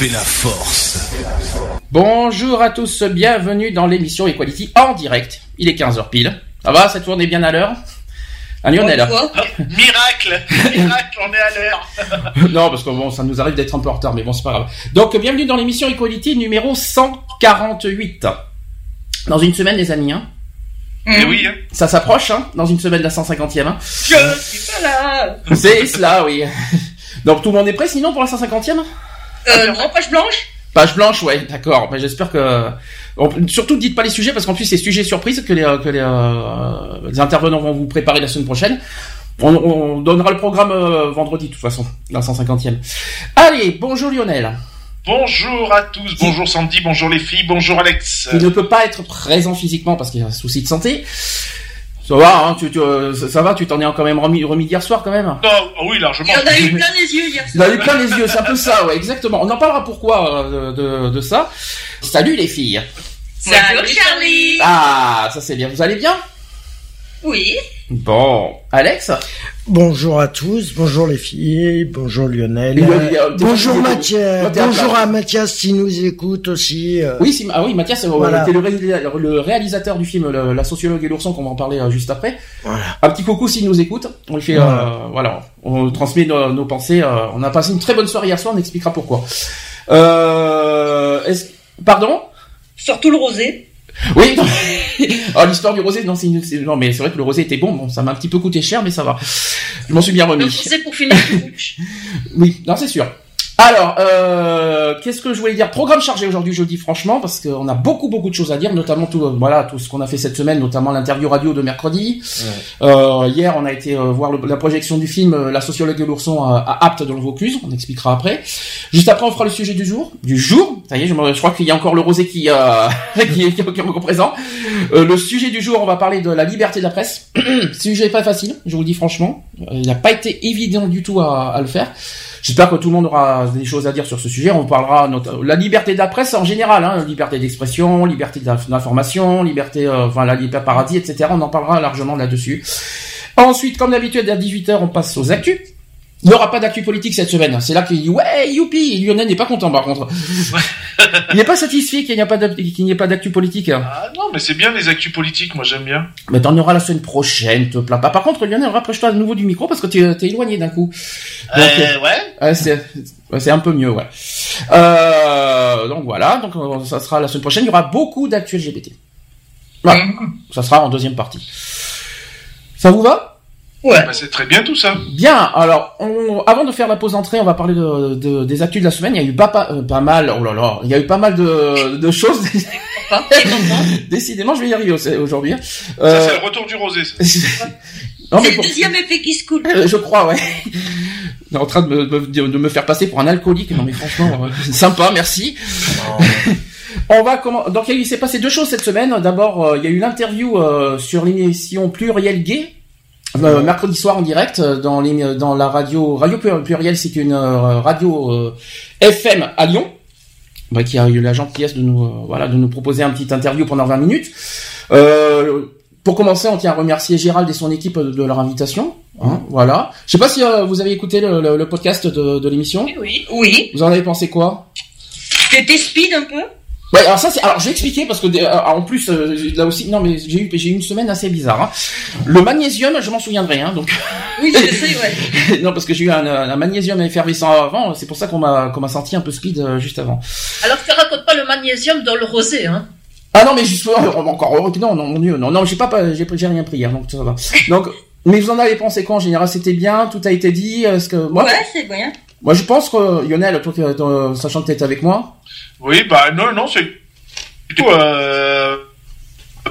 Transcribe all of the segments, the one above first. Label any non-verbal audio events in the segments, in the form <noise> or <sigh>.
Fait la force. Bonjour à tous, bienvenue dans l'émission Equality en direct. Il est 15h pile. Ça va, cette tournée bien à l'heure? Un Lionel <laughs> Miracle Miracle, on est à l'heure <laughs> Non, parce que bon, ça nous arrive d'être un peu en retard, mais bon, c'est pas grave. Donc, bienvenue dans l'émission Equality numéro 148. Dans une semaine, les amis, hein? Eh oui, hein. Ça s'approche, hein, dans une semaine, la 150e. Hein? Je suis pas là C'est cela, oui. <laughs> Donc, tout le monde est prêt, sinon, pour la 150e Euh, non, page blanche Page blanche, ouais, d'accord. Mais j'espère que. Bon, surtout, dites pas les sujets parce qu'en plus, c'est sujet surprise que les, que les, euh, les intervenants vont vous préparer la semaine prochaine. On, on donnera le programme euh, vendredi, de toute façon, la 150e. Allez, bonjour Lionel. Bonjour à tous, bonjour Sandy, bonjour les filles, bonjour Alex. Il ne peut pas être présent physiquement parce qu'il y a un souci de santé. Ça va, hein, tu, tu, euh, ça, ça va, tu t'en es quand même remis, remis hier soir quand même. Non, ah oui, largement. Il en a eu plein les yeux hier Il a eu plein les yeux, c'est un peu ça, ouais, exactement. On en parlera pourquoi euh, de, de, de ça. Salut les filles. Salut Charlie Ah, ça c'est bien. Vous allez bien? Oui Bon, Alex Bonjour à tous, bonjour les filles, bonjour Lionel, euh, bonjour Mathias, bonjour à Mathias qui nous écoute aussi. euh. Oui, si, ah oui, Mathias, euh, Voilà. le, réalisa- le réalisateur du film le- La sociologue et l'ourson qu'on va en parler euh, juste après. Voilà. Un petit coucou s'il nous écoute. On lui fait, Voilà. euh, voilà, on transmet nos, nos pensées. euh, on a passé une très bonne soirée hier soir. On expliquera pourquoi. Euh, est-ce- pardon? Surtout le rosé. Oui. <laughs> non. <laughs> oh, l'histoire du rosé, non, c'est une- non, mais c'est vrai que le rosé était bon. Bon, ça m'a un petit peu coûté cher, mais ça va. Je m'en suis bien Le remis. rosé pour finir le. <laughs> Oui, non, c'est sûr. Alors, euh, qu'est-ce que je voulais dire? Programme chargé aujourd'hui, jeudi, franchement, parce qu'on a beaucoup, beaucoup de choses à dire, notamment tout, euh, voilà, tout ce qu'on a fait cette semaine, notamment l'interview radio de mercredi. Euh, hier, on a été euh, voir le- la projection du film euh, La sociologue de l'ourson à, à Apt dans le Vaucluse. On expliquera après. Juste après, on fera le sujet du jour. Du jour? Ça y est, je, crois qu'il y a encore le rosé qui, euh, <laughs> qui, est, qui est encore présent. Euh, le sujet du jour, on va parler de la liberté de la presse. <clears throat> sujet pas facile, je vous le dis franchement. Euh, Il n'a pas été évident du tout à, le faire. J'espère que tout le monde aura des choses à dire sur ce sujet. On parlera de la liberté de la presse en général, hein, liberté d'expression, liberté d'inf- d'information, liberté, euh, enfin la liberté paradis, etc. On en parlera largement là-dessus. Ensuite, comme d'habitude, à 18h, on passe aux actus. Il n'y aura pas d'actu politique cette semaine. C'est là qu'il dit ouais youpi. Lionel n'est pas content par contre. Il n'est pas satisfait qu'il n'y ait pas d'actu politique. Ah non, mais c'est bien les actus politiques, moi j'aime bien. Mais t'en auras la semaine prochaine, te plains pas. Par contre, Lionel, rapproche-toi à nouveau du micro parce que t'es es éloigné d'un coup. Donc, Euh, ouais. Ouais, c'est un peu mieux, ouais. Euh, donc voilà, donc euh, ça sera la semaine prochaine. Il y aura beaucoup d'actu LGBT. Voilà, ça sera en deuxième partie. Ça vous va? Ouais. Bah, c'est très bien tout ça. Bien. Alors, on- avant de faire la pause entrée, on va parler de, de- des actus de la semaine. Il y a eu pas, pas, euh, pas mal. Oh là là, il y a eu pas mal de, de choses. <laughs> Décidément, je vais y arriver au- aujourd'hui. Ça, Euh, c'est le retour du rosé. ça. C'est le pour- deuxième effet qui se coule. Euh, Je crois, ouais. Il est en train de me, de, de me faire passer pour un alcoolique. Non mais franchement, euh, sympa, merci. <laughs> On va comment Donc il s'est passé deux choses cette semaine. D'abord, euh, il y a eu l'interview euh, sur l'émission Pluriel Gay. Euh, mercredi soir en direct euh, dans, l'ém- dans la radio Radio Plur- Pluriel, c'est une euh, radio euh, FM à Lyon, bah, qui a eu la gentillesse de nous euh, voilà de nous proposer un petit interview pendant 20 minutes. Euh, pour commencer, on tient à remercier Gérald et son équipe de, de leur invitation. Hein, voilà. Je sais pas si euh, vous avez écouté le, le- le podcast de, de l'émission. Oui. Oui. Vous en avez pensé quoi? T'étais speed un peu? Ouais, alors ça c'est alors j'ai expliqué parce que euh, en plus euh, là aussi non mais j'ai eu j'ai eu une semaine assez bizarre. Hein. Le magnésium, je m'en souviendrai hein, donc Oui, je sais, ouais. <laughs> non parce que j'ai eu un, un magnésium effervescent avant, c'est pour ça qu'on m'a qu'on m'a senti un peu speed euh, juste avant. Alors, tu racontes pas le magnésium dans le rosé, hein Ah non mais juste euh, encore non non mon dieu non non j'ai pas pas- j'ai j'ai rien pris hier donc ça va. Donc Mais vous en avez pensé quoi en général C'était bien, tout a été dit. Est-ce que moi, Ouais, c'est bien. Moi je pense que Lionel, toi, euh, sachant que t'étais avec moi, Oui, bah non, non, c'est plutôt euh,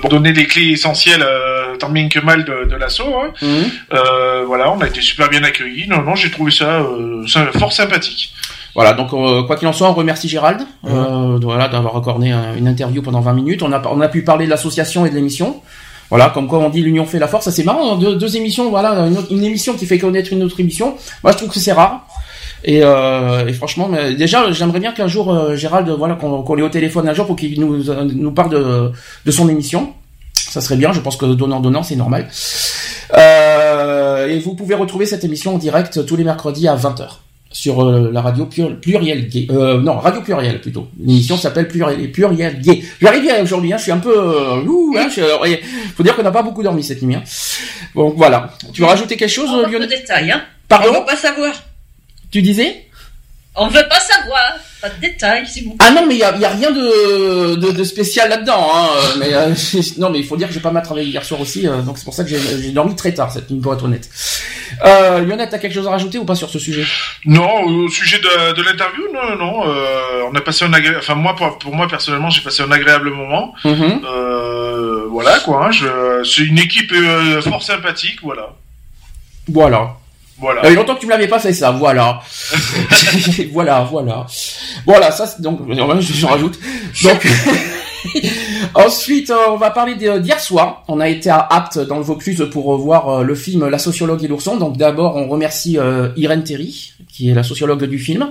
pour donner les clés essentielles, euh, tant bien que mal, de, de l'assaut. hein. Euh, voilà, on a été super bien accueillis. Non, non, j'ai trouvé ça, euh, ça fort sympathique. Voilà, donc quoi qu'il en soit, on remercie Gérald de- voilà, d'avoir accordé un- une interview pendant 20 minutes. On a, on a pu parler de l'association et de l'émission. Voilà, comme quoi on dit l'union fait la force, ça c'est marrant, hein, deux, deux émissions, voilà, une, autre- une émission qui fait connaître une autre émission. Moi je trouve que c'est rare. Et, euh, et franchement, mais déjà j'aimerais bien qu'un jour euh, Gérald, voilà, qu'on l'ait au téléphone un jour pour qu'il nous, euh, nous parle de, de son émission. Ça serait bien, je pense que donnant donnant c'est normal. Euh, et vous pouvez retrouver cette émission en direct tous les mercredis à 20h sur euh, la radio Plur- Pluriel Gay. Euh, non, Radio Pluriel plutôt. L'émission s'appelle Pluriel, Pluriel Gay. J'arrive bien aujourd'hui, hein, je suis un peu... Euh, ouh, hein, je- euh, faut dire qu'on n'a pas beaucoup dormi cette nuit. Hein. Donc voilà. Tu veux rajouter quelque chose, On euh, Lionel détails, hein. On Pardon veut pas savoir. Tu disais On veut pas savoir. Pas de détails, s'il vous plaît. Ah non, mais il y a, rien de, de, de spécial là-dedans. Hein. euh, Mais euh, <laughs> non, mais il faut dire que j'ai pas mal travaillé hier soir aussi, euh, donc c'est pour ça que j'ai dormi très tard cette nuit pour être honnête. Euh, Lionel, t'as quelque chose à rajouter ou pas sur ce sujet? Non, au sujet de, de l'interview, non, non, non. euh, on a passé un agréable. Enfin, moi, pour, pour moi personnellement, j'ai passé un agréable moment. Mhm. Euh, voilà quoi. hein, je, c'est une équipe euh, fort sympathique, voilà. Voilà. Voilà. Il y a longtemps que tu me l'avais pas fait ça, voilà. <laughs> voilà, voilà. Voilà, ça c'est donc je, je rajoute. Donc <laughs> ensuite, euh, on va parler de- d'hier soir. On a été à Apt dans le Vaucluse pour voir euh, le film La sociologue et l'ourson. Donc d'abord, on remercie euh, Irène Terry, qui est la sociologue du film,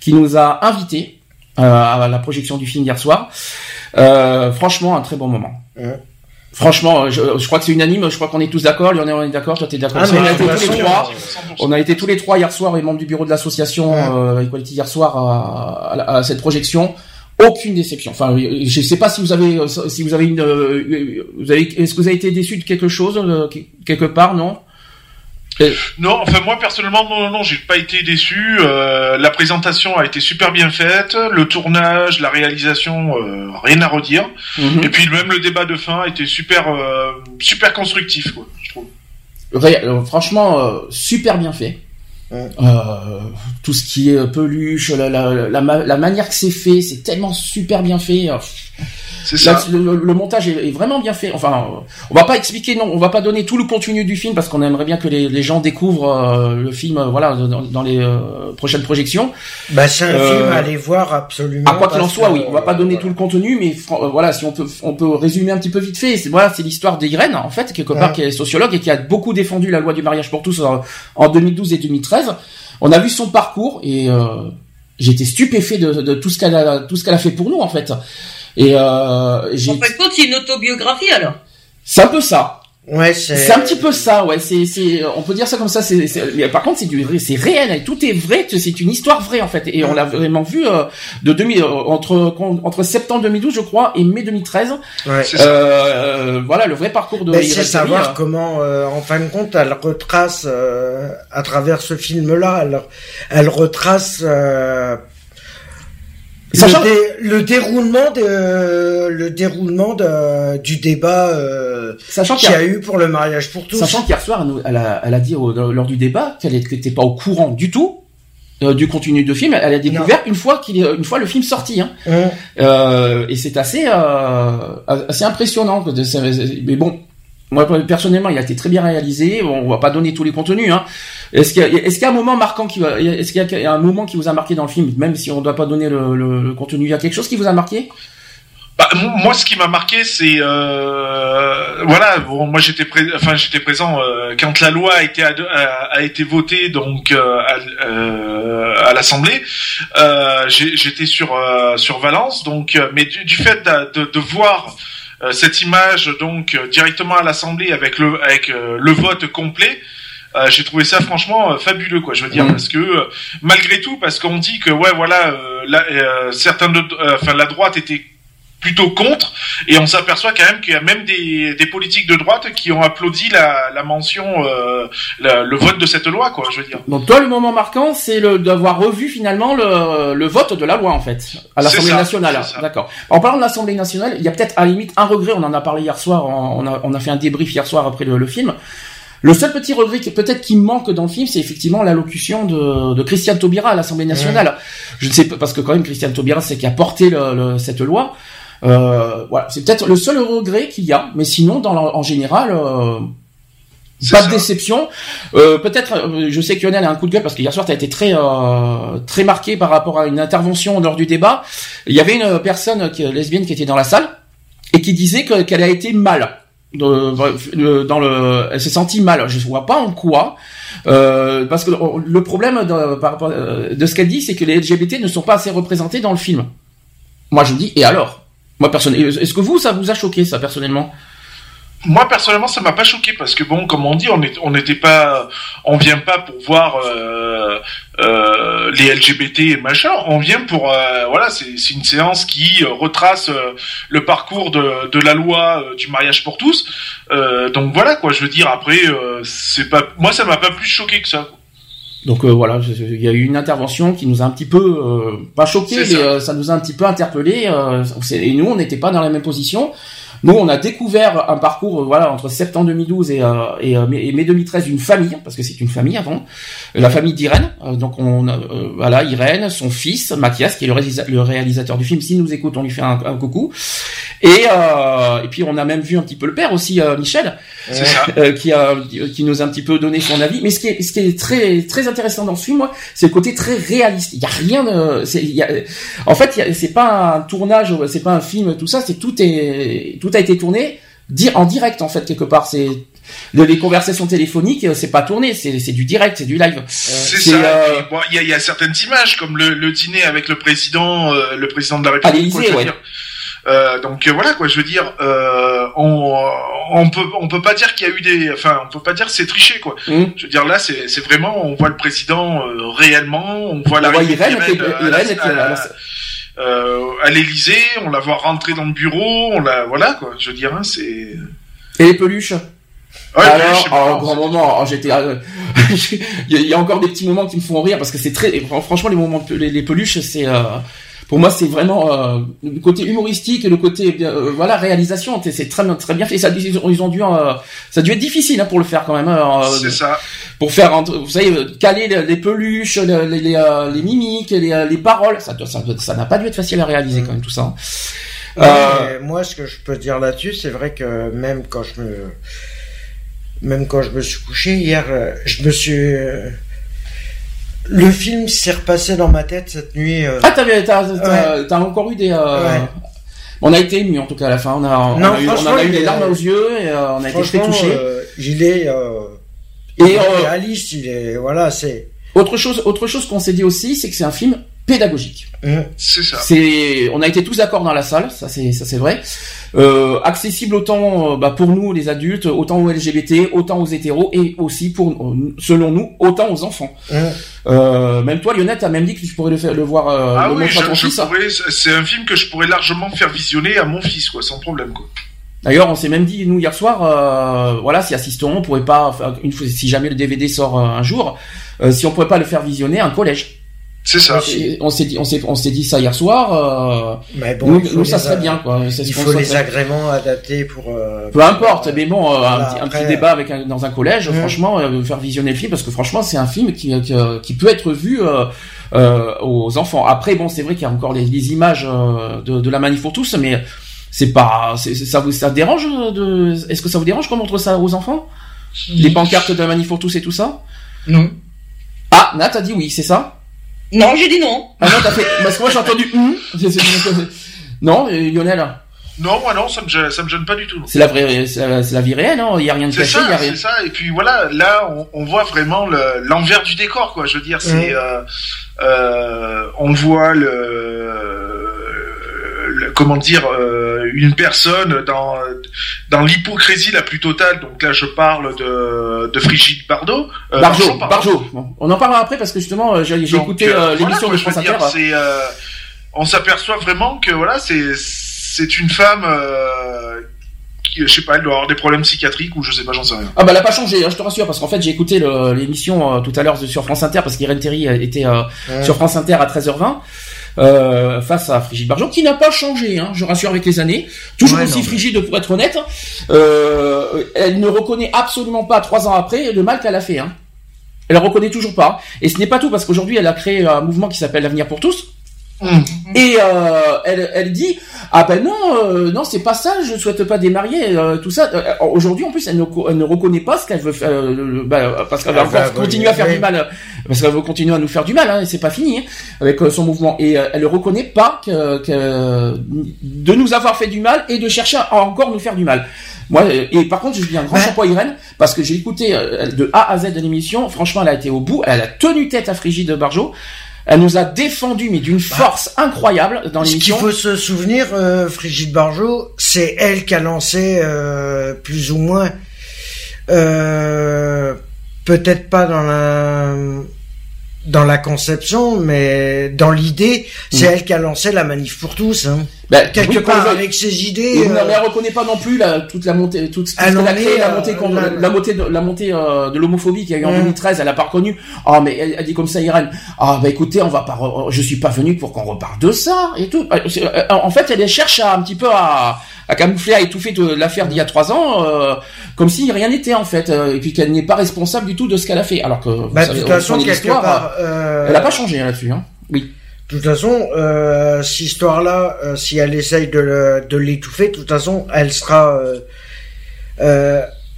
qui nous a invités euh, à la projection du film hier soir. Euh, franchement, un très bon moment. Ouais. Franchement, je, je crois que c'est unanime. Je crois qu'on est tous d'accord. Lionel, on est d'accord. Toi, t'es d'accord. Ah, on a été tous les trois. 100%. On a été tous les trois hier soir, les membres du bureau de l'association Ouais. euh, Equality hier soir à, à à cette projection. Aucune déception. Enfin, je sais pas si vous avez, si vous avez une, euh, vous avez, est-ce que vous avez été déçu de quelque chose euh, quelque part, non? Non, enfin moi personnellement, non, non, non, j'ai pas été déçu. Euh, la présentation a été super bien faite, le tournage, la réalisation, euh, rien à redire. Mhm. Et puis même le débat de fin a été super, euh, super constructif, quoi, je trouve. Ré- franchement, euh, super bien fait. Euh, tout ce qui est peluche, la, la, la, ma- la manière que c'est fait, c'est tellement super bien fait. Euh, C'est ça. Là, le, montage est, est vraiment bien fait. Enfin, euh, on va pas expliquer, non, on va pas donner tout le contenu du film parce qu'on aimerait bien que les, les gens découvrent euh, le film, euh, voilà, dans, dans les euh, prochaines projections. Bah, c'est un Euh, film à aller voir absolument. À quoi qu'il en soit, que, oui, on va pas donner voilà. tout le contenu, mais euh, voilà, si on peut, on peut résumer un petit peu vite fait. C'est voilà, c'est l'histoire d'Irène, en fait, quelque part, Ouais. qui est sociologue et qui a beaucoup défendu la loi du mariage pour tous en, en 2012 et 2013. On a vu son parcours et euh, j'étais stupéfait de, de tout ce qu'elle a, tout ce qu'elle a fait pour nous, en fait. Et euh, j'ai, En fin de compte, c'est une autobiographie, alors. c'est un peu ça. Ouais, c'est. C'est un petit peu ça, ouais. C'est, c'est, on peut dire ça comme ça. C'est, par contre, c'est du, vrai- c'est réel. Tout est vrai. C'est une histoire vraie en fait. Et on l'a vraiment vu euh, de 2000, euh, entre entre septembre 2012, je crois, et mai 2013. Ouais. C'est ça. Euh, voilà le vrai parcours de. Mais c'est savoir euh. comment, euh, en fin de compte, elle retrace euh, à travers ce film-là, elle, elle retrace euh, Sachant- le, dé- le déroulement de le déroulement de, du débat euh, Sachant qu'il y a- a eu pour le mariage pour tous. Sachant qu'hier soir, elle, a, elle a dit au- lors du débat qu'elle n'était pas au courant du tout euh, du contenu de film. Elle a découvert une fois qu'il, est- une fois le film sorti. Hein. Hum. Euh, et c'est assez euh, assez impressionnant. Mais bon, moi personnellement, il a été très bien réalisé. Bon, on va pas donner tous les contenus. Hein. Est-ce qu'il y a, un moment marquant qui est-ce qu'il y a un moment qui vous a marqué dans le film, même si on doit pas donner le, contenu, il y a quelque chose qui vous a marqué? Bah, moi, ce qui m'a marqué, c'est euh, voilà. Moi, j'étais enfin, j'étais présent euh, quand la loi a été a, été votée donc euh, à, l'Assemblée. J'étais sur sur Valence, donc mais du, fait de, de, voir cette image donc directement à l'Assemblée avec le avec le vote complet. Euh, j'ai trouvé ça franchement euh, fabuleux quoi je veux dire Mhm. parce que euh, malgré tout parce qu'on dit que ouais voilà euh, la- certains de enfin la droite était plutôt contre et on s'aperçoit quand même qu'il y a même des, des politiques de droite qui ont applaudi la, la mention euh, la- le vote de cette loi quoi je veux dire Donc toi, le moment marquant, c'est le d'avoir revu finalement le, le vote de la loi en fait à l'Assemblée nationale. D'accord. En parlant de l'Assemblée nationale, il y a peut-être à la limite un regret. On en a parlé hier soir. On on a, on a fait un débrief hier soir après le, le film. Le seul petit regret qui peut-être qui manque dans le film, c'est effectivement l'allocution de, de Christiane Taubira à l'Assemblée nationale. Je ne sais pas parce que quand même Christiane Taubira c'est qui a porté le, cette loi. Euh, voilà, c'est peut-être le seul regret qu'il y a, mais sinon dans en général. Euh, pas de déception. Euh, peut-être, euh, je sais que Lionel a un coup de gueule parce que hier soir, tu as été très euh, très marqué par rapport à une intervention lors du débat. Il y avait une personne qui, lesbienne qui était dans la salle et qui disait qu'elle a été mal dans le, elle s'est sentie mal. Je vois pas en quoi, euh, parce que le problème euh, de ce qu'elle dit, c'est que les LGBT ne sont pas assez représentés dans le film. Moi, je dis et alors? Moi, personnellement, est-ce que vous, ça vous a choqué, ça personnellement? Moi personnellement ça m'a pas choqué parce que bon comme on dit on est on n'était pas on vient pas pour voir euh, euh, les LGBT et machin on vient pour euh, voilà c'est c'est une séance qui retrace le parcours de de la loi du mariage pour tous donc voilà quoi je veux dire après c'est pas moi ça m'a pas plus choqué que ça donc voilà, il y a eu une intervention qui nous a un petit peu pas choqué, mais ça. ça. nous a un petit peu interpellé. et nous, on n'était pas dans la même position. Nous, on a découvert un parcours, euh, voilà, entre septembre 2012 et, euh, et, euh, mai, 2013 d'une famille, parce que c'est une famille avant, la famille d'Irène. donc on voilà, Irène, son fils Mathias, qui est le, réalisateur du film. S'il nous écoute, on lui fait un, coucou. Et, et puis on a même vu un petit peu le père aussi, Michel, <laughs> qui a qui nous a un petit peu donné son avis. Mais ce qui est ce qui est très très intéressant dans ce film, c'est le côté très réaliste. Il y a rien de, y a, en fait, c'est pas un tournage, c'est pas un film, tout ça, c'est tout est tout a été tourné en direct en fait quelque part. C'est les conversations téléphoniques, c'est pas tourné, c'est du direct, c'est du live. C'est ça. Euh, il y, a, certaines images comme le, dîner avec le président, euh, le président de la République. Euh, donc voilà quoi, je veux dire, on on peut on peut pas dire qu'il y a eu des, enfin on peut pas dire c'est triché quoi. Mmh. Je veux dire là c'est vraiment on voit le président réellement, on voit la, euh, à l'Elysée, on la voit rentrer dans le bureau, on la voilà quoi. Je veux dire, hein, c'est. Et les peluches? Ouais, Alors, en grand moment, oh, j'étais, euh, <laughs> il y a encore des petits moments qui me font rire parce que c'est très, franchement, les moments, les, les peluches, c'est, euh, pour moi, c'est vraiment euh, le côté humoristique et le côté euh, voilà réalisation. C'est très très bien fait. Ça, ils ont, ils ont dû euh, ça a dû être difficile hein, pour le faire quand même. Hein, c'est ça. Pour faire, vous savez, caler les, peluches, les, les, les, mimiques, les, les paroles. Ça ça n'a pas dû être facile à réaliser quand même tout ça. Hein. moi, ce que je peux dire là-dessus, c'est vrai que même quand je me même quand je me suis couché hier, je me suis le film s'est repassé dans ma tête cette nuit. Euh. Ah, t'as, encore eu des. Euh, on a été ému en tout cas à la fin. On a, on a, eu, on a eu des larmes aux yeux et euh, on a été très touché. il est. et réaliste, il est. Voilà, c'est. Autre chose, autre chose qu'on s'est dit aussi, c'est que c'est un film pédagogique. Mmh. C'est ça. C'est, on a été tous d'accord dans la salle, ça c'est, ça c'est vrai. Euh, accessible autant euh, bah, pour nous les adultes, autant aux LGBT, autant aux hétéros et aussi pour, euh, selon nous, autant aux enfants. Mmh. Euh, même toi, Lionel, t'as même dit que tu pourrais le faire, le voir. Euh, ah oui, c'est un film que je pourrais largement faire visionner à mon fils, quoi, sans problème, quoi. D'ailleurs, on s'est même dit nous hier soir, euh, voilà, si assistons, on pourrait pas, une fois, si jamais le DVD sort un jour, si on pourrait pas le faire visionner à un collège. C'est ça. On s'est dit, on s'est, on s'est dit ça hier soir. Euh, mais bon, nous, ça serait bien, quoi. Il faut les agréments adaptés pour. Euh, Peu importe, mais bon, euh, un, petit, débat avec dans un collège, mmh. franchement, faire visionner le film parce que franchement, c'est un film qui, qui, peut être vu aux enfants. Après, bon, c'est vrai qu'il y a encore les, les images de, de, la manif pour tous, mais c'est pas, c'est, ça vous, ça dérange de, est-ce que ça vous dérange qu'on montre ça aux enfants? Les pancartes de la manif pour tous et tout ça? Non. Ah, Nat a dit oui, c'est ça? Non, j'ai dit non. Ah non, t'as fait. Parce que moi j'ai entendu hum. Non, Lionel. Non, moi non, ça me, ça me gêne pas du tout. C'est la vraie, c'est la, vie réelle, hein. Il y a rien de caché, il y a rien. C'est ça. Et puis voilà, là, on, on voit vraiment l'envers du décor, quoi. Je veux dire, c'est, euh, euh, on voit le comment dire, euh, une personne dans dans l'hypocrisie la plus totale. Donc là, je parle de, de Brigitte Bardot. Euh, Barjo, On en parlera après parce que justement, euh, j'ai écouté l'émission de France Inter. on s'aperçoit vraiment que voilà, c'est c'est une femme qui, je sais pas, elle doit avoir des problèmes psychiatriques ou je sais pas, j'en sais rien. Ah bah elle a pas changé, hein, je te rassure, parce qu'en fait j'ai écouté l'émission tout à l'heure sur France Inter parce qu'Irène Terry était sur France Inter à 13h20 euh, face à Frigide Barjot, qui n'a pas changé, hein, je rassure avec les années, toujours aussi frigide pour être honnête. Euh, elle ne reconnaît absolument pas trois ans après le mal qu'elle a fait. Hein. Elle reconnaît toujours pas. Et ce n'est pas tout parce qu'aujourd'hui elle a créé un mouvement qui s'appelle l'avenir pour tous Mm. Et euh, elle, elle dit ah ben non euh, non c'est pas ça je souhaite pas démarier euh, tout ça. Euh, aujourd'hui en plus elle ne, elle ne, reconnaît pas ce qu'elle veut faire bah, parce qu'elle va ah, bah, continuer à faire du mal parce qu'elle veut continuer à nous faire du mal hein, et c'est pas fini hein, avec son mouvement. Et elle ne reconnaît pas que, que, de nous avoir fait du mal et de chercher à encore nous faire du mal. Moi et par contre je dis un grand chapeau à Irène parce que j'ai écouté de A à Z de l'émission. Franchement elle a été au bout. Elle a tenu tête à Frigide Barjot elle nous a défendu, mais d'une bah, force incroyable dans l'émission. Ce qu'il faut se souvenir, euh, Frigide Barjot, c'est elle qui a lancé euh, plus ou moins, euh, peut-être pas dans la dans la conception, mais dans l'idée, c'est mm. elle qui a lancé la manif pour tous. Hein. Ben, Quelque part avec ses idées. Euh... elle reconnaît pas non plus la, toute la montée, toute, toute elle a créé, la montée, euh, la, montée, de, la montée euh, de l'homophobie qu'il y a eu en 2013. Mm. Elle a pas reconnu. Ah mais elle, dit comme ça, Irène. Ah bah écoutez, on va pas, je suis pas venu pour qu'on reparle de ça et tout. Euh, en fait, elle cherche à un petit peu à à camoufler, à étouffer l'affaire d'il y a trois ans, euh, comme si rien n'était en fait, euh, et puis qu'elle n'est pas responsable du tout de ce qu'elle a fait. Alors que bah, de toute façon, quelque part, euh, elle a pas changé hein, là-dessus. Hein. Oui. De toute façon, euh, cette histoire-là, si elle essaye de l'étouffer, de toute façon, elle sera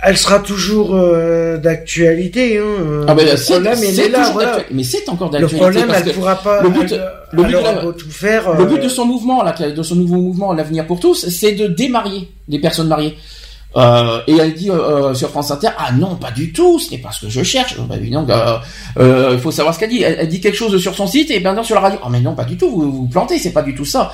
elle sera toujours euh, d'actualité. Hein. Ah ben, le problème, est, là. Mais c'est encore d'actualité. Le problème, elle ne pourra pas. Le but, le but, de, tout faire, le but de euh, son mouvement, là, de son nouveau mouvement, l'avenir pour tous, c'est de démarier les personnes mariées. Euh, et elle dit euh, sur France Inter ah non pas du tout ce n'est pas ce que je cherche bah, il faut savoir ce qu'elle dit elle, dit quelque chose sur son site et maintenant sur la radio oh mais non pas du tout vous vous plantez c'est pas du tout ça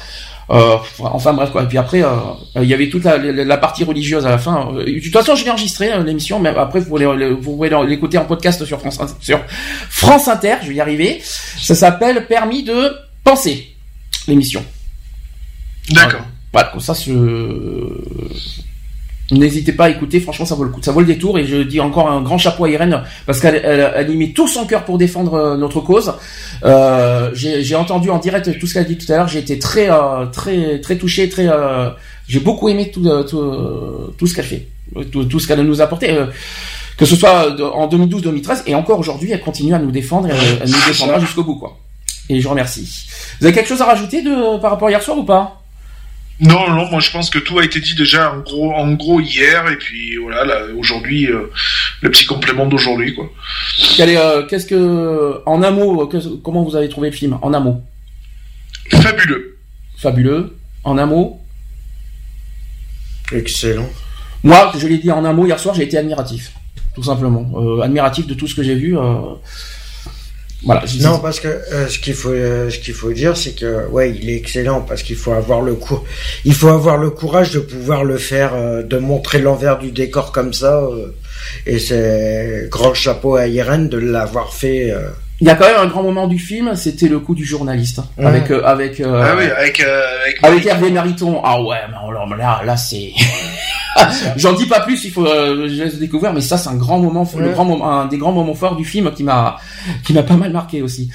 euh, enfin bref quoi. Et puis après, euh, il y avait toute la, partie religieuse à la fin. Euh, de toute façon, je l'ai enregistré l'émission, mais après vous pouvez, l'écouter en podcast sur France sur France Inter. Je vais y arriver. Ça s'appelle Permis de penser l'émission. D'accord. Voilà, comme ça, N'hésitez pas à écouter, franchement ça vaut le coup, ça vaut le détour et je dis encore un grand chapeau à Irène parce qu'elle elle, y met tout son cœur pour défendre euh, notre cause. Euh, j'ai entendu en direct tout ce qu'elle a dit tout à l'heure, j'ai été très euh, très très touché, très euh, j'ai beaucoup aimé tout tout, tout ce qu'elle fait, tout, ce qu'elle nous a apporté. que ce soit en 2012-2013 et encore aujourd'hui, elle continue à nous défendre et elle, nous défendra jusqu'au bout quoi. Et je remercie. Vous avez quelque chose à rajouter de par rapport à hier soir ou pas? Non, non, moi je pense que tout a été dit déjà en gros, en gros hier, et puis voilà, aujourd'hui, euh, le petit complément d'aujourd'hui, quoi. Euh, qu'est-ce que, en un mot, comment vous avez trouvé le film, en un mot? Fabuleux. Fabuleux. En un mot? Excellent. Moi, je l'ai dit en un mot hier soir, j'ai été admiratif, tout simplement, euh, admiratif de tout ce que j'ai vu. Voilà. Non, parce que euh, ce qu'il faut, euh, ce qu'il faut dire, c'est que ouais, il est excellent parce qu'il faut avoir le il faut avoir le courage de pouvoir le faire, euh, de montrer l'envers du décor comme ça. et c'est grand chapeau à Irène de l'avoir fait. Il y a quand même un grand moment du film, c'était le coup du journaliste mmh. avec avec ah oui, avec avec, avec Hervé Mariton. Ah ouais, mais là là c'est <laughs> <laughs> J'en dis pas plus, il faut euh, je laisse découvrir, mais ça c'est un grand moment, le grand moment, un des grands moments forts du film qui m'a qui m'a pas mal marqué aussi.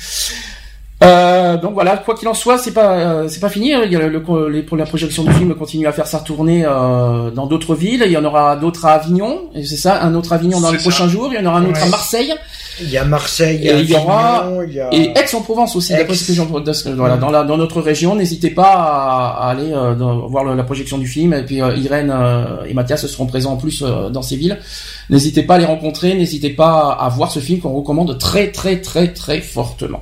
Euh, donc voilà, quoi qu'il en soit, c'est pas euh, c'est pas fini. Hein. Il y a le, les, la projection du film continue à faire sa tournée euh, dans d'autres villes. Il y en aura d'autres à Avignon, et c'est ça, un autre à Avignon dans les prochains jours. Il y en aura un autre à Marseille. Il y a Marseille, et il y aura et Aix-en-Provence aussi. D'après ce que voilà, dans la dans notre région, n'hésitez pas à, aller euh, voir la projection du film. Et puis Irène et Mathias seront présents en plus dans ces villes. N'hésitez pas à les rencontrer. N'hésitez pas à voir ce film qu'on recommande très très très très fortement.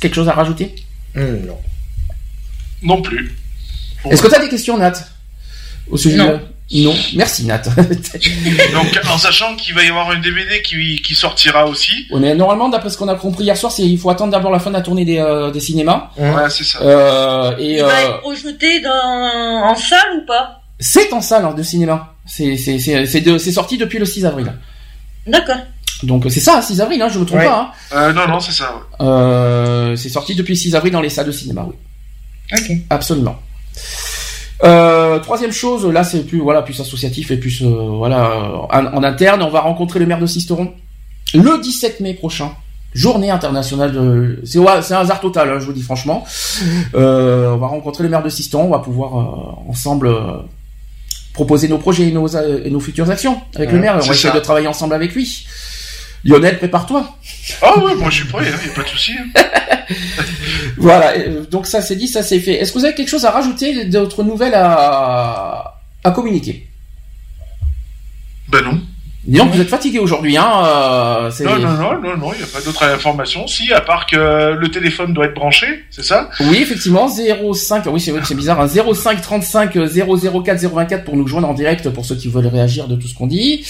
Quelque chose à rajouter hmm, Non. Non plus. Est-ce que tu as des questions, Nat Au sujet non. Non. Merci, Nat. <laughs> Donc, en sachant qu'il va y avoir un DVD qui, sortira aussi. On est normalement, d'après ce qu'on a compris hier soir, c'est il faut attendre d'abord la fin de la tournée des, euh, cinémas. Ouais, c'est ça. Euh, et, il va euh, être projeté dans... en salle ou pas? C'est en salle hein, de cinéma. C'est sorti depuis le 6 avril. D'accord. Donc c'est ça, 6 avril, hein, je me trompe pas. Hein. Euh, non, non, c'est ça. Euh, c'est sorti depuis 6 avril dans les salles de cinéma, oui. Ok. Absolument. Euh, troisième chose, là c'est plus voilà plus associatif et plus voilà en, interne. On va rencontrer le maire de Sisteron le 17 mai prochain. journée internationale de. C'est c'est un hasard total, hein, je vous dis franchement. On va rencontrer le maire de Siston, on va pouvoir ensemble proposer nos projets et nos, et nos futures actions avec le maire. On va essayer de travailler ensemble avec lui. Lionel, prépare-toi. Ah ouais, moi je suis prêt, il hein, n'y a pas de souci. Hein. <laughs> voilà, donc ça c'est dit, ça c'est fait. Est-ce que vous avez quelque chose à rajouter, d'autres nouvelles à, à communiquer? Ben non. Disons que vous êtes fatigué aujourd'hui, hein. Euh, non, non, non, non, non, il n'y a pas d'autres informations. Si, à part que le téléphone doit être branché, c'est ça? Oui, effectivement, 05, oui, c'est c'est bizarre, hein, 05 35 004 024 pour nous joindre en direct pour ceux qui veulent réagir de tout ce qu'on dit.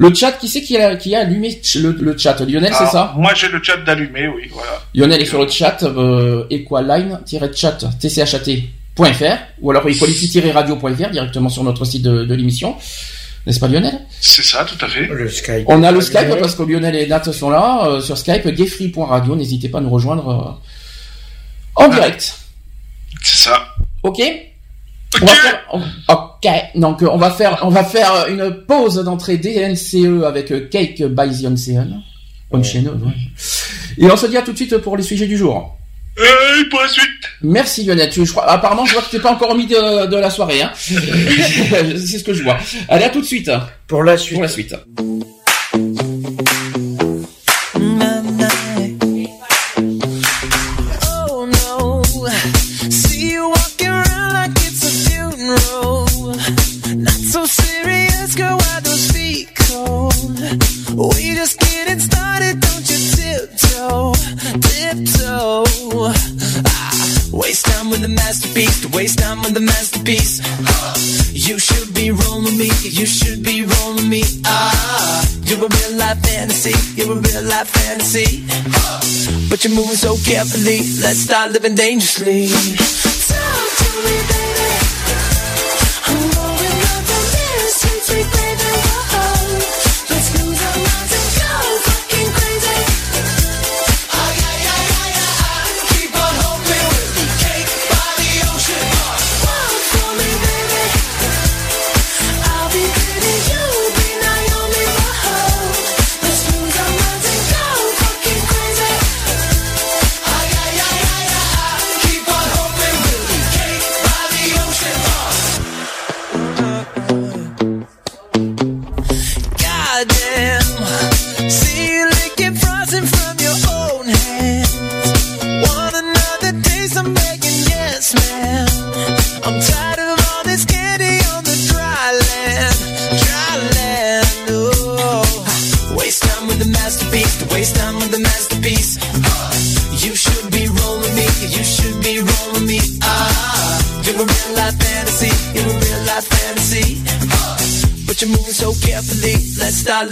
Le chat, qui c'est qui a, qui a allumé le, chat? Lionel, c'est ça? Moi, j'ai le chat d'allumé, oui, voilà. Lionel est sur le chat, euh, equaline-chat, tchat.fr, ou alors equality-radio.fr, directement sur notre site de l'émission. N'est-ce pas Lionel? C'est ça, tout à fait. Le Skype. On a le Skype parce que Lionel et Nat sont là euh, sur Skype, gayfree.radio. N'hésitez pas à nous rejoindre euh, en direct. C'est ça. Ok? On va faire, ok. Donc on va faire, on va faire une pause d'entrée DNCE avec Cake by the Ocean. Et on se dit à tout de suite pour les sujets du jour. Et pour la suite. Merci Lionel. je crois, apparemment, je vois que t'es pas encore mis de, de la soirée. Hein. <laughs> <laughs> C'est ce que je vois. Allez, à tout de suite. Pour la suite. Pour la suite. Fantasy, you're a real life fantasy. But you're moving so carefully, let's start living dangerously. Talk to me, baby.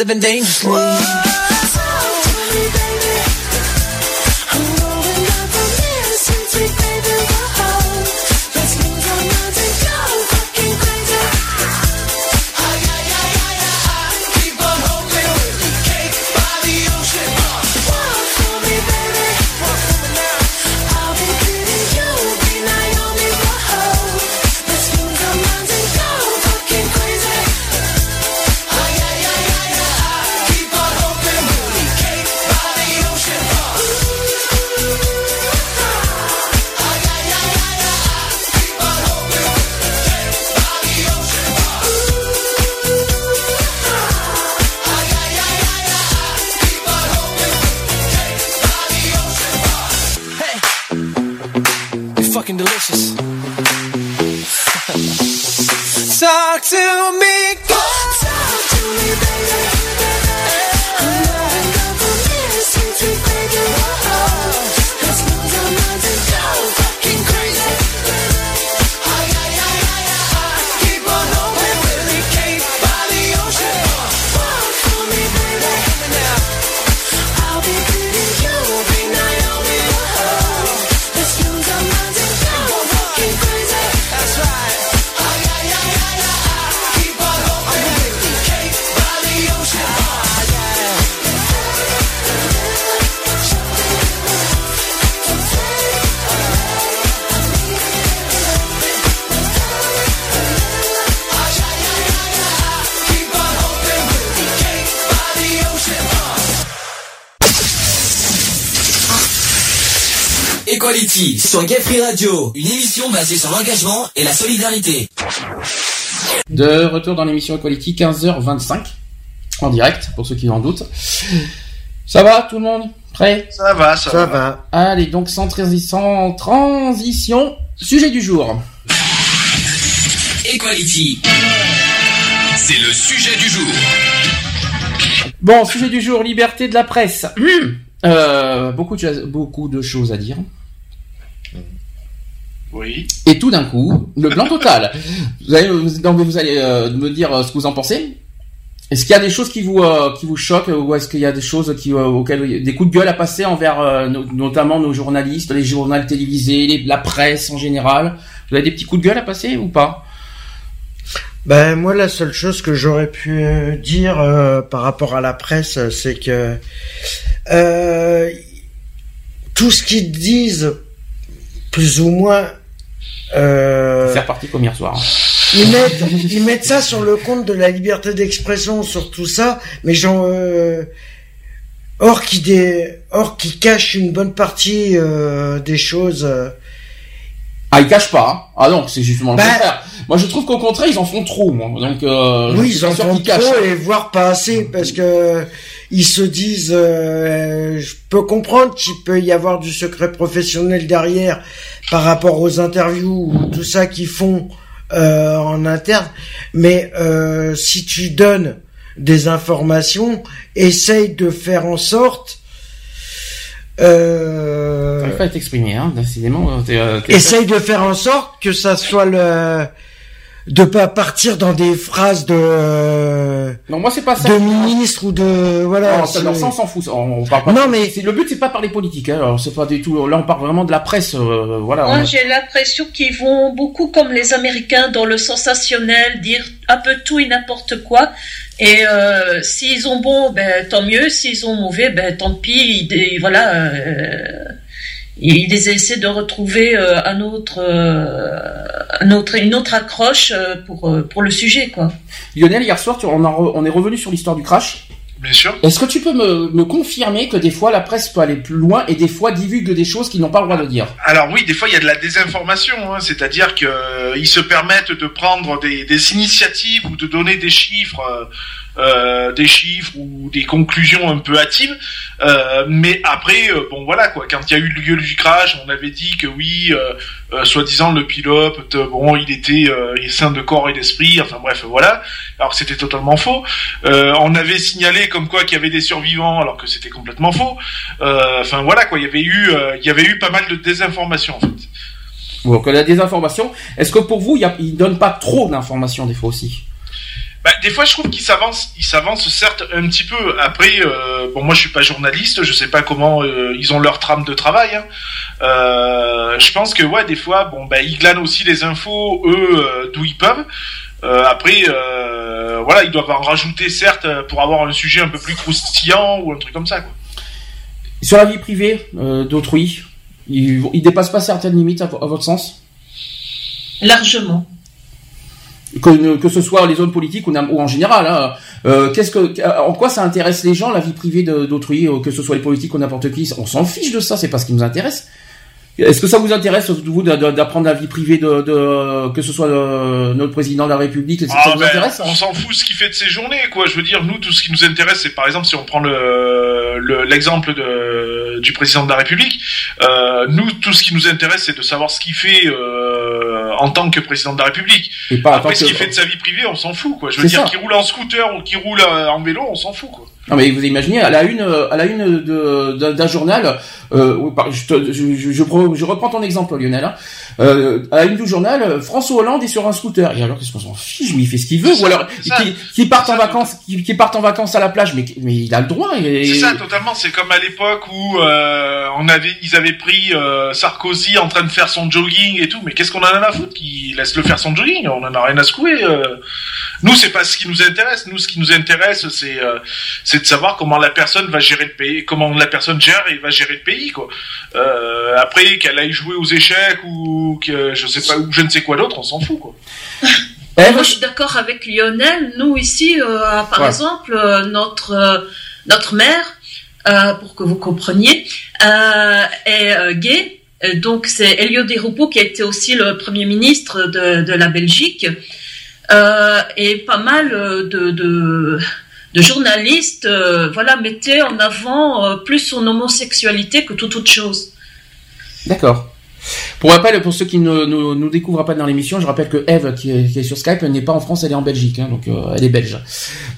Living dangerously. Sur Gay Free Radio, une émission basée sur l'engagement et la solidarité. De retour dans l'émission Equality, 15h25, en direct, pour ceux qui en doutent. Ça va tout le monde Prêt Ça va, ça, Ça va. Allez, donc sans, transi- sans transition, sujet du jour. Equality. C'est le sujet du jour. Bon, sujet du jour, liberté de la presse. Euh, beaucoup, de, beaucoup de choses à dire. Oui. Et tout d'un coup, le blanc total. <laughs> Vous allez, vous, donc vous allez euh, me dire euh, ce que vous en pensez. Est-ce qu'il y a des choses qui vous euh, qui vous choquent ou est-ce qu'il y a des choses qui euh, auxquelles des coups de gueule à passer envers euh, no- notamment nos journalistes, les journaux télévisés, les- la presse en général? Vous avez des petits coups de gueule à passer ou pas? Ben moi la seule chose que j'aurais pu dire euh, par rapport à la presse, c'est que euh, tout ce qu'ils disent, plus ou moins, euh, C'est reparti comme hier soir. ils mettent ils mettent ça sur le compte de la liberté d'expression, sur tout ça, mais genre euh, or qui des or qui cache une bonne partie euh, des choses. euh, Ah, ils cachent pas. hein. Ah non, c'est justement le Bah- contraire. Moi, je trouve qu'au contraire, ils en font trop. Moi. Donc, euh, Oui, ils en font trop et voire pas assez parce que ils se disent, euh, je peux comprendre qu'il peut y avoir du secret professionnel derrière par rapport aux interviews ou tout ça qu'ils font euh, en interne, mais euh, si tu donnes des informations, essaye de faire en sorte. Euh, T'arrives pas à t'exprimer, hein, décidément. euh, Essaye de faire en sorte que ça soit le de pas partir dans des phrases de Non, moi, c'est pas ça. de ministre ou de voilà. Non, ça, non, c'est- ça, on s'en fout. On, on parle pas. Non, mais- c'est le but, c'est pas parler politique. Hein, alors, c'est pas du tout. Là, on parle vraiment de la presse. euh, voilà. Moi, on- j'ai l'impression qu'ils vont beaucoup comme les Américains dans le sensationnel, dire un peu tout et n'importe quoi. Et euh, s'ils ont bon, ben tant mieux. S'ils ont mauvais, ben tant pis. Et voilà. Euh, ils essaient de retrouver euh, un autre, euh, un autre, une autre accroche euh, pour euh, pour le sujet, quoi. Lionel, hier soir, tu, on, a re- on est revenu sur l'histoire du crash. Bien sûr. Est-ce que tu peux me, me confirmer que des fois la presse peut aller plus loin et des fois divulgue des choses qu'ils n'ont pas le droit de dire? Alors oui, des fois il y a de la désinformation, hein, c'est-à-dire que euh, ils se permettent de prendre des, des initiatives ou de donner des chiffres, euh, des chiffres ou des conclusions un peu hâtives, euh, mais après, euh, bon voilà quoi, quand il y a eu le lieu du crash, on avait dit que oui, euh, soi-disant le pilote, bon, il était il sain de corps et d'esprit, enfin bref, voilà, alors c'était totalement faux. On avait signalé comme quoi qu'il y avait des survivants, alors que c'était complètement faux. Enfin voilà quoi, il y avait eu, il y avait eu pas mal de désinformation en fait. Que la désinformation, est-ce que pour vous, il ils donnent pas trop d'informations des fois aussi? Bah, des fois, je trouve qu'ils s'avancent, ils s'avancent certes un petit peu. Après, euh, bon, moi, je suis pas journaliste, je sais pas comment euh, ils ont leur trame de travail. hein. Euh, je pense que ouais, des fois, bon, bah, ils glanent aussi les infos eux euh, d'où ils peuvent. Euh, après, euh, voilà, ils doivent en rajouter certes pour avoir un sujet un peu plus croustillant ou un truc comme ça. Quoi. Sur la vie privée euh, d'autrui, ils, ils dépassent pas certaines limites à votre sens? Largement. Que, ce soit les zones politiques ou, en général. Hein. Euh, qu'est-ce que, en quoi ça intéresse les gens la vie privée d'autrui, euh, que ce soit les politiques ou n'importe qui? On s'en fiche de ça, c'est pas ce qui nous intéresse. Est-ce que ça vous intéresse vous d'apprendre la vie privée de, de que ce soit le- notre président de la République est-ce que Ça Ah, vous ben, intéresse on s'en fout ce qu'il fait de ses journées, quoi. Je veux dire, nous, tout ce qui nous intéresse, c'est par exemple si on prend le le- l'exemple du président de la République. Euh, nous, tout ce qui nous intéresse, c'est de savoir ce qu'il fait euh, en tant que président de la République. Et pas Après, ce qu'il fait de sa vie privée, on s'en fout, quoi. Je veux dire, ça. qu'il roule en scooter ou qu'il roule euh, en vélo, on s'en fout, quoi. Non mais vous imaginez à la une à la une d'un journal euh, je, je, je, je reprends ton exemple Lionel hein. Euh, à une du journal euh, François Hollande est sur un scooter et alors qu'est-ce qu'on s'en fiche mais il fait ce qu'il veut ou alors qui, qui part C'est en vacances qui, qui part en vacances à la plage mais mais il a le droit et, C'est ça, totalement. C'est comme à l'époque où euh, on avait, ils avaient pris euh, Sarkozy en train de faire son jogging et tout. Mais qu'est-ce qu'on en a à foutre Qu'il laisse le faire son jogging? On en a rien à secouer. euh. Nous, c'est pas ce qui nous intéresse. Nous, ce qui nous intéresse, c'est euh, c'est de savoir comment la personne va gérer le pays, comment la personne gère et va gérer le pays, quoi. Euh, après, qu'elle aille jouer aux échecs ou que je sais pas ou je ne sais quoi d'autre, on s'en fout, quoi. Eh, Moi, je suis d'accord avec Lionel. Nous ici, euh, par Ouais. exemple, euh, notre euh, notre mère, euh, pour que vous compreniez, euh, est euh, gay donc c'est Elio Di Rupo qui a été aussi le premier ministre de, de la Belgique. Euh, et pas mal de, de, de journalistes voilà, mettaient en avant plus son homosexualité que toute autre chose. D'accord. Pour rappel, pour ceux qui ne nous, découvrent pas dans l'émission, je rappelle que Eve, qui est, sur Skype, n'est pas en France, elle est en Belgique, hein, donc euh, elle est belge.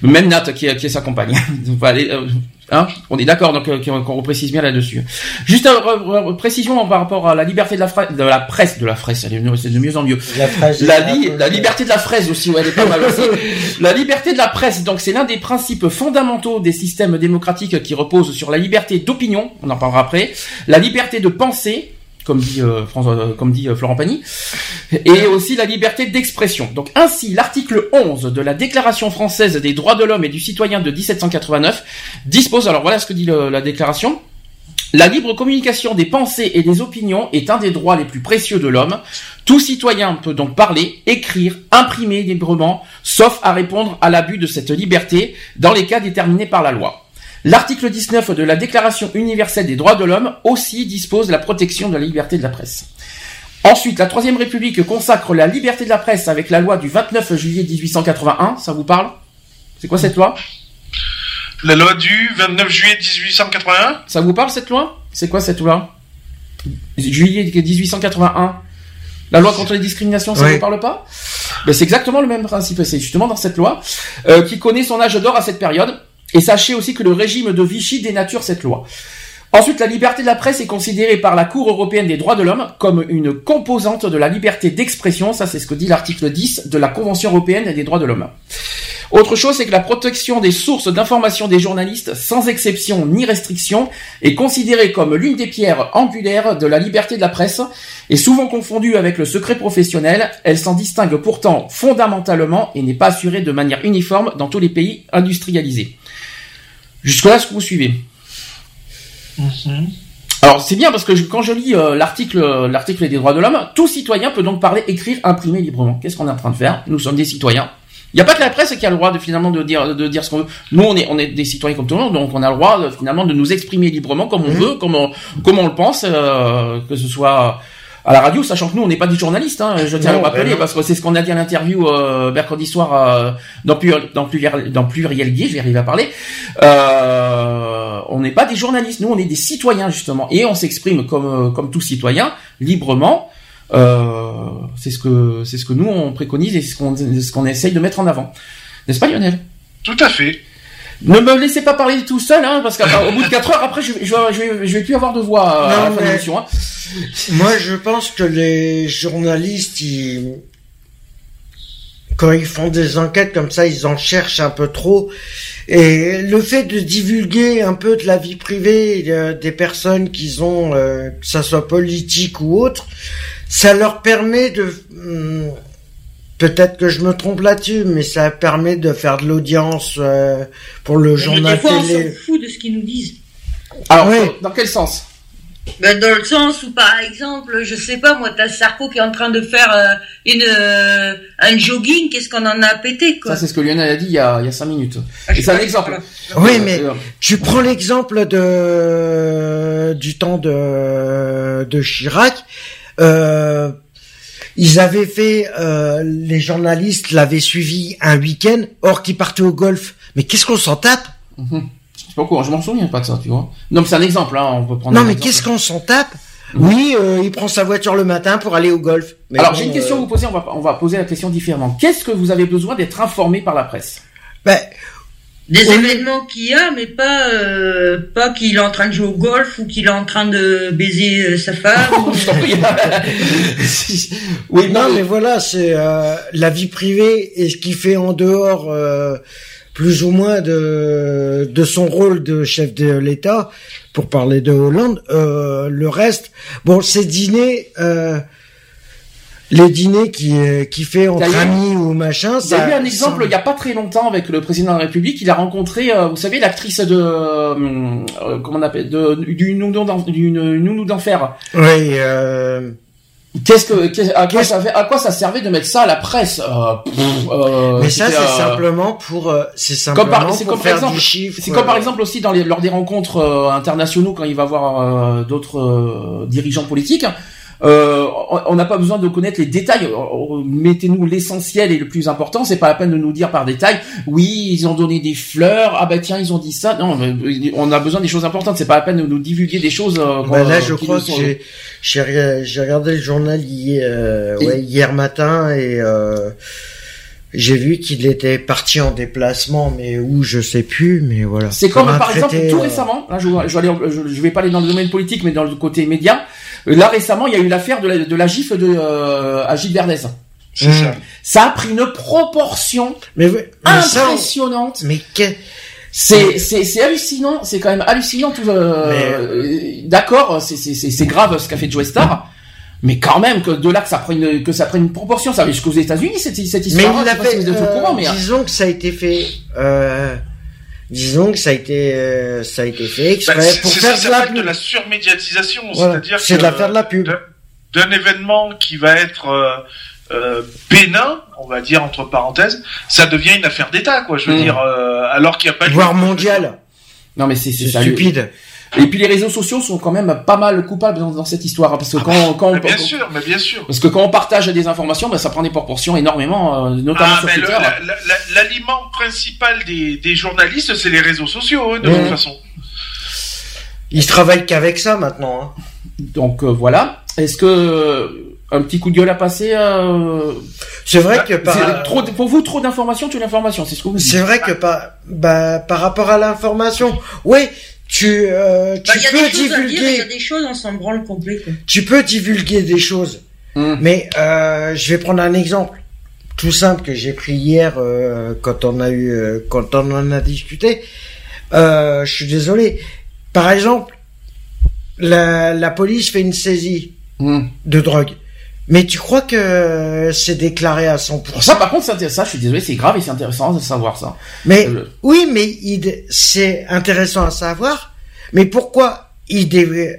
Même Nat, qui, est, qui est sa compagne. <laughs> Euh, hein, on est d'accord, donc euh, qu'on reprécise bien là-dessus. Juste une précision par rapport à la liberté de la, de la presse, de la fraise, c'est de mieux en mieux. La, la, liberté de la fraise aussi, ouais, elle est pas mal aussi. <laughs> la liberté de la presse, donc c'est l'un des principes fondamentaux des systèmes démocratiques qui reposent sur la liberté d'opinion, on en parlera après, la liberté de penser, comme dit euh, euh, euh, Florent Pagny, et aussi la liberté d'expression. Donc ainsi, l'article 11 de la Déclaration française des droits de l'homme et du citoyen de 1789 dispose, alors voilà ce que dit la déclaration, la libre communication des pensées et des opinions est un des droits les plus précieux de l'homme. Tout citoyen peut donc parler, écrire, imprimer librement, sauf à répondre à l'abus de cette liberté dans les cas déterminés par la loi. L'article 19 de la Déclaration universelle des droits de l'homme aussi dispose la protection de la liberté de la presse. Ensuite, la Troisième République consacre la liberté de la presse avec la loi du 29 juillet 1881. Ça vous parle? C'est quoi cette loi? La loi du 29 juillet 1881 Ça vous parle cette loi? C'est quoi cette loi? Juillet 1881 la loi contre les discriminations, ça ne vous parle pas? Ben, C'est exactement le même principe. C'est justement dans cette loi euh, qui connaît son âge d'or à cette période. Et sachez aussi que le régime de Vichy dénature cette loi. Ensuite, la liberté de la presse est considérée par la Cour européenne des droits de l'homme comme une composante de la liberté d'expression, ça c'est ce que dit l'article 10 de la Convention européenne des droits de l'homme. Autre chose, c'est que la protection des sources d'information des journalistes, sans exception ni restriction, est considérée comme l'une des pierres angulaires de la liberté de la presse, et souvent confondue avec le secret professionnel, elle s'en distingue pourtant fondamentalement et n'est pas assurée de manière uniforme dans tous les pays industrialisés. Jusque-là, est-ce que vous suivez mhm. Alors c'est bien parce que quand je lis euh, l'article euh, l'article des droits de l'homme, tout citoyen peut donc parler, écrire, imprimer librement. Qu'est-ce qu'on est en train de faire? Nous sommes des citoyens. Il n'y a pas que la presse qui a le droit de finalement de dire de dire ce qu'on veut. Nous on est on est des citoyens comme tout le monde, donc on a le droit finalement de nous exprimer librement comme on mhm. veut, comme on, comme on le pense, euh, que ce soit à la radio, sachant que nous, on n'est pas des journalistes, hein, je tiens à le rappeler, parce que c'est ce qu'on a dit à l'interview euh, mercredi soir euh, dans, dans, pluriel, dans Pluriel Gay, je vais arriver à parler. Euh, on n'est pas des journalistes, nous, on est des citoyens, justement, et on s'exprime comme, euh, comme tout citoyen, librement. Euh, c'est ce que c'est ce que nous on préconise et c'est ce qu'on ce qu'on essaye de mettre en avant, n'est-ce pas Lionel? Tout à fait. Ne me laissez pas parler tout seul, hein, parce qu'au bout de 4 heures, après, je, je, je, je, vais plus avoir de voix à la fin de l'émission. Hein. Moi, je pense que les journalistes, ils... quand ils font des enquêtes comme ça, ils en cherchent un peu trop. Et le fait de divulguer un peu de la vie privée euh, des personnes qu'ils ont, euh, que ça soit politique ou autre, ça leur permet de... Hmm, peut-être que je me trompe là-dessus, mais ça permet de faire de l'audience euh, pour le journal des fois, On s'en fout de ce qu'ils nous disent. Alors, dans quel sens? Ben, dans le sens où, par exemple, je sais pas, moi, t'as Sarko qui est en train de faire euh, une euh, un jogging, qu'est-ce qu'on en a pété, quoi? Ça, c'est ce que Lionel a dit il y a, il y a cinq minutes. Ah, c'est un exemple. Oui, mais tu prends l'exemple de du temps de de Chirac. Euh, ils avaient fait, euh, les journalistes l'avaient suivi un week-end, or qu'ils partaient au golf. Mais qu'est-ce qu'on s'en tape? Mhm. Pourquoi Je m'en souviens pas de ça, tu vois. Non, mais c'est un exemple, hein, on peut prendre. Non, mais qu'est-ce qu'on s'en tape? Oui, euh, il prend sa voiture le matin pour aller au golf. Alors j'ai une question à euh, vous poser. On va on va poser la question différemment. Qu'est-ce que vous avez besoin d'être informé par la presse? Ben des événements qu'il y a, mais pas euh, pas qu'il est en train de jouer au golf ou qu'il est en train de baiser sa femme. <laughs> <laughs> oui, non, mais voilà, c'est la vie privée et ce qu'il fait en dehors plus ou moins de, de son rôle de chef de l'État, pour parler de Hollande. Euh, le reste, bon, ces dîners, euh, les dîners qui qui fait entre amis ou machin. ça. eu un exemple il y a pas très longtemps avec le président de la République. Il a rencontré, euh, vous savez, l'actrice de comment on appelle, de, du nounou d'enfer. Oui. Euh... Qu'est-ce que, à, quoi ça, à quoi ça servait de mettre ça à la presse euh, euh, Mais ça, c'est euh, simplement pour, c'est simplement comme pour comme faire exemple, C'est comme par exemple aussi dans les, lors des rencontres internationaux quand il va voir d'autres dirigeants politiques. Euh, on n'a pas besoin de connaître les détails. Mettez-nous l'essentiel et le plus important. C'est pas la peine de nous dire par détail. Oui, ils ont donné des fleurs. Ah bah tiens, ils ont dit ça. Non, on a besoin des choses importantes. C'est pas la peine de nous divulguer des choses. Euh, bah là, je crois que j'ai regardé le journal hier, euh, ouais, hier matin et j'ai vu qu'il était parti en déplacement, mais où je sais plus, mais voilà. C'est comme par exemple tout récemment. Là, je, je, je, vais pas aller dans le domaine politique, mais dans le côté média. Là récemment, il y a eu l'affaire de la, de la gifle de euh, à Gilles Verdez. C'est ça. Ça a pris une proportion mais, impressionnante. mais que... C'est c'est c'est hallucinant, c'est quand même hallucinant tout. Euh, D'accord, c'est c'est c'est grave ce qu'a fait Joe Star. Mais quand même que de là que ça prenne que ça prenne une proportion, ça va jusqu'aux États-Unis cette cette histoire. Mais il a fait, euh, mais... disons que ça a été fait euh, disons que ça a été euh, ça a été fait exprès bah, pour faire ça, la de la surmédiatisation, c'est-à-dire c'est de la faire de la pub d'un événement qui va être euh, euh, bénin, on va dire entre parenthèses, ça devient une affaire d'État, quoi. Je veux mm. dire, euh, alors qu'il n'y a pas de voire mondial. Non mais c'est stupide. Et puis les réseaux sociaux sont quand même pas mal coupables dans, cette histoire, hein, parce que ah quand, quand on, bien sûr, mais bien sûr, parce que quand on partage des informations, ben, ça prend des proportions énormément, euh, notamment ah, sur Twitter. L'aliment principal des, des journalistes, c'est les réseaux sociaux, hein, de toute façon. Ils travaillent qu'avec ça maintenant. Hein. Donc euh, voilà. Est-ce que euh, un petit coup de gueule à passer C'est vrai que par... trop, pour vous trop d'informations, tu l'information, c'est ce que vous C'est vrai que par bah, par rapport à l'information, oui, tu, euh, tu bah, peux divulguer. Il y a des choses, on s'en branle complet. Tu peux divulguer des choses, hum. mais euh, je vais prendre un exemple tout simple que j'ai pris hier euh, quand on a eu, euh, quand on en a discuté. Euh, je suis désolé. Par exemple, la, la police fait une saisie hum. de drogue. Mais tu crois que c'est déclaré à 100% Ça, par contre, c'est ça, je suis désolé, c'est grave et c'est intéressant de savoir ça. Mais euh, oui, mais c'est intéressant à savoir. Mais pourquoi il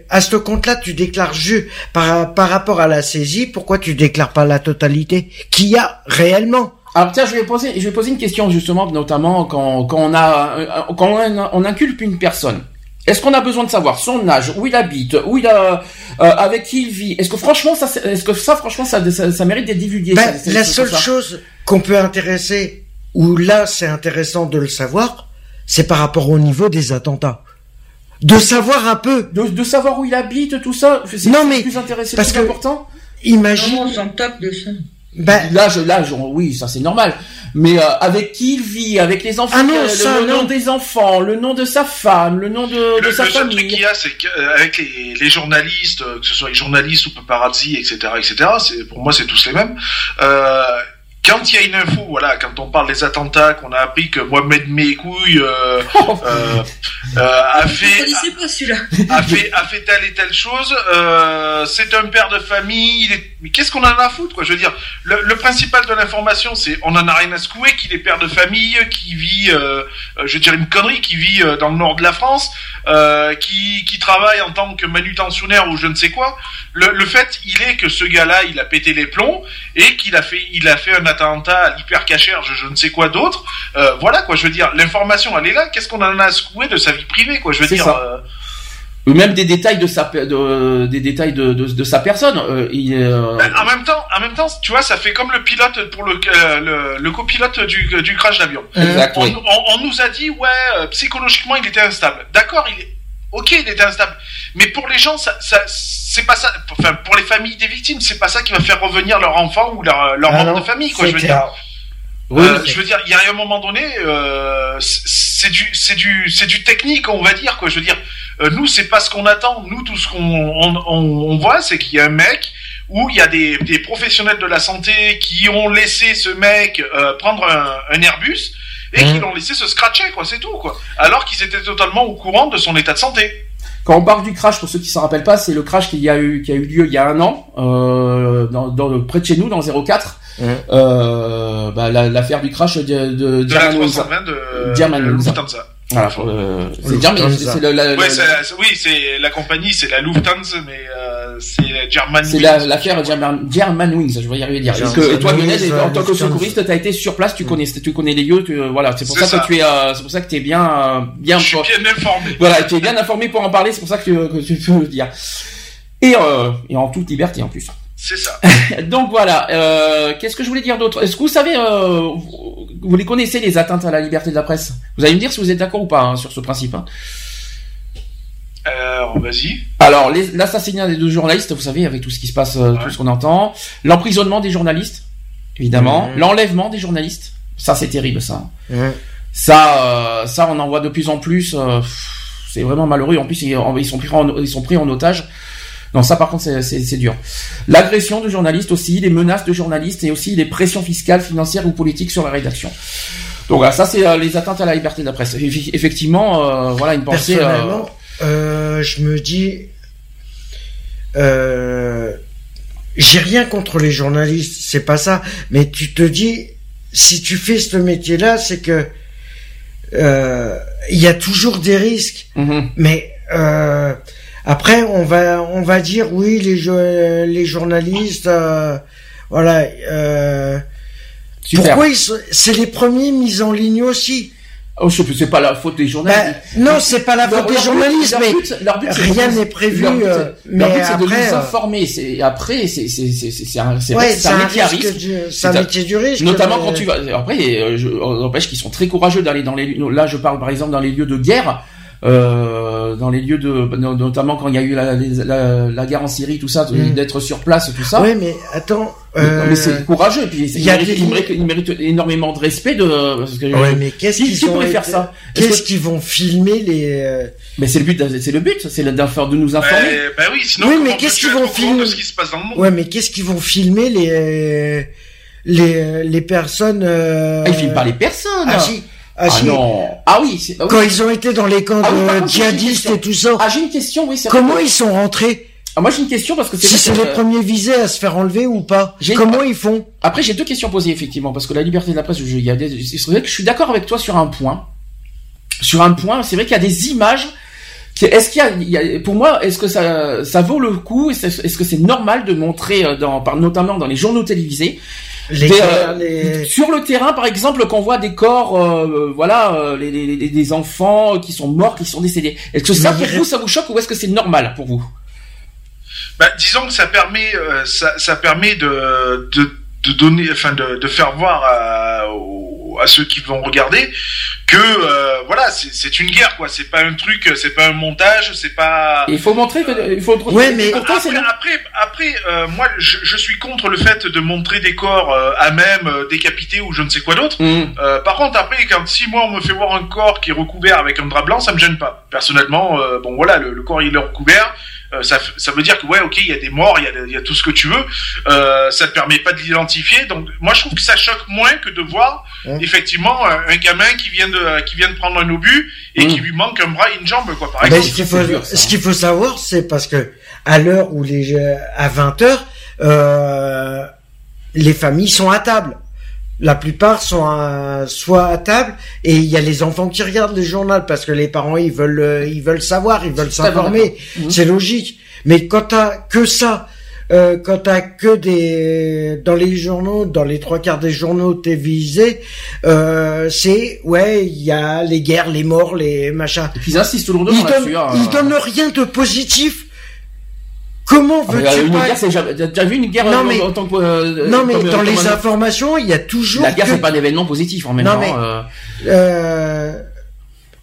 à ce compte-là, tu déclares juste par, par rapport à la saisie, pourquoi tu déclares pas la totalité qu'il y a réellement? Alors tiens, je vais poser, je vais poser une question justement, notamment quand, quand on a, quand on, on inculpe une personne. Est-ce qu'on a besoin de savoir son âge, où il habite, où il a, euh, avec qui il vit? Est-ce que franchement, ça, est-ce que ça, franchement, ça, ça, mérite d'être divulgué ben, La seule chose qu'on peut intéresser, ou là, c'est intéressant de le savoir, c'est par rapport au niveau des attentats. De savoir un peu. De, savoir où il habite, tout ça. Non mais plus intéressant, parce plus que important? Imagine. on s'en tape de ça. Ben, l'âge, l'âge, oui, ça c'est normal. Mais euh, avec qui il vit, avec les enfants, ah le, nom des enfants, le nom de sa femme, le nom de, de sa le famille. Le truc qu'il y a, c'est qu'avec les, les, journalistes, que ce soit les journalistes ou paparazzi, etc., etc., c'est pour moi c'est tous les mêmes. Euh, quand il y a une info, voilà, quand on parle des attentats, qu'on a appris que Mohamed Mekouille euh, <laughs> euh, euh, a fait, a, a, fait, a fait telle et telle chose, euh, c'est un père de famille. Il est... Mais qu'est-ce qu'on en a à foutre, quoi? Je veux dire, le, le principal de l'information, c'est on en a rien à secouer qu'il est père de famille, qui vit, euh, je veux dire une connerie, qui vit dans le nord de la France, qui, qui travaille en tant que manutentionnaire ou je ne sais quoi. Le, le fait, il est que ce gars-là, il a pété les plombs et qu'il a fait, il a fait un attentat à l'hypercachère, je, je ne sais quoi d'autre. Euh, voilà quoi, je veux dire, l'information elle est là. Qu'est-ce qu'on en a à secouer de sa vie privée quoi Je veux dire. Euh, même des détails de sa de, des détails de, de, de sa personne euh, il, euh... ben, en même temps en même temps tu vois ça fait comme le pilote pour le le, le copilote du, du crash d'avion on, on, on, nous a dit ouais psychologiquement il était instable d'accord il ok il était instable mais pour les gens ça, ça c'est pas ça. Enfin, pour les familles des victimes, c'est pas ça qui va faire revenir leur enfant ou leur, leur ah membre de famille, quoi. Je veux dire. Euh, je veux dire, il y a un moment donné, euh, c'est du, c'est du, c'est du technique, on va dire, quoi. Je veux dire, euh, nous, c'est pas ce qu'on attend. Nous, tout ce qu'on on, on, voit, c'est qu'il y a un mec où il y a des, des, professionnels de la santé qui ont laissé ce mec euh, prendre un, un, Airbus et qui mmh. l'ont laissé se scratcher, quoi. C'est tout, quoi. Alors qu'ils étaient totalement au courant de son état de santé. Quand on parle du crash, pour ceux qui s'en rappellent pas, c'est le crash qui a eu qui a eu lieu il y a un an euh, dans, dans près de chez nous, dans 04. Mmh. Euh, bah, l'affaire du crash de, de, de Diamond, de, Diamond, Voilà, euh, c'est c'est la, oui, c'est la compagnie, c'est la Lufthansa, mais euh, c'est German. C'est l'affaire German, Germanwings, je vais y arriver à dire. et toi, Lionel, en tant que secouriste, t'as été sur place, tu connais, tu connais les lieux, tu, voilà, c'est pour ça, que tu es, euh, c'est pour ça que t'es bien, euh, bien. Je suis bien informé. Voilà, tu es bien informé pour en parler, c'est pour ça que, que tu peux le dire. Et, euh, et en toute liberté en plus. C'est ça. <laughs> Donc voilà. Euh, Qu'est-ce que je voulais dire d'autre? Est-ce que vous savez, euh, vous, les connaissez les atteintes à la liberté de la presse? Vous allez me dire si vous êtes d'accord ou pas hein, sur ce principe. Hein. Alors, vas-y. Alors, l'assassinat des deux journalistes, vous savez, avec tout ce qui se passe, euh, tout ce qu'on entend, l'emprisonnement des journalistes, évidemment, l'enlèvement des journalistes, ça c'est terrible, ça. Ça, euh, ça, on en voit de plus en plus. Euh, c'est vraiment malheureux. En plus, ils, ils sont pris en, ils sont pris en otage. Non, ça par contre c'est dur. L'agression de journalistes aussi, les menaces de journalistes et aussi les pressions fiscales, financières ou politiques sur la rédaction. Donc voilà, ça c'est euh, les atteintes à la liberté de la presse. Effectivement, euh, voilà une pensée. Euh, Personnellement, je me dis, j'ai rien contre les journalistes, c'est pas ça. Mais tu te dis, si tu fais ce métier-là, c'est que il y a toujours des risques. Mm-hmm. Mais après, on va on va dire oui les les journalistes, euh, voilà. Euh, pourquoi c'est les premiers mis en ligne aussi Oh, c'est pas la faute des journalistes. Non, c'est pas la faute des journalistes, mais rien n'est prévu. Leur but, euh, mais c'est de nous euh, informer. C'est après, c'est c'est c'est c'est un ouais, un, un métier à risque. C'est un métier du risque. Notamment quand tu vas. Après, je, on empêche qu'ils sont très courageux d'aller dans les. Là, je parle par exemple dans les lieux de guerre euh, dans les lieux de, notamment quand il y a eu la, la, la guerre en Syrie, tout ça, mm. d'être sur place, tout ça. Oui, mais attends. Euh... Mais c'est courageux. Puis il, mérite, il, mérite, énormément de respect de. Parce que, ouais, mais qu'est-ce qu'ils vont faire ça? Qu'est-ce qu'ils vont filmer les euh, Mais c'est le but, c'est le but, c'est de nous informer. bah oui, sinon. Oui, mais qu'est-ce qu'ils vont filmer ce qui se passe dans le monde? Ouais, mais qu'est-ce qu'ils vont filmer les les les personnes euh... Ah, ils filment pas les personnes. Ah si. Ah, ah non. Ah oui, Quand ils ont été dans les camps ah de djihadistes et tout ça. Ah j'ai une question, oui. Comment ils sont rentrés? Ah, moi j'ai une question parce que c'est si c'est les premiers visés à se faire enlever ou pas. Comment ils font? Après j'ai deux questions posées effectivement parce que la liberté de la presse, il y a des... c'est vrai que je suis d'accord avec toi sur un point. Sur un point, c'est vrai qu'il y a des images. Est-ce qu'il y, a, pour moi, est-ce que ça, ça vaut le coup? Est-ce que c'est normal de montrer, euh, dans, notamment dans les journaux télévisés, euh, sur le terrain, par exemple, qu'on voit des corps, euh, voilà, euh, les, les, des enfants qui sont morts, qui sont décédés. Est-ce que ça, pour vous, ça vous choque ou est-ce que c'est normal pour vous? Bah, disons que ça permet, ça, ça, permet de, de, de donner, enfin, de, de faire voir à, à ceux qui vont regarder que euh, voilà c'est une guerre quoi. C'est pas un truc c'est pas un montage c'est pas il faut montrer que il faut ouais mais après après, après euh, moi je, je, suis contre le fait de montrer des corps euh, à même décapités ou je ne sais quoi d'autre. Mm. par contre après quand si moi on me fait voir un corps qui est recouvert avec un drap blanc ça me gêne pas. Personnellement bon voilà le, le corps il est recouvert euh, ça, ça, veut dire que ouais, ok, il y a des morts, il y a, y a, tout ce que tu veux. Euh, ça te permet pas de l'identifier. Donc, moi, je trouve que ça choque moins que de voir effectivement un, gamin qui vient de qui vient de prendre un obus et qui lui manque un bras et une jambe, quoi. Par exemple. ce qu'il faut, ce qu'il faut savoir, c'est parce que à l'heure où les à 20 heures, euh, les familles sont à table la plupart sont soit à table et il y a les enfants qui regardent les journaux parce que les parents ils veulent euh, ils veulent savoir, ils veulent s'informer. Mhm. C'est logique. Mais quand t'as que ça, euh, quand t'as que des dans les journaux, dans les trois quarts des journaux télévisés, euh, c'est ouais, il y a les guerres, les morts, les machins. Et puis ils insistent tout le ils, hein. ils donnent rien de positif Comment ah, veux-tu une guerre, T'as vu une guerre non, mais, en tant que euh, non mais dans les informations, il y a toujours la guerre c'est pas d'événement positif en même non, temps. Euh... Euh,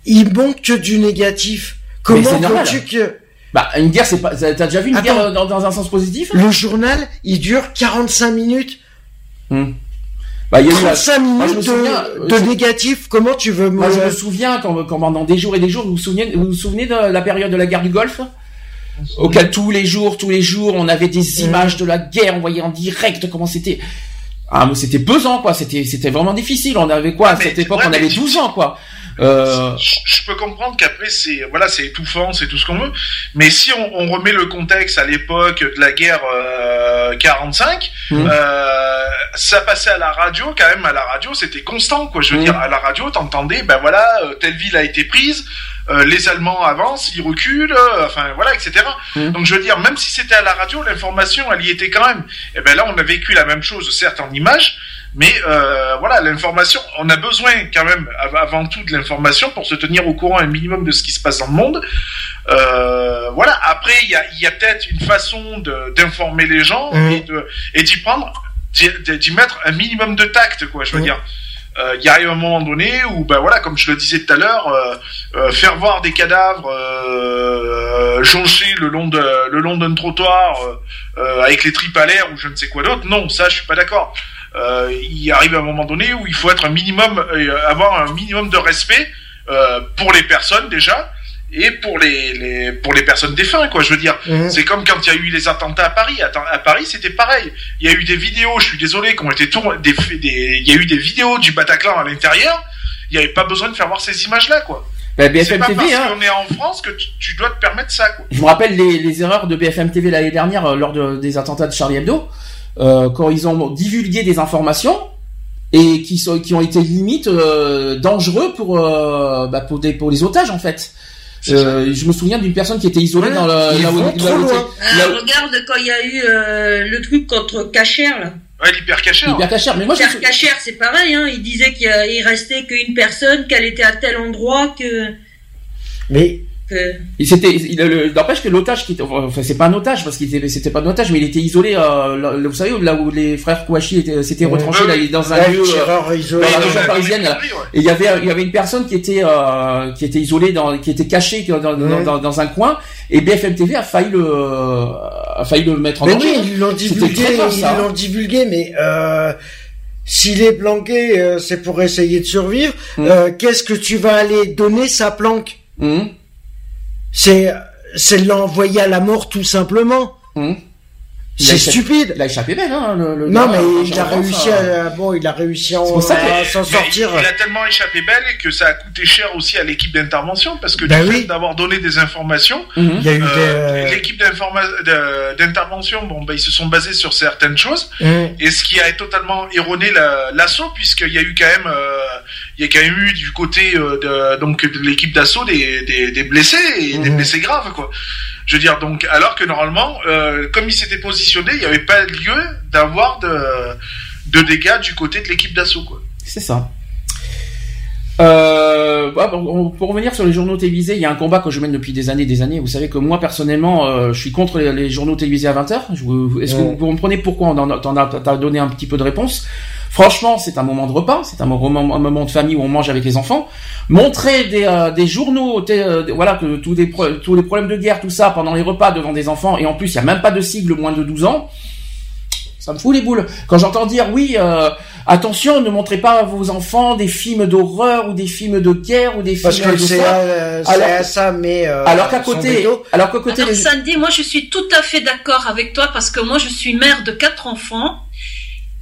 il manque que du négatif. Comment veux-tu que bah une guerre c'est pas t'as déjà vu une guerre dans, dans, un sens positif Le journal, il dure 45 minutes. Hmm. Bah, il y a 35 minutes de, euh, négatif. Comment tu veux Moi, je me souviens quand, quand pendant des jours et des jours, vous vous souvenez, vous vous souvenez de la période de la guerre du Golfe? Auquel tous les jours, tous les jours, on avait des images de la guerre, on voyait en direct comment c'était. Ah, mais c'était pesant, quoi. C'était, c'était vraiment difficile. On avait quoi à cette époque On avait 12 ans, quoi. Euh... Je, peux comprendre qu'après c'est voilà c'est étouffant c'est tout ce qu'on veut mais si on, on, remet le contexte à l'époque de la guerre euh, 45, Mhm. euh, ça passait à la radio quand même. À la radio, c'était constant, quoi. Je veux Mhm. dire, à la radio, t'entendais, ben voilà, euh, telle ville a été prise. Euh, les Allemands avancent, ils reculent, euh, enfin voilà, etc. Mhm. Donc je veux dire, même si c'était à la radio, l'information, elle y était quand même. Et ben là, on a vécu la même chose, certes en images, mais euh, voilà, l'information, on a besoin quand même av- avant tout de l'information pour se tenir au courant un minimum de ce qui se passe dans le monde. Euh, voilà. Après, il y a, y a peut-être une façon d'informer les gens Mhm. et d'y prendre, d'y mettre un minimum de tact, quoi. Je veux Mhm. dire. Euh, Il arrive un moment donné où, ben voilà, comme je le disais tout à l'heure, euh, euh, faire voir des cadavres euh, jonchés le long de le long d'un trottoir avec les tripes à l'air ou je ne sais quoi d'autre, non, ça je suis pas d'accord. Il arrive un moment donné où il faut être un minimum, avoir un minimum de respect pour les personnes déjà et pour les, les pour les personnes défuntes quoi. Je veux dire, Mhm. c'est comme quand il y a eu les attentats à Paris. À Paris, c'était pareil. Il y a eu des vidéos, je suis désolé, qui ont été tournées. Des, il y a eu des vidéos du Bataclan à l'intérieur. Il n'y avait pas besoin de faire voir ces images-là, quoi. Bah, C'est BFM pas TV, parce hein. qu'on est en France que tu, tu dois te permettre ça, quoi. Je me rappelle les, les erreurs de BFM TV l'année dernière euh, lors de- des attentats de Charlie Hebdo, euh, quand ils ont divulgué des informations et qui sont qui ont été limite euh, dangereux pour euh, bah, pour des pour les otages en fait. Euh, je me souviens d'une personne qui était isolée Ouais, dans ils vont trop loin. là Ah, regarde quand il y a eu euh, le truc contre Cacher là. Ouais, l'hyper caché. hein. hyper cachère. Mais moi, c'est pareil, hein. Il disait qu'il restait qu'une personne, qu'elle était à tel endroit, que. Mais Et c'était, il, le- n'empêche que l'otage qui était, enfin c'est pas un otage parce qu'il était, c'était pas un otage, mais il était isolé. Euh, là, vous savez là où les frères Kouachi étaient, s'étaient Ouais. retranchés Ouais, là, dans un là, lieu. euh, isolé. dans la région ouais, parisienne, là. Et il y avait, il y avait une personne qui était, euh, qui était isolée dans, qui était cachée dans, dans, Ouais. dans, dans un coin, et BFM TV a failli le, a failli le mettre en Mais danger. oui, ils l'ont divulgué, grave, ils hein. l'ont divulgué, mais euh, s'il est planqué, euh, c'est pour essayer de survivre. Mm. Euh, Qu'est-ce que tu vas aller donner sa planque? Hum, C'est l'envoyer à la mort tout simplement. hum. C'est stupide. Il a échappé belle, hein, le, le Non, gars, mais il a réussi à bon, il a réussi à, s'en sortir. Il a tellement échappé belle que ça a coûté cher aussi à l'équipe d'intervention parce que Ben du oui. fait d'avoir donné des informations. Il y a eu euh, des. l'équipe d'intervention, bon, ben, ils se sont basés sur certaines choses. Hum. Et ce qui a totalement erroné la- l'assaut, puisqu'il y a eu quand même, euh, il y a quand même eu du côté euh, de, donc de l'équipe d'assaut des, des, des blessés et des Mhm. blessés graves, quoi. Je veux dire, donc, alors que normalement, euh, comme il s'était positionné, il n'y avait pas lieu d'avoir de, de dégâts du côté de l'équipe d'assaut, quoi. C'est ça. Euh, bah, bon, pour revenir sur les journaux télévisés, il y a un combat que je mène depuis des années, des années. Vous savez que moi personnellement, euh, je suis contre les, les journaux télévisés à 20h. Est-ce que vous, comprenez pourquoi on en a- as, t'as donné un petit peu de réponse Franchement, c'est un moment de repas, c'est un moment, un moment de famille où on mange avec les enfants. Montrer des, euh, des journaux, euh, voilà, que tous les, tous les problèmes de guerre, tout ça, pendant les repas devant des enfants, et en plus, il y a même pas de cible moins de 12 ans. Ça me fout les boules. Quand j'entends dire oui, euh, attention, ne montrez pas à vos enfants des films d'horreur ou des films de guerre ou des films Parce que de c'est ça. c'est Alors- à ça, mais euh, alors qu'à côté, alors qu'à côté Alors, les- Sandy, moi je suis tout à fait d'accord avec toi parce que moi je suis mère de quatre enfants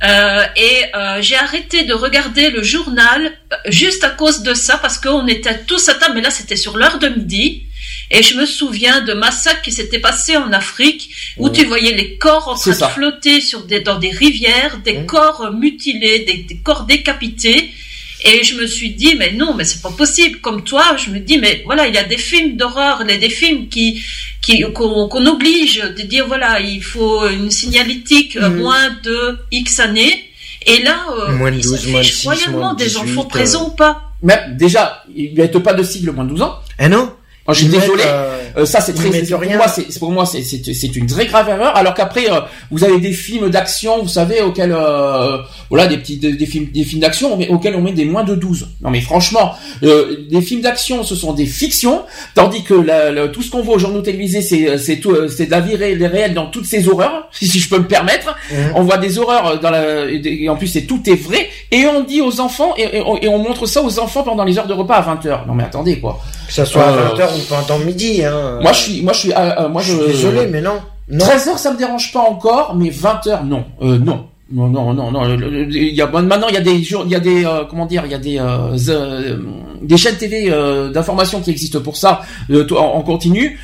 euh, et euh, j'ai arrêté de regarder le journal euh, juste à cause de ça parce qu'on était tous à table, mais là c'était sur l'heure de midi. Et je me souviens de massacres qui s'étaient passés en Afrique où tu voyais les corps en train de flotter sur des, dans des rivières, des corps mutilés, des, des corps décapités. Et je me suis dit, mais non, mais c'est pas possible. Comme toi, je me dis, mais voilà, il y a des films d'horreur, il y a des films qui, qui, qu'on, oblige de dire, voilà, il faut une signalétique euh, Mhm. moins de X années. Et là, euh, Moins de ils s'en 12, moins de fichent 6, royalement moins de des 18, enfants euh. présents ou pas. même déjà, il n'y a pas de cible moins de 12 ans. Eh non Je suis Ils désolé. euh, Euh, ça c'est très pour moi c'est pour moi c'est une très grave erreur alors qu'après euh, vous avez des films d'action vous savez auxquels euh, voilà des petits des, des films des films d'action mais auxquels on met des moins de 12 non mais franchement euh, des films d'action ce sont des fictions tandis que la- la- tout ce qu'on voit aux journaux télévisés c'est c'est tout euh, c'est de la vie réelle dans toutes ces horreurs si, <laughs> si je peux me permettre Mhm. on voit des horreurs dans la et en plus c'est tout est vrai et on dit aux enfants et, et on, et on montre ça aux enfants pendant les heures de repas à 20h non mais attendez quoi Que ça soit Euh, à 20h ou pendant midi. Hein. moi je suis moi je suis euh, euh, moi je suis désolé, mais non. Non. 13 heures, ça me dérange pas encore, mais 20 heures, non. Euh, non. Non, non, non, non. Il y a maintenant, il y a des, il y a des, euh, comment dire, il y a des, euh, euh, des chaînes TV d'information qui existent pour ça en, continu.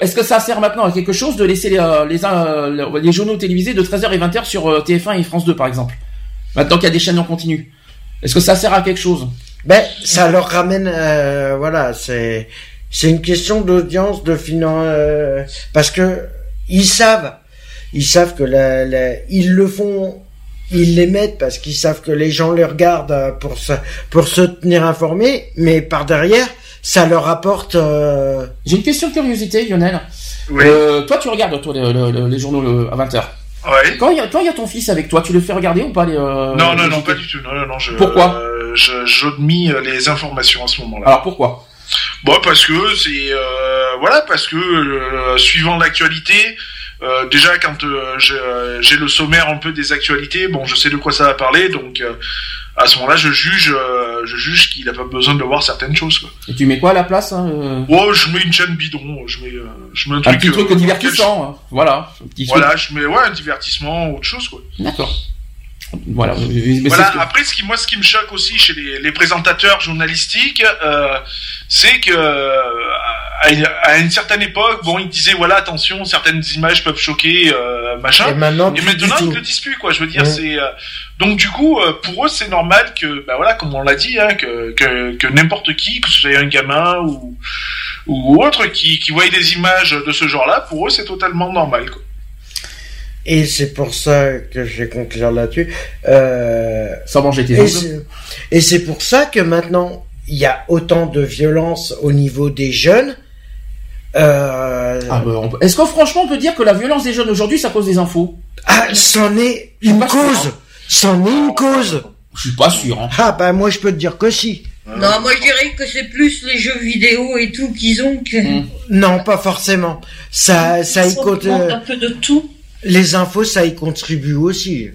Est-ce que ça sert maintenant à quelque chose de laisser les, les, les journaux télévisés de 13h et 20h sur TF1 et France 2 par exemple Maintenant qu'il y a des chaînes en continu, est-ce que ça sert à quelque chose? Ben, ça leur ramène, voilà, c'est, c'est une question d'audience, de finance, parce que ils savent ils savent que la, ils le font ils les mettent parce qu'ils savent que les gens les regardent euh, pour se, pour se tenir informés, mais par derrière, ça leur apporte. Euh, J'ai une question de curiosité, Lionel. Euh, toi, tu regardes toi les, journaux à 20h. Ouais. Quand il y a, toi, il y a ton fils avec toi, tu le fais regarder ou pas les, Non, non, non, pas du tout. Non, non, non. Je, pourquoi? Je les informations à ce moment-là. Alors pourquoi? Bon, parce que c'est voilà, parce que suivant l'actualité, euh, déjà quand euh, euh, j'ai le sommaire un peu des actualités, bon, je sais de quoi ça va parler, donc à ce moment-là, je juge, je juge qu'il a pas besoin de voir certaines choses. Quoi. Et tu mets quoi à la place hein, Oh, je mets une chaîne bidon, je mets, je mets un, truc, petit truc divertissant, hein. voilà. voilà, je mets ouais un divertissement, autre chose quoi. D'accord. Voilà. voilà. Après, ce qui moi, ce qui me choque aussi chez les, les présentateurs journalistiques, euh, c'est que à une, certaine époque, bon, ils disaient voilà, attention, certaines images peuvent choquer, euh, machin. Et maintenant, et maintenant ils le disent plus, quoi. Je veux dire, c'est euh, donc du coup, euh, pour eux, c'est normal que, bah voilà, comme on l'a dit, hein, que que, que n'importe qui, que ce soit un gamin ou ou autre, qui qui voit des images de ce genre-là, pour eux, c'est totalement normal, quoi. Et c'est pour ça que je vais conclure là-dessus. Euh, Sans manger tes Et c'est pour ça que maintenant, il y a autant de violence au niveau des jeunes. Euh... Ah ben, Est-ce que franchement on peut dire que la violence des jeunes aujourd'hui, ça cause des infos? Ah, c'en est une cause. C'en est une cause. Je suis pas sûr. Hein. Ah ben moi je peux te dire que si. Non, moi je dirais que c'est plus les jeux vidéo et tout qu'ils ont que. Hmm. Non, pas forcément. Ça, ça y compte. Un peu de tout. Les infos, ça y contribue aussi.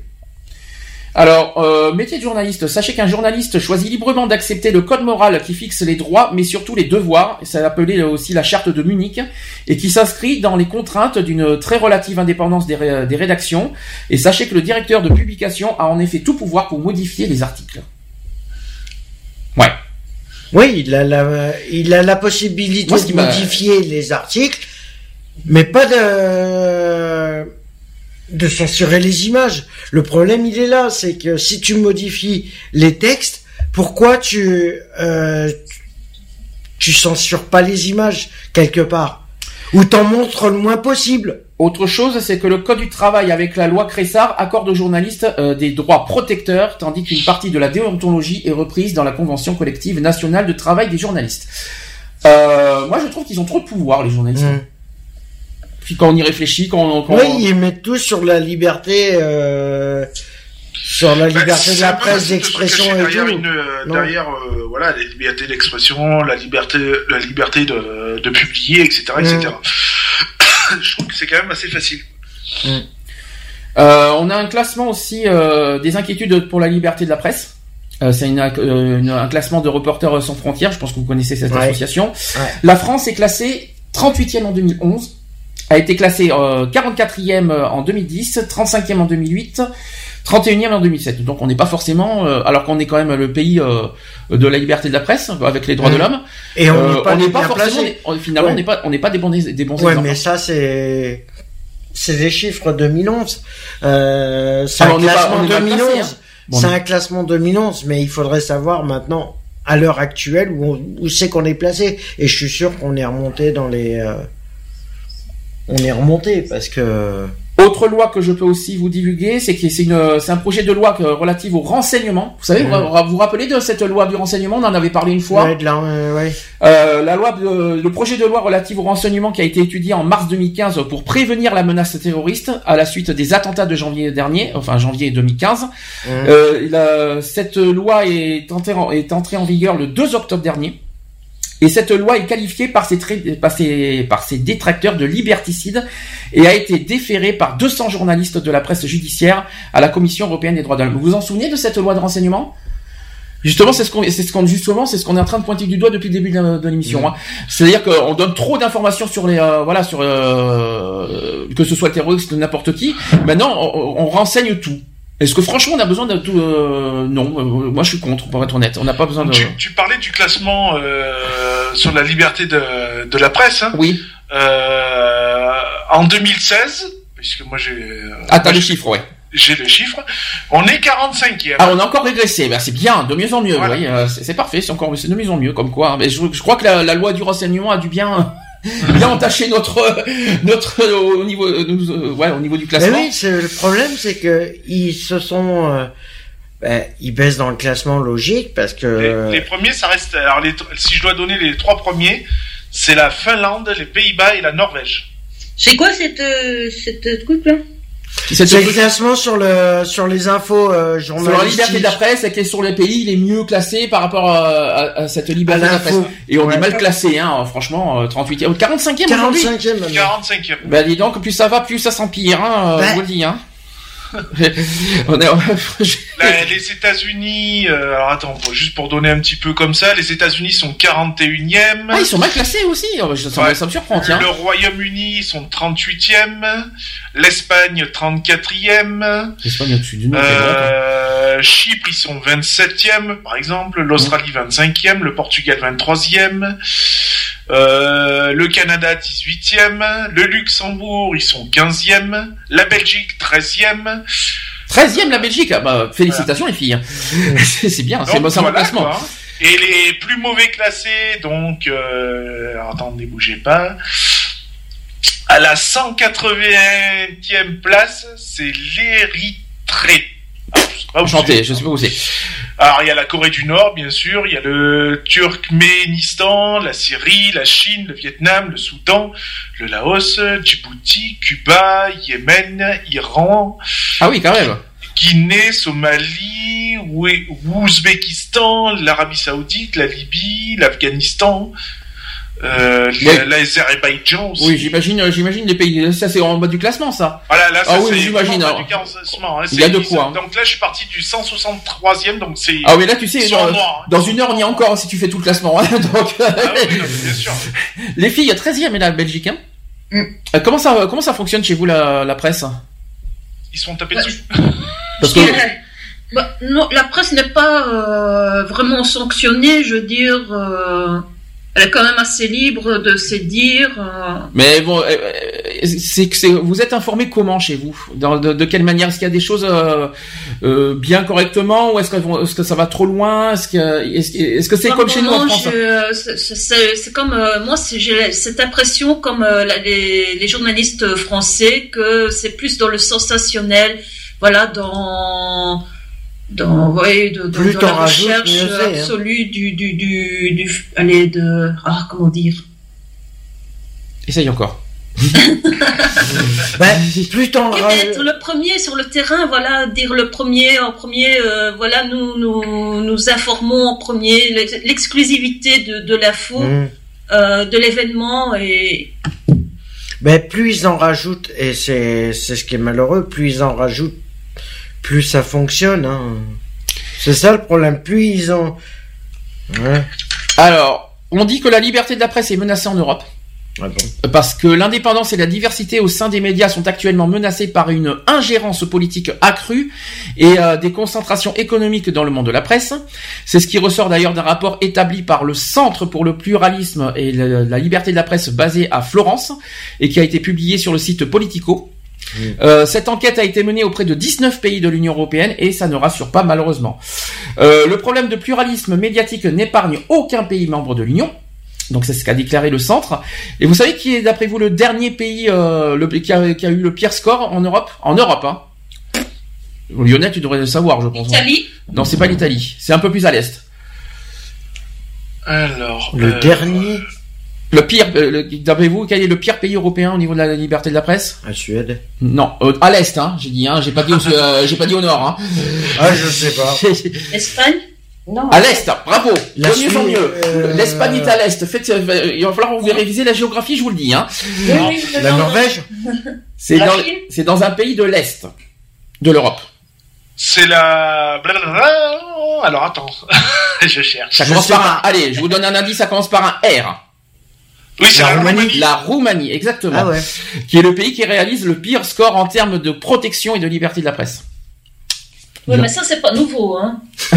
Alors, euh, métier de journaliste. Sachez qu'un journaliste choisit librement d'accepter le code moral qui fixe les droits, mais surtout les devoirs. C'est appelé aussi la charte de Munich et qui s'inscrit dans les contraintes d'une très relative indépendance des, rédactions. Et sachez que le directeur de publication a en effet tout pouvoir pour modifier les articles. Ouais. Oui, il a la, il a la possibilité de modifier les articles, mais pas de de censurer les images. Le problème, il est là, c'est que si tu modifies les textes, pourquoi tu euh, tu censures pas les images quelque part? Ou t'en montres le moins possible. Autre chose, c'est que le Code du travail avec la loi Cressard accorde aux journalistes euh, des droits protecteurs, tandis qu'une partie de la déontologie est reprise dans la Convention collective nationale de travail des journalistes. Euh, moi, je trouve qu'ils ont trop de pouvoir, les journalistes. Mmh. Puis quand on y réfléchit, quand, oui, ils mettent tout sur la liberté, euh, sur la bah, liberté de la presse, d'expression et derrière tout. Une, euh, derrière, euh, voilà, la liberté d'expression, la liberté, la liberté de, de publier, etc., etc. Mm. <coughs> Je trouve que c'est quand même assez facile. Mm. Euh, on a un classement aussi euh, des inquiétudes pour la liberté de la presse. Euh, c'est un classement de Reporters sans frontières. Je pense que vous connaissez cette association. La France est classée 38e en 2011 a été classé 44e euh, en 2010, 35e en 2008, 31e en 2007. Donc on n'est pas forcément, euh, alors qu'on est quand même le pays euh, de la liberté de la presse avec les droits de l'homme. Et on n'est pas, forcément, finalement on n'est pas, on n'est pas des bons des bons ouais, mais ça c'est c'est des chiffres 2011. Euh, c'est un, classement 2011. C'est un classement 2011, mais il faudrait savoir maintenant à l'heure actuelle où, où c'est qu'on est placé. Et je suis sûr qu'on est remonté dans les on est remonté parce que. Autre loi que je peux aussi vous divulguer, c'est que c'est une, c'est un projet de loi relatif au renseignement. Vous savez, vous vous rappelez de cette loi du renseignement On en avait parlé une fois. Ouais, la, ouais. Euh, la loi, le projet de loi relatif au renseignement qui a été étudié en mars 2015 pour prévenir la menace terroriste à la suite des attentats de janvier dernier, enfin janvier 2015. Euh, cette loi est entrée, en, est entrée en vigueur le 2 octobre dernier. Et cette loi est qualifiée par ses, détracteurs de liberticide et a été déférée par 200 journalistes de la presse judiciaire à la Commission européenne des droits de l'homme. Vous vous en souvenez de cette loi de renseignement? Justement, c'est ce qu'on, c'est ce qu'on, justement, c'est ce qu'on est en train de pointer du doigt depuis le début de, l'émission. Hein. C'est-à-dire qu'on donne trop d'informations sur les, euh, voilà, sur euh, que ce soit terroriste ou n'importe qui. Maintenant, on, on renseigne tout. Est-ce que franchement on a besoin de tout euh, Non, euh, moi je suis contre, pour être honnête. On n'a pas besoin de. Tu, tu parlais du classement euh, sur la liberté de, de la presse. Hein. Oui. Euh, en 2016, puisque moi j'ai. euh, Ah, t'as le chiffre, ouais. J'ai le chiffre. On est 45e. Ah, on a encore régressé. Ben, c'est bien, de mieux en mieux. Voilà. oui, euh, c'est parfait, c'est encore, c'est de mieux en mieux, comme quoi. Mais je, je crois que la, la loi du renseignement a dû bien, <laughs> bien entacher notre, notre au niveau, euh, nous, euh, ouais, au niveau du Mais classement. oui, c'est- le problème, c'est que ils se sont, euh, ben, ils baissent dans le classement logique parce que. Les, les premiers, ça reste. Alors, les, si je dois donner les trois premiers, c'est la Finlande, les Pays-Bas et la Norvège. C'est quoi cette, euh, cette truc là C'est C'est le classement sur le sur les infos euh, Sur la journalistiques. liberté de la presse, est sur les pays les mieux classés par rapport à, à- à cette liberté À de la presse. Et on Ouais. est mal classé, hein, franchement, euh, 38e, 45e aujourd'hui. 45e maintenant. 45e. Bah dis donc, plus ça va, plus ça s'empire, hein, je vous le dis, hein. <laughs> on est, La- les États-Unis, euh, alors attends, juste pour donner un petit peu comme ça, les États-Unis sont 41e. ah, ils sont mal classés aussi, euh, ça, Ouais. ça me surprend, tiens. Le Royaume-Uni ils sont 38e. L'Espagne 34e. L'Espagne au-dessus du nom, quelle honte, hein. Euh, Chypre ils sont 27e par exemple. L'Australie 25e. Le Portugal 23e. Euh, le Canada 18e. Le Luxembourg ils sont 15e. La Belgique 13e. 13e la Belgique, ah bah, félicitations les filles. <laughs> c'est c'est bien, c'est bon, c'est un classement. quoi. Et les plus mauvais classés, donc, euh, alors, attendez, bougez pas. À la 180e place, c'est l'Érythrée. Ah, Enchanté, je sais pas où c'est. Alors, il y a la Corée du Nord, bien sûr, il y a le Turkménistan, la Syrie, la Chine, le Vietnam, le Soudan, le Laos, Djibouti, Cuba, Yémen, Iran, Ah oui, quand même. Guinée, Somalie, Ouzbékistan, l'Arabie Saoudite, la Libye, l'Afghanistan, euh, la- l'Azerbaïdjan aussi. Oui, j'imagine, euh, j'imagine les pays. Ça, c'est en bas du classement, ça. Voilà, là, ça, Ah oui, c'est j'imagine, alors. hein, Il y a de quoi, hein. Donc là, je suis parti du 163e, donc c'est. Ah oui, là, tu sais, sont noir, hein. dans une heure, on y est encore si tu fais tout le classement. hein, <laughs> Donc, Ah oui, non, mais bien sûr. les filles, 13e et la Belgique. Hein. Mm. Euh, comment ça, comment ça fonctionne chez vous la, la presse? Ils se font taper Ouais. dessus. Parce que Bah, non, la presse n'est pas euh, vraiment sanctionnée, je veux dire. euh, elle est quand même assez libre de se dire. euh, Mais bon, euh, c'est que vous êtes informé comment chez vous? Dans- de, de quelle manière? Est-ce qu'il y a des choses euh, euh, bien correctement ou est-ce que, est-ce que ça va trop loin? Est-ce que est-ce, que c'est comme chez nous en France hein? c'est- comme euh, moi, j'ai cette impression comme euh, la- les, les journalistes français que c'est plus dans le sensationnel, voilà, dans dans ouais, de, dans la recherche hein. absolue du du du du allez de ah comment dire? Essaye encore. <laughs> Ben, plus t'en Et ra- être le premier sur le terrain, voilà, dire le premier en premier, euh, voilà, nous, nous nous informons en premier, l'ex- l'exclusivité de, de l'info, Hmm. euh, de l'événement et Ben, plus ils en rajoutent, et c'est, c'est ce qui est malheureux, plus ils en rajoutent, plus ça fonctionne, hein. C'est ça le problème, plus ils ont, ouais. Alors, on dit que la liberté de la presse est menacée en Europe. Ah bon? Parce que l'indépendance et la diversité au sein des médias sont actuellement menacées par une ingérence politique accrue et euh, des concentrations économiques dans le monde de la presse. C'est ce qui ressort d'ailleurs d'un rapport établi par le Centre pour le pluralisme et la liberté de la presse basé à Florence et qui a été publié sur le site Politico. Euh, cette enquête a été menée auprès de 19 pays de l'Union européenne et ça ne rassure pas malheureusement. Euh, le problème de pluralisme médiatique n'épargne aucun pays membre de l'Union. Donc c'est ce qu'a déclaré le centre. Et vous savez qui est d'après vous le dernier pays euh, le, qui, a, qui a eu le pire score en Europe? En Europe, hein Lionel, tu devrais le savoir, je pense. Italie. Non, c'est pas l'Italie. C'est un peu plus à l'est. Alors. Le euh, dernier, Le pire, euh, d'après vous, quel est le pire pays européen au niveau de la liberté de la presse? À Suède. Non, euh, à l'est, hein. J'ai dit, hein. J'ai pas dit, au, euh, j'ai pas dit au nord, hein. Ah, je sais pas. <laughs> Espagne? Non. À l'est, bravo. La de mieux en Suisse, mieux. euh, L'Espagne est à l'est. Faites, euh, il va falloir que vous réviser la géographie, je vous le dis, hein. Oui, oui, le La. Norvège? <laughs> C'est La dans, c'est dans un pays de l'est de l'Europe. C'est la. blablabla. Alors attends, <laughs> je cherche. Ça commence par un. Allez, je vous donne un indice. Ça commence par un R. Oui, c'est La la, Roumanie. Roumanie. La Roumanie, exactement. Ah ouais. Qui est le pays qui réalise le pire score en termes de protection et de liberté de la presse. Oui, mais ça, c'est pas nouveau, hein. <laughs>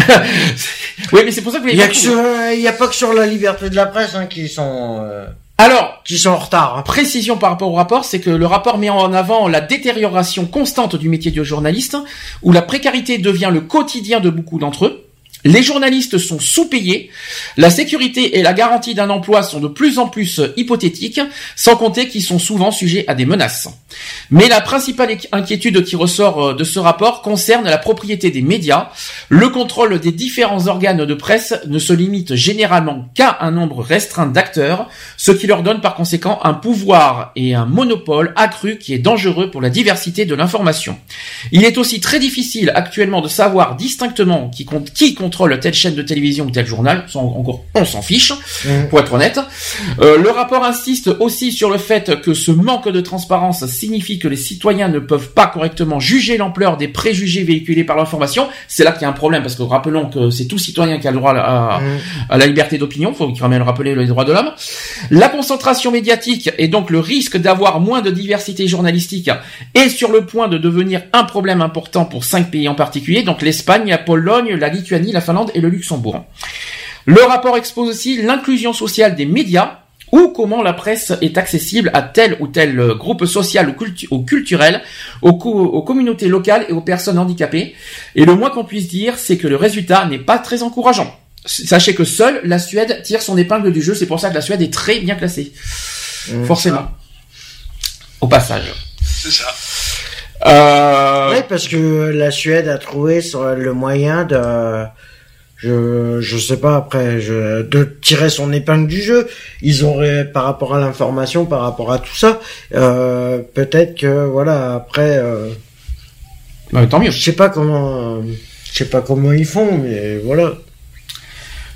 oui, mais c'est pour ça que il n'y a, a, pas que sur la liberté de la presse hein, qui sont. Euh, Alors, qui sont en retard. Hein. Précision par rapport au rapport, c'est que le rapport met en avant la détérioration constante du métier de journaliste, où la précarité devient le quotidien de beaucoup d'entre eux. Les journalistes sont sous-payés, la sécurité et la garantie d'un emploi sont de plus en plus hypothétiques, sans compter qu'ils sont souvent sujets à des menaces. Mais la principale inquiétude qui ressort euh, de ce rapport concerne la propriété des médias. Le contrôle des différents organes de presse ne se limite généralement qu'à un nombre restreint d'acteurs, ce qui leur donne par conséquent un pouvoir et un monopole accru qui est dangereux pour la diversité de l'information. Il est aussi très difficile actuellement de savoir distinctement qui, compte, contrôle telle chaîne de télévision ou tel journal, encore on s'en fiche, mmh. pour être honnête. Euh, le rapport insiste aussi sur le fait que ce manque de transparence signifie que les citoyens ne peuvent pas correctement juger l'ampleur des préjugés véhiculés par l'information. C'est là qu'il y a un problème, parce que rappelons que c'est tout citoyen qui a le droit à, mmh. la liberté d'opinion, faut quand même rappeler les droits de l'homme. La concentration médiatique et donc le risque d'avoir moins de diversité journalistique est sur le point de devenir un problème important pour cinq pays en particulier, donc l'Espagne, la Pologne, la Lituanie, la Finlande et le Luxembourg. Le rapport expose aussi l'inclusion sociale des médias ou comment la presse est accessible à tel ou tel groupe social ou, culturel, aux, aux, communautés locales et aux personnes handicapées. Et le moins qu'on puisse dire, c'est que le résultat n'est pas très encourageant. Sachez que seule la Suède tire son épingle du jeu, c'est pour ça que la Suède est très bien classée. Mmh. Forcément. Au passage. C'est ça. Euh... Oui, parce que la Suède a trouvé le moyen de je je sais pas après je, de tirer son épingle du jeu ils auraient par rapport à l'information par rapport à tout ça euh, peut-être que voilà après euh, bah, tant mieux. je sais pas comment je sais pas comment ils font mais voilà.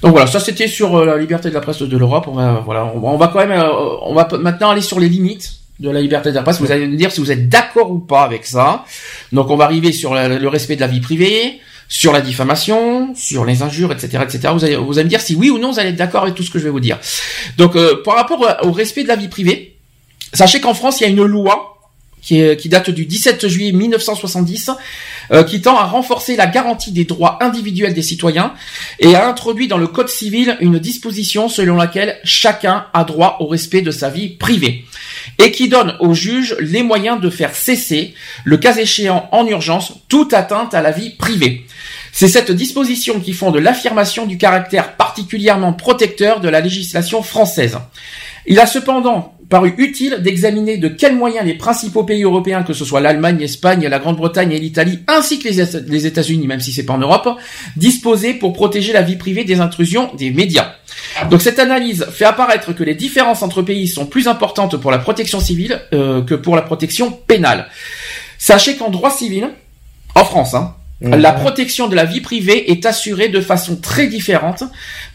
Donc voilà ça c'était sur euh, la liberté de la presse de l'Europe. On va voilà on va, quand même euh, on va maintenant aller sur les limites de la liberté de la presse. Vous allez me dire si vous êtes d'accord ou pas avec ça. Donc on va arriver sur le respect de la vie privée sur la diffamation, sur les injures, etc., etc. Vous allez, vous allez me dire si oui ou non vous allez être d'accord avec tout ce que je vais vous dire. Donc, euh, par rapport au respect de la vie privée, sachez qu'en France, il y a une loi qui date du 17 juillet 1970, euh, qui tend à renforcer la garantie des droits individuels des citoyens et a introduit dans le Code civil une disposition selon laquelle chacun a droit au respect de sa vie privée et qui donne aux juges les moyens de faire cesser, le cas échéant en urgence, toute atteinte à la vie privée. C'est cette disposition qui fonde l'affirmation du caractère particulièrement protecteur de la législation française. Il a cependant paru utile d'examiner de quels moyens les principaux pays européens, que ce soit l'Allemagne, l'Espagne, la Grande-Bretagne et l'Italie, ainsi que les États-Unis, même si c'est pas en Europe, disposaient pour protéger la vie privée des intrusions des médias. Donc cette analyse fait apparaître que les différences entre pays sont plus importantes pour la protection civile euh, que pour la protection pénale. Sachez qu'en droit civil, en France, hein, la protection de la vie privée est assurée de façon très différente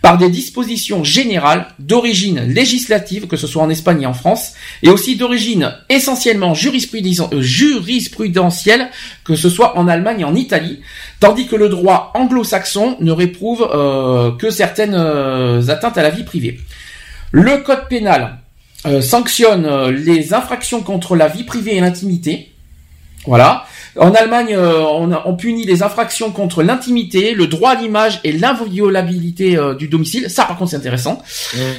par des dispositions générales d'origine législative, que ce soit en Espagne et en France, et aussi d'origine essentiellement euh, jurisprudentielle, que ce soit en Allemagne et en Italie, tandis que le droit anglo-saxon ne réprouve euh, que certaines euh, atteintes à la vie privée. Le code pénal sanctionne les infractions contre la vie privée et l'intimité, voilà. En Allemagne, euh, on, punit les infractions contre l'intimité, le droit à l'image et l'inviolabilité euh, du domicile. Ça, par contre, c'est intéressant.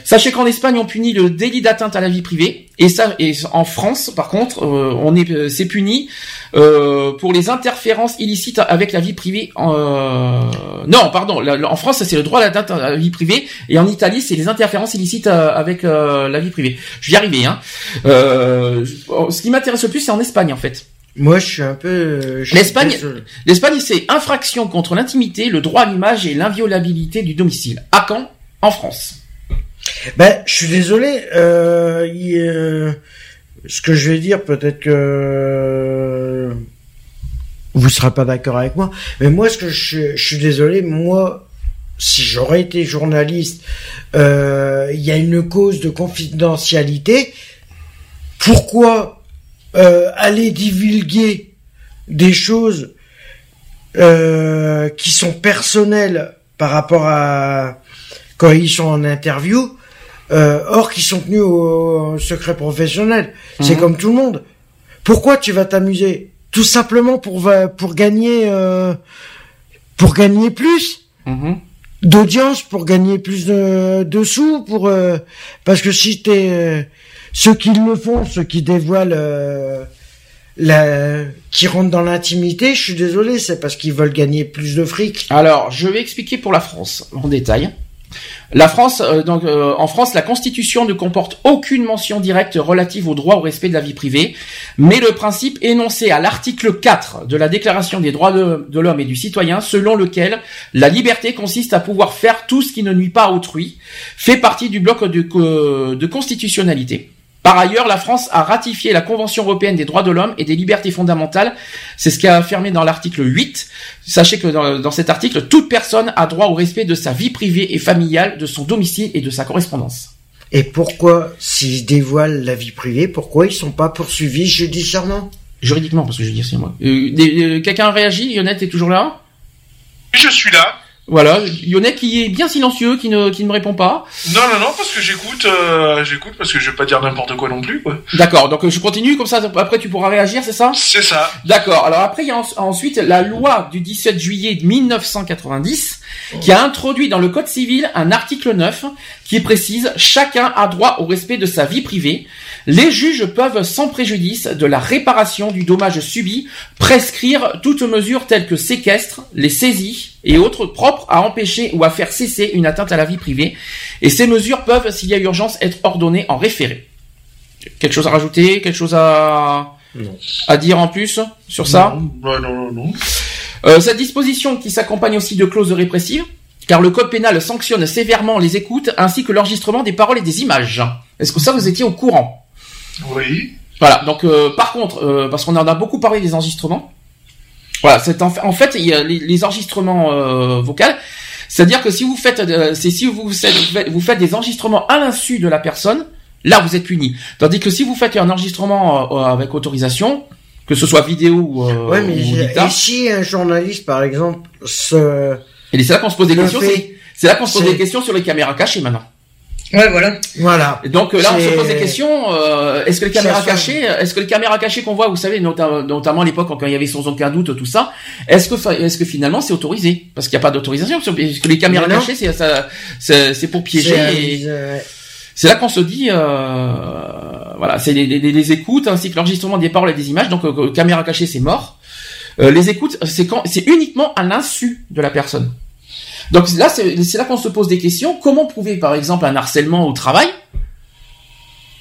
Sachez qu'en Espagne, on punit le délit d'atteinte à la vie privée. Et ça, et en France, par contre, euh, on est, c'est puni pour les interférences illicites avec la vie privée. non, pardon. en France, c'est le droit d'atteinte à la vie privée, et en Italie, c'est les interférences illicites avec la vie privée. Je vais y arriver. Hein. ce qui m'intéresse le plus, c'est en Espagne, en fait. Moi, je suis un peu. L'Espagne, l'Espagne, c'est infraction contre l'intimité, le droit à l'image et l'inviolabilité du domicile. À quand? En France. Ben, je suis désolé. Euh, ce que je vais dire, peut-être que vous serez pas d'accord avec moi, mais moi, ce que je, je suis désolé, moi, si j'aurais été journaliste, euh, il y a une cause de confidentialité. Pourquoi euh, aller divulguer des choses euh, qui sont personnelles par rapport à quand ils sont en interview, euh, or qui sont tenus au, secret professionnel. C'est mhm. comme tout le monde. Pourquoi tu vas t'amuser? Tout simplement pour pour gagner pour gagner plus. Mhm. D'audience pour gagner plus de, sous pour parce que si t'es ceux qui le font, ceux qui dévoilent la, qui rentrent dans l'intimité, je suis désolé, c'est parce qu'ils veulent gagner plus de fric. Alors, je vais expliquer pour la France en détail. La France, euh, donc euh, en France, la Constitution ne comporte aucune mention directe relative au droit au respect de la vie privée, mais le principe énoncé à l'article 4 de la Déclaration des droits de, l'homme et du citoyen, selon lequel la liberté consiste à pouvoir faire tout ce qui ne nuit pas à autrui, fait partie du bloc de constitutionnalité. Par ailleurs, la France a ratifié la Convention européenne des droits de l'homme et des libertés fondamentales. C'est ce qui a affirmé dans l'article 8. Sachez que dans, cet article, toute personne a droit au respect de sa vie privée et familiale, de son domicile et de sa correspondance. Et pourquoi, s'ils dévoilent la vie privée, pourquoi ils sont pas poursuivis judiciairement? Juridiquement, parce que je veux dire, c'est moi. Euh, euh, quelqu'un réagit? Yonette est toujours là? Je suis là. Voilà, Yonnet qui est bien silencieux, qui ne, qui ne me répond pas. Non, non, non, parce que j'écoute, euh, j'écoute parce que je vais pas dire n'importe quoi non plus, quoi. D'accord, donc je continue, comme ça, après tu pourras réagir, c'est ça? C'est ça. D'accord, alors après il y a ensuite la loi du 17 juillet 1990 qui a introduit dans le Code civil un article 9 qui précise chacun a droit au respect de sa vie privée. Les juges peuvent, sans préjudice de la réparation du dommage subi, prescrire toute mesure telle que séquestre, les saisies et autres propres à empêcher ou à faire cesser une atteinte à la vie privée. Et ces mesures peuvent, s'il y a urgence, être ordonnées en référé. Quelque chose à rajouter? Quelque chose à, à dire en plus sur ça? Non, non, non. Euh, cette disposition qui s'accompagne aussi de clauses répressives, car le code pénal sanctionne sévèrement les écoutes ainsi que l'enregistrement des paroles et des images. Est-ce que ça vous étiez au courant? Oui. Voilà. Donc euh, par contre, euh, parce qu'on en a beaucoup parlé des enregistrements. Voilà, c'est en, fait il y a les, enregistrements euh, vocaux. C'est-à-dire que si vous faites, c'est si vous faites, vous faites des enregistrements à l'insu de la personne, là vous êtes puni. Tandis que si vous faites un enregistrement avec autorisation, que ce soit vidéo ou, ouais, mais et si un journaliste par exemple se et c'est là qu'on se pose des questions. C'est là qu'on se pose des questions sur les caméras cachées maintenant. Ouais, voilà. Voilà. Et donc là, on se pose des questions. Euh, est-ce que les caméras cachées, est-ce que les caméras cachées qu'on voit, vous savez, notamment, à l'époque quand il y avait sans aucun doute tout ça, est-ce que est-ce que finalement c'est autorisé? Parce qu'il n'y a pas d'autorisation. Parce que les caméras cachées, c'est pour piéger. C'est là qu'on se dit, euh, voilà, c'est les, les, écoutes ainsi que l'enregistrement des paroles et des images. Donc euh, caméra cachée, c'est mort. Euh, les écoutes, c'est quand, c'est uniquement à l'insu de la personne. Donc là, c'est là qu'on se pose des questions. Comment prouver, par exemple, un harcèlement au travail?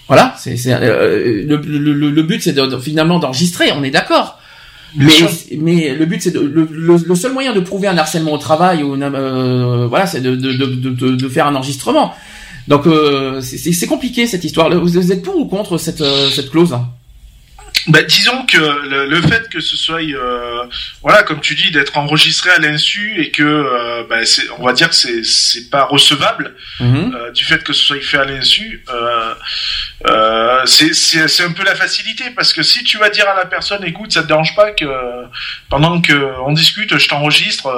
Voilà, c'est euh, le, le, le, but, c'est de, finalement d'enregistrer. On est d'accord. Mais, mais le but, c'est le, le, seul moyen de prouver un harcèlement au travail ou euh, voilà, c'est de, de, de, de, faire un enregistrement. Donc euh, c'est compliqué cette histoire. Vous êtes pour ou contre cette, euh, cette clause bah, disons que le, fait que ce soit, euh, voilà, comme tu dis, d'être enregistré à l'insu et que, euh, bah, on va dire que c'est c'est pas recevable mhm. euh, du fait que ce soit fait à l'insu. c'est c'est un peu la facilité parce que si tu vas dire à la personne, écoute, ça te dérange pas que pendant que on discute, je t'enregistre,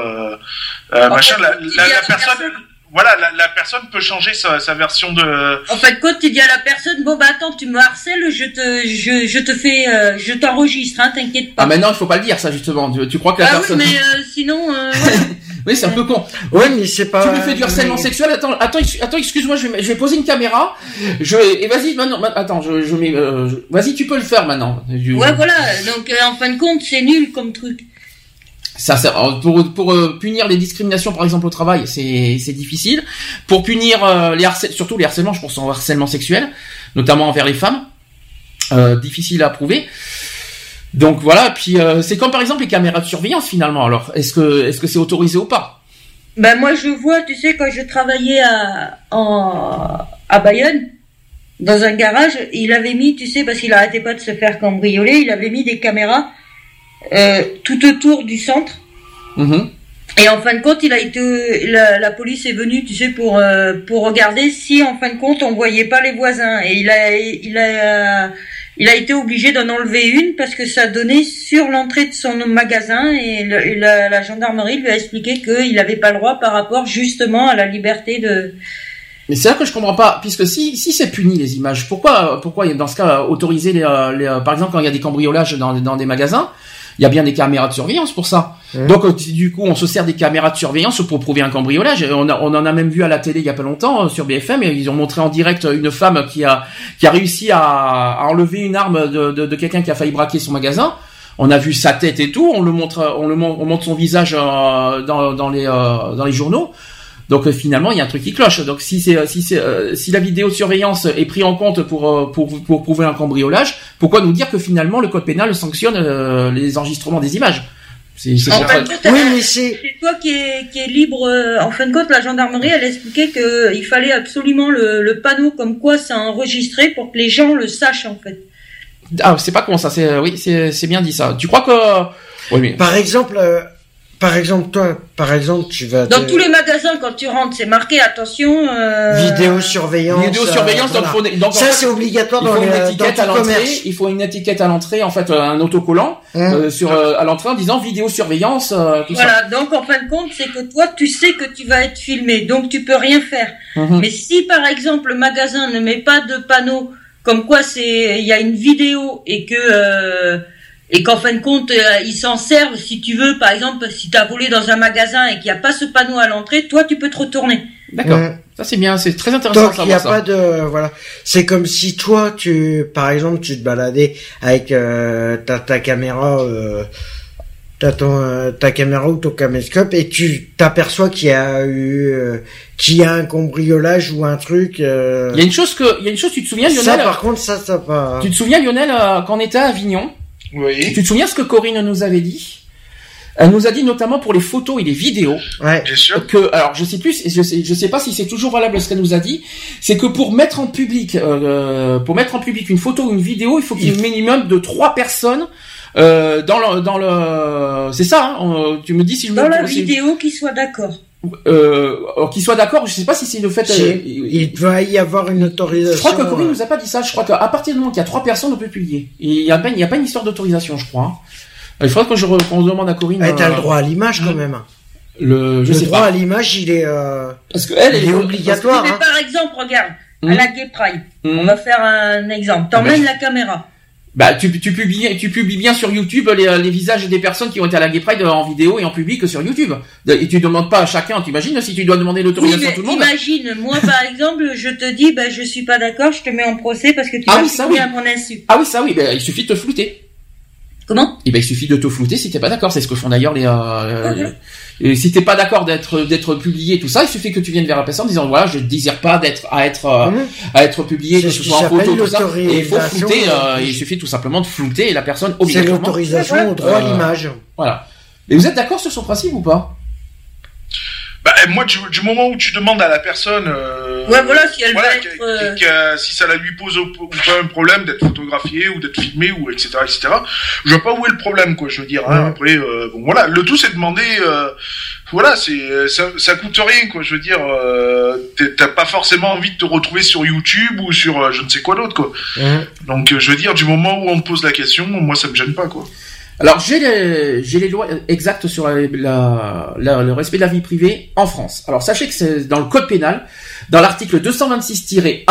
machin, la, la personne voilà, la, personne peut changer sa, version de. En fait, quand tu dis à la personne, bon bah attends, tu me harcèles, je te, je, je te fais, euh, je t'enregistre, hein, t'inquiète pas. Ah mais non, il faut pas le dire ça justement. Tu, crois que la ah personne. oui, mais <laughs> euh, sinon. Euh, <laughs> oui, c'est un peu con. Oui, mais c'est pas. Tu me fais du harcèlement sexuel. Attends, attends, attends, excuse-moi, je vais, je vais poser une caméra. Je et vas-y maintenant. Attends, je, je mets. vas-y, tu peux le faire maintenant. Ouais, voilà. Donc en fin de compte, c'est nul comme truc. Ça, pour, pour euh, punir les discriminations par exemple au travail, c'est difficile. Pour punir euh, les surtout les harcèlements, je pense au harcèlement sexuel, notamment envers les femmes, euh, difficile à prouver. Donc voilà, puis c'est comme par exemple les caméras de surveillance finalement. Alors, est-ce que est-ce que c'est autorisé ou pas? Ben moi je vois, tu sais, quand je travaillais à en, à Bayonne, dans un garage, il avait mis, tu sais, parce qu'il arrêtait pas de se faire cambrioler, il avait mis des caméras euh, tout autour du centre. Mhm. Et en fin de compte, il a été, la, police est venue, tu sais, pour euh, pour regarder si en fin de compte on voyait pas les voisins. Et il a il a il a été obligé d'en enlever une parce que ça donnait sur l'entrée de son magasin et, la, gendarmerie lui a expliqué qu'il n'avait pas le droit par rapport justement à la liberté de. Mais c'est là que je comprends pas, puisque si si c'est puni les images, pourquoi pourquoi dans ce cas autoriser les, les par exemple quand il y a des cambriolages dans dans des magasins Il y a bien des caméras de surveillance pour ça. Mmh. Donc du coup, on se sert des caméras de surveillance pour prouver un cambriolage. On, on en a même vu à la télé il y a pas longtemps sur BFM. Et ils ont montré en direct une femme qui a qui a réussi à, à enlever une arme de, de, de quelqu'un qui a failli braquer son magasin on a vu sa tête et tout, on le montre, on le on montre son visage dans, dans les dans les journaux. Donc euh, finalement, il y a un truc qui cloche. Donc si c'est euh, si c'est euh, si la vidéosurveillance est prise en compte pour, pour pour prouver un cambriolage, pourquoi nous dire que finalement le code pénal sanctionne les enregistrements des images? C'est oui, mais c'est toi qui est, qui est libre. en fin de compte, la gendarmerie, elle expliquait que il fallait absolument le, le panneau comme quoi c'est enregistré pour que les gens le sachent en fait. Ah, c'est pas con ça. C'est oui, c'est bien dit ça. Tu crois que oui, mais... Par exemple, par exemple, toi, par exemple, tu vas... Dans tous les magasins, quand tu rentres, c'est marqué, attention... Euh... Vidéosurveillance. Vidéosurveillance, euh, donc, Ça, c'est obligatoire dans, une étiquette à l'entrée. Il faut une étiquette à l'entrée, en fait, un autocollant hein euh, sur euh, à l'entrée en disant vidéosurveillance, euh, tout voilà, donc en fin de compte, c'est que toi, tu sais que tu vas être filmé, donc tu peux rien faire. Mhm. Mais si, par exemple, le magasin ne met pas de panneau comme quoi c'est il y a une vidéo et que et qu'en fin de compte, euh, ils s'en servent, si tu veux, par exemple, si tu as volé dans un magasin et qu'il n'y a pas ce panneau à l'entrée, toi, tu peux te retourner. D'accord. Ça c'est bien, c'est très intéressant. Donc il n'y a pas de voilà, c'est comme si toi tu par exemple tu te baladais avec euh, ta, ta caméra euh, t'as ton euh, ta caméra ou ton caméscope et tu t'aperçois qu'il y a eu euh, qu'il y a un cambriolage ou un truc. Il y a une chose que il y a une chose tu te souviens Lionel? Ça par contre ça ça pas. Tu te souviens Lionel quand on était à Avignon? Oui. Tu te souviens ce que Corinne nous avait dit? Elle nous a dit notamment pour les photos et les vidéos ouais. que alors je sais plus je sais je sais pas si c'est toujours valable ce qu'elle nous a dit c'est que pour mettre en public euh, pour mettre en public une photo ou une vidéo il faut qu'il y ait un minimum de trois personnes euh, dans le dans le c'est ça hein, tu me dis si je dans me, la vidéo qui soit d'accord euh, qu'il soit d'accord, je sais pas si c'est le fait. Euh, il va y avoir une autorisation. Je crois que Corinne nous a pas dit ça. Je crois qu'à partir du moment qu'il y a trois personnes, on peut publier. il y a pas, il y a pas une histoire d'autorisation, je crois. Hein. Il faudrait que je qu'on demande à Corinne. Elle a le euh, droit à l'image quand même. Le, je le sais droit à l'image, il est. Euh... Parce que elle, est, obligatoire. Mais hein. par exemple, regarde, à la Gay Pride, on va faire un exemple. T'emmènes ah ben, la caméra. Bah, tu, tu, publies, tu publies bien sur YouTube les, les, visages des personnes qui ont été à la Gay Pride en vidéo et en public sur YouTube. Et tu demandes pas à chacun, t'imagines si tu dois demander l'autorisation à tout le monde? Imagine, moi par <laughs> exemple, je te dis, bah je suis pas d'accord, je te mets en procès parce que tu ah vas oui, ça, oui. à mon insu. Ah oui, ça oui, bah, il suffit de te flouter. Comment? Eh ben, il suffit de te flouter si t'es pas d'accord. C'est ce que font d'ailleurs les. Euh, et si t'es pas d'accord d'être d'être publié tout ça, il suffit que tu viennes vers la personne en disant voilà, je désire pas d'être à être euh, mhm. à être publié, que ce soit en photo tout ça. Et il faut flouter. Euh, il suffit tout simplement de flouter la personne obligatoirement. C'est l'autorisation au droit à l'image. Voilà. Mais vous êtes d'accord sur son principe ou pas? Bah, moi, du, moment où tu demandes à la personne, euh, ouais, voilà, si elle voilà, être, euh, si ça la lui pose pas un problème d'être photographié ou d'être filmé ou etc etc, je vois pas où est le problème quoi. Je veux dire. Hein, après, euh, bon voilà, le tout c'est de demander. Euh, voilà, c'est ça, ça coûte rien quoi. Je veux dire, euh, t'as pas forcément envie de te retrouver sur YouTube ou sur je ne sais quoi d'autre quoi. Donc je veux dire, du moment où on te pose la question, moi ça me gêne pas quoi. Alors j'ai les, lois exactes sur le respect de la vie privée en France. Alors sachez que c'est dans le code pénal, dans l'article 226-1,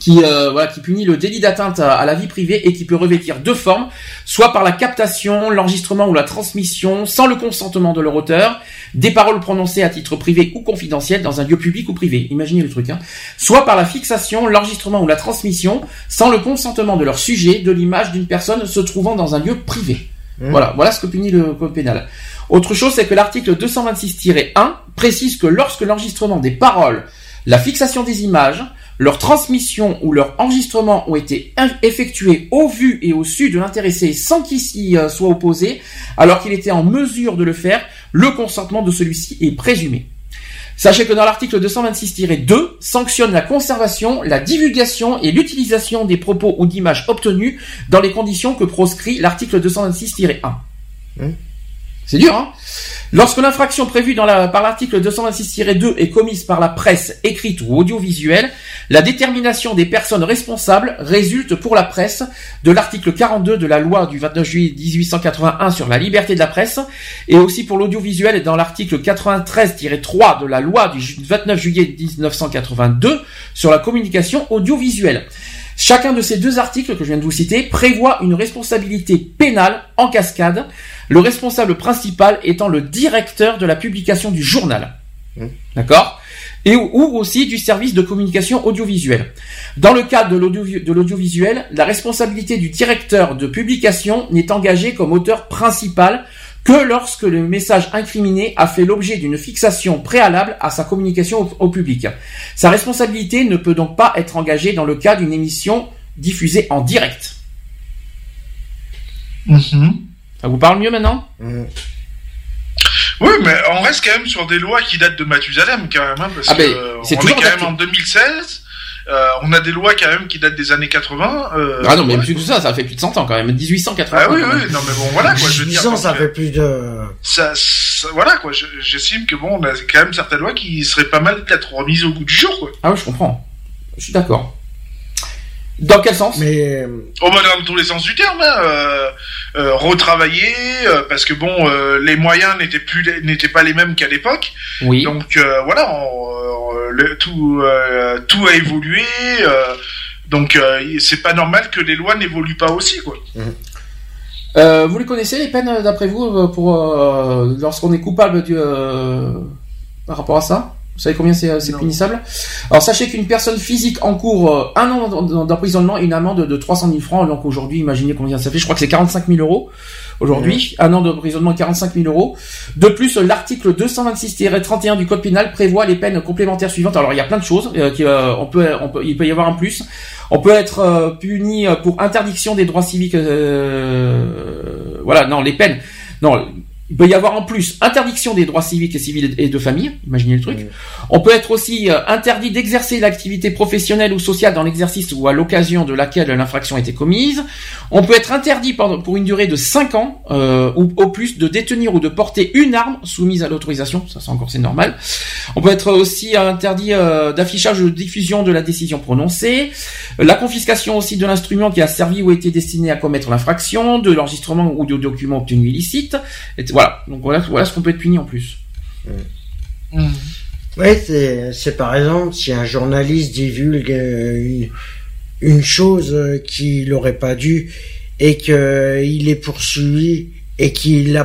qui euh, voilà qui punit le délit d'atteinte à, la vie privée et qui peut revêtir deux formes, soit par la captation, l'enregistrement ou la transmission sans le consentement de leur auteur des paroles prononcées à titre privé ou confidentiel dans un lieu public ou privé. Imaginez le truc hein. Soit par la fixation, l'enregistrement ou la transmission sans le consentement de leur sujet de l'image d'une personne se trouvant dans un lieu privé. Mmh. Voilà, voilà ce que punit le code pénal. Autre chose, c'est que l'article 226-1 précise que lorsque l'enregistrement des paroles, la fixation des images, leur transmission ou leur enregistrement ont été effectués au vu et au su de l'intéressé sans qu'il s'y euh, soit opposé, alors qu'il était en mesure de le faire, le consentement de celui-ci est présumé. Sachez que dans l'article 226-2 sanctionne la conservation, la divulgation et l'utilisation des propos ou d'images obtenus dans les conditions que proscrit l'article 226-1. Mmh. C'est dur, hein Lorsque l'infraction prévue par l'article 226-2 est commise par la presse écrite ou audiovisuelle, la détermination des personnes responsables résulte pour la presse de l'article 42 de la loi du 29 juillet 1881 sur la liberté de la presse et aussi pour l'audiovisuel dans l'article 93-3 de la loi du 29 juillet 1982 sur la communication audiovisuelle. Chacun de ces deux articles que je viens de vous citer prévoit une responsabilité pénale en cascade, le responsable principal étant le directeur de la publication du journal. Mmh. D'accord? Et ou aussi du service de communication audiovisuelle. Dans le cadre de l'audiovisuel, la responsabilité du directeur de publication n'est engagée comme auteur principal que lorsque le message incriminé a fait l'objet d'une fixation préalable à sa communication au, public. Sa responsabilité ne peut donc pas être engagée dans le cas d'une émission diffusée en direct. Mm-hmm. Ça vous parle mieux maintenant? Oui, mais on reste quand même sur des lois qui datent de Mathusalem quand même, hein, parce ah ben, on est quand même en 2016. Euh, on a des lois quand même qui datent des années 80. Euh, ah non, mais plus que ça, ça fait plus de 100 ans quand même, 1880. Ah oui, oui, non mais bon, voilà quoi. Je veux dire, ça fait plus de. Ça, voilà quoi. J'estime que bon, on a quand même certaines lois qui seraient pas mal d'être remises au goût du jour quoi. Ah oui, je comprends. Je suis d'accord. Dans quel sens? Mais oh bah dans tous les sens du terme, hein, euh, euh, retravailler euh, parce que bon, euh, les moyens n'étaient plus n'étaient pas les mêmes qu'à l'époque. Oui. Donc voilà, le, tout tout a évolué. donc c'est pas normal que les lois n'évoluent pas aussi quoi. Mmh. vous les connaissez les peines d'après vous pour lorsqu'on est coupable du par rapport à ça? Vous savez combien c'est euh, punissable? Alors sachez qu'une personne physique en cours euh, un an d'emprisonnement et une amende de 300 000 francs. Donc aujourd'hui, imaginez combien ça fait. Je crois que c'est 45 000 euros aujourd'hui. Un an d'emprisonnement, 45 000 euros. De plus, l'article 226-31 du code pénal prévoit les peines complémentaires suivantes. Alors il y a plein de choses. Euh, qui, on peut, on peut, il peut y avoir un plus. On peut être puni pour interdiction des droits civiques. voilà, non, les peines. Non, il peut y avoir en plus interdiction des droits civiques et civils et de famille, imaginez le truc. On peut être aussi euh, interdit d'exercer l'activité professionnelle ou sociale dans l'exercice ou à l'occasion de laquelle l'infraction a été commise. On peut être interdit pour une durée de 5 ans euh, ou au plus de détenir ou de porter une arme soumise à l'autorisation, ça c'est encore c'est normal. On peut être aussi interdit euh, d'affichage ou de diffusion de la décision prononcée, la confiscation aussi de l'instrument qui a servi ou été destiné à commettre l'infraction, de l'enregistrement ou de documents obtenus illicites, voilà, donc voilà, voilà ce qu'on peut être puni en plus. Mmh. Mmh. Oui, c'est par exemple si un journaliste divulgue euh, une, chose euh, qu'il n'aurait pas dû et qu'il est poursuivi et qu'il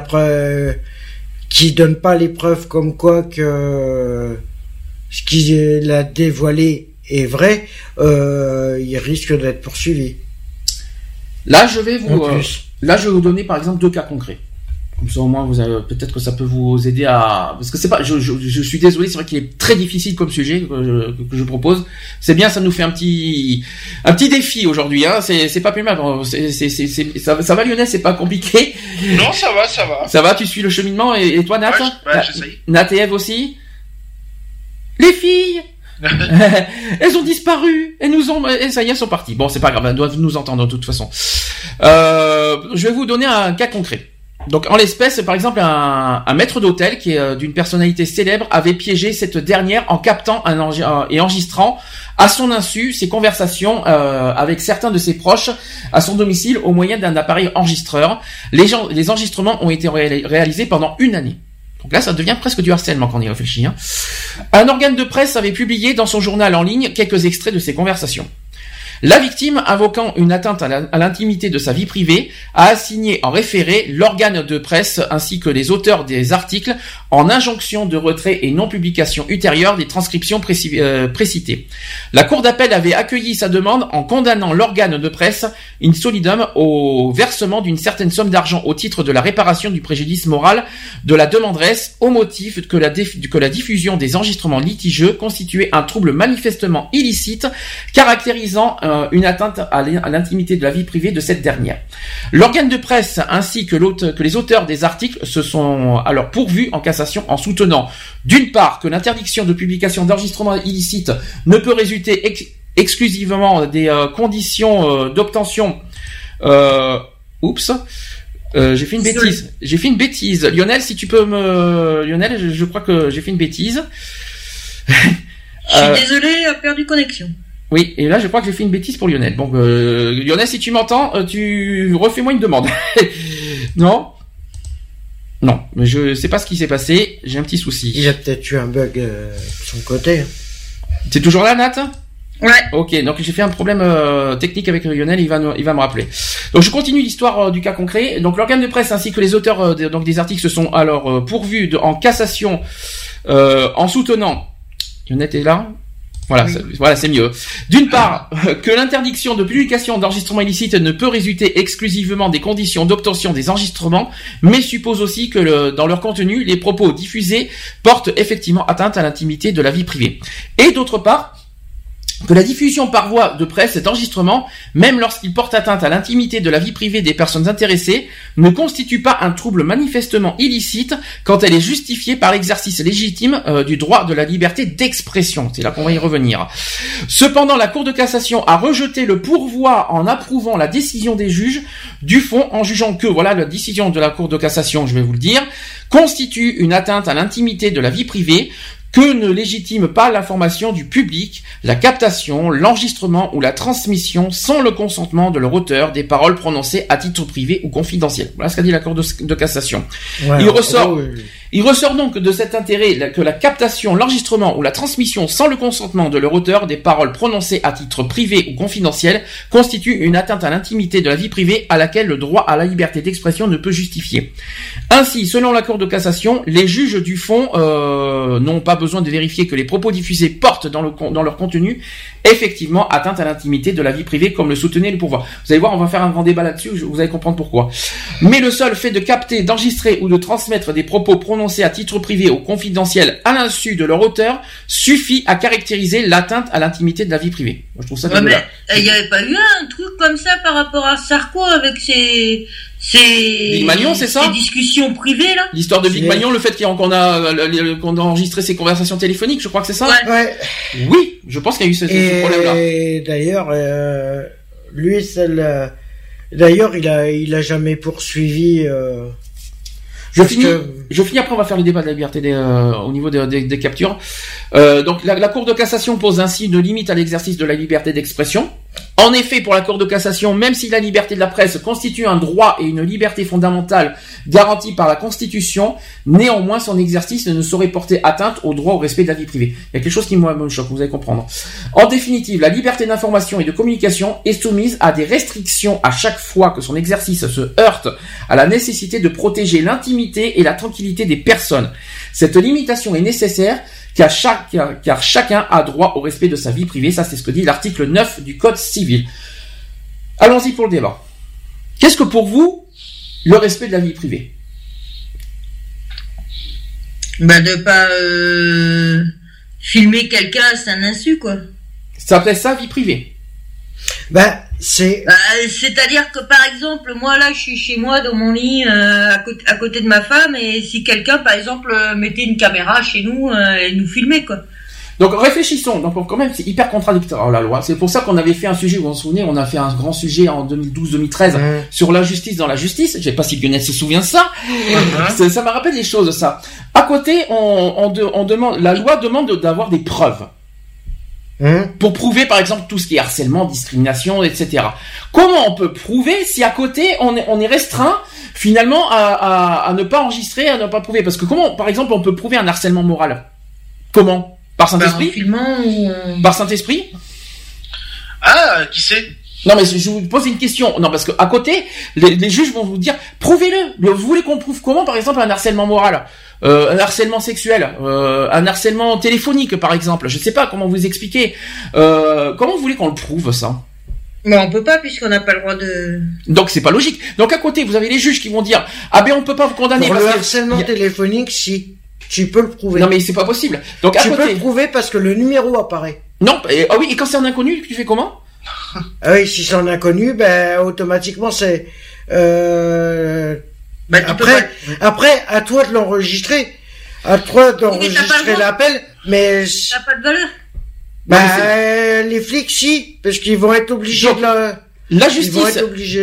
qui donne pas les preuves comme quoi que ce qu'il a dévoilé est vrai, euh, il risque d'être poursuivi. Là, je vais vous, là, je vais vous donner par exemple deux cas concrets. Comme ça au moins vous avez peut-être que ça peut vous aider à parce que c'est pas je, je, je, suis désolé c'est vrai qu'il est très difficile comme sujet que je, que je propose. C'est bien ça nous fait un petit un petit défi aujourd'hui hein. C'est c'est pas plus mal c'est c'est c'est ça, ça va Lionel? C'est pas compliqué? Non ça va ça va. <laughs> Ça va tu suis le cheminement et, toi Nat? Ouais, Nat et Eve aussi? Les filles! <laughs> <laughs> Elles ont disparu. Elles nous ont, et ça y est, elles sont parties. Bon, c'est pas grave, elles doivent nous entendre de toute façon. Euh, je vais vous donner un cas concret. Donc en l'espèce, par exemple, un, maître d'hôtel qui est euh, d'une personnalité célèbre avait piégé cette dernière en captant euh, et enregistrant à son insu ses conversations euh, avec certains de ses proches à son domicile au moyen d'un appareil enregistreur. Les enregistrements ont été réalisés pendant une année. Donc là, ça devient presque du harcèlement quand on y réfléchit. Hein. Un organe de presse avait publié dans son journal en ligne quelques extraits de ces conversations. La victime, invoquant une atteinte à l'intimité de sa vie privée, a assigné en référé l'organe de presse ainsi que les auteurs des articles en injonction de retrait et non publication ultérieure des transcriptions euh, précitées. La Cour d'appel avait accueilli sa demande en condamnant l'organe de presse in solidum au versement d'une certaine somme d'argent au titre de la réparation du préjudice moral de la demanderesse au motif que la, diffusion des enregistrements litigieux constituait un trouble manifestement illicite caractérisant euh, une atteinte à l'intimité de la vie privée de cette dernière. L'organe de presse ainsi que, que les auteurs des articles se sont alors pourvus en cassation en soutenant d'une part que l'interdiction de publication d'enregistrement illicite ne peut résulter exclusivement des euh, conditions euh, d'obtention oups j'ai fait une bêtise. J'ai fait une bêtise. Lionel, si tu peux me... Lionel, je, crois que j'ai fait une bêtise. je suis désolé, a perdu connexion. Oui, et là je crois que j'ai fait une bêtise pour Lionel. Bon, euh, Lionel, si tu m'entends, euh, tu refais-moi une demande. <laughs> non Non, mais je sais pas ce qui s'est passé. J'ai un petit souci. Il a peut-être eu un bug euh, de son côté. T'es toujours là, Nat? Ouais. Ok, donc j'ai fait un problème euh, technique avec Lionel, il va, il va me rappeler. Donc je continue l'histoire euh, du cas concret. Donc l'organe de presse ainsi que les auteurs euh, des, donc des articles se sont alors pourvus de, en cassation en soutenant. Lionel est là? Voilà, voilà, c'est mieux. D'une part, <laughs> que l'interdiction de publication d'enregistrements illicites ne peut résulter exclusivement des conditions d'obtention des enregistrements, mais suppose aussi que le, dans leur contenu, les propos diffusés portent effectivement atteinte à l'intimité de la vie privée. Et d'autre part, que la diffusion par voie de presse et d'enregistrement, même lorsqu'il porte atteinte à l'intimité de la vie privée des personnes intéressées, ne constitue pas un trouble manifestement illicite quand elle est justifiée par l'exercice légitime euh, du droit de la liberté d'expression. C'est là qu'on va y revenir. Cependant, la Cour de cassation a rejeté le pourvoi en approuvant la décision des juges du fond en jugeant que, voilà, la décision de la Cour de cassation, je vais vous le dire, constitue une atteinte à l'intimité de la vie privée, que ne légitime pas l'information du public, la captation, l'enregistrement ou la transmission sans le consentement de leur auteur des paroles prononcées à titre privé ou confidentiel. Voilà ce qu'a dit la Cour de, cassation. Il ressort, il ressort donc de cet intérêt que la captation, l'enregistrement ou la transmission sans le consentement de leur auteur des paroles prononcées à titre privé ou confidentiel constitue une atteinte à l'intimité de la vie privée à laquelle le droit à la liberté d'expression ne peut justifier. Ainsi, selon la Cour de cassation, les juges du fond euh, n'ont pas besoin de vérifier que les propos diffusés portent dans, le, dans leur contenu effectivement atteinte à l'intimité de la vie privée comme le soutenait le pouvoir. Vous allez voir, on va faire un grand débat là-dessus, vous allez comprendre pourquoi. Mais le seul fait de capter, d'enregistrer ou de transmettre des propos prononcés à titre privé ou confidentiel à l'insu de leur auteur suffit à caractériser l'atteinte à l'intimité de la vie privée. Moi, je trouve ça ouais, mais il n'y avait pas eu un truc comme ça par rapport à Sarko avec ses c'est Big Magnon, c'est ça discussions privées là. L'histoire de Big Magnon, le fait qu'on a qu'on a enregistré ses conversations téléphoniques, je crois que c'est ça. Ouais. Oui, je pense qu'il y a eu ce, problème-là. Et d'ailleurs, euh, lui, d'ailleurs, il a il a jamais poursuivi. Euh, je finis, je finis après on va faire le débat de la liberté des, euh, au niveau des, des, captures. Euh, donc la, la, Cour de cassation pose ainsi une limite à l'exercice de la liberté d'expression. En effet, pour la Cour de cassation, même si la liberté de la presse constitue un droit et une liberté fondamentale garantie par la Constitution, néanmoins son exercice ne saurait porter atteinte au droit au respect de la vie privée. Il y a quelque chose qui me choque, vous allez comprendre. En définitive, la liberté d'information et de communication est soumise à des restrictions à chaque fois que son exercice se heurte à la nécessité de protéger l'intimité et la tranquillité des personnes. Cette limitation est nécessaire car, chaque, car chacun a droit au respect de sa vie privée. Ça, c'est ce que dit l'article 9 du Code civil. Allons-y pour le débat. Qu'est-ce que pour vous le respect de la vie privée? Bah de pas euh, filmer quelqu'un à son insu quoi. Ça s'appelle ça vie privée? Bah c'est. Bah, c'est-à-dire que par exemple, moi là, je suis chez moi dans mon lit euh, à, côté, de ma femme, et si quelqu'un, par exemple, euh, mettait une caméra chez nous euh, et nous filmait, quoi. Donc réfléchissons. Donc quand même, c'est hyper contradictoire la loi. C'est pour ça qu'on avait fait un sujet. Vous vous souvenez, on a fait un grand sujet en 2012-2013 mmh. sur la justice dans la justice. Je sais pas si Lionel se souvient de ça. Mmh. Ça m'a rappelé des choses ça. À côté, on, on demande, la loi demande d'avoir des preuves. Hein pour prouver par exemple tout ce qui est harcèlement, discrimination, etc. Comment on peut prouver si à côté on est, on est restreint finalement à, à, ne pas enregistrer, à ne pas prouver? Parce que comment par exemple on peut prouver un harcèlement moral? Comment? Par Saint-Esprit? Par Saint-Esprit? Ah, qui sait? Non mais je vous pose une question. Non parce que à côté, les, les juges vont vous dire prouvez-le. Vous voulez qu'on prouve comment par exemple un harcèlement moral? Euh, un harcèlement sexuel, euh, un harcèlement téléphonique par exemple. Je ne sais pas comment vous expliquer. Euh, comment vous voulez qu'on le prouve ça? Mais on peut pas puisqu'on n'a pas le droit de. Donc c'est pas logique. Donc à côté vous avez les juges qui vont dire ah ben on peut pas vous condamner. Pour le harcèlement téléphonique si tu peux le prouver. Non mais c'est pas possible. Donc à tu peux le prouver parce que le numéro apparaît. Non ah oui et quand c'est un inconnu tu fais comment? Ah oui si c'est un inconnu ben automatiquement c'est euh, bah, après, après, à toi de l'enregistrer. À toi d'enregistrer l'appel, mais. Ça n'a pas de valeur. Bah, les flics, si, parce qu'ils vont être obligés de la... la justice,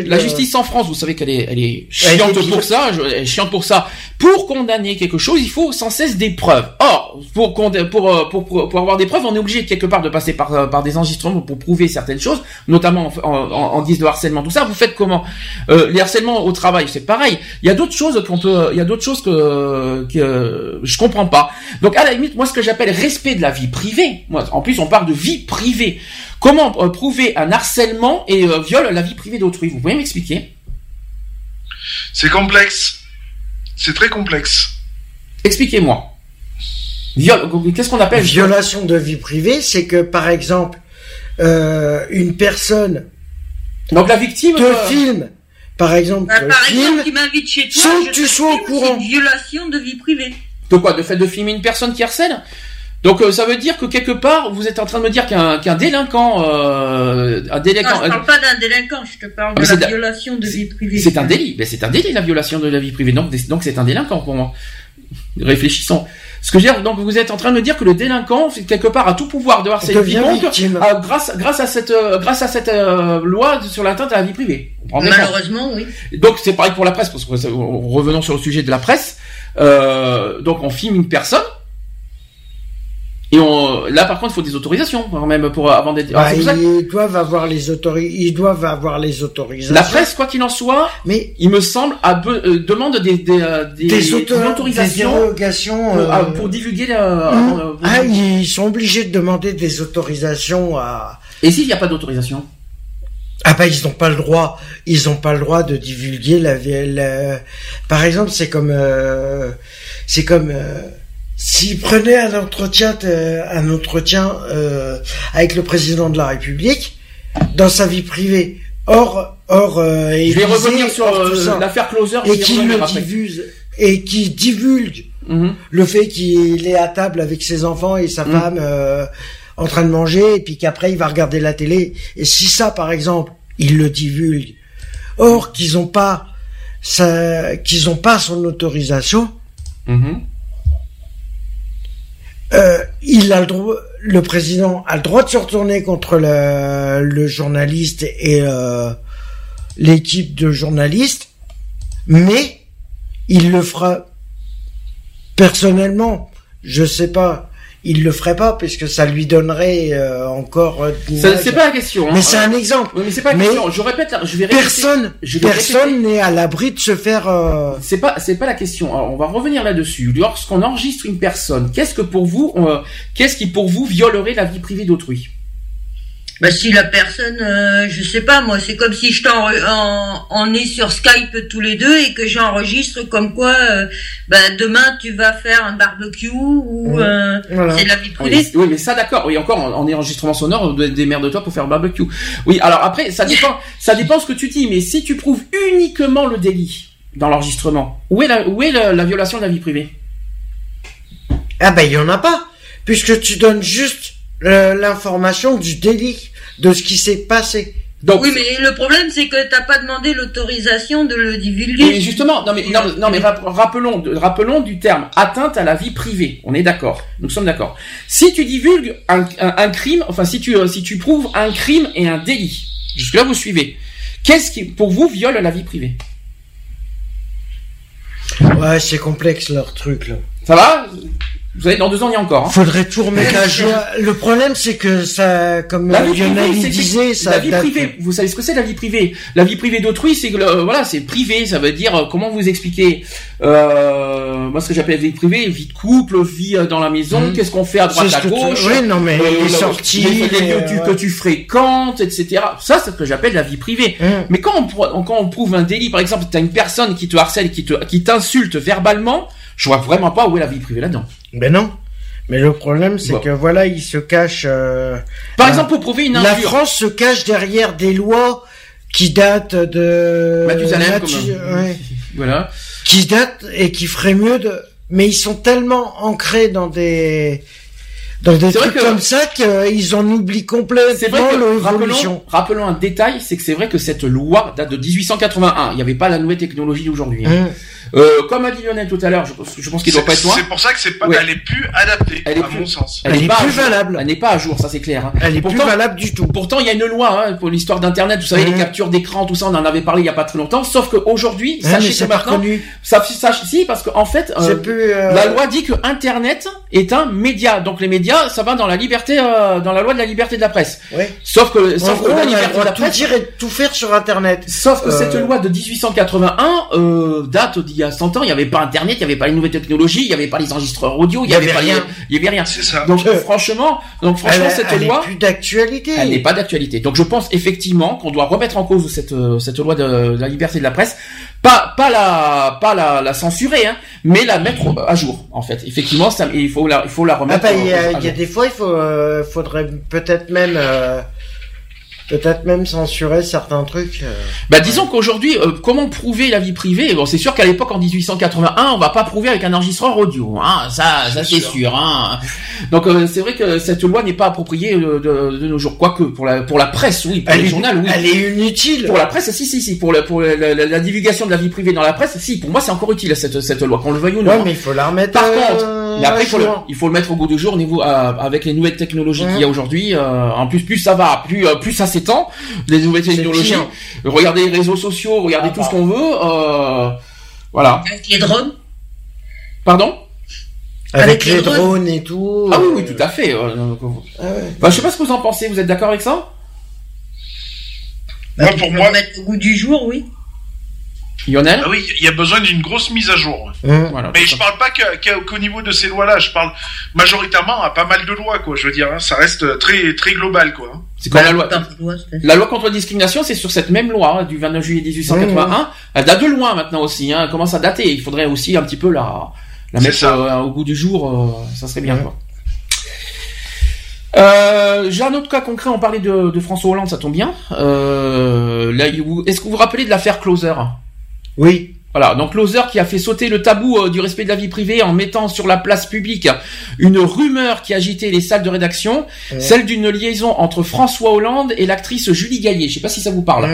la justice en France, vous savez qu'elle est, elle est chiante pour ça, elle est chiante pour ça. Pour condamner quelque chose, il faut sans cesse des preuves. Or, pour, pour, pour, pour, pour avoir des preuves, on est obligé quelque part de passer par, par des enregistrements pour prouver certaines choses, notamment en, en, en guise de harcèlement. Tout ça, vous faites comment? Euh, Les harcèlements au travail, c'est pareil. Il y a d'autres choses qu'on peut, il y a d'autres choses que, que je comprends pas. Donc à la limite, moi, ce que j'appelle respect de la vie privée. Moi, en plus, on parle de vie privée. Comment euh, prouver un harcèlement et euh, viole la vie privée d'autrui? Vous pouvez m'expliquer? C'est complexe. C'est très complexe. Expliquez-moi. Qu'est-ce qu'on appelle violation de vie privée C'est que par exemple, euh, une personne donc la victime te filme, par exemple, bah, par exemple, qui m'invite chez toi, sans que tu sois au courant. C'est une violation de vie privée. De quoi? De fait de filmer une personne qui harcèle? Donc euh, ça veut dire que quelque part vous êtes en train de me dire qu'un qu'un délinquant, euh, un délinquant. Non, je parle pas d'un délinquant, je te parle ah, de la violation de vie privée. C'est un délit, mais c'est un délit la violation de la vie privée. Donc donc c'est un délinquant pour moi. Réfléchissons. Ce que je veux dire, donc vous êtes en train de me dire que le délinquant quelque part a tout pouvoir de harceler quiconque euh, grâce grâce à cette euh, grâce à cette loi sur l'atteinte à la vie privée. Malheureusement, oui. Donc c'est pareil pour la presse parce que revenons sur le sujet de la presse. donc on filme une personne et on, là, par contre, il faut des autorisations, même pour avant d'être. Bah, ils doivent avoir les ils doivent avoir les autorisations. La presse, quoi qu'il en soit, mais il me semble, a euh, demande des des, euh, des, autorisations, pour, euh, pour, divulguer. Hum. ah, ils sont obligés de demander des autorisations à. Et s'il n'y a pas d'autorisation? Ah bah ils n'ont pas le droit, ils n'ont pas le droit de divulguer la, la... par exemple c'est comme c'est comme s'il prenait un entretien, euh, un entretien euh, avec le président de la République dans sa vie privée, or, or, euh, je vais revenir sur euh, l'affaire Closer et qui le diffuse et qui divulgue mhm. le fait qu'il est à table avec ses enfants et sa mhm. femme euh, en train de manger et puis qu'après il va regarder la télé et si ça par exemple il le divulgue, or qu'ils ont pas qu'ils ont pas son autorisation. Mhm euh, il a le droit, le président a le droit de se retourner contre le, le journaliste et euh, l'équipe de journalistes, mais il le fera personnellement. Je sais pas il le ferait pas puisque ça lui donnerait euh, encore. Euh, c'est pas la question. Hein. Mais c'est un exemple. mais c'est pas la question. Je répète, je vais personne, personne n'est à l'abri de se faire. Euh, c'est pas, c'est pas la question. Alors, on va revenir là-dessus. Lorsqu'on enregistre une personne, qu'est-ce que pour vous, qu'est-ce qui pour vous violerait la vie privée d'autrui? Bah si la personne, euh, je sais pas moi, c'est comme si je t'en on est sur Skype tous les deux et que j'enregistre comme quoi, euh, bah, demain tu vas faire un barbecue ou euh, c'est la vie privée. Oui, mais ça d'accord. Oui, encore en, enregistrement sonore, de toi pour faire un barbecue. Oui, alors après ça dépend, <laughs> ça dépend ce que tu dis, mais si tu prouves uniquement le délit dans l'enregistrement, où est la où est la, violation de la vie privée? Ah ben il y en a pas, puisque tu donnes juste l'information du délit, de ce qui s'est passé. Donc, oui, mais le problème, c'est que t'as pas demandé l'autorisation de le divulguer. Oui, justement, non mais, non, mais rappelons, rappelons du terme atteinte à la vie privée. On est d'accord. Nous sommes d'accord. Si tu divulgues un, un, crime, enfin, si tu, si tu prouves un crime et un délit, jusque-là, vous suivez. Qu'est-ce qui, pour vous, viole la vie privée? Ouais, c'est complexe, leur truc, là. Ça va? Vous savez, dans deux ans, il y a encore. Hein. Faudrait tout remettre à jour. Le problème, c'est que ça, comme la Lionel disait, ça. La vie privée. Vous savez ce que c'est la vie privée? La vie privée d'autrui, c'est que euh, voilà, c'est privé. Ça veut dire euh, comment vous expliquer euh, Moi, ce que j'appelle vie privée, vie de couple, vie euh, dans la maison. Mmh. Qu'est-ce qu'on fait à droite à gauche? Oui, non, mais les sorties, les, lieux que tu fréquentes, etc. Ça, c'est ce que j'appelle la vie privée. Mmh. Mais quand on, quand on prouve un délit, par exemple, tu as une personne qui te harcèle, qui te, qui t'insulte verbalement je vois vraiment pas où est la vie privée là-dedans. Ben non. Mais le problème, c'est que voilà, il se cache. Euh, Par exemple, pour prouver une injure. La France se cache derrière des lois qui datent de. Mathusalem, comme... Voilà. Qui datent et qui feraient mieux de. Mais ils sont tellement ancrés dans des Dans des trucs comme ça qu'ils en oublient complètement l'évolution. Rappelons, un détail, c'est que c'est vrai que cette loi date de 1881. Il n'y avait pas la nouvelle technologie d'aujourd'hui. Hein. Hum. Euh, comme a dit Lionel tout à l'heure, je, pense qu'il doit pas être loin. C'est pour ça que c'est pas, elle est plus adaptée, elle est à mon sens. Elle, est, plus valable. Elle n'est pas à jour, ça c'est clair. Hein. Elle est pourtant, plus valable du tout. Pourtant, il y a une loi hein, pour l'histoire d'Internet. Vous savez, les captures d'écran, tout ça, on en avait parlé il y a pas très longtemps. Sauf qu'aujourd'hui, sachez que maintenant, ça, ça, si, parce qu'en fait, euh, euh, la loi dit que Internet est un média. Donc les médias, ça va dans la liberté, euh, dans la loi de la liberté de la presse. Oui. Sauf que, sauf que la liberté de la presse, dire et tout faire sur Internet. Sauf que cette loi de 1881 date d'il y a 100 ans. Il y avait pas Internet, il y avait pas les nouvelles technologies, il y avait pas les enregistreurs audio, il y, avait, pas rien. il y avait rien. Ça. Donc franchement, donc franchement cette loi, plus d'actualité. Elle n'est pas d'actualité. Donc je pense effectivement qu'on doit remettre en cause cette cette loi de, la liberté de la presse, pas pas la pas la, la censurer, hein, mais la mettre à jour en fait. Effectivement, ça, il faut la il faut la remettre. Ah il y, a, des fois il faut euh, faudrait peut-être même euh, peut-être même censurer certains trucs. Euh. Bah disons qu'aujourd'hui, euh, comment prouver la vie privée? Bon, c'est sûr qu'à l'époque en 1881, on va pas prouver avec un enregistreur audio, hein. Ça, ça c'est sûr. Hein. Donc euh, c'est vrai que cette loi n'est pas appropriée de, de, nos jours, quoique pour la pour la presse, oui, pour les journaux, oui. Elle est inutile. Pour la presse, si, si, si. Pour la pour la, divulgation de la vie privée dans la presse, si. Pour moi, c'est encore utile cette cette loi, qu'on le veuille ou non. Ouais, mais il faut la remettre. Par contre, mais après, il faut, le, il faut le mettre au goût du jour au niveau avec les nouvelles technologies qu'il y a aujourd'hui. en plus, plus ça va, plus plus ça s'étend les nouvelles technologies. Regardez les réseaux sociaux, regardez tout ce qu'on veut. Euh, voilà. Avec les drones? Pardon? Avec, les, drones. et tout. Ah oui, oui, tout à fait. Euh, ah ouais. je sais pas ce que vous en pensez. Vous êtes d'accord avec ça? Bah, Pour moi, mettre au goût du jour, oui. Lionel ah Oui, il y a besoin d'une grosse mise à jour. Mmh. Voilà, Mais je parle pas qu'au niveau de ces lois-là, je parle majoritairement à pas mal de lois, quoi. Je veux dire, hein. ça reste très très global, quoi. Hein. C'est comme la loi. La loi contre la discrimination, c'est sur cette même loi hein, du 29 juillet 1881. Elle date de loin maintenant aussi. Hein. Elle commence à dater. Il faudrait aussi un petit peu la, la mettre euh, au goût du jour. Euh, ça serait bien. Quoi. Euh, J'ai un autre cas concret. On parlait de, de François Hollande, ça tombe bien. Euh, Est-ce que vous vous rappelez de l'affaire Closer? Oui. Voilà, donc Loser qui a fait sauter le tabou euh, du respect de la vie privée en mettant sur la place publique une rumeur qui agitait les salles de rédaction, celle d'une liaison entre François Hollande et l'actrice Julie Gaillet. Je sais pas si ça vous parle.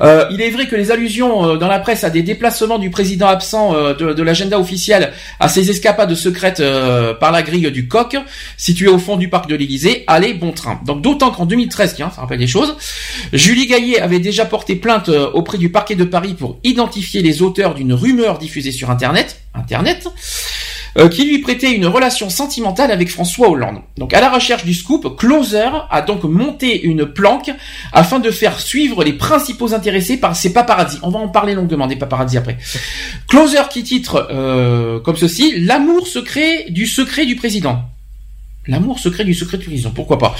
Euh, il est vrai que les allusions euh, dans la presse à des déplacements du président absent de, de l'agenda officiel, à ses escapades secrètes par la grille du Coq, située au fond du parc de l'Élysée, allaient bon train. Donc d'autant qu'en 2013, tiens, ça rappelle des choses, Julie Gaillet avait déjà porté plainte auprès du parquet de Paris pour identifier les auteurs d'une rumeur diffusée sur Internet, Internet, euh, qui lui prêtait une relation sentimentale avec François Hollande. Donc à la recherche du scoop, Closer a donc monté une planque afin de faire suivre les principaux intéressés par ces paparazzi. On va en parler longuement des paparazzi après. Closer qui titre euh, comme ceci L'amour secret du secret du président. L'amour secret du secret prison, pourquoi pas.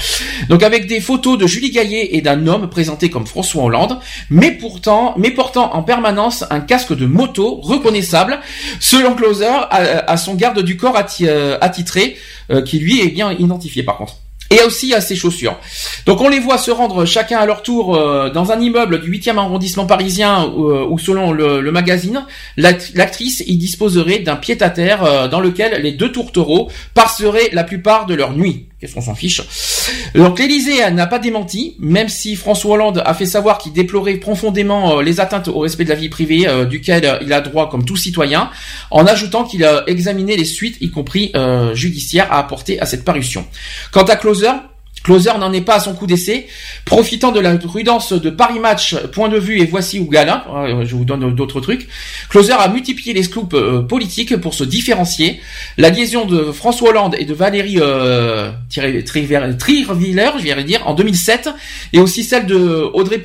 Donc avec des photos de Julie Gaillet et d'un homme présenté comme François Hollande, mais pourtant, mais portant en permanence un casque de moto reconnaissable, selon Closer, à, son garde du corps euh, attitré, euh, qui lui est bien identifié par contre et aussi à ses chaussures. Donc on les voit se rendre chacun à leur tour euh, dans un immeuble du 8e arrondissement parisien euh, où selon le, magazine, l'actrice y disposerait d'un pied-à-terre euh, dans lequel les deux tourtereaux passeraient la plupart de leur nuit. Qu'est-ce qu'on s'en fiche Donc l'Élysée n'a pas démenti, même si François Hollande a fait savoir qu'il déplorait profondément les atteintes au respect de la vie privée, duquel il a droit comme tout citoyen, en ajoutant qu'il a examiné les suites, y compris judiciaires, à apporter à cette parution. Quant à Closer, Closer n'en est pas à son coup d'essai. Profitant de la prudence de Paris Match, point de vue et voici ou Gala, euh, je vous donne d'autres trucs. Closer a multiplié les scoops euh, politiques pour se différencier. La liaison de François Hollande et de Valérie euh, je viens de dire, en 2007, et aussi celle de Audrey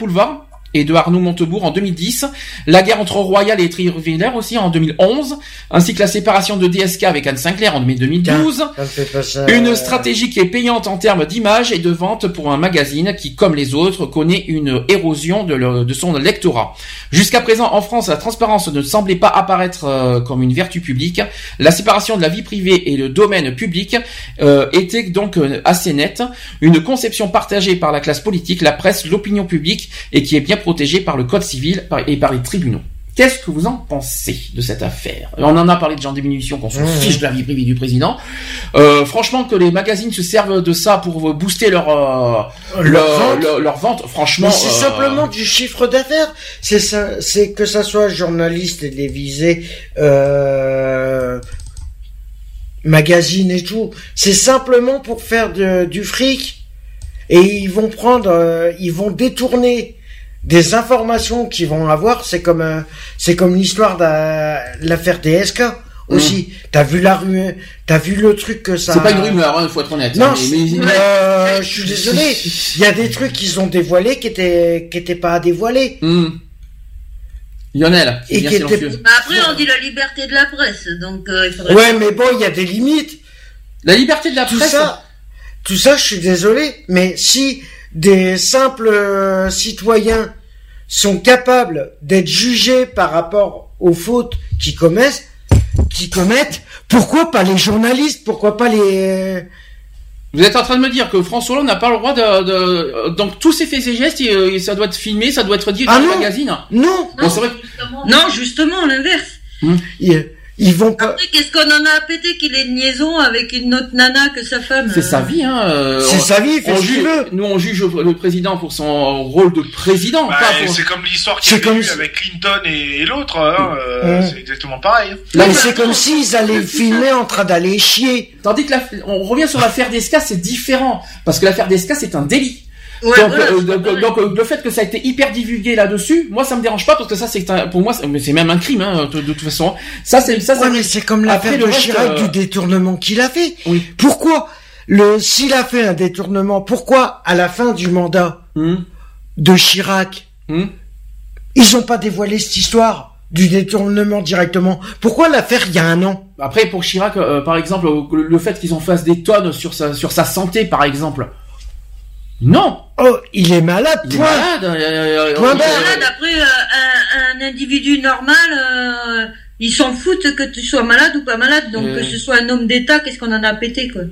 et de Arnaud Montebourg en 2010, la guerre entre Royal et Trierweiler aussi en 2011, ainsi que la séparation de DSK avec Anne Sinclair en 2012. Une stratégie qui est payante en termes d'image et de vente pour un magazine qui, comme les autres, connaît une érosion de, de son lectorat. Jusqu'à présent, en France, la transparence ne semblait pas apparaître euh, comme une vertu publique. La séparation de la vie privée et le domaine public euh, était donc euh, assez nette. Une conception partagée par la classe politique, la presse, l'opinion publique et qui est bien protégé par le code civil et par les tribunaux. Qu'est-ce que vous en pensez de cette affaire? On en a parlé déjà en diminution qu'on se fiche de la vie privée du président. Euh, franchement, que les magazines se servent de ça pour booster leur euh, leur, vente? franchement, c'est euh, simplement du chiffre d'affaires. C'est ça, c'est que ça soit journaliste télévisé, euh, magazine et tout. C'est simplement pour faire du fric. Et ils vont prendre, ils vont détourner des informations qu'ils vont avoir, c'est comme euh, c'est comme l'histoire de l'affaire DSK aussi. Mmh. T'as vu la rue, t'as vu le truc que ça. C'est pas une rumeur, il faut être honnête. Non, mais, euh, je suis désolé. Il y a des trucs qu'ils ont dévoilés qui étaient qui étaient pas à dévoiler. Mmh. Lionel. Et qui était... Bah, après, on dit la liberté de la presse, donc euh, il faudrait. Ouais, mais bon, il y a des limites. La liberté de la presse. Tout ça, tout ça, je suis désolé, mais si des simples euh, citoyens sont capables d'être jugés par rapport aux fautes qu'ils commettent, qu'ils commettent, pourquoi pas les journalistes, pourquoi pas les euh, vous êtes en train de me dire que François Hollande n'a pas le droit de, de, donc tous ces faits et gestes, ça doit être filmé, ça doit être dit ah dans le magazine. Non, non, non justement l'inverse. Hmm. Ils vont pas. Après, qu'est-ce qu'on en a à péter qu'il ait une liaison avec une autre nana que sa femme C'est sa vie, hein. Euh, c'est sa vie, fait ce veut. Nous, on juge le président pour son rôle de président. Bah, C'est comme l'histoire qu'il y a eu avec Clinton et, l'autre. Hein, euh, C'est exactement pareil. Là, c'est comme s'ils allaient filmer en train d'aller chier. Tandis que la... on revient sur l'affaire d'Esca, c'est différent parce que l'affaire d'Esca, c'est un délit donc, euh, donc, euh, le fait que ça a été hyper divulgué là-dessus, moi ça me dérange pas parce que ça c'est pour moi c'est même un crime hein, de, toute façon. Ça c'est ça. Ouais, mais c'est comme l'affaire de Chirac du euh, détournement qu'il a fait. Oui. Pourquoi le s'il a fait un détournement, pourquoi à la fin du mandat hmm. de Chirac, hmm. ils ont pas dévoilé cette histoire du détournement directement? Pourquoi l'affaire il y a un an? Après pour Chirac, par exemple, le fait qu'ils en fassent des tonnes sur sa sur sa santé, par exemple. Non. Oh, il est malade. Il est malade. Euh, euh, euh, malade. Après, un, individu normal, ils s'en foutent que tu sois malade ou pas malade. Donc que ce soit un homme d'État, qu'est-ce qu'on en a pété quoi.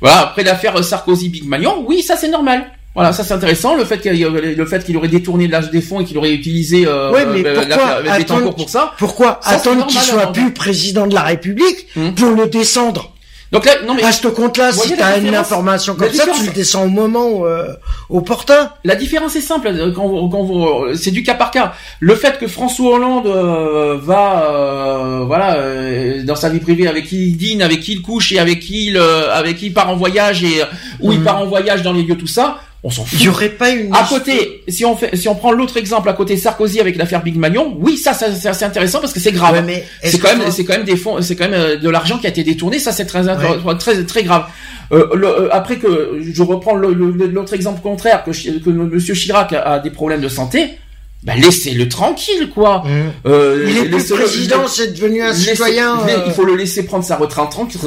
Voilà. Après l'affaire Sarkozy-Big Magnon, oui, ça c'est normal. Voilà, ça c'est intéressant. Le fait qu'il le fait qu'il aurait détourné l'âge des fonds et qu'il aurait utilisé euh, mais pourquoi pour ça. Pourquoi attendre qu'il soit plus président de la République mmh. pour le descendre? Donc là, non mais à ce compte-là, si t'as une information comme ça, tu le descends au moment euh, opportun. La différence est simple euh, quand vous, quand vous euh, c'est du cas par cas. Le fait que François Hollande euh, va, voilà, dans sa vie privée, avec qui il dîne, avec qui il couche et avec qui il, avec qui il part en voyage et où il mhm. part en voyage dans les lieux, tout ça on s'en fout. Il y aurait pas une. À côté, si on fait, si on prend l'autre exemple à côté Sarkozy avec l'affaire Big Magnon, oui, ça, ça c'est assez intéressant parce que c'est grave. mais c'est quand même, c'est quand même des fonds, c'est quand même euh, de l'argent qui a été détourné. Ça, c'est très, très, très grave. Euh, euh, après que je reprends l'autre exemple contraire que, que Monsieur Chirac a, des problèmes de santé. Ben laissez-le tranquille, quoi. Mmh. Euh, il est plus président, c'est devenu un citoyen. Il faut le laisser prendre sa retraite tranquille.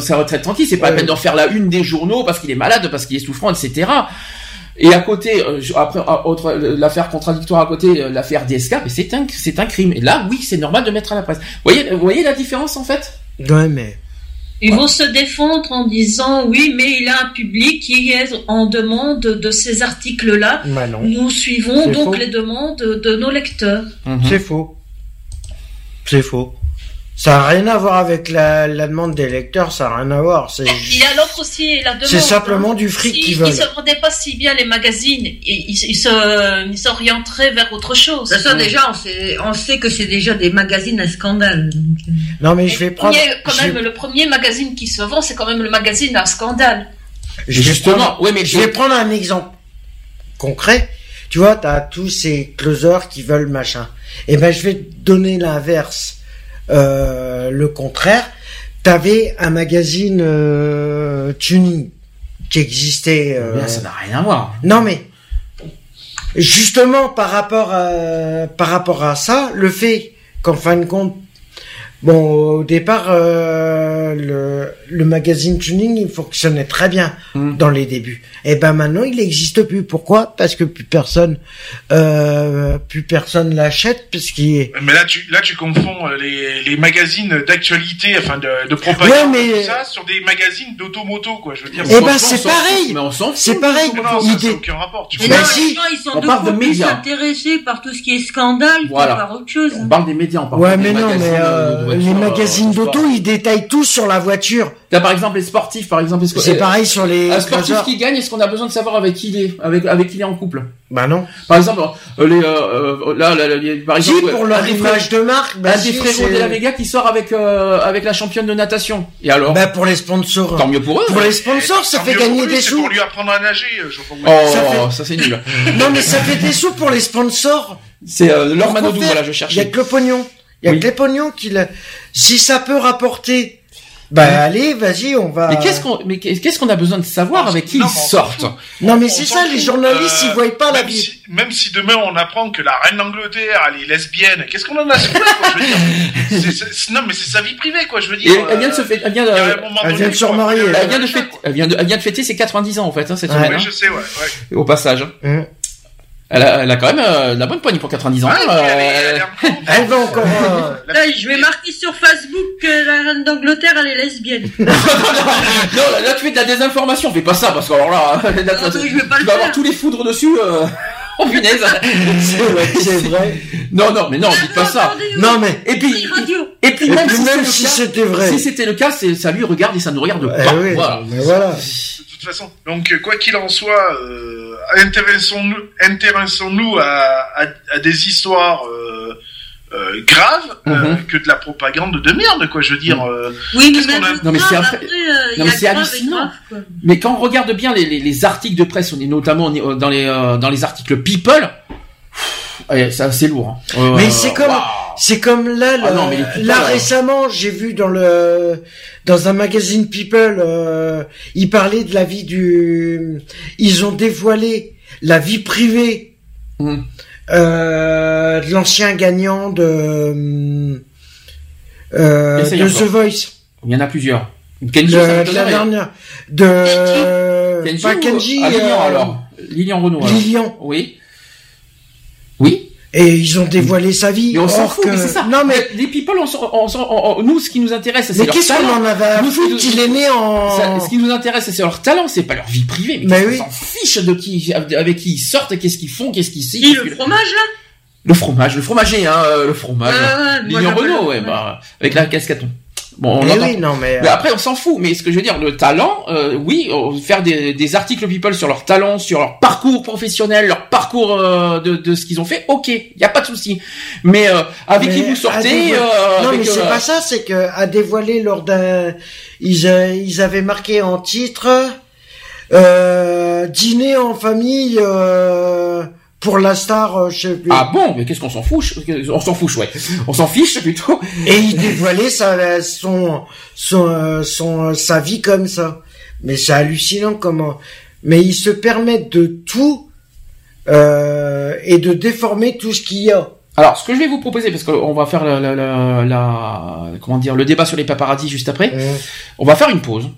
Sa retraite tranquille. C'est pas la peine d'en faire la une des journaux parce qu'il est malade, parce qu'il est souffrant, etc. Et à côté, euh, après autre l'affaire contradictoire à côté, euh, l'affaire DSK, mais c'est un c'est un crime. Et là, oui, c'est normal de mettre à la presse. Vous voyez, vous voyez la différence en fait? Ouais, mais ils vont se défendre en disant oui, mais il a un public qui est en demande de ces articles-là. Bah Nous suivons donc les demandes de nos lecteurs. Mhm. C'est faux. C'est faux. Ça n'a rien à voir avec la, la, demande des lecteurs, ça n'a rien à voir. C'est il y a l'autre aussi, la demande. C'est simplement du fric si, qu'ils veulent. Ils se vendaient pas si bien les magazines, et ils, ils s'orienteraient vers autre chose. Ça, déjà, on sait, on sait que c'est déjà des magazines à scandale. Non, mais je vais prendre. quand même, le premier magazine qui se vend, c'est quand même le magazine à scandale. Justement, oui, mais je vais prendre un exemple concret. Tu vois, t'as tous ces closers qui veulent machin. Et eh ben, je vais te donner l'inverse euh, le contraire. T'avais un magazine euh, tuning qui existait. Euh, ça n'a rien à voir. Non mais justement par rapport à par rapport à ça, le fait qu'en fin de compte Bon, au départ, euh, le, le magazine Tuning, il fonctionnait très bien Hmm. dans les débuts. Et ben maintenant, il n'existe plus. Pourquoi? Parce que plus personne, euh, plus personne l'achète, puisqu'il Mais là, tu, là, tu confonds euh, les, les magazines d'actualité, enfin de, de propagande, Ouais, mais- tout ça, sur des magazines d'automoto, quoi. Je veux dire. Eh ben, c'est pareil. Mais on s'en fout. c'est pareil. Non, non, il ça, dé- n'a aucun rapport. Tu Mais vois. Bah, non, si. les gens, ils sont On parle de médias. intéressés par tout ce qui est scandale que par autre chose. On parle des médias, on parle Ouais, des mais non, magazines, mais euh, euh, de les euh, magazines d'auto, ils détaillent tout sur la voiture. Là, par exemple, les sportifs, par exemple, C'est euh, pareil sur les Un sportif Crosser. qui gagne, est-ce qu'on a besoin de savoir avec qui il est, avec, avec qui il est en couple? Bah non. Par exemple, euh, les, euh, euh, là, là, là, les- par Si, exemple, pour un leur image frères- de marque, bah un si, des frérots c'est- de la Vega qui sort avec euh, avec la championne de natation. Et alors, Bah pour les sponsors. tant mieux pour eux. Pour les sponsors, ça fait gagner pour lui, des c'est sous. pour lui apprendre à nager, euh, je Oh, Ça fait- ça c'est nul. Non, mais ça fait des sous pour les sponsors. C'est euh, Pourquoi Manodou, voilà, je Il y a cherchais. que le pognon. Il y a Oui. que les pognons qui le... Si ça peut rapporter, bah allez, vas-y, on va... Mais qu'est-ce qu'on, mais qu'est-ce qu'on a besoin de savoir avec qui Non, ils sortent. Non, mais c'est ça, les journalistes, Euh, ils voient pas la vie. si, même si demain on apprend que la reine d'Angleterre, elle est lesbienne, qu'est-ce qu'on en a à se foutre, <laughs> Non, mais c'est sa vie privée, quoi, je veux Et dire. elle vient de se faire, elle vient de, elle vient de se remarier, elle vient de fêter, elle vient de, elle vient de fêter ses 90 ans en fait, hein, cette Ouais. semaine. Oui, hein, je sais, ouais. ouais. Au passage. Hum. Elle a, elle a quand même euh, de la bonne poigne pour 90 ans. Puis euh, elle va <laughs> encore... euh, Là, je vais marquer sur Facebook que la reine d'Angleterre, elle est lesbienne. <laughs> non, là, là, tu fais de la désinformation, fais pas ça parce que alors là, là, Non, tu- oui, je vais pas tu le vas avoir tous les foudres dessus. Euh... <laughs> Oh punaise. C'est vrai, c'est vrai. non, non, mais non, dites pas ça. Non, mais... Et puis, et puis Et même, puis si, c'était vrai. si c'était le cas, ça lui regarde et ça nous regarde Eh pas. oui, Voilà. Toute façon, donc euh, quoi qu'il en soit, euh, intéressons-nous, à, à, à des histoires euh, euh, graves euh, Mhm. que de la propagande de merde, quoi. Je veux dire, euh, Oui, mais Qu'est-ce même qu'on a- le Non, mais c'est après- euh, Non, mais c'est hallucinant. grave. Mais quand on regarde bien les, les, les articles de presse, on est notamment dans les euh, dans les articles People, c'est assez lourd. hein. Mais c'est comme-. C'est comme là, Ah non, là récemment, j'ai vu dans le dans un magazine People, euh, ils parlaient de la vie du, ils ont dévoilé la vie privée Hum. euh, de l'ancien gagnant de euh, de. The Voice, Il y en a plusieurs. Kenji, de, la dernière, de Kenji pas ou- Kenji, ah, Lilian alors. Lilian Renault. Lilian. Oui. Et ils ont dévoilé sa vie. Mais on s'en fout, que- mais c'est ça. Non mais les people, on s'en- on s'en- on- on- nous, ce qui nous intéresse, c'est mais leur qu'est-ce qu'on talent. en avait à Nous, foutre qu'il nous- est né Ça, en ce qui nous intéresse, c'est leur talent, c'est pas leur vie privée. Mais, Mais oui. qu'on s'en fiche de qui, avec qui ils sortent, qu'est-ce qu'ils font, qu'est-ce qu'ils Si, signent. le fromage, là? Le fromage, le fromager, hein, euh, le fromage. Ouais, ouais, moi, Lilian Renault, le ouais, fromage. bah, avec la casquette. Bon, on Eh entend- oui, non mais, Mais après, on s'en fout. Mais ce que je veux dire, le talent, euh, oui, euh, faire des, des articles people sur leur talent, sur leur parcours professionnel, leur parcours euh, de, de ce qu'ils ont fait, ok, il y a pas de souci. Mais euh, avec Mais qui vous sortez dévoiler- euh, non avec, mais c'est euh, pas ça, c'est que à dévoiler lors d'un, ils, euh, ils avaient marqué en titre euh, dîner en famille euh, pour la star, euh, je sais plus. Ah bon, mais qu'est-ce qu'on s'en fout On s'en fout, ouais. On s'en fiche plutôt. Et ils dévoilaient sa, son, son, euh, son, sa vie comme ça. Mais c'est hallucinant comment. Mais ils se permettent de tout euh, et de déformer tout ce qu'il y a. Alors, ce que je vais vous proposer, parce qu'on va faire la, la, la, la- comment dire, le débat sur les paparazzis juste après, Mmh. on va faire une pause.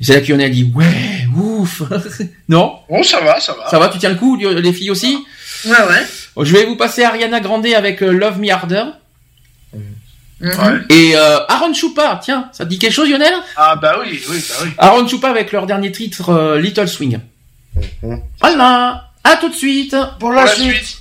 C'est là qu'on a dit, ouais, ouf. <laughs> non? Bon, ça va, ça va. Ça va, tu tiens le coup, les filles aussi? Ouais, ouais. Je vais vous passer Ariana Grande avec euh, Love Me Harder. Mhm. Ouais. Et euh, Aaron Choupa, tiens, ça te dit quelque chose Lionel? Ah bah oui, oui, bah oui. Aaron Choupa avec leur dernier titre euh, Little Swing. Voilà, à tout de suite. Pour la, Pour la suite.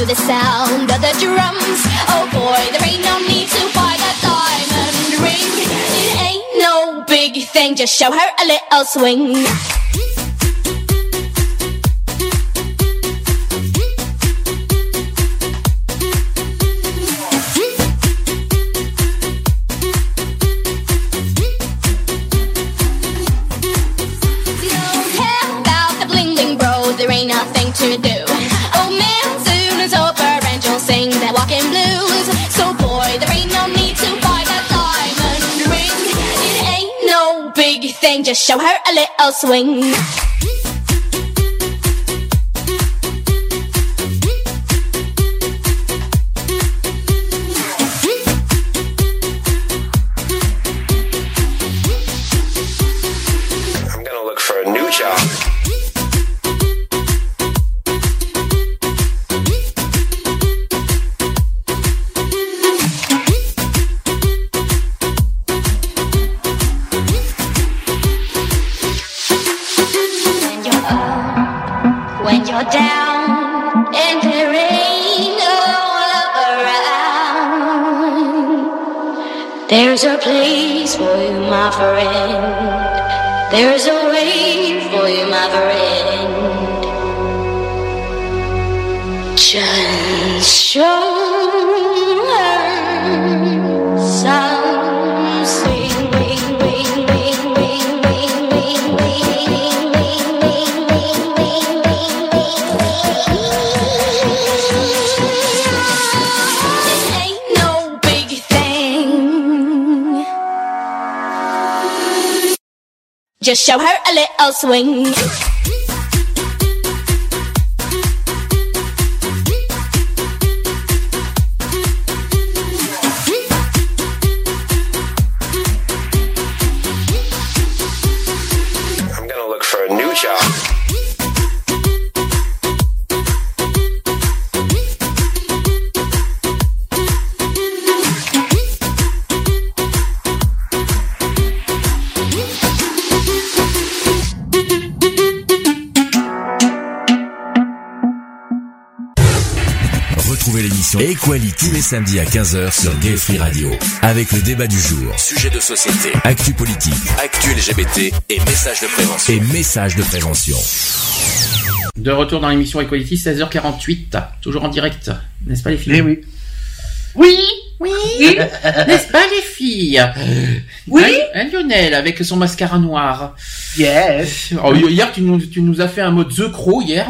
to the sound of the drums. Oh boy, there ain't no need to buy that diamond ring. It ain't no big thing, just show her a little swing. just show her a little swing. just show her a little swing. Tous les samedis à 15h sur Gay Free Radio. Avec le débat du jour, sujet de société, actu politique, actu LGBT et messages de prévention. Et messages de prévention. De retour dans l'émission Equality, 16h48, toujours en direct, n'est-ce pas les filles? Eh oui. Oui, oui, n'est-ce pas les filles? Oui. Un, Lionel avec son mascara noir. Yes. <laughs> Oh, hier, tu nous, tu nous as fait un mot The Crow hier.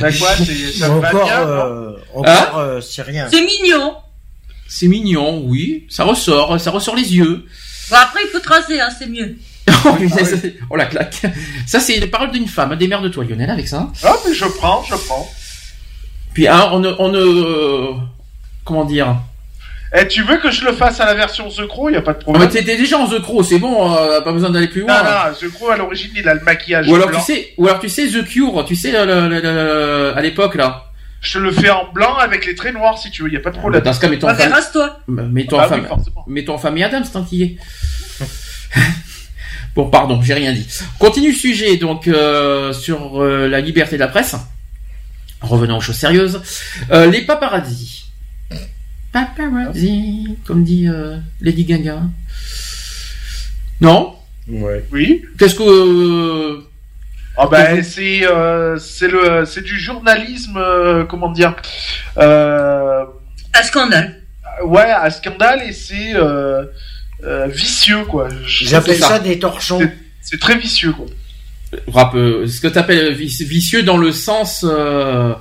Bah quoi, c'est ça me va Encore, bien, euh, encore, Hein euh, c'est rien. C'est mignon. C'est mignon, oui. Ça ressort, ça ressort les yeux. Bon, après, il faut tracer, hein, c'est mieux. <laughs> oh, oh, la claque. Ça, c'est les paroles d'une femme. Démerde-toi, Lionel, avec ça. Ah, mais je prends, je prends. Puis, hein, on ne, on ne, euh, comment dire Eh, tu veux que je le fasse à la version The Crow? Y a pas de Ah, problème. mais T'étais déjà en The Crow, c'est bon, euh, pas besoin d'aller plus loin. non, The Crow à l'origine, il a le maquillage Ou alors blanc. tu sais, ou alors tu sais The Cure, tu sais le, le- le- le- à l'époque là. Je te le fais en blanc avec les traits noirs si tu veux, y a pas de Bah, problème. Dans ce cas, mets-toi en rase-toi. mets-toi Ah en bah oui, famille, forcément. mets-toi en famille Adams tant qu'il y est. <laughs> bon, pardon, j'ai rien dit. Continue le sujet donc euh, sur euh, la liberté de la presse. Revenons aux choses sérieuses. Euh, les paparazzis. Paparazzi, comme dit euh, Lady Gaga. Non? Ouais. Oui. Qu'est-ce que euh, Ah ben c'est euh, c'est le c'est du journalisme euh, comment dire euh, Un scandale. ouais un scandale et c'est euh, euh, vicieux quoi. Je- J'appelle ça. ça des torchons. C'est- C'est très vicieux quoi. rap, ce que tu appelles vicieux dans le sens, euh,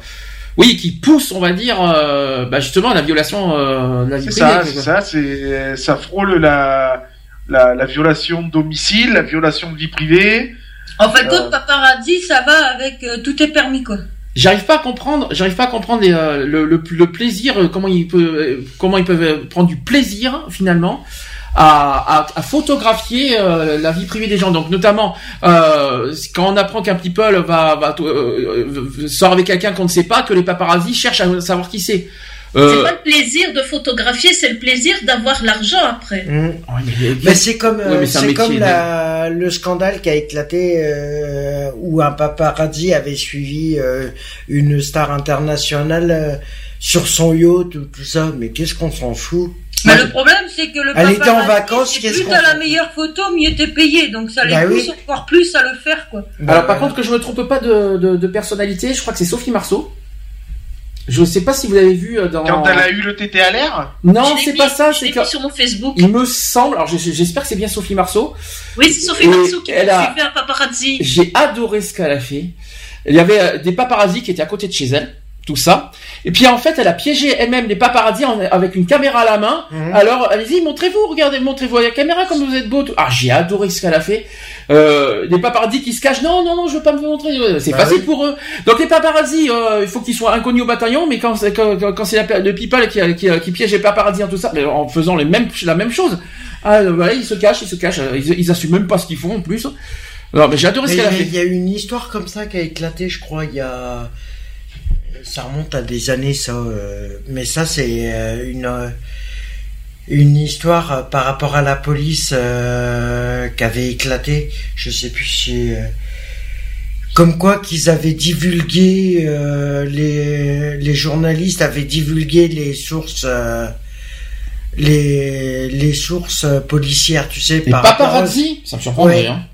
oui, qui pousse, on va dire, euh, bah justement à la violation euh, de la vie privée. ça, c'est ça, c'est ça frôle la, la la violation de domicile, la violation de vie privée. En fait, Euh. compte, paparazzi, ça va avec euh, tout est permis, quoi. J'arrive pas à comprendre, j'arrive pas à comprendre les, euh, le, le, le plaisir, comment ils peuvent, comment ils peuvent prendre du plaisir finalement. À, à, à photographier euh, la vie privée des gens donc notamment euh, quand on apprend qu'un people va, va euh, euh, sort avec quelqu'un qu'on ne sait pas que les paparazzis cherchent à savoir qui c'est C'est euh, pas le plaisir de photographier, c'est le plaisir d'avoir l'argent après. Mmh. mais- Mais c'est comme, Ouais, mais c'est c'est comme la, le scandale qui a éclaté euh, où un paparazzi avait suivi euh, une star internationale euh, sur son yacht ou tout ça. Mais qu'est-ce qu'on s'en fout? Mais Ouais. le problème, c'est que le Elle était en paparazzi, vacances, c'est qu'est-ce plus qu'on t'as la fait meilleure photo, mieux t'es payé. Donc ça les Bah pousse oui. encore plus à le faire, quoi. Alors par Bah, contre que je me trompe pas de, de, de personnalité, je crois que c'est Sophie Marceau. Je sais pas si vous l'avez vu euh, dans. Quand elle a eu le tété à l'air, Non, Je l'ai c'est mis- pas ça. je C'est l'ai que mis sur mon Facebook. il me semble. Alors je- j'espère que c'est bien Sophie Marceau. Oui, c'est Sophie Et Marceau qui elle a suivi un paparazzi. J'ai adoré ce qu'elle a fait. Il y avait euh, des paparazzis qui étaient à côté de chez elle, tout ça. Et puis en fait, elle a piégé elle-même les paparazzis en- avec une caméra à la main. Mhm. Alors, allez-y, montrez-vous, regardez, montrez-vous à la caméra comme vous êtes beau. Ah, j'ai adoré ce qu'elle a fait. Euh, les paparazzis qui se cachent. Non, non, non, je veux pas me montrer. Euh, C'est Bah facile oui. pour eux. Donc les paparazzis, euh, il faut qu'ils soient inconnus au bataillon, mais quand c'est quand, quand- c'est le people qui, qui, qui piège les paparazzis en tout ça, mais en faisant les mêmes, la même chose. Ah, euh, voilà, ils se cachent, ils se cachent. Ils, ils assument même pas ce qu'ils font en plus. Non, mais j'ai adoré mais ce qu'elle a fait. il y a eu une histoire comme ça qui a éclaté, je crois, il y a. Ça remonte à des années, ça. euh, Mais ça, c'est euh, une. euh, Une histoire par rapport à la police qui avait éclaté. Je sais plus si. Comme quoi qu'ils avaient divulgué, les, les journalistes avaient divulgué les sources, les, les sources policières, tu sais, Les par à- paparazzi, ça me surprendrait. Ouais. Hein.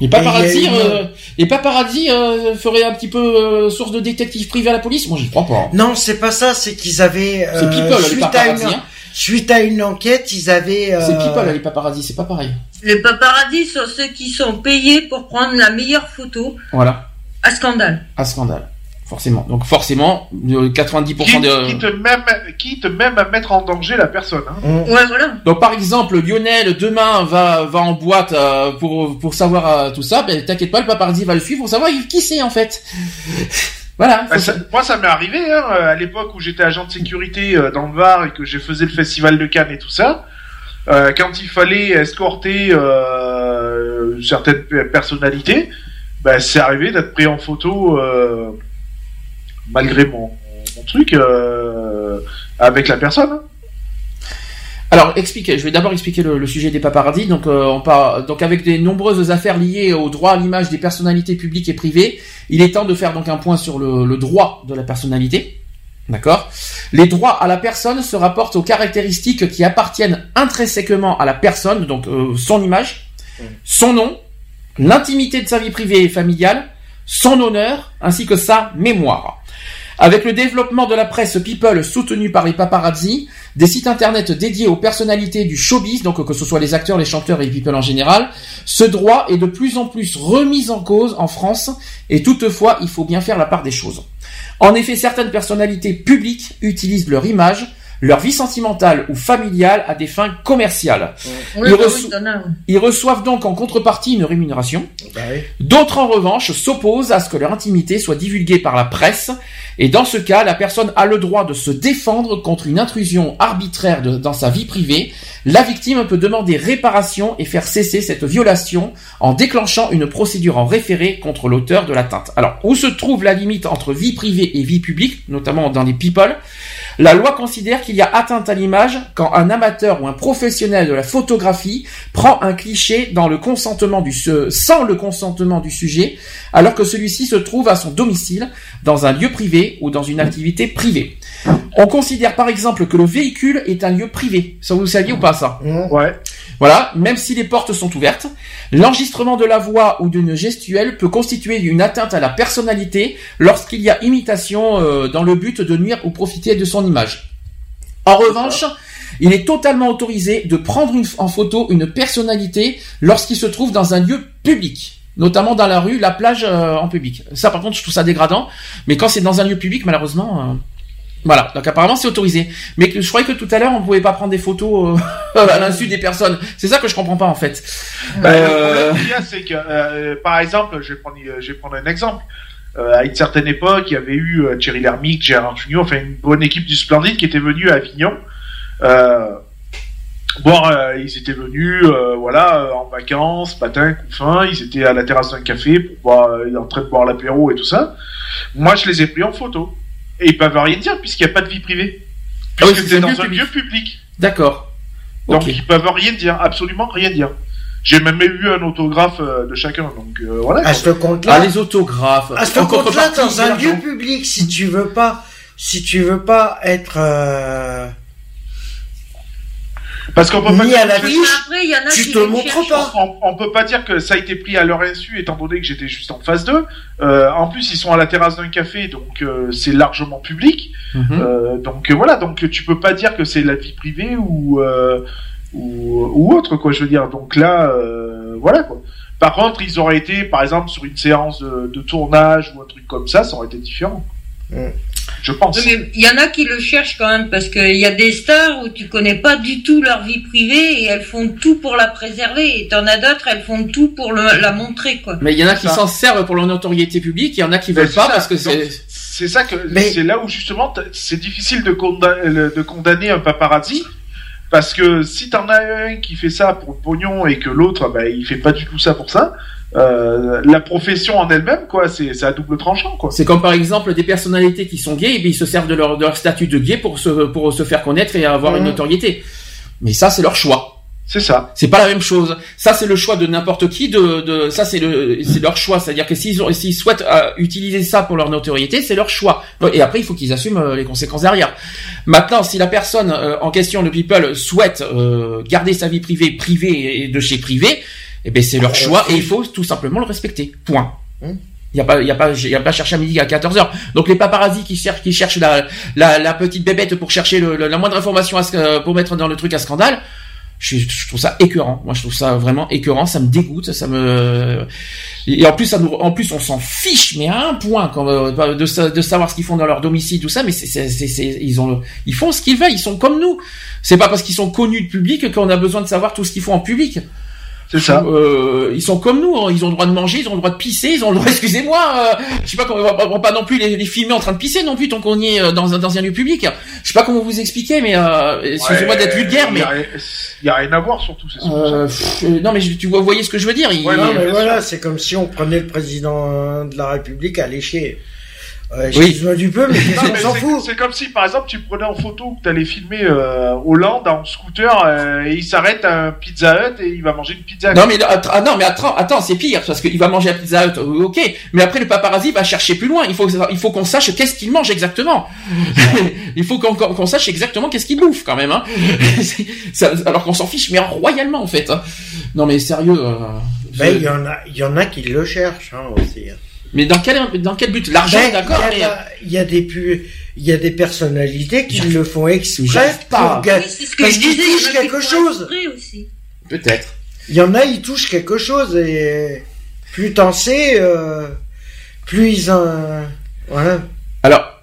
Les paparazzi, Et eu- euh, les paparazzi euh, feraient un petit peu euh, source de détective privé à la police? Moi, j'y crois pas. Non, c'est pas ça, c'est qu'ils avaient C'est euh, people, les suite, à paparazzi. une, hein. suite à une enquête, ils avaient euh, C'est people, les paparazzi, c'est pas pareil. Les paparazzi sont ceux qui sont payés pour prendre la meilleure photo Voilà, à scandale. à scandale. Forcément. Donc forcément, euh, 90% quitte, de... quitte même quitte même à mettre en danger la personne. Hein. on- Ouais, voilà. Donc par exemple, Lionel demain va va en boîte euh, pour pour savoir euh, tout ça. Ben t'inquiète pas, le paparazzi va le suivre pour savoir qui c'est en fait. <laughs> voilà. Bah, ça- moi, ça m'est arrivé hein, à l'époque où j'étais agent de sécurité euh, dans le Var et que j'ai faisais le festival de Cannes et tout ça. Euh, quand il fallait escorter euh, certaines pe- personnalités, bah, c'est arrivé d'être pris en photo euh, malgré mon, truc euh, avec la personne. Alors, expliquez. Je vais d'abord expliquer le, sujet des paparazzis. Donc, euh, donc avec des nombreuses affaires liées au droit à l'image des personnalités publiques et privées, il est temps de faire donc un point sur le, le droit de la personnalité. D'accord? Les droits à la personne se rapportent aux caractéristiques qui appartiennent intrinsèquement à la personne, donc euh, son image, son nom, l'intimité de sa vie privée et familiale, son honneur, ainsi que sa mémoire. Avec le développement de la presse people soutenue par les paparazzi, des sites internet dédiés aux personnalités du showbiz, donc que ce soit les acteurs, les chanteurs et les people en général, ce droit est de plus en plus remis en cause en France, et toutefois il faut bien faire la part des choses. En effet, certaines personnalités publiques utilisent leur image, leur vie sentimentale ou familiale à des fins commerciales. Oui, Ils, bah reço- ils reçoivent donc en contrepartie une rémunération. Bah oui. D'autres, en revanche, s'opposent à ce que leur intimité soit divulguée par la presse, et dans ce cas, la personne a le droit de se défendre contre une intrusion arbitraire de- dans sa vie privée. La victime peut demander réparation et faire cesser cette violation en déclenchant une procédure en référé contre l'auteur de l'atteinte. Alors, où se trouve la limite entre vie privée et vie publique, notamment dans les people? La loi considère qu'il y a atteinte à l'image quand un amateur ou un professionnel de la photographie prend un cliché sans le consentement du sujet, alors que celui-ci se trouve à son domicile, dans un lieu privé ou dans une activité privée. On considère par exemple que le véhicule est un lieu privé. Ça vous le saviez ou pas ça? Ouais. Voilà, même si les portes sont ouvertes, l'enregistrement de la voix ou d'une gestuelle peut constituer une atteinte à la personnalité lorsqu'il y a imitation euh, dans le but de nuire ou profiter de son image. En revanche, il est totalement autorisé de prendre une- en photo une personnalité lorsqu'il se trouve dans un lieu public, notamment dans la rue, la plage euh, en public. Ça par contre, je trouve ça dégradant, mais quand c'est dans un lieu public, malheureusement... euh, voilà, donc apparemment c'est autorisé. Mais je croyais que tout à l'heure on pouvait pas prendre des photos euh, <laughs> à l'insu des personnes. C'est ça que je comprends pas en fait. Bah, Euh, Le problème c'est que, euh, par exemple, je vais prendre, je vais prendre un exemple. Euh, à une certaine époque, il y avait eu euh, Thierry Lhermitte, Gérard Jugnot, enfin une bonne équipe du Splendide qui était venue à Avignon. Euh, bon, euh, ils étaient venus, euh, voilà, euh, en vacances, matin, coup fin, ils étaient à la terrasse d'un café pour boire, euh, en train de boire l'apéro et tout ça. Moi, je les ai pris en photo. Et ils peuvent rien dire puisqu'il n'y a pas de vie privée. Ah oui, Puisque c'est c'est un dans lieu un public. lieu public. D'accord. Donc Ok. ils peuvent rien dire, absolument rien dire. J'ai même eu un autographe euh, de chacun, donc euh, voilà. À ce compte-là, Ah les autographes. à ce En compte-là, dans un lieu public, si tu veux pas, si tu veux pas être euh, Parce qu'on peut mis pas à la Mais fiche, après, il y en a tu qui te les montres cherchent. pas. on, on peut pas dire que ça a été pris à leur insu, étant donné que j'étais juste en phase 2. Euh, en plus, ils sont à la terrasse d'un café, donc euh, c'est largement public. Mhm. Euh, donc euh, voilà, donc tu peux pas dire que c'est la vie privée ou, euh, ou ou autre quoi. Je veux dire. Donc là, euh, voilà quoi. Par contre, ils auraient été, par exemple, sur une séance de, de tournage ou un truc comme ça, ça aurait été différent. Mm. Je pense. Il y en a qui le cherchent quand même parce qu'il y a des stars où tu connais pas du tout leur vie privée et elles font tout pour la préserver et t'en as d'autres elles font tout pour le- la montrer quoi. Mais il y en a qui s'en servent pour leur notoriété publique, il y en a qui veulent pas ça. parce que c'est. C'est ça que Mais- c'est là où justement c'est difficile de condamner un paparazzi parce que si t'en as un qui fait ça pour le pognon et que l'autre bah, il fait pas du tout ça pour ça, euh, la profession en elle-même quoi, c'est c'est à double tranchant quoi. C'est comme par exemple des personnalités qui sont gays et bien ils se servent de leur, de leur statut de gay pour se, pour se faire connaître et avoir une Mhm. notoriété. Mais ça c'est leur choix. C'est ça. C'est pas la même chose. Ça, c'est le choix de n'importe qui. De, de ça, c'est le, c'est leur choix. C'est-à-dire que s'ils ont, s'ils souhaitent euh, utiliser ça pour leur notoriété, c'est leur choix. Et après, il faut qu'ils assument euh, les conséquences derrière. Maintenant, si la personne euh, en question, le people, souhaite euh, garder sa vie privée privée et de chez privé, eh ben c'est leur choix et il faut tout simplement le respecter. Point. Hum. Il y a pas, il y a pas, il y a pas chercher à midi à 14 heures. Donc les paparazzis qui cherchent, qui cherchent la, la, la petite bébête pour chercher le, le- la moindre information à sc- pour mettre dans le truc à scandale, je, je trouve ça écœurant. Moi, je trouve ça vraiment écœurant. Ça me dégoûte. Ça me et en plus, ça nous, en plus, on s'en fiche, mais à un point quand, euh, de, de savoir ce qu'ils font dans leur domicile, tout ça. Mais c'est- ils ont, ils font ce qu'ils veulent. Ils sont comme nous. C'est pas parce qu'ils sont connus du public qu'on a besoin de savoir tout ce qu'ils font en public. C'est ça. Euh, ils sont comme nous, hein. ils ont le droit de manger, ils ont le droit de pisser, ils ont le droit, <laughs> excusez-moi, euh, je sais pas comment, on va- on va pas non plus les, les filmer en train de pisser non plus tant qu'on y est euh, dans un, dans un lieu public. Je sais pas comment vous expliquer, mais euh, excusez-moi Ouais, d'être vulgaire, mais rien- y a rien à voir surtout. C'est euh, pff, euh, non mais je- tu vois, voyez ce que je veux dire. il- Ouais, Non, non, mais voilà, c'est comme si on prenait le président de la République à lécher. Excuse-moi du peu, mais <laughs> s'en fout C'est comme si, par exemple, tu prenais en photo que tu allais filmer euh, Hollande en scooter euh, et il s'arrête à un Pizza Hut et il va manger une pizza. Non mais ah, non mais attends, attends c'est pire parce qu'il va manger à Pizza Hut, ok. Mais après le paparazzi va chercher plus loin. Il faut il faut qu'on sache qu'est-ce qu'il mange exactement. <laughs> il faut qu'on sache exactement qu'est-ce qu'il bouffe quand même. Hein. <laughs> alors qu'on s'en fiche mais royalement en fait. Hein. Non mais sérieux. Euh, ben, il y en a il y en a qui le cherchent hein, aussi. Mais dans quel, dans quel but? L'argent, ben, d'accord. Il y, a des il y a des personnalités qui le font exprès pas. parce qu'ils touchent quelque chose. Peut-être. Il y en a, ils touchent quelque chose et plus t'en sais, euh, plus ils en, voilà. Alors,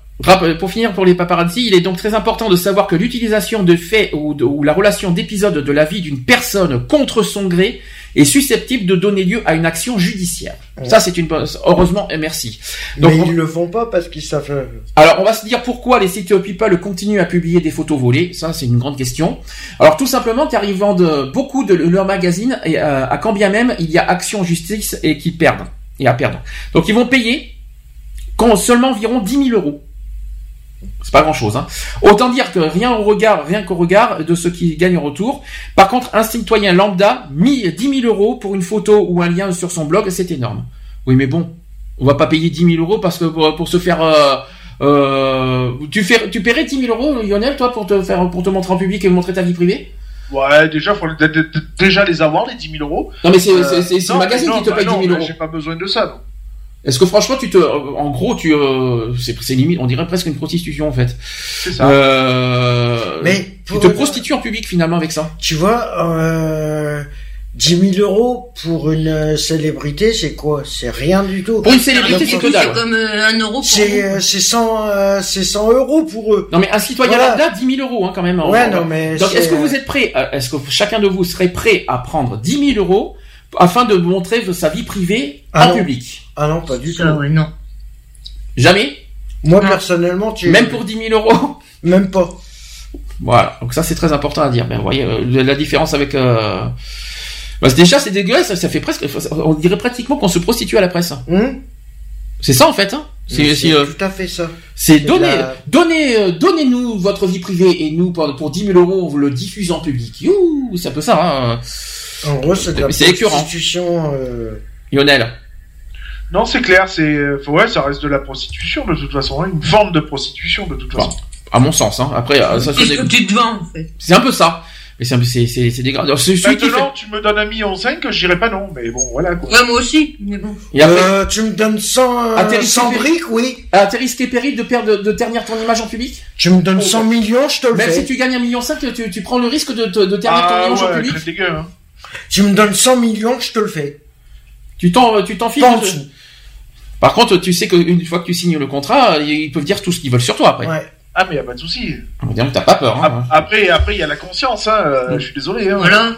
pour finir pour les paparazzi, il est donc très important de savoir que l'utilisation de faits ou, ou la relation d'épisodes de la vie d'une personne contre son gré est susceptible de donner lieu à une action judiciaire. Ça, c'est une. Heureusement, et merci. Donc, Mais ils le font pas parce qu'ils savent... Euh, Alors, on va se dire pourquoi les City of People continuent à publier des photos volées. Ça, c'est une grande question. Alors, tout simplement, car ils vendent beaucoup de leurs magazines, et euh, à quand bien même il y a action justice et qu'ils perdent. Et à perdre. Donc, ils vont payer quand seulement environ 10 000 euros c'est pas grand chose. Hein. Autant dire que rien au regard, rien qu'au regard de ce qui gagne en retour. Par contre, un citoyen lambda, 10 000 euros pour une photo ou un lien sur son blog, c'est énorme. Oui, mais bon, on va pas payer 10 000 euros parce que pour, se faire, euh, euh, tu fais, tu paierais 10 000 euros, Lionel, toi, pour te faire, pour te montrer en public et montrer ta vie privée? Ouais, déjà, faut déjà les avoir, les 10 000 euros. Non, mais c'est le magazine qui te paye 10 000 euros. J'ai pas besoin de ça, non. Est-ce que franchement tu te, en gros tu, euh, c'est limite, on dirait presque une prostitution en fait. C'est ça. Euh, mais tu te prostitues en public finalement avec ça. Tu vois, euh, 10 000 euros pour une célébrité, c'est quoi? C'est rien du tout. Pour une célébrité, c'est que dalle. C'est comme euh, un euro. C'est euh, c'est 100 euh, c'est 100 euros pour eux. Non mais un citoyen voilà. lambda, 10 000 euros hein, quand même. Ouais, non mais. Donc est-ce que vous êtes prêt Est-ce que chacun de vous serait prêt à prendre 10 000 euros afin de montrer sa vie privée ah en public. Ah non, pas du tout. non. Jamais Moi, personnellement, tu... Même pour 10 000 euros Même pas. Voilà, donc ça c'est très important à dire. Ben, vous voyez euh, la différence avec... Euh... Bah, déjà c'est dégueulasse, ça, fait presque... On dirait pratiquement qu'on se prostitue à la presse. Hum c'est ça en fait. Hein c'est euh, tout à fait ça. C'est donner, donner, euh, donnez-nous votre vie privée et nous pour, pour 10 000 euros on vous le diffuse en public. Youh, c'est un peu ça. Hein en gros, c'est de la prostitution. Euh... Lionel. Non, c'est clair, c'est euh, ouais, ça reste de la prostitution de toute façon, une forme de prostitution de toute façon. à mon sens, hein. Après, euh, ça c'est. que tu te vends en fait. C'est un peu ça. Mais c'est c'est c'est dégradant. Maintenant, tu me donnes un million cinq, je dirais pas non, mais bon, voilà quoi. Ouais, moi aussi, mais bon. Euh, tu me donnes 100, euh, 100 briques, oui. Atterris tes périls de perdre de, ternir ton image en public? Tu me donnes 100 millions, je te le Même fais. si tu gagnes un million cinq, tu, tu prends le risque de, de, ternir ton ah image en public? Dégueu, hein. Tu me donnes 100 millions, je te le fais. Tu t'en, tu t'en fiches. Par contre, tu sais qu'une fois que tu signes le contrat, ils peuvent dire tout ce qu'ils veulent sur toi après. Ouais. Ah mais y a pas de souci. On va dire que t'as pas peur. Hein. Après, après il y a la conscience. Hein. Euh, je suis désolé. Hein. Voilà.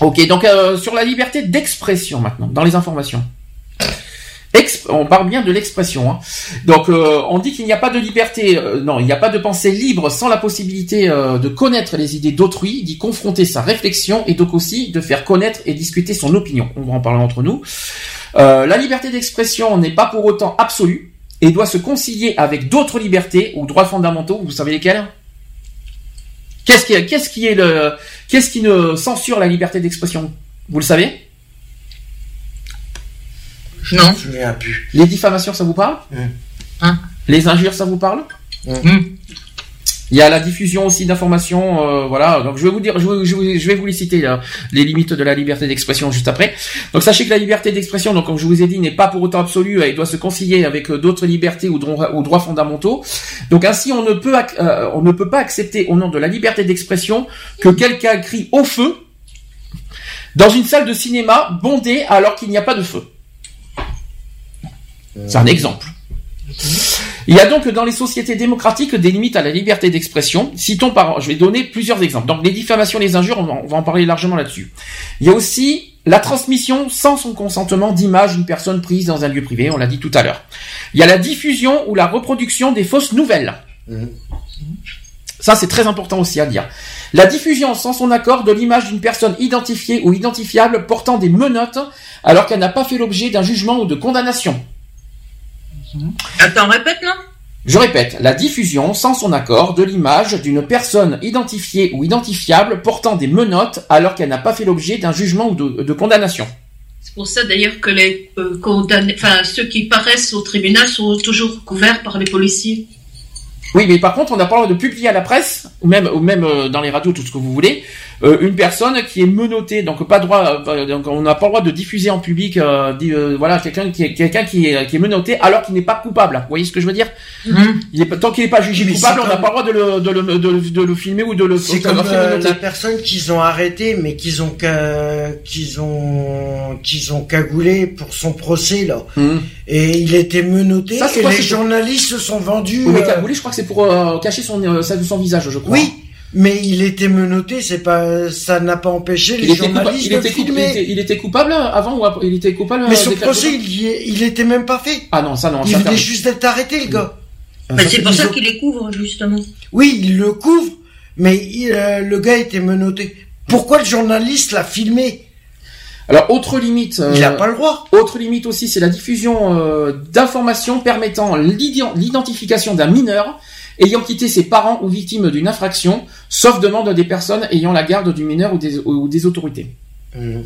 Ok, donc euh, sur la liberté d'expression maintenant, dans les informations on parle bien de l'expression. Hein. Donc euh, on dit qu'il n'y a pas de liberté, euh, non, il n'y a pas de pensée libre sans la possibilité euh, de connaître les idées d'autrui, d'y confronter sa réflexion et donc aussi de faire connaître et discuter son opinion. On va en parler entre nous. la liberté d'expression n'est pas pour autant absolue et doit se concilier avec d'autres libertés ou droits fondamentaux. Vous savez lesquels? Qu'est-ce qui, qu'est-ce qui est le, qu'est-ce qui ne censure la liberté d'expression? Vous le savez? Non. Les diffamations, ça vous parle mmh. hein? Les injures, ça vous parle mmh. Mmh. Il y a la diffusion aussi d'informations, euh, voilà. Donc je vais vous dire, je vais, vous les citer les limites de la liberté d'expression juste après. Donc sachez que la liberté d'expression, donc comme je vous ai dit, n'est pas pour autant absolue, elle doit se concilier avec euh, d'autres libertés ou droits, fondamentaux. Donc ainsi, on ne peut, euh, on ne peut pas accepter au nom de la liberté d'expression que quelqu'un crie au feu dans une salle de cinéma bondée alors qu'il n'y a pas de feu. C'est un exemple. Il y a donc dans les sociétés démocratiques des limites à la liberté d'expression. Citons par, je vais donner plusieurs exemples. Donc les diffamations, les injures, on va en parler largement là-dessus. Il y a aussi la transmission sans son consentement d'images d'une personne prise dans un lieu privé, on l'a dit tout à l'heure. Il y a la diffusion ou la reproduction des fausses nouvelles. Ça, c'est très important aussi à dire. La diffusion sans son accord de l'image d'une personne identifiée ou identifiable portant des menottes alors qu'elle n'a pas fait l'objet d'un jugement ou de condamnation. Attends, répète, non? Je répète, la diffusion, sans son accord, de l'image d'une personne identifiée ou identifiable portant des menottes alors qu'elle n'a pas fait l'objet d'un jugement ou de, condamnation. C'est pour ça d'ailleurs que les euh, condamnés, enfin ceux qui paraissent au tribunal sont toujours couverts par les policiers. Oui, mais par contre, on n'a pas le droit de publier à la presse, ou même, ou même euh, dans les radios, tout ce que vous voulez, euh, une personne qui est menottée, donc pas droit, euh, donc on n'a pas le droit de diffuser en public, voilà, quelqu'un qui est quelqu'un qui est, qui est menotté alors qu'il n'est pas coupable. Vous voyez ce que je veux dire? Mhm. Il est tant qu'il n'est pas jugé coupable, on n'a pas le droit de le, de le, de le, filmer ou de le. C'est comme la personne qu'ils ont arrêté, mais qu'ils ont qu'ils ont qu'ils ont cagoulé pour son procès là, mhm. et il était menotté. Ça, et les journalistes se sont vendus. mais cagoulé, je crois que c'est pour euh, cacher son, euh, son visage, je crois. Oui, mais il était menotté, c'est pas, ça n'a pas empêché les journalistes il était, filmer. Il était, coupable avant ou après, il était coupable. Mais son procès, il, il était même pas fait. Ah non, ça non. Il venait juste d'être arrêté, le gars. Mais c'est pour ça qu'il les couvre justement. Oui, il le couvre, mais euh, le gars était menotté. Pourquoi le journaliste l'a filmé? Alors, autre limite. il n'a pas le droit. Autre limite aussi, c'est la diffusion d'informations permettant l'identification d'un mineur ayant quitté ses parents ou victime d'une infraction, sauf demande des personnes ayant la garde du mineur ou des, autorités. Mmh.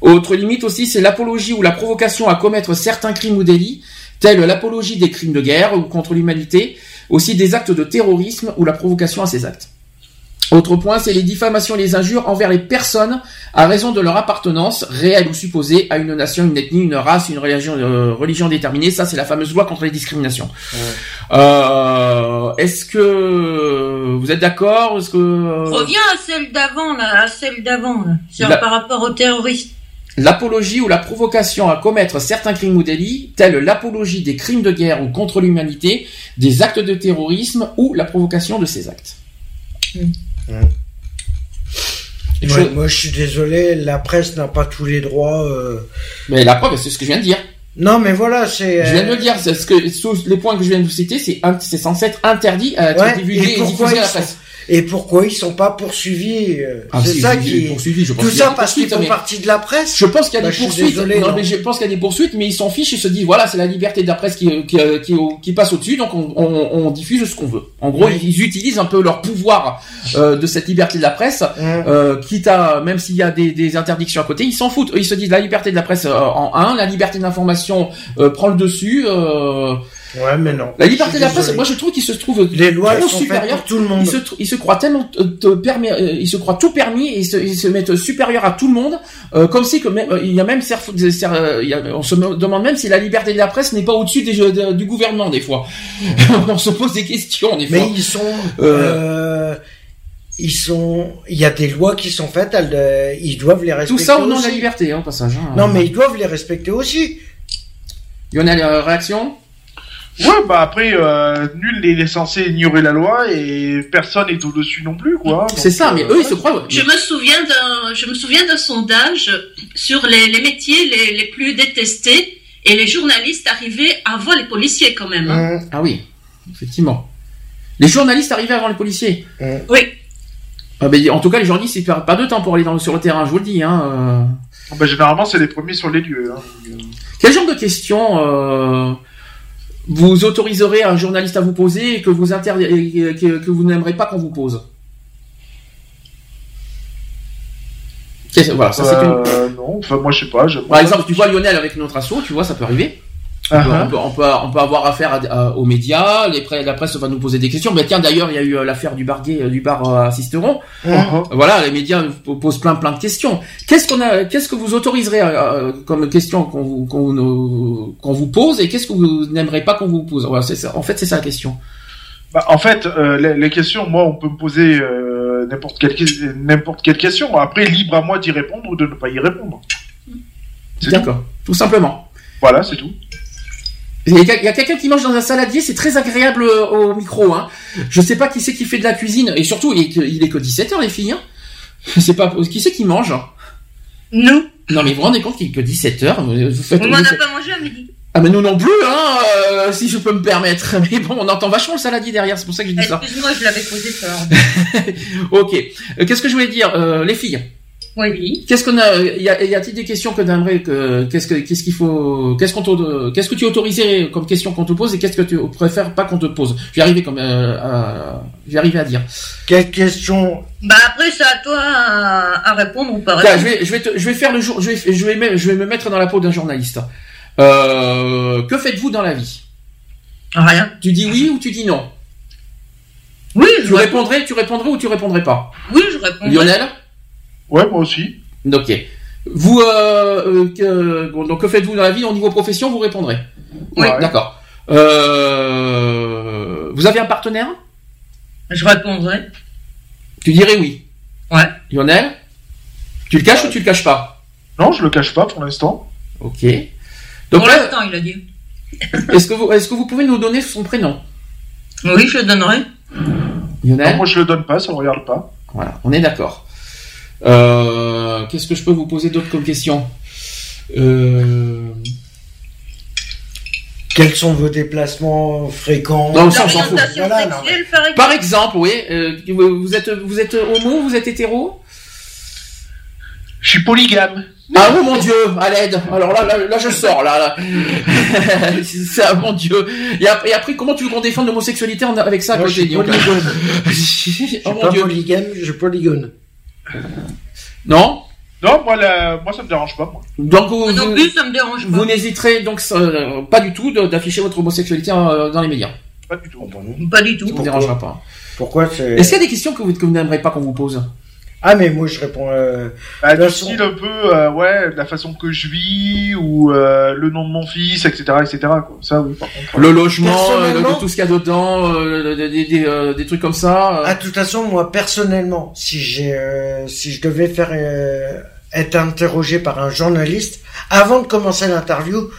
Autre limite aussi, c'est l'apologie ou la provocation à commettre certains crimes ou délits, tels l'apologie des crimes de guerre ou contre l'humanité, aussi des actes de terrorisme ou la provocation à ces actes. Autre point, c'est les diffamations et les injures envers les personnes à raison de leur appartenance, réelle ou supposée, à une nation, une ethnie, une race, une religion, euh, religion déterminée. Ça, c'est la fameuse loi contre les discriminations. Euh, est-ce que vous êtes d'accord? Est-ce que euh, reviens à celle d'avant, là, à celle d'avant, par rapport aux terroristes. L'apologie ou la provocation à commettre certains crimes ou délits, tels l'apologie des crimes de guerre ou contre l'humanité, des actes de terrorisme ou la provocation de ces actes. Moi, je suis désolé, la presse n'a pas tous les droits. Euh. Mais la preuve, c'est ce que je viens de dire. Non, mais voilà, c'est. Je viens de le dire. C'est ce que les points que je viens de vous citer, c'est c'est censé être interdit à être divulgué et, diffusé à la presse. Et pourquoi ils sont pas poursuivis euh, ah, C'est ça qui poursuivis. Je pense Tout ça parce qu'ils font partie de la presse. Je pense qu'il y a des poursuites. non, mais je pense qu'il y a des poursuites, mais ils s'en fichent. Ils se disent voilà, c'est la liberté de la presse qui qui, qui, qui passe au-dessus, donc on, on, on, diffuse ce qu'on veut. En gros, ils utilisent un peu leur pouvoir euh, de cette liberté de la presse, euh, quitte à même s'il y a des, des, interdictions à côté, ils s'en foutent. Ils se disent la liberté de la presse euh, en un, la liberté d'information euh, prend le dessus. Euh, Ouais, mais non. La liberté de la presse, moi je trouve qu'il se trouve les lois trop. Tout le monde. Il se, il se croit tellement te permis, euh, il se croit tout permis et il se, il se met supérieur à tout le monde, euh, comme si que même, euh, il y a même on se demande même si la liberté de la presse n'est pas au-dessus du gouvernement des fois. <laughs> on se pose des questions des fois. Mais ils sont. Euh, ils sont, il y a des lois qui sont faites, elles, ils doivent les respecter. Tout ça au nom de la liberté, hein, passage. Hein. Non, mais ils doivent les respecter aussi. Lionel, réaction? Ouais, bah après, euh, nul n'est censé ignorer la loi et personne n'est au-dessus non plus, quoi. C'est ça, mais eux, ils se croient. Je me souviens d'un, je me souviens d'un sondage sur les, les métiers les, les, plus détestés et les journalistes arrivaient avant les policiers quand même. Hein. Ah oui, effectivement. Les journalistes arrivaient avant les policiers. Oui. Ah, ben, en tout cas, les journalistes, ils perdent pas de temps pour aller dans, sur le terrain, je vous le dis. Hein. Euh. Bah, généralement, c'est les premiers sur les lieux. Hein. Quel genre de questions euh, vous autoriserez un journaliste à vous poser et que vous, que, vous n'aimerez pas qu'on vous pose Voilà, ça c'est une... Euh, non, enfin moi je sais pas. Par exemple, tu vois Lionel avec notre assaut, tu vois, ça peut arriver. On, peut, on, peut, avoir affaire aux médias, les la presse va nous poser des questions. Mais tiens, d'ailleurs, il y a eu euh, l'affaire du bar euh, du bar euh, assisteron. Uh-huh. Voilà, les médias posent plein plein de questions. Qu'est-ce qu'on a, qu'est-ce que vous autoriserez comme question qu'on vous pose et qu'est-ce que vous n'aimerez pas qu'on vous pose? Voilà, ça. En fait, c'est ça la question. Bah, en fait, les, questions, moi, on peut me poser n'importe quelle n'importe quelle question. Après, libre à moi d'y répondre ou de ne pas y répondre. D'accord, tout simplement. Voilà, c'est tout. Il y a quelqu'un qui mange dans un saladier, c'est très agréable euh, au micro. Hein. Je sais pas qui c'est qui fait de la cuisine. Et surtout, il est que, il est que 17h, les filles. Hein. <laughs> C'est pas qui c'est qui mange Nous. Non, mais vous vous rendez compte qu'il est que 17h. Vous faites. On n'en a pas mangé à midi. Ah mais nous non plus, hein, euh, si je peux me permettre. <laughs> Mais bon, on entend vachement le saladier derrière, c'est pour ça que je dis ça. Excuse-moi, je l'avais posé ça. <laughs> ok. Euh, qu'est-ce que je voulais dire, les filles? Oui. Qu'est-ce qu'on a Y a-t-il des questions que t'aimerais que qu'est-ce que qu'est-ce qu'il faut qu'est-ce qu'on qu'est-ce que tu autoriserais comme question qu'on te pose et qu'est-ce que tu préfères pas qu'on te pose? Je vais arriver comme euh, à, je vais arriver à dire. Quelle question? Bah après, c'est à toi à, à répondre ou pas je vais je vais te- je vais faire le jour je vais je vais me- je vais me mettre dans la peau d'un journaliste. Euh, que faites-vous dans la vie? Rien. Tu dis oui ou tu dis non? Oui, je Tu réponds. répondrais tu répondrais ou tu répondrais pas? Oui, je réponds. Lionel? Ouais, moi aussi. Ok. Vous euh, euh, que, donc que faites-vous dans la vie au niveau profession Vous répondrez. Oui. Ouais. D'accord. Euh, vous avez un partenaire? Je répondrai. Tu dirais oui. Ouais. Lionel? Tu le caches ou tu le caches pas? Non, je le cache pas pour l'instant. Ok. Donc Pour l'instant, il a dit. est-ce que vous est-ce que vous pouvez nous donner son prénom? Oui, je le donnerai. Non, Lionel moi je le donne pas, ça ne regarde pas. Voilà, on est d'accord. Euh, Qu'est-ce que je peux vous poser d'autre comme question euh... Quels sont vos déplacements fréquents Non, ça, fout. Voilà, non, sexuelle, par exemple. Oui. euh, vous êtes vous êtes homo, vous êtes hétéro Je suis polygame. Ah oh mon dieu, à l'aide. Alors là, là, là, je sors là. là. <laughs> C'est ah, mon dieu. Et après, et après, comment tu veux qu'on défende l'homosexualité avec ça Moi, je suis polygone. <laughs> Oh Je suis mon pas dieu. polygame, je polygone. Non? Non, moi, la... moi ça me dérange pas. Moi. Donc vous, non vous- plus, ça me dérange vous pas. n'hésiterez donc euh, pas du tout d'afficher votre homosexualité euh, dans les médias. Pas du tout. Pas du tout. Ça vous dérangera pas. Pourquoi c'est... Est-ce qu'il y a des questions que vous, que vous n'aimeriez pas qu'on vous pose? Ah, mais moi, je réponds... Euh... Bah, du façon- style un peu, euh, ouais, de la façon que je vis, ou euh, le nom de mon fils, etc., etc., quoi. Ça, oui, par contre. Le logement, euh, le- tout ce qu'il y a dedans, euh, des, des- des, euh, des trucs comme ça. euh. Ah, de toute façon, moi, personnellement, si j'ai, euh, si je devais faire euh, être interrogé par un journaliste, avant de commencer l'interview,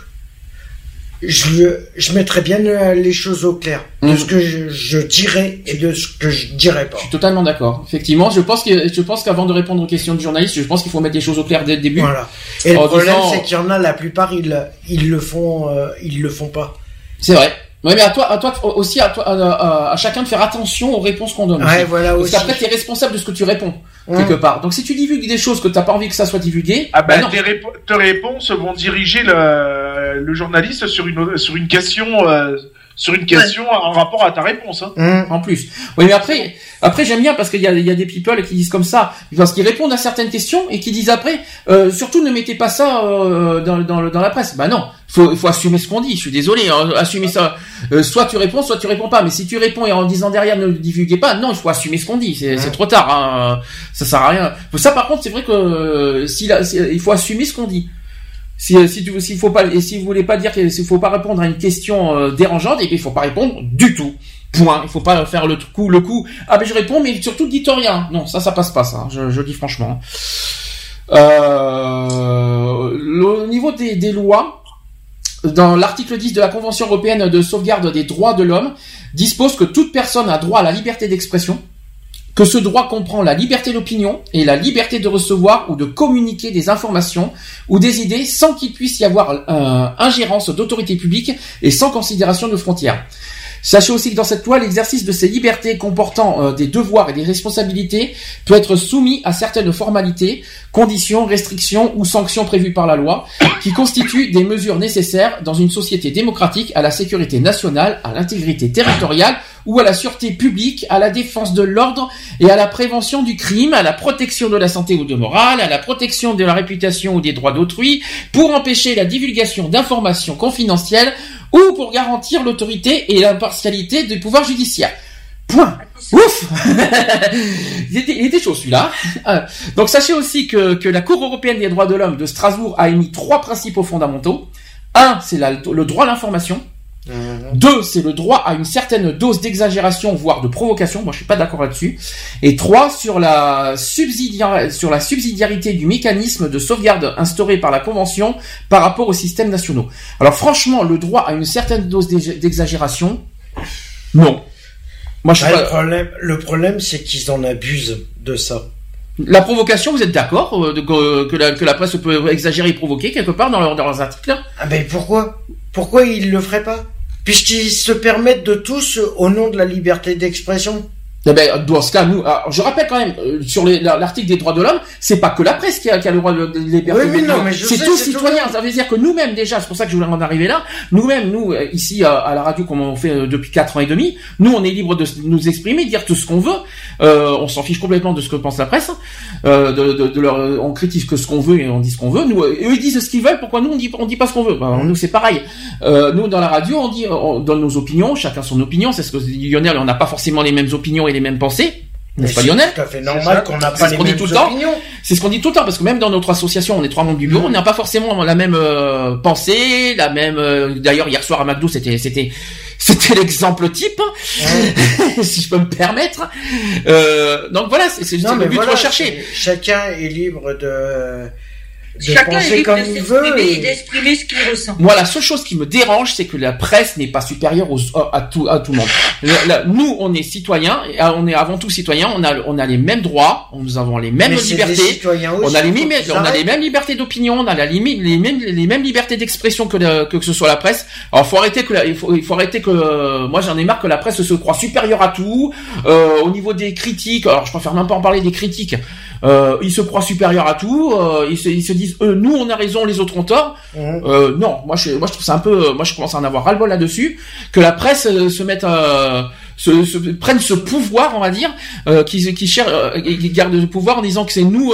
je, je mettrais bien les choses au clair de Mhm. ce que je, je dirais et de ce que je dirais pas. Je suis totalement d'accord. Effectivement, je pense que je pense qu'avant de répondre aux questions du journaliste, je pense qu'il faut mettre les choses au clair dès le début. Voilà. Et le problème, disant- c'est qu'il y en a, la plupart, ils, ils le font, euh, ils le font pas. C'est vrai. Oui, mais à toi, à toi aussi, à, toi, à, à- à chacun de faire attention aux réponses qu'on donne. Ouais, aussi. voilà Parce aussi. qu'après, tu es responsable de ce que tu réponds, quelque part. Donc, si tu divulgues des choses que t'as pas envie que ça soit divulgué, Ah bah, bah tes, répo- tes réponses vont diriger le, le journaliste sur une, sur une question, euh, sur une question en rapport à ta réponse. Hein. Hum. en plus. Oui, mais après, après j'aime bien parce qu'il y a, il y a des people qui disent comme ça, parce qu'ils répondent à certaines questions et qui disent après, euh, surtout ne mettez pas ça euh, dans, dans, le- dans la presse. Bah non, faut, il faut assumer ce qu'on dit. Je suis désolé, hein, assumer ça. Euh, soit tu réponds, soit tu réponds pas. Mais si tu réponds et en disant derrière ne le divulguez pas, non, il faut assumer ce qu'on dit. C'est, c'est trop tard. Hein. Ça sert à rien. Ça, par contre, c'est vrai que euh, si la- si- il faut assumer ce qu'on dit. Si, euh, si tu s'il faut pas et si vous voulez pas dire qu'il faut pas répondre à une question euh, dérangeante et qu'il faut pas répondre du tout. Point. Il faut pas faire le coup le coup. Ah ben je réponds mais surtout dites rien. Non, ça ça passe pas ça. Je, dis franchement. Euh, au niveau des, des lois, dans l'article 10 de la Convention européenne de sauvegarde des droits de l'homme, dispose que toute personne a droit à la liberté d'expression, que ce droit comprend la liberté d'opinion et la liberté de recevoir ou de communiquer des informations ou des idées sans qu'il puisse y avoir euh, ingérence d'autorité publique et sans considération de frontières. Sachez aussi que dans cette loi, l'exercice de ces libertés comportant euh, des devoirs et des responsabilités peut être soumis à certaines formalités, conditions, restrictions ou sanctions prévues par la loi, qui constituent des mesures nécessaires dans une société démocratique à la sécurité nationale, à l'intégrité territoriale ou à la sûreté publique, à la défense de l'ordre et à la prévention du crime, à la protection de la santé ou de morale, à la protection de la réputation ou des droits d'autrui, pour empêcher la divulgation d'informations confidentielles ou pour garantir l'autorité et l'impartialité du pouvoir judiciaire. Point. Ouf <laughs> il, était, chaud celui-là. Euh, Donc sachez aussi que, que la Cour européenne des droits de l'homme de Strasbourg a émis trois principaux fondamentaux. Un, c'est le droit à l'information. Deux, c'est le droit à une certaine dose d'exagération, voire de provocation. Moi, je suis pas d'accord là-dessus. Et trois, sur la, subsidia- sur la subsidiarité du mécanisme de sauvegarde instauré par la Convention par rapport aux systèmes nationaux. Alors, franchement, le droit à une certaine dose d'ex- d'exagération, non. Moi, je suis Bah, le problème, le problème, c'est qu'ils en abusent de ça. La provocation, vous êtes d'accord euh, de- que, que la, que la presse peut exagérer et provoquer quelque part dans, leur, dans leurs articles? Ah ben pourquoi? Pourquoi ils le feraient pas? Puisqu'ils se permettent de tous au nom de la liberté d'expression. Eh ben, dans ce cas, nous, je rappelle quand même, euh, sur l'article des droits de l'homme, c'est pas que la presse qui a, qui a le droit de, libérer. Oui, c'est tous citoyens. Ça veut dire que nous-mêmes, déjà, c'est pour ça que je voulais en arriver là, nous-mêmes, nous, euh, ici, à, la radio, comme on fait euh, depuis quatre ans et demi, nous, on est libre de nous exprimer, dire tout ce qu'on veut. Euh, on s'en fiche complètement de ce que pense la presse. Euh, de, de, de leur, on critique que ce qu'on veut et on dit ce qu'on veut. Nous, eux, ils disent ce qu'ils veulent. Pourquoi nous, on dit, on dit pas ce qu'on veut? Ben, Nous, c'est pareil. nous, dans la radio, on dit, on donne nos opinions, chacun son opinion. C'est ce que dit Lionel, on n'a pas forcément les mêmes opinions et les mêmes pensées. N'est-ce pas Lionel C'est tout à fait normal qu'on n'a pas les mêmes tout le opinions. C'est ce qu'on dit tout le temps parce que même dans notre association, on est trois membres du bureau, on n'a pas forcément la même euh, pensée, la même. Euh, d'ailleurs, hier soir à McDo, c'était c'était <laughs> c'était l'exemple type, <laughs> si je peux me permettre. Euh, donc voilà, c'est le but recherché. Chacun est libre de Chacun est libre d'exprimer ce qu'il ressent. Moi, la seule chose qui me dérange, c'est que la presse n'est pas supérieure aux, à tout à tout le monde. nous, on est citoyens, on est avant tout citoyens. On a on a les mêmes droits, nous avons les mêmes libertés. on a les mêmes on a les mêmes libertés d'opinion, on a la limite les mêmes les mêmes libertés d'expression que, que ce soit la presse. Alors, faut arrêter que il faut il faut arrêter que moi j'en ai marre que la presse se croit supérieure à tout. Euh, au niveau des critiques, alors je préfère même pas en parler des critiques. Euh, ils se croient supérieurs à tout. Euh, ils, se, ils, se, disent, eux, nous on a raison, les autres ont tort. Euh, non, moi je, moi je trouve ça un peu, moi je commence à en avoir ras-le-bol là-dessus, que la presse euh, se mette, euh, se, se, prenne ce pouvoir, on va dire, euh, qui, qui cherche, qui garde le pouvoir en disant que c'est nous,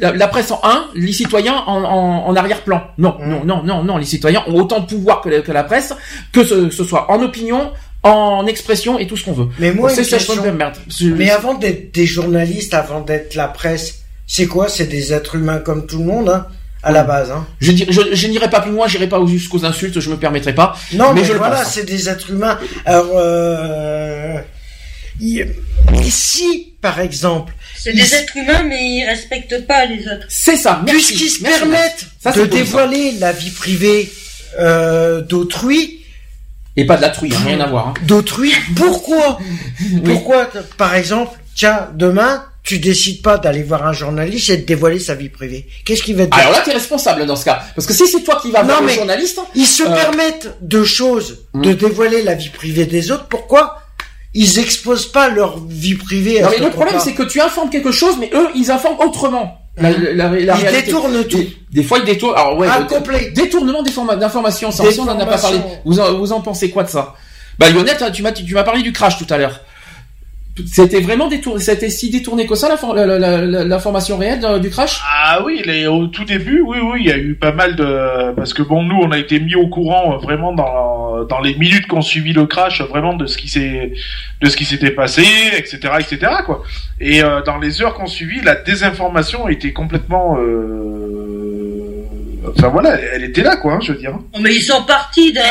la, la, presse en un, les citoyens en, en, en arrière-plan. Non, non, non, non, non, les citoyens ont autant de pouvoir que, que la presse, que ce, ce soit en opinion, en expression et tout ce qu'on veut. Mais moi, c'est une merde. Mais avant d'être des journalistes, avant d'être la presse, c'est quoi C'est des êtres humains comme tout le monde, hein à la base. Hein. Je, je, je n'irai pas plus loin, j'irai pas jusqu'aux insultes, je me permettrai pas. Non, mais, je voilà, c'est des êtres humains. Alors, euh, si, par exemple, c'est des êtres humains, mais ils respectent pas les autres. C'est ça. Puisqu'ils se permettent de dévoiler la vie privée euh, d'autrui, et pas de la truie, hein, rien à voir. Hein. D'autrui Pourquoi? <laughs> Pourquoi, par exemple, tiens, demain, tu décides pas d'aller voir un journaliste et de dévoiler sa vie privée. Qu'est-ce qu'il va te dire Alors là, tu es responsable dans ce cas. Parce que si c'est toi qui vas voir le journaliste... Ils se euh, permettent de choses, de hmm. dévoiler la vie privée des autres. Pourquoi ils exposent pas leur vie privée. Non, mais le problème, c'est que tu informes quelque chose, mais eux, ils informent autrement. La, la, la, ils détournent tout. Des, fois, ils détournent. Alors ouais, ah, complet. détournement d'informations. Ça, on n'en a pas parlé. Vous en, vous en pensez quoi de ça? Bah Lionel, tu m'as tu m'as parlé du crash tout à l'heure. C'était vraiment détourné, c'était si détourné que ça l'information réelle du crash? Ah oui, les, au tout début, oui, oui, il y a eu pas mal de parce que bon, nous, on a été mis au courant euh, vraiment dans dans les minutes qu'on suivi le crash, vraiment de ce qui s'est de ce qui s'était passé, etc., etc. Quoi. Et euh, dans les heures qu'on suivi, la désinformation était complètement euh... Enfin voilà, elle était là, quoi, hein, je veux dire. Mais ils sont partis d'un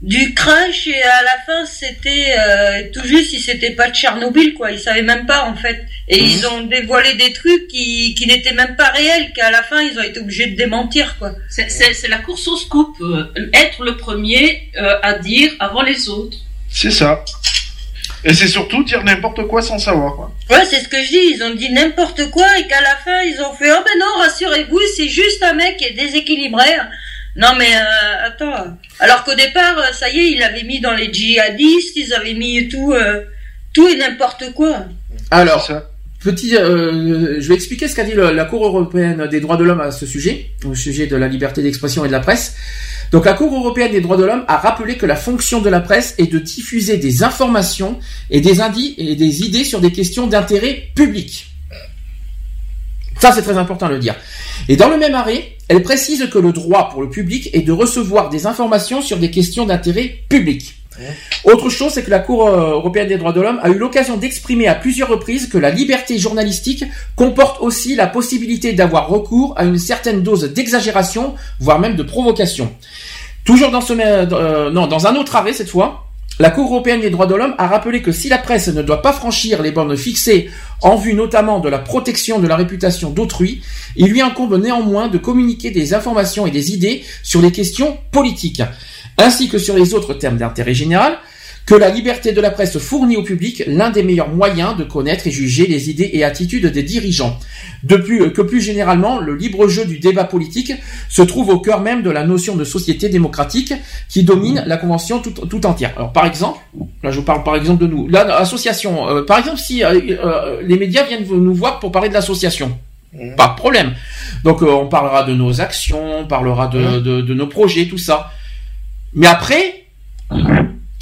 du crash et à la fin c'était euh, tout juste si c'était pas de Tchernobyl quoi. Ils savaient même pas en fait. Et mhm. ils ont dévoilé des trucs qui, qui n'étaient même pas réels qu'à la fin ils ont été obligés de démentir quoi. C'est la course au scoop euh, être le premier euh, à dire avant les autres. C'est ça. Et c'est surtout dire n'importe quoi sans savoir quoi. Ouais c'est ce que je dis ils ont dit n'importe quoi et qu'à la fin ils ont fait oh ben non rassurez-vous c'est juste un mec qui est déséquilibré non mais euh, attends. Alors qu'au départ, euh, ça y est, il avait mis dans les djihadistes, ils avaient mis tout, euh, tout et n'importe quoi. Alors, petit, je vais expliquer ce qu'a dit la Cour européenne des droits de l'homme à ce sujet, au sujet de la liberté d'expression et de la presse. Donc la Cour européenne des droits de l'homme a rappelé que la fonction de la presse est de diffuser des informations et des indices et des idées sur des questions d'intérêt public. Ça, c'est très important de le dire. Et dans le même arrêt, elle précise que le droit pour le public est de recevoir des informations sur des questions d'intérêt public. Autre chose, c'est que la Cour euh, européenne des droits de l'homme a eu l'occasion d'exprimer à plusieurs reprises que la liberté journalistique comporte aussi la possibilité d'avoir recours à une certaine dose d'exagération, voire même de provocation. Toujours dans ce, euh, non, dans un autre arrêt cette fois, la Cour européenne des droits de l'homme a rappelé que si la presse ne doit pas franchir les bornes fixées en vue notamment de la protection de la réputation d'autrui, il lui incombe néanmoins de communiquer des informations et des idées sur les questions politiques, ainsi que sur les autres termes d'intérêt général, que la liberté de la presse fournit au public l'un des meilleurs moyens de connaître et juger les idées et attitudes des dirigeants. De plus, que plus généralement, le libre jeu du débat politique se trouve au cœur même de la notion de société démocratique qui domine la convention tout, entière. Alors, par exemple, Là, je vous parle par exemple de nous. Là, association. Euh, par exemple, si euh, les médias viennent nous voir pour parler de l'association, mmh. pas de problème. Donc, on parlera de nos actions, on parlera de, de, de, nos projets, tout ça. Mais après,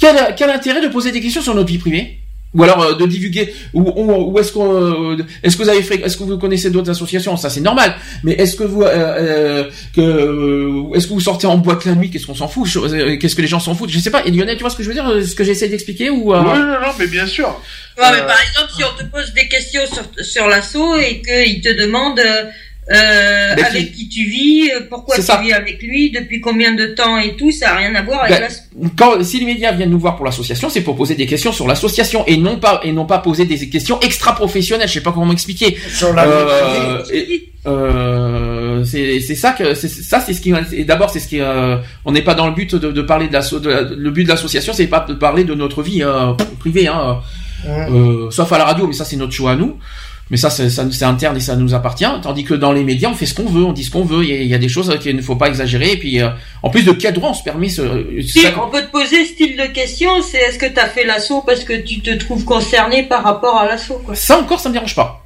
quel, quel intérêt de poser des questions sur notre vie privée? Ou alors euh, de divulguer ou, ou, est-ce qu'on euh, est-ce que vous avez fait est-ce que vous connaissez d'autres associations? Ça c'est normal. Mais est-ce que vous euh, que est-ce que vous sortez en boîte la nuit? Qu'est-ce qu'on s'en fout? Qu'est-ce que les gens s'en foutent? Je sais pas. Et Lionel tu vois ce que je veux dire? Ce que j'essaie d'expliquer ou non non non mais bien sûr. Ouais, mais par exemple si on te pose des questions sur sur l'assaut et qu'il te demande euh, avec qui... tu vis, euh, pourquoi tu vis avec lui, depuis combien de temps et tout, ça n'a rien à voir avec ben, Quand si les médias viennent nous voir pour l'association, c'est pour poser des questions sur l'association et non pas et non pas poser des questions extra professionnelles. Je sais pas comment m'expliquer. Sur la euh, euh, c'est c'est ça que c'est ça c'est ce qui d'abord c'est ce qui euh, on n'est pas dans le but de, de parler de la, le but de l'association c'est pas de parler de notre vie privée hein, sauf à la radio mais ça c'est notre choix à nous mais ça c'est interne et ça nous appartient. Tandis que dans les médias, on fait ce qu'on veut, on dit ce qu'on veut. Il y, a, des choses qu'il ne faut pas exagérer. Et puis, euh, en plus de quel droit on se permet ce. Si, on peut te poser ce style de question, c'est est-ce que tu as fait l'assaut parce que tu te trouves concerné par rapport à l'assaut Ça encore, ça me dérange pas.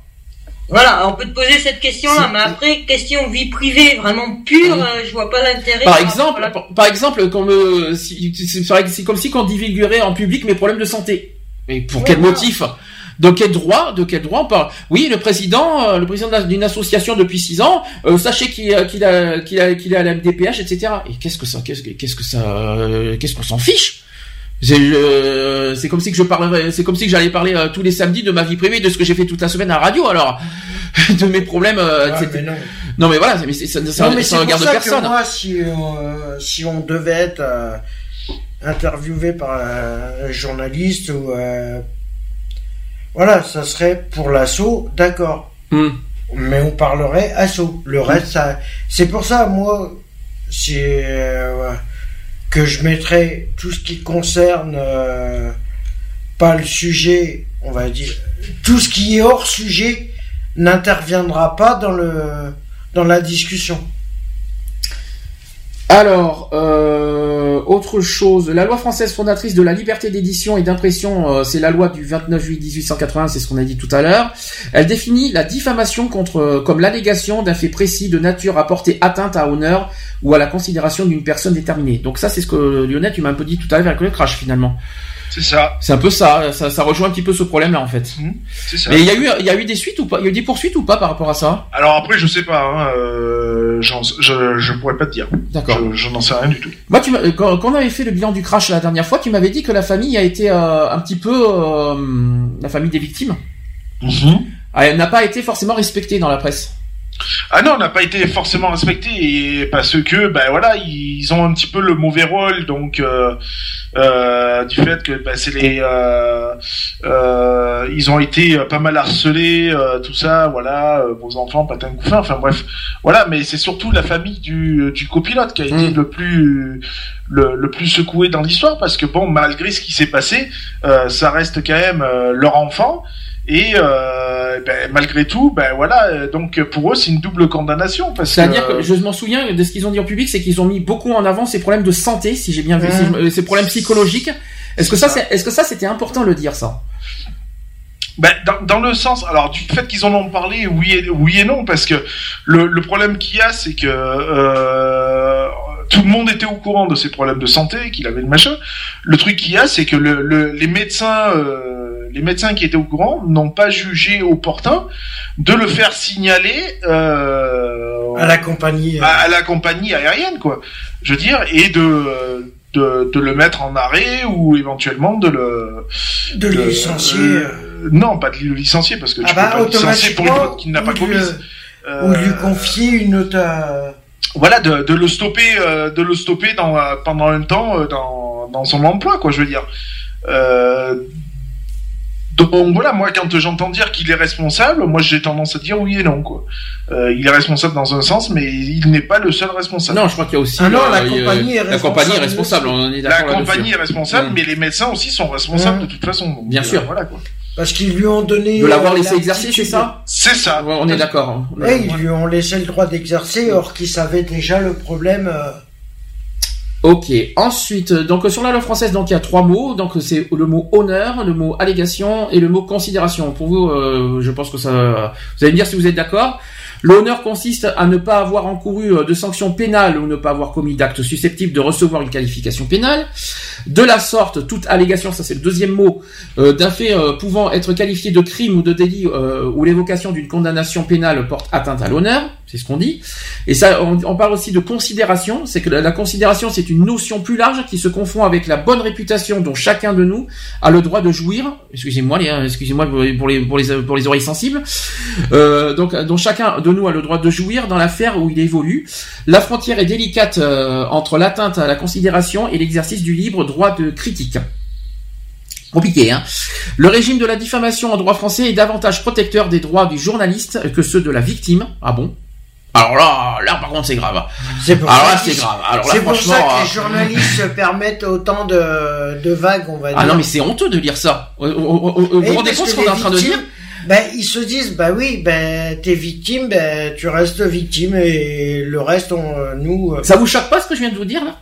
Voilà, on peut te poser cette question-là, mais après, question vie privée, vraiment pure, euh, je vois pas l'intérêt. Par exemple, par, exemple, comme euh, c'est comme si on divulguerait en public mes problèmes de santé. Mais pour quel motif? De quel droit, de quel droit on parle? Oui, le président, euh, le président d'une association depuis six ans, euh, sachez qu'il a, qu'il a, qu'il a, qu'il est à la MDPH, etc. Et qu'est-ce que ça, qu'est-ce que, qu'est-ce que ça, euh, qu'est-ce qu'on s'en fiche? C'est comme si que je parlerais, c'est comme si que j'allais parler tous les samedis de ma vie privée, de ce que j'ai fait toute la semaine à la radio. Alors, <laughs> de mes problèmes. mais non. non. mais voilà, mais ça, ça, non, ça regarde personne. Que moi, si si on devait être interviewé par un journaliste ou voilà, ça serait pour l'assaut, d'accord. Hmm. Mais on parlerait assaut. Le reste, ça, c'est pour ça, moi, c'est euh, que je mettrais tout ce qui concerne euh, pas le sujet, on va dire, tout ce qui est hors sujet n'interviendra pas dans le dans la discussion. Alors, euh, autre chose, la loi française fondatrice de la liberté d'édition et d'impression, euh, c'est la loi du 29 juillet 1880, c'est ce qu'on a dit tout à l'heure. Elle définit la diffamation contre, euh, comme l'allégation d'un fait précis de nature à porter atteinte à honneur ou à la considération d'une personne déterminée. Donc ça, c'est ce que Lionel, tu m'as un peu dit tout à l'heure avec le crash finalement. C'est ça. C'est un peu ça, ça, rejoint un petit peu ce problème-là en fait. Mmh, c'est ça. Mais il y a eu, il y a eu des suites ou pas? Il y a eu des poursuites ou pas par rapport à ça? Alors après, je sais pas. Hein, euh, je, je pourrais pas te dire. D'accord. Je, n'en sais rien du tout. Moi, tu quand, quand, on avait fait le bilan du crash la dernière fois, tu m'avais dit que la famille a été euh, un petit peu euh, la famille des victimes. Mmh. Elle n'a pas été forcément respectée dans la presse. Ah non, on n'a pas été forcément respecté parce que ben voilà, ils ont un petit peu le mauvais rôle donc euh, euh, du fait que ben, c'est les euh, ils ont été pas mal harcelés tout ça voilà vos enfants patin couffin enfin bref voilà mais c'est surtout la famille du, du copilote qui a été mm. le plus le, le, plus secoué dans l'histoire parce que bon malgré ce qui s'est passé ça reste quand même leur enfant et euh, ben, malgré tout, ben voilà, donc pour eux c'est une double condamnation. C'est-à-dire que je m'en souviens de ce qu'ils ont dit en public, c'est qu'ils ont mis beaucoup en avant ces problèmes de santé, si j'ai bien vu, mmh. ces problèmes psychologiques. Est-ce que ça, est-ce que ça c'était important de le dire ça? Ben, dans, dans, le sens, alors du fait qu'ils en ont parlé, oui et, oui et non, parce que le, le problème qu'il y a, c'est que euh, tout le monde était au courant de ces problèmes de santé, qu'il avait le machin. Le truc qu'il y a, c'est que le, le, les médecins euh, les médecins qui étaient au courant n'ont pas jugé opportun de le faire signaler euh, à la compagnie à, la compagnie aérienne quoi. Je veux dire et de de, le mettre en arrêt ou éventuellement de le de, licencier. Euh, non, pas de le licencier parce que tu ah peux bah, pas licencier pour une faute qu'il n'a pas commise. ou lui euh, confier une autre voilà de, de, le stopper de le stopper dans pendant un temps dans, dans son emploi quoi je veux dire euh, donc voilà, moi quand j'entends dire qu'il est responsable, moi j'ai tendance à dire oui et non quoi. Euh, il est responsable dans un sens, mais il n'est pas le seul responsable. Non, je crois qu'il y a aussi. Ah non, la euh, compagnie est responsable. La compagnie est responsable. On est la compagnie est responsable, mais les médecins aussi sont responsables de toute façon. Bien sûr. Euh, voilà quoi. Parce qu'ils lui ont donné. De l'avoir laissé exercer, c'est ça C'est ça. on est d'accord. Hein. Oui, ils lui ont laissé le droit d'exercer, or qu'ils savaient déjà le problème. Ok. Ensuite, donc sur la loi française, donc il y a trois mots. Donc c'est le mot honneur, le mot allégation et le mot considération. Pour vous, euh, je pense que ça. Vous allez me dire si vous êtes d'accord. L'honneur consiste à ne pas avoir encouru euh, de sanctions pénales ou ne pas avoir commis d'actes susceptibles de recevoir une qualification pénale. De la sorte, toute allégation, ça c'est le deuxième mot, euh, d'un fait euh, pouvant être qualifié de crime ou de délit ou l'évocation d'une condamnation pénale porte atteinte à l'honneur c'est ce qu'on dit. Et ça, on, parle aussi de considération. C'est que la, considération, c'est une notion plus large qui se confond avec la bonne réputation dont chacun de nous a le droit de jouir. Excusez-moi, les, excusez-moi pour les, pour les, pour les oreilles sensibles. Donc, dont chacun nous a le droit de jouir dans l'affaire où il évolue. La frontière est délicate euh, entre l'atteinte à la considération et l'exercice du libre droit de critique. Compliqué, hein Le régime de la diffamation en droit français est davantage protecteur des droits du journaliste que ceux de la victime. Ah bon? Alors là, là par contre c'est grave. C'est pour Alors là c'est grave. Alors c'est pour ça que les euh, journalistes se permettent autant de, de vagues, on va dire. Ah non mais c'est honteux de lire ça. Vous vous rendez compte ce qu'on est en train de dire? Ben, ils se disent, bah oui, ben, t'es victime, ben, tu restes victime et le reste, on, nous. Euh, ça vous choque pas ce que je viens de vous dire, là?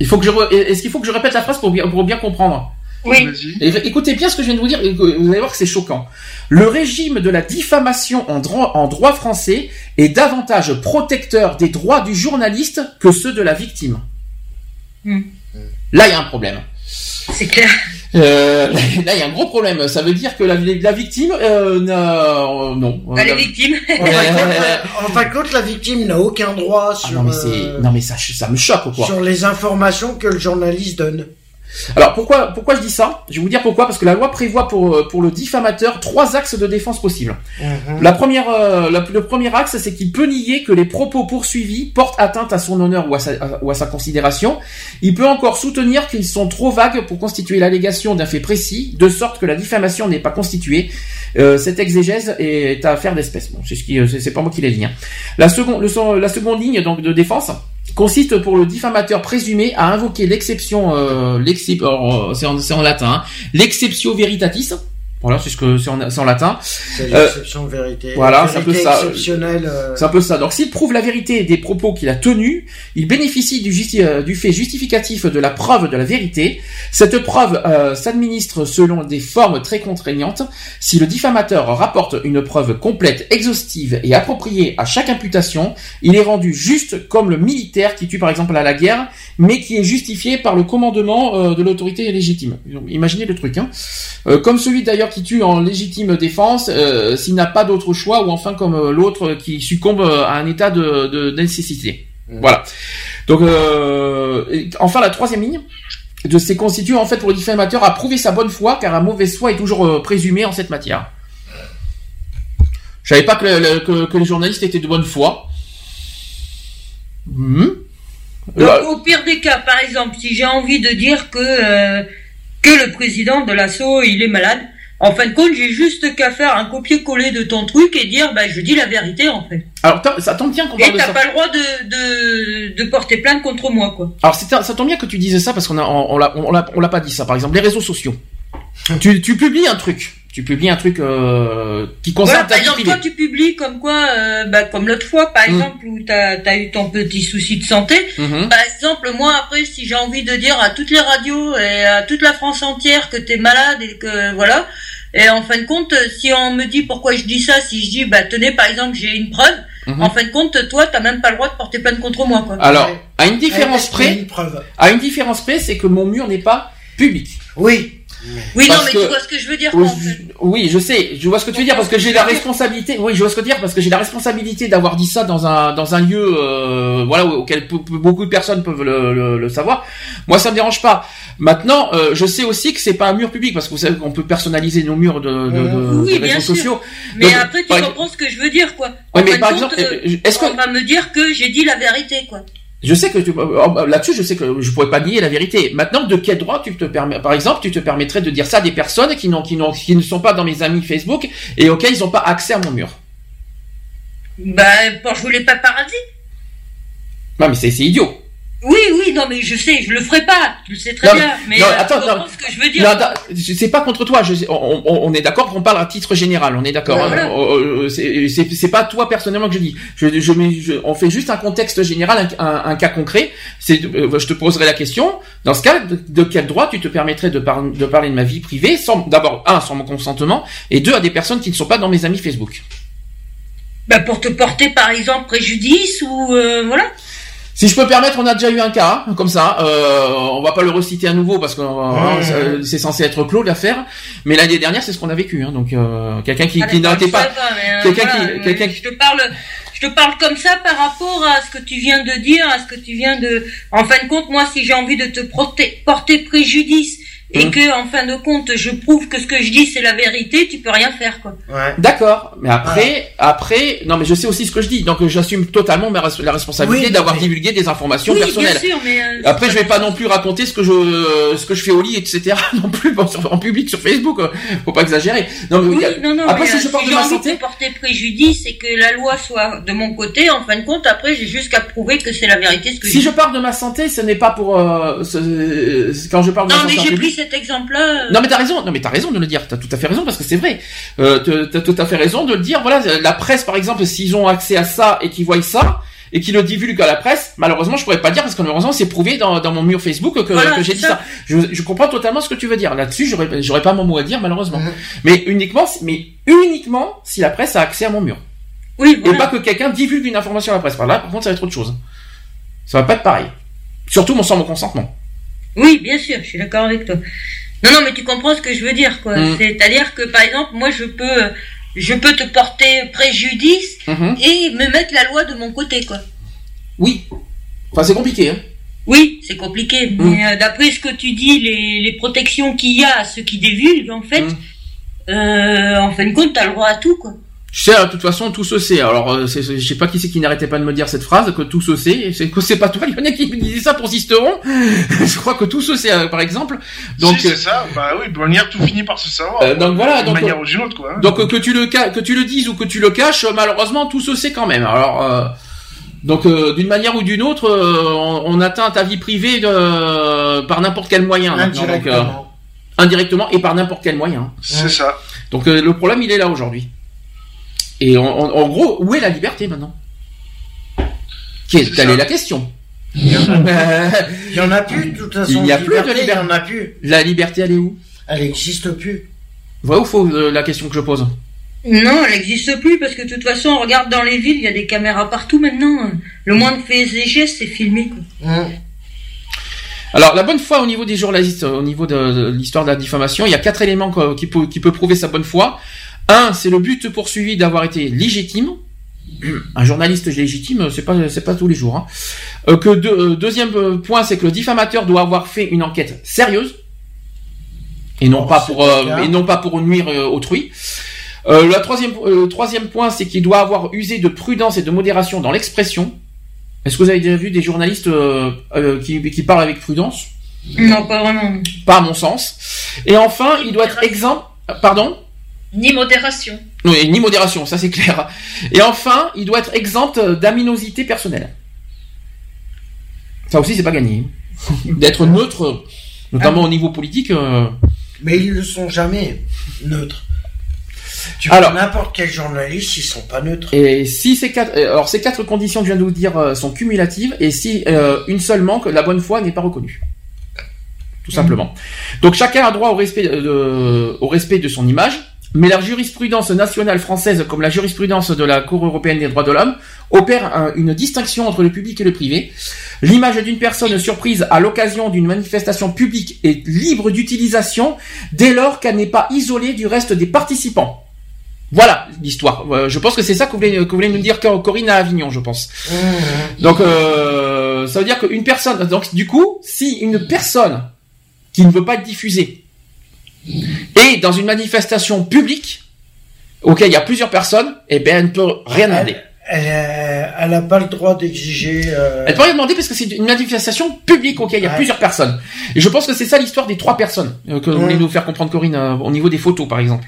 Il faut que je, est-ce qu'il faut que je répète la phrase pour bien, pour bien comprendre? Oui. écoutez bien ce que je viens de vous dire, vous allez voir que c'est choquant. Le régime de la diffamation en droit, en droit français est davantage protecteur des droits du journaliste que ceux de la victime. Hmm. Là, il y a un problème. C'est clair. Euh, <laughs> là, il y a un gros problème. Ça veut dire que la, la victime, euh, n'a, non. Elle est victime. En fin, de compte, la victime n'a aucun droit ah sur. non, mais euh, non, mais ça, ça me choque, quoi. Sur les informations que le journaliste donne. Alors pourquoi pourquoi je dis ça? Je vais vous dire pourquoi parce que la loi prévoit pour euh, pour le diffamateur trois axes de défense possibles. Mhm. La première euh, le premier axe c'est qu'il peut nier que les propos poursuivis portent atteinte à son honneur ou à sa, ou à sa considération. Il peut encore soutenir qu'ils sont trop vagues pour constituer l'allégation d'un fait précis, de sorte que la diffamation n'est pas constituée. Euh, cette exégèse est à affaire d'espèce. Bon, c'est ce qui c'est pas moi qui l'ai dit. Hein. La seconde le, la seconde ligne donc de défense consiste pour le diffamateur présumé à invoquer l'exception, euh, euh c'est en, en, latin, hein, l'exceptio veritatis, voilà, c'est ce que c'est en, en, latin. C'est l'exception vérité. Voilà, c'est un peu ça. Euh. C'est un peu ça. Donc, s'il prouve la vérité des propos qu'il a tenus, il bénéficie du, euh, du fait justificatif de la preuve de la vérité. Cette preuve euh, s'administre selon des formes très contraignantes. Si le diffamateur rapporte une preuve complète, exhaustive et appropriée à chaque imputation, il est rendu juste comme le militaire qui tue par exemple à la guerre, mais qui est justifié par le commandement de l'autorité légitime. Imaginez le truc. Hein. comme celui d'ailleurs qui tue en légitime défense euh, s'il n'a pas d'autre choix ou enfin comme euh, l'autre qui succombe euh, à un état de, nécessité. Mmh. Voilà. Donc enfin la troisième ligne de ces constitue en fait pour le diffamateur à prouver sa bonne foi car un mauvais foi est toujours présumé en cette matière. Je savais pas que, que, les journalistes étaient de bonne foi. Mmh. au pire des cas, par exemple, si j'ai envie de dire que que le président de l'assaut il est malade, en fin de compte, j'ai juste qu'à faire un copier-coller de ton truc et dire, bah, je dis la vérité, en fait. Alors, ça tombe bien qu'on parle de ça. Et t'as pas le droit de, de, porter plainte contre moi, quoi. Alors, ça tombe bien que tu dises ça parce qu'on a, on, on l'a pas dit ça. Par exemple, les réseaux sociaux. <laughs> tu, tu publies un truc tu publies un truc euh, qui concerne ta vie privée. Toi, tu publies comme quoi, euh, bah, comme l'autre fois, par mm. exemple, où tu as, eu ton petit souci de santé. Mm-hmm. Par exemple, moi, après, si j'ai envie de dire à toutes les radios et à toute la France entière que tu es malade et que voilà, et en fin de compte, si on me dit pourquoi je dis ça, si je dis, bah tenez, par exemple, j'ai une preuve, mm-hmm. en fin de compte, toi, t'as même pas le droit de porter plainte contre moi. Quoi. Alors, à une différence près, à une différence près, c'est que mon mur n'est pas public. Oui. Oui, non, mais tu vois ce que je veux dire. Oui, je sais, je vois ce que tu veux dire parce que j'ai la responsabilité. Oui, je vois ce que tu veux dire parce que j'ai la responsabilité d'avoir dit ça dans un dans un lieu, euh, voilà, auquel beaucoup de personnes peuvent le, le, savoir. Moi, ça me dérange pas. Maintenant, euh, je sais aussi que c'est pas un mur public parce que vous savez qu'on peut personnaliser nos murs de, de, oui, réseaux sociaux. Mais après, tu comprends ce que je veux dire, quoi. Oui, mais par exemple, euh, est-ce que on va me dire que j'ai dit la vérité, quoi. Je sais que tu, euh, là-dessus, je sais que je pourrais pas nier la vérité. Maintenant, de quel droit tu te permets, par exemple, tu te permettrais de dire ça à des personnes qui n'ont, qui n'ont, qui ne sont pas dans mes amis Facebook et auxquels ils n'ont pas accès à mon mur? Bah, pour jouer les paparazzis. Non, mais c'est, c'est idiot. Oui, oui, non, mais je sais, je le ferai pas, tu le sais très bien. Mais non, euh, attends, tu non. comprends ce que je veux dire. C'est pas contre toi. Je, on, on- on est d'accord qu'on parle à titre général. On est d'accord. Hein. Euh, c'est- pas toi personnellement que je dis. Je, je, je- on fait juste un contexte général, un, un- un cas concret. C'est, euh, je te poserai la question. Dans ce cas, de, de quel droit tu te permettrais de, par- de parler de ma vie privée sans, d'abord un, sans mon consentement, et deux, à des personnes qui ne sont pas dans mes amis Facebook? Bah, pour te porter, par exemple, préjudice ou euh, voilà. Si je peux permettre, on a déjà eu un cas hein, comme ça. Euh, on va pas le reciter à nouveau parce que euh, c'est- c'est censé être clos l'affaire. Mais l'année dernière, c'est ce qu'on a vécu. Hein, donc euh, quelqu'un qui, Ah, qui n'arrêtait pas. euh, quelqu'un voilà, qui- quelqu'un Je te parle, je te parle comme ça par rapport à ce que tu viens de dire, à ce que tu viens de. En fin de compte, moi, si j'ai envie de te porter, porter préjudice et Hum. que, en fin de compte, je prouve que ce que je dis c'est la vérité, tu peux rien faire, quoi. Ouais. D'accord, mais après, après, non, mais je sais aussi ce que je dis, donc j'assume totalement ma la responsabilité Oui, d'avoir mais- divulgué des informations oui, personnelles. bien sûr, mais. euh, Après, je vais pas non plus raconter ce que je ce que je fais au lit, etc. <laughs> Non plus bon, sur- en public sur Facebook. euh, Faut pas exagérer. Non, mais, Oui, non, non, après, mais, si euh, je parle de ma envie santé, porter préjudice et que la loi soit de mon côté, en fin de compte, après, j'ai juste qu'à prouver que c'est la vérité ce que si dis. je parle de ma santé, ce n'est pas pour euh, ce- quand je parle de Non, ma mais santé. Cet exemple-là. euh, Non mais t'as raison, non mais t'as raison de le dire, t'as tout à fait raison parce que c'est vrai. Euh, t'as- tout à fait raison de le dire. Voilà, la presse par exemple, s'ils ont accès à ça et qu'ils voient ça et qu'ils le divulguent à la presse, malheureusement je pourrais pas le dire parce que malheureusement c'est prouvé dans, dans mon mur Facebook que, Voilà, que j'ai dit ça. ça. Je, je comprends totalement ce que tu veux dire. Là-dessus, j'aurais j'aurais pas mon mot à dire malheureusement. Mhm. Mais uniquement, mais uniquement si la presse a accès à mon mur Oui, et pas que quelqu'un divulgue une information à la presse. Par là, par contre, ça va être autre chose. Ça va pas être pareil. Surtout mon sans mon consentement. Oui, bien sûr, je suis d'accord avec toi. Non, non, mais tu comprends ce que je veux dire, quoi. Mm. C'est-à-dire que, par exemple, moi, je peux, je peux te porter préjudice Mhm. et me mettre la loi de mon côté, quoi. Oui. Enfin, c'est compliqué. Hein. Oui, c'est compliqué, Mm. mais euh, d'après ce que tu dis, les, les protections qu'il y a à ceux qui divulguent, en fait, Mm. euh, en fin de compte, t'as le droit à tout, quoi. Je sais, de toute façon, tout se sait. Alors, euh, c'est- c'est- je sais pas qui c'est qui n'arrêtait pas de me dire cette phrase, que tout se sait. C'est que c'est pas toi, il y en a qui me disaient ça pour Sisteron. <laughs> je crois que tout se sait, euh, par exemple. Donc, si, c'est ça. Bah oui, de manière, tout finit par se savoir. Euh, donc voilà, D'une donc, manière euh, ou d'une autre, quoi. hein. donc euh, que tu le que tu le dises ou que tu le caches, euh, malheureusement, tout se sait quand même. Alors, euh, donc euh, d'une manière ou d'une autre, euh, on, on atteint ta vie privée de, par n'importe quel moyen. Donc, euh, Indirectement. indirectement et par n'importe quel moyen. C'est ça. Donc euh, le problème, il est là aujourd'hui. Et en, en- en gros, où est la liberté maintenant? Qui est, la question. Il y en a- Euh, <laughs> il y en a plus, de toute façon. Il n'y a plus de liberté. Il y en a plus. la liberté, elle est où? Elle n'existe plus. Vrai ou faux euh, la question que je pose? Non, elle n'existe plus parce que de toute façon, on regarde dans les villes, il y a des caméras partout maintenant. Le moindre fait et geste, c'est filmé, quoi. Hum. Alors la bonne foi au niveau des journalistes, euh, au niveau de, de l'histoire de la diffamation, il y a quatre éléments quoi, qui, peut, qui peut prouver sa bonne foi. Un, c'est le but poursuivi d'avoir été légitime. Un journaliste légitime, c'est pas c'est pas tous les jours. Hein. Euh, que euh, deuxième euh, point, c'est que le diffamateur doit avoir fait une enquête sérieuse et non Oh, pas pour euh, le et non pas pour nuire euh, autrui. Euh, la troisième euh, troisième point, c'est qu'il doit avoir usé de prudence et de modération dans l'expression. Est-ce que vous avez déjà vu des journalistes euh, euh, qui, qui parlent avec prudence? Non, pas vraiment. Pas à mon sens. Et enfin, il doit être exempt. Pardon? Ni modération. Oui, ni modération, ça c'est clair. Et enfin, il doit être exempt d'aminosité personnelle. Ça aussi, c'est pas gagné. <laughs> D'être neutre, notamment au niveau politique. euh, Mais ils ne sont jamais neutres. Tu Alors- n'importe quel journaliste, ils sont pas neutres. Et si ces quatre, euh, alors ces quatre conditions que je viens de vous dire euh, sont cumulatives, et si euh, une seule manque, la bonne foi n'est pas reconnue. Tout simplement. Donc chacun a droit au respect de, au respect de son image, mais la jurisprudence nationale française, comme la jurisprudence de la Cour européenne des droits de l'homme, opère un- une distinction entre le public et le privé. L'image d'une personne surprise à l'occasion d'une manifestation publique est libre d'utilisation dès lors qu'elle n'est pas isolée du reste des participants. Voilà l'histoire. Euh, je pense que c'est ça que que voulait nous dire Corinne à Avignon, je pense. Hum, Donc euh, ça veut dire qu'une personne, donc du coup, si une personne qui ne veut pas être est dans une manifestation publique auquel il y a plusieurs personnes, eh ben elle ne peut rien demander. Elle, euh, elle a pas le droit d'exiger. euh, Elle peut rien demander parce que c'est une manifestation publique auquel il y a Ouais. plusieurs personnes. Et je pense que c'est ça l'histoire des trois personnes euh, que voulait Ouais. nous faire comprendre Corinne euh, au niveau des photos par exemple.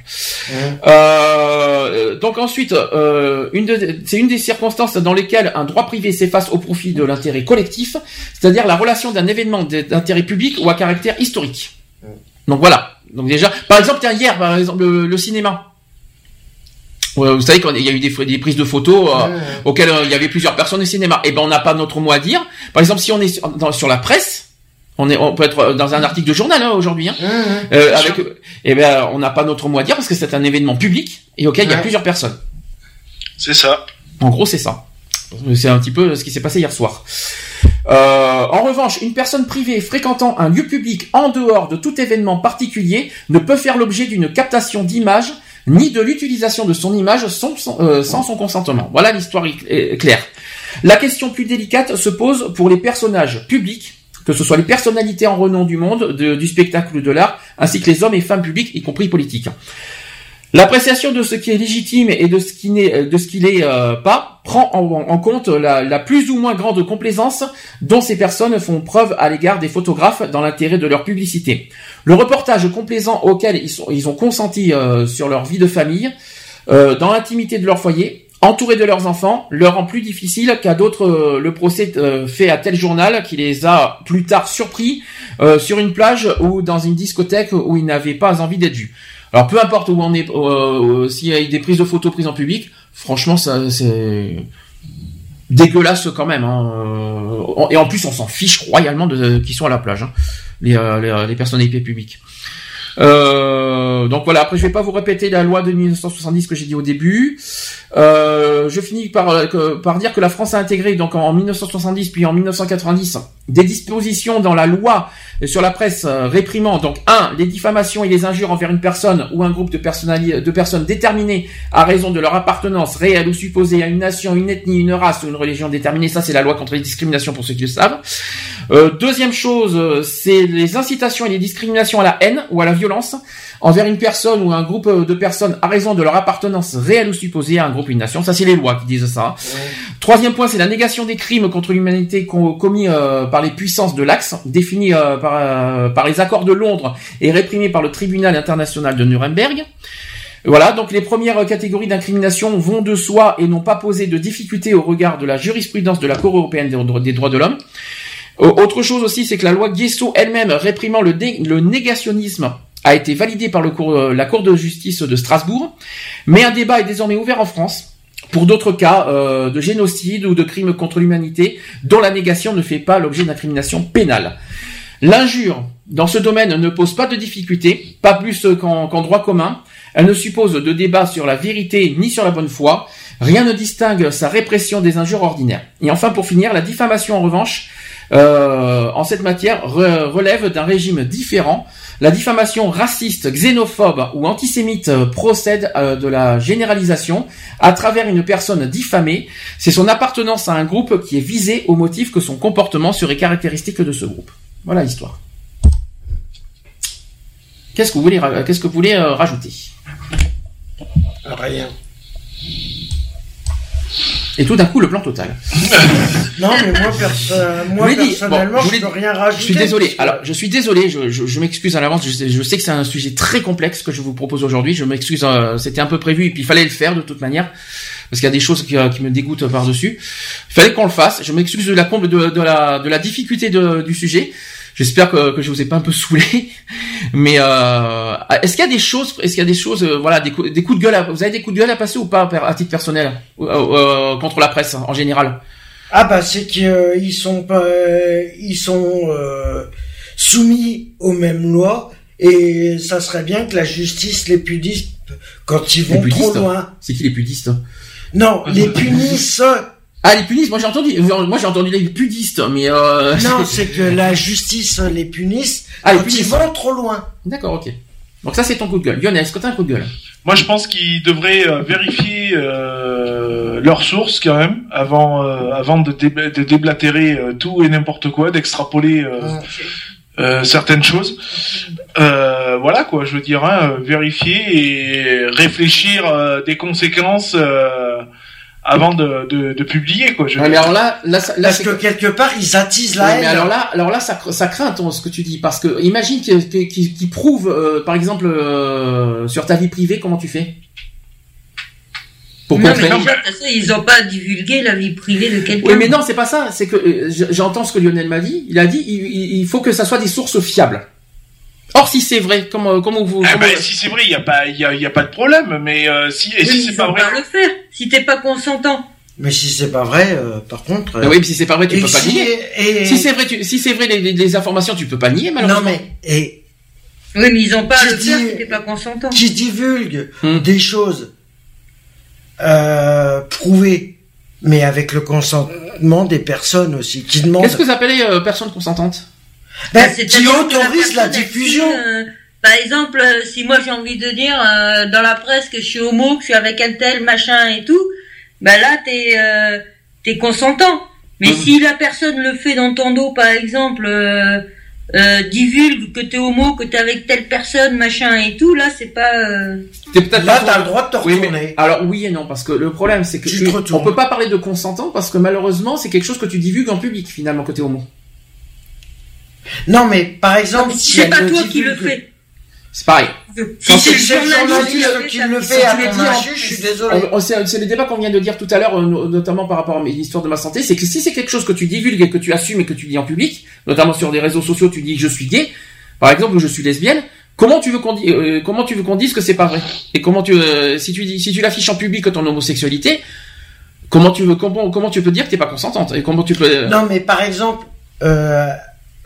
Euh, donc ensuite, euh, c'est une des circonstances dans lesquelles un droit privé s'efface au profit de l'intérêt collectif, c'est-à-dire la relation d'un événement d'intérêt public ou à caractère historique. Donc voilà. Donc déjà, par exemple, tiens, hier, par exemple, le, cinéma. Vous savez qu'il y a eu des, prises de photos euh, auxquelles il y avait plusieurs personnes au cinéma. Et eh ben on n'a pas notre mot à dire. Par exemple, si on est sur la presse, on est, on peut être dans un article de journal hein, aujourd'hui. Hein, euh, avec, eh ben, on n'a pas notre mot à dire parce que c'est un événement public et auquel il y a plusieurs personnes. C'est ça. En gros, c'est ça. C'est un petit peu ce qui s'est passé hier soir. Euh, en revanche, une personne privée fréquentant un lieu public en dehors de tout événement particulier ne peut faire l'objet d'une captation d'image ni de l'utilisation de son image sans, euh, son consentement. Voilà l'histoire claire. La question plus délicate se pose pour les personnages publics que ce soit les personnalités en renom du monde, du spectacle ou de l'art, ainsi que les hommes et femmes publics, y compris politiques. L'appréciation de ce qui est légitime et de ce qui n'est ce qui n'est euh, pas prend en, compte la, plus ou moins grande complaisance dont ces personnes font preuve à l'égard des photographes dans l'intérêt de leur publicité. Le reportage complaisant auquel ils, ont consenti euh, sur leur vie de famille, euh, dans l'intimité de leur foyer, entourés de leurs enfants, leur rend plus difficile qu'à d'autres euh, le procès fait à tel journal qui les a plus tard surpris sur une plage ou dans une discothèque où ils n'avaient pas envie d'être vus. Alors peu importe où on est, s'il y a des prises de photos prises en public, franchement ça c'est dégueulasse quand même. Hein. Et en plus on s'en fiche royalement de qui sont à la plage, hein, les, les, les personnalités publiques. Euh, donc voilà, après je vais pas vous répéter la loi de 1970 que j'ai dit au début. Euh, je finis par, par dire que la France a intégré donc en 1970 puis en 1990 des dispositions dans la loi sur la presse euh, réprimant donc un les diffamations et les injures envers une personne ou un groupe de, de personnes déterminées à raison de leur appartenance réelle ou supposée à une nation, une ethnie, une race ou une religion déterminée. Ça c'est la loi contre les discriminations pour ceux qui le savent. Euh, deuxième chose, c'est les incitations et les discriminations à la haine ou à la violence envers une personne ou un groupe de personnes à raison de leur appartenance réelle ou supposée à un groupe, une nation. Ça, c'est les lois qui disent ça. Troisième point, c'est la négation des crimes contre l'humanité commis euh, par les puissances de l'Axe, définis euh, par, euh, par les accords de Londres et réprimés par le tribunal international de Nuremberg. Voilà, donc les premières catégories d'incrimination vont de soi et n'ont pas posé de difficultés au regard de la jurisprudence de la Cour européenne des droits de l'homme. Autre chose aussi, c'est que la loi Guesso elle-même réprimant le, le négationnisme a été validé par le euh, la Cour de justice de Strasbourg, mais un débat est désormais ouvert en France pour d'autres cas euh, de génocide ou de crimes contre l'humanité dont la négation ne fait pas l'objet d'incrimination pénale. L'injure dans ce domaine ne pose pas de difficulté, pas plus qu'en droit commun. Elle ne suppose de débat sur la vérité ni sur la bonne foi. Rien ne distingue sa répression des injures ordinaires. Et enfin, pour finir, la diffamation en revanche, euh, en cette matière, relève d'un régime différent la diffamation raciste, xénophobe ou antisémite euh, procède euh, de la généralisation à travers une personne diffamée. C'est son appartenance à un groupe qui est visé au motif que son comportement serait caractéristique de ce groupe. Voilà l'histoire. Qu'est-ce que vous voulez, qu'est-ce que vous voulez rajouter? Rien. Et tout d'un coup, le plan total. <laughs> non, mais moi, moi personnellement, je, peux rien rajouter. Je suis désolé. Alors, je suis désolé. Je, je, m'excuse à l'avance. Je, sais que c'est un sujet très complexe que je vous propose aujourd'hui. Je m'excuse. Euh, C'était un peu prévu et puis il fallait le faire de toute manière parce qu'il y a des choses qui, euh, qui me dégoûtent par dessus. Il fallait qu'on le fasse. Je m'excuse de la comble de, de, la de la difficulté de, du sujet. J'espère que, que je vous ai pas un peu saoulé, <laughs> mais euh, est-ce qu'il y a des choses, est-ce qu'il y a des choses, euh, voilà, des, des, coups de gueule, à, vous avez des coups de gueule à passer ou pas à titre personnel euh, euh, contre la presse en général? Ah bah c'est qu'ils sont pas, ils sont soumis aux mêmes lois et ça serait bien que la justice les punisse quand ils vont trop loin. C'est qui les pudistes Non, <laughs> les punissent ah, les punisses, moi j'ai entendu, moi j'ai entendu les pudistes, mais euh... Non, <laughs> c'est que la justice les punisse ah, les punissent. ils vont trop loin. D'accord, ok. Donc ça c'est ton coup de gueule. Lionel, est-ce que t'as un coup de gueule? Moi je pense qu'ils devraient euh, vérifier euh, leurs sources quand même, avant, euh, avant de, de déblatérer tout et n'importe quoi, d'extrapoler certaines choses. voilà quoi, je veux dire, hein, vérifier et réfléchir des conséquences avant de, de, de publier quoi. Je... Ouais, mais alors là, là, ça- là Parce que quelque part, ils attisent la Ouais, haine. mais alors là, alors là, ça, ça craint ton, ce que tu dis, parce que imagine qu'il qu'il- qu'il- qu'il prouve, euh, par exemple, euh, sur ta vie privée, comment tu fais? Pour non, mais déjà, de toute façon, ils ont pas divulgué la vie privée de quelqu'un. Oui, mais non, c'est pas ça. C'est que euh, j'entends ce que Lionel m'a dit. Il a dit, il, il- il faut que ça soit des sources fiables. Or, si c'est vrai, comment, comment vous Ah comment- bah, si c'est vrai, il y a pas, il y a, il y a pas de problème. Mais euh, si, Oui, c'est pas vrai, pas le faire. Si t'es pas consentant. Mais si c'est pas vrai, euh, par contre. Ah oui, mais si c'est pas vrai, tu et peux pas nier. et- Si c'est vrai, tu, si c'est vrai les, les- les informations, tu peux pas nier, malheureusement. Non mais et Oui, mais ils ont pas à Qui le si t'es pas consentant. qui divulgue Hmm. des choses euh, prouvées, mais avec le consentement des personnes aussi, qui demandent, Qu'est-ce que vous appelez euh, personne Ben, Bah, qui que la autorise la diffusion. dit, euh, par exemple, euh, si moi j'ai envie de dire euh, dans la presse que je suis homo, que je suis avec un tel machin et tout, ben là t'es euh, t'es consentant. Mais si la personne le fait dans ton dos, par exemple, euh, euh, divulgue que t'es homo, que t'es avec telle personne, machin et tout, là c'est pas. euh, T'es peut-être Là, pas- t'as le droit de te Oui, retourner. mais, alors oui et non, parce que le problème c'est que Tu on peut pas parler de consentant parce que malheureusement c'est quelque chose que tu divulgues en public finalement côté homo. Non, mais par exemple, si c'est pas toi qui le fais. C'est pareil. Quand Si c'est le le journaliste qui qui le fait, à en insu, je suis désolé. C'est le débat qu'on vient de dire tout à l'heure, euh, no- notamment par rapport à mes histoires de ma santé, c'est que si c'est quelque chose que tu divulgues et que tu assumes et que tu dis en public, notamment sur des réseaux sociaux, tu dis je suis gay, par exemple, ou je suis lesbienne, comment tu veux qu'on dise, euh, comment tu veux qu'on dise que c'est pas vrai? Et comment tu, euh, si tu dis, si tu l'affiches en public ton homosexualité, comment tu veux, comment, comment tu peux dire que t'es pas consentante? Et comment tu peux euh, Non, mais par exemple, euh,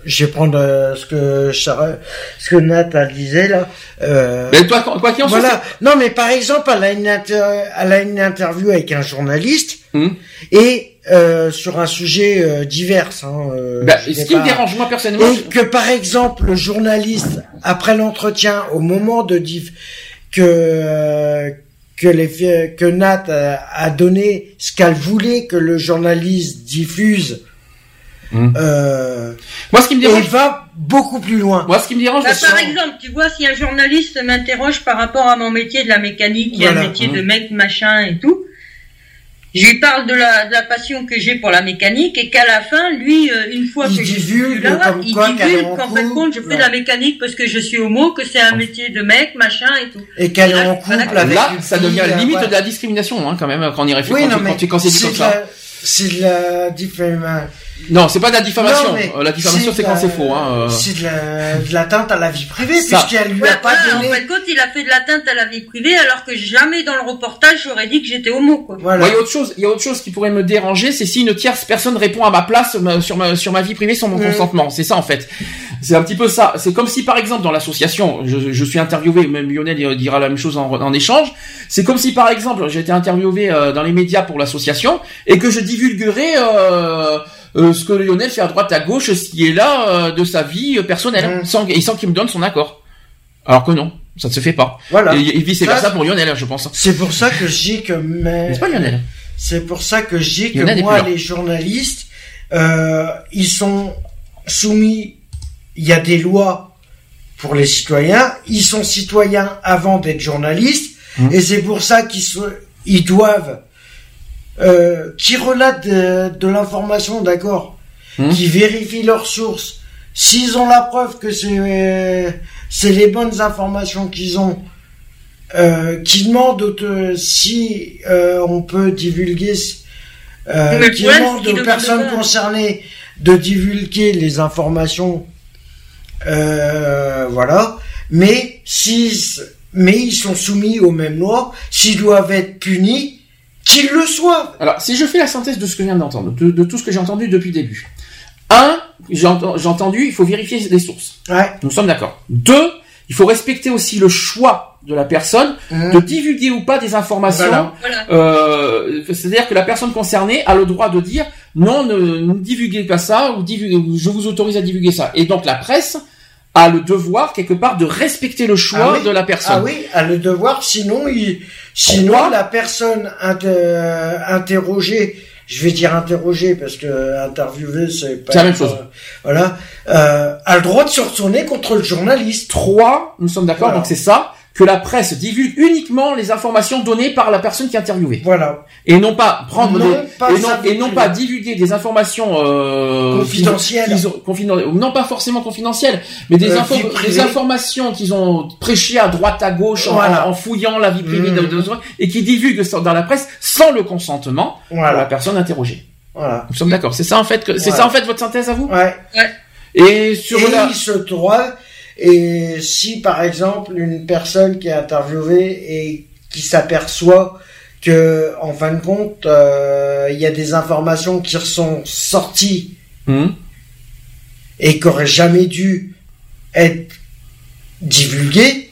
je vais prendre euh, ce que Sarah- ce que Nat disait là. Euh, Mais toi, quoi qu'il en soit, voilà. Non, mais par exemple, elle a une, inter- elle a une interview avec un journaliste Hum. et euh, sur un sujet euh, divers. Hein, euh, bah, ce qui me pas- dérange moi personnellement, Et que par exemple, le journaliste, après l'entretien, au moment de diff, que que les que Nat a, a donné ce qu'elle voulait que le journaliste diffuse, Hum. euh, moi ce qui me dérange, va beaucoup plus loin. moi ce qui me dérange, Bah, c'est- par exemple, tu vois, si un journaliste m'interroge par rapport à mon métier de la mécanique, qui est un métier Mmh. de mec, machin et tout, je lui parle de la, de la passion que j'ai pour la mécanique et qu'à la fin, lui, euh, une fois Il que je suis divulgue là, il quoi divulgue qu'en fin de compte, je fais de la mécanique parce que je suis homo, que c'est un métier de mec, machin et tout. Et qu'elle est Là, en couple avec là, une ça fille, devient euh, limite de la discrimination hein, quand même quand on y réfléchit. Oui, quand, non, tu- mais quand tu- quand c'est dit c'est comme ça. la- c'est de la diffamation. Non, c'est pas de la diffamation. Non, Euh, la diffamation, c'est quand la- c'est faux. Hein. euh. C'est de la- de l'atteinte à la vie privée, Ça. puisqu'elle lui Ouais, a pas voilà, donné. En compte, il a fait de l'atteinte à la vie privée alors que jamais dans le reportage j'aurais dit que j'étais homo, quoi. Voilà. Il y a autre chose, il y a autre chose qui pourrait me déranger, c'est si une tierce personne répond à ma place ma- sur ma sur ma vie privée sans mon Mm. consentement. C'est ça en fait. C'est un petit peu ça. C'est comme si par exemple dans l'association, je, je suis interviewé, même Lionel dira la même chose en, en échange. C'est comme si par exemple j'ai été interviewé euh, dans les médias pour l'association et que je divulguerais euh, euh, ce que Lionel fait à droite à gauche, ce qui est là euh, de sa vie euh, personnelle, Mm. sans et sans qu'il me donne son accord. Alors que non, ça ne se fait pas. Voilà. Et, et vice versa Ça, pour Lionel, je pense. C'est pour ça que je dis que mais N'est-ce pas Lionel? C'est pour ça que je dis que Lionel moi les journalistes euh, ils sont soumis il y a des lois pour les citoyens, ils sont citoyens avant d'être journalistes Mmh. et c'est pour ça qu'ils ils doivent euh, qui relatent de, de l'information, d'accord, Mmh. qui vérifient leurs sources. S'ils ont la preuve que c'est c'est les bonnes informations qu'ils ont, euh, qui demandent te- si euh, on peut divulguer, euh, qui demandent qu'ils aux personnes concernées de divulguer les informations, euh, voilà. Mais si, mais ils sont soumis aux mêmes lois, s'ils doivent être punis, qu'ils le soient. Alors, si je fais la synthèse de ce que je viens d'entendre, de, de tout ce que j'ai entendu depuis le début. Un, j'ai ent- j'ai entendu, il faut vérifier les sources. Ouais. Nous sommes d'accord. Deux, il faut respecter aussi le choix de la personne Mmh. de divulguer ou pas des informations. Voilà. Voilà. Euh, C'est-à-dire que la personne concernée a le droit de dire non, ne, ne divulguez pas ça ou divulguez- ou je vous autorise à divulguer ça. Et donc la presse a le devoir quelque part de respecter le choix Ah oui. de la personne. Ah oui, à le devoir, sinon, il, sinon la personne inter- interrogée, je vais dire interrogée parce que interviewer c'est pas la même chose. euh, voilà, euh, a le droit de se retourner contre le journaliste. Trois, nous sommes d'accord, Voilà. donc c'est ça. Que la presse divulgue uniquement les informations données par la personne qui est interviewée. Voilà. Et non pas prendre Non, des, pas et non, et pas divulguer des informations euh, Confidentielles. ont- non pas forcément confidentielles, mais des, Euh, infos- des informations qu'ils ont prêchées à droite à gauche en- Voilà. en, en fouillant la vie privée Mhm. de, de- et qui divulguent dans la presse sans le consentement de la personne interrogée. Voilà. Nous sommes d'accord. C'est ça en fait. que- C'est Ouais. ça en fait votre synthèse à vous? Ouais. Et sur et la. Et si par exemple une personne qui est interviewée et qui s'aperçoit que en fin de compte euh, il y a des informations qui sont sorties Mhm. et qui auraient jamais dû être divulguées,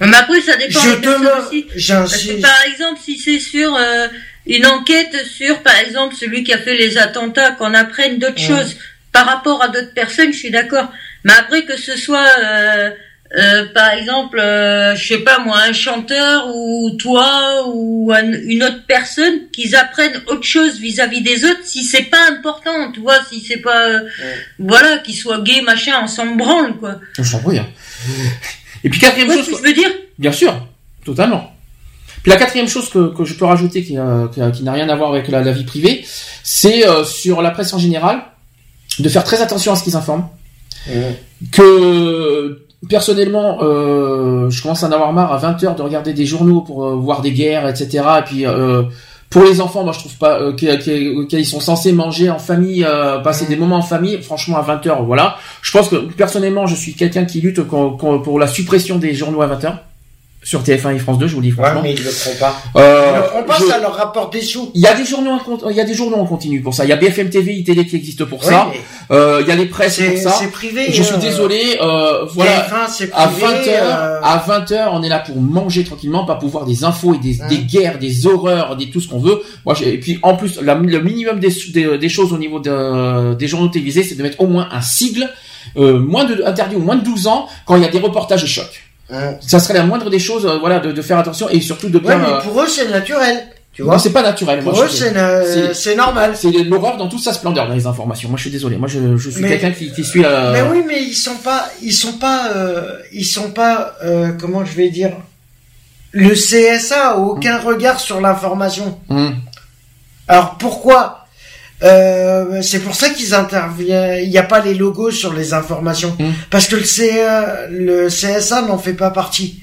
Mais après, ça dépend je te aussi. Parce que, par exemple, si c'est sur euh, une enquête sur, par exemple, celui qui a fait les attentats, qu'on apprenne d'autres choses par rapport à d'autres personnes, je suis d'accord. Mais après que ce soit, euh, euh, par exemple, euh, je sais pas moi, un chanteur ou toi ou un- une autre personne, qu'ils apprennent autre chose vis-à-vis des autres, si c'est pas important, tu vois, si c'est pas, euh, voilà, qu'ils soient gays, machin, on s'en branle, quoi. Je prie, hein. Et puis quatrième chose. que je veux dire? Bien sûr, totalement. Puis la quatrième chose que, que je peux rajouter qui, qui, qui n'a rien à voir avec la, la vie privée, c'est euh, sur la presse en général de faire très attention à ce qu'ils informent. Que personnellement, euh, je commence à en avoir marre à 20 heures de regarder des journaux pour euh, voir des guerres, etc. Et puis euh, pour les enfants, moi je trouve pas euh, qu'ils sont censés manger en famille, euh, passer des moments en famille. Franchement, à 20 heures, voilà. Je pense que personnellement, je suis quelqu'un qui lutte pour la suppression des journaux à 20 heures sur TF1 et France 2. Je vous le dis Ouais, franchement. mais ils le feront pas. Euh, Ils le feront pas, je- ça leur rapporte des sous. Il y a des journaux, il y a des journaux en continu pour ça. Il y a BFM TV, ITélé qui existe pour Ouais, ça. mais Euh, il y a les presses pour ça. c'est privé, Je suis euh, désolé. Euh, voilà. TF1, c'est à privé, 20 heures, euh, à 20 heures, on est là pour manger tranquillement, pas pour voir des infos et des, Hein. des guerres, des horreurs, des tout ce qu'on veut. Moi, et puis en plus, la- le minimum des, des, des choses au niveau de, des journaux télévisés, c'est de mettre au moins un sigle, euh, moins de interdit au moins de 12 ans quand il y a des reportages chocs. Ça serait la moindre des choses, euh, voilà, de, de faire attention et surtout de Ouais, bien. mais euh, pour eux, c'est naturel. Tu vois c'est pas naturel. Pour moi, eux, c'est normal. C'est l'horreur dans toute sa splendeur dans les informations. Moi, je suis désolé. Moi, je, je suis Mais- quelqu'un qui, qui suit. Euh... Mais oui, mais ils sont pas, ils sont pas, euh, ils sont pas, euh, comment je vais dire, le CSA a aucun regard sur l'information. Hum. Alors pourquoi Euh, C'est pour ça qu'ils interviennent. Il n'y a pas les logos sur les informations, Hum. parce que le, CA, le CSA n'en fait pas partie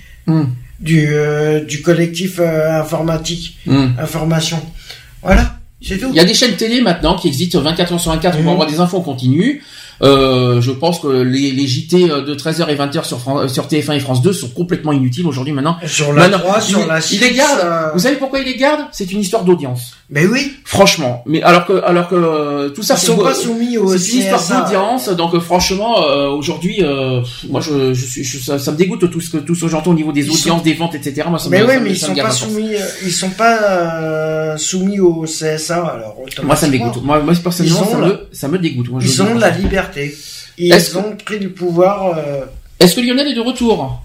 du euh, du collectif euh, informatique Hum. information. Voilà, c'est tout. Il y a des chaînes télé maintenant qui existent 24 heures sur 24 Mhm. pour avoir des infos en continu. Euh, je pense que les, les JT de 13h et 20h sur, euh, sur TF1 et France 2 sont complètement inutiles aujourd'hui maintenant. Sur la Maintenant, 3, sur il, la il 6. les garde. euh, Vous savez pourquoi il les garde? C'est une histoire d'audience. Mais oui, Franchement. Mais alors que alors que euh, tout ça ils c'est sont beau- pas soumis au c'est une histoire d'audience, donc euh, franchement, euh, aujourd'hui, euh, moi, je, je suis, je- ça, ça me dégoûte tout ce que tout ce que j'entends au niveau des Ils audiences, sont- des ventes, etc. Moi, ça Mais me, oui, ça me- mais ils sont me garde pas soumis, euh, ils sont pas euh, soumis au CSA. Alors Moi, ça me dégoûte. Moi, moi personnellement, Ils ça, me, ça me dégoûte. Moi, je Ils ont de la franchement. Liberté. Ils Est-ce que- ont pris du pouvoir. euh, Est-ce que Lionel est de retour?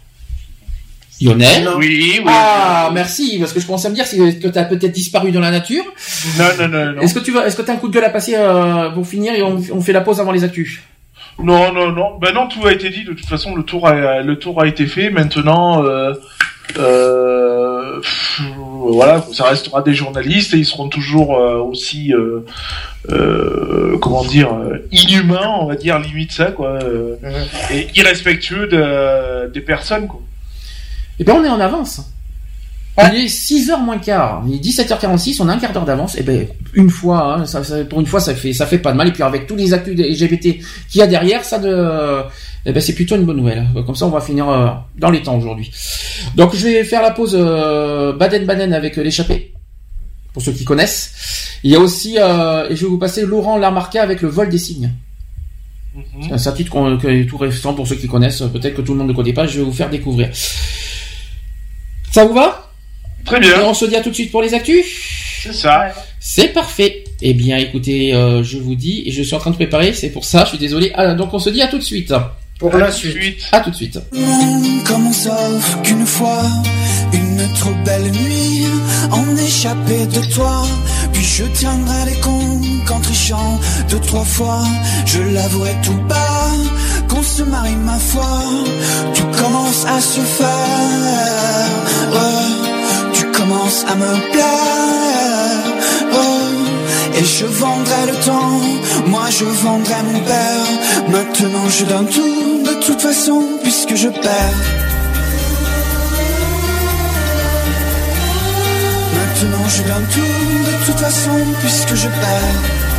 Lionel? Non. Oui, oui. Ah, merci, parce que je commençais à me dire c'est que tu as peut-être disparu dans la nature. Non, non, non, non. Est-ce que tu vas, est-ce que t'as un coup de gueule à passer euh, pour finir et on, on fait la pause avant les actus? Non, non, non. Ben non, tout a été dit. De toute façon, le tour a, le tour a été fait. Maintenant, euh, euh, voilà, ça restera des journalistes et ils seront toujours euh, aussi, euh, euh, comment dire, inhumains, on va dire limite ça, quoi, et irrespectueux de, des personnes, quoi. Eh ben, on est en avance. Il est 6h moins quart. Il est 17h46, on a un quart d'heure d'avance. Eh ben, une fois, hein, ça, ça- pour une fois, ça fait, ça fait pas de mal. Et puis, avec tous les actus des LGBT qu'il y a derrière, ça de, eh ben, c'est plutôt une bonne nouvelle. Comme ça, on va finir euh, dans les temps aujourd'hui. Donc, je vais faire la pause euh, Baden-Baden avec euh, l'échappée. Pour ceux qui connaissent. Il y a aussi, euh, et je vais vous passer Laurent Lamarca avec le vol des signes. Mhm. C'est un titre qu'on- qui est tout récent pour ceux qui connaissent. Peut-être que tout le monde ne connaît pas. Je vais vous faire découvrir. Ça vous va? Très Et bien, on se dit à tout de suite pour les actus c'est ça. C'est parfait. Eh bien, écoutez, euh, je vous dis, et je suis en train de préparer, c'est pour ça, je suis désolé. Ah, donc on se dit à tout de suite. Pour À la tout de suite. À tout de suite. Comment sauf qu'une fois, une trop belle nuit, en échappé de toi, puis je tiendrai les comptes qu'en trichant deux, trois fois, je l'avouerai tout bas, qu'on se marie ma foi, tu commences à se faire. Tu commences à me plaire. Et je vendrai le temps, moi je vendrai mon père. Maintenant je donne tout, de toute façon, puisque je perds. Maintenant je donne tout, de toute façon, puisque je perds.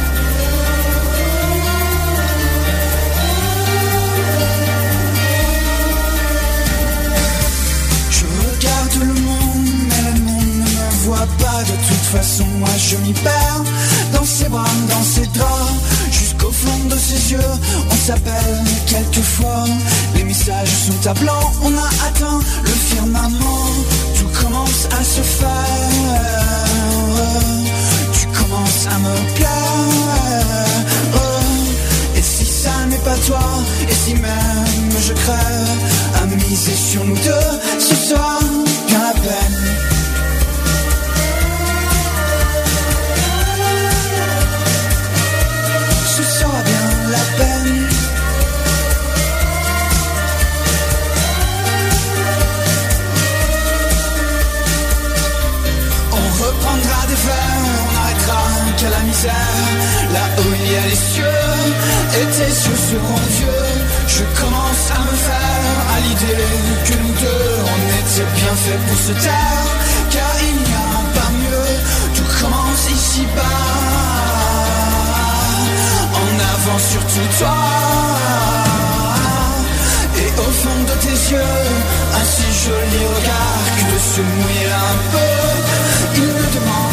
Pas. De toute façon, moi je m'y perds dans ses bras, dans ses draps, jusqu'au fond de ses yeux. On s'appelle quelquefois, les messages sont à blanc. On a atteint le firmament, tout commence à se faire. Tu commences à me plaire. Et si ça n'est pas toi, et si même je crève, à miser sur nous deux, ce sera bien la peine. Là où il y a les cieux, et tes yeux seront vieux. Je commence à me faire à l'idée que nous deux, on était bien fait pour se taire. Car il n'y a pas mieux, tout commence ici-bas. En avant surtout toi. Et au fond de tes yeux, un si joli regard que de se mouiller un peu, il ne demande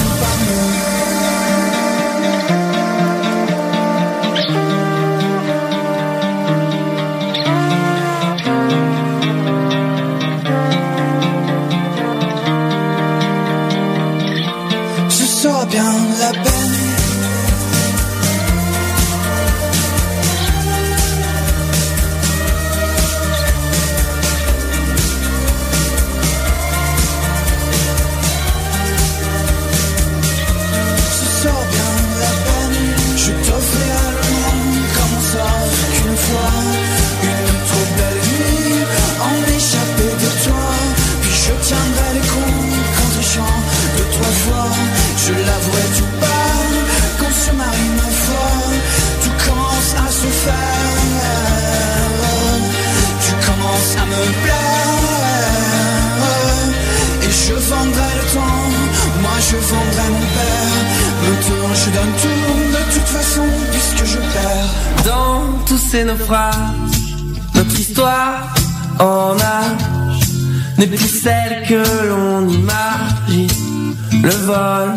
Et je vendrai le temps, moi je vendrai mon père. Maintenant je donne tout, de toute façon, puisque je perds. Dans tous ces naufrages, notre histoire en âge n'est plus celle que l'on imagine. Le vol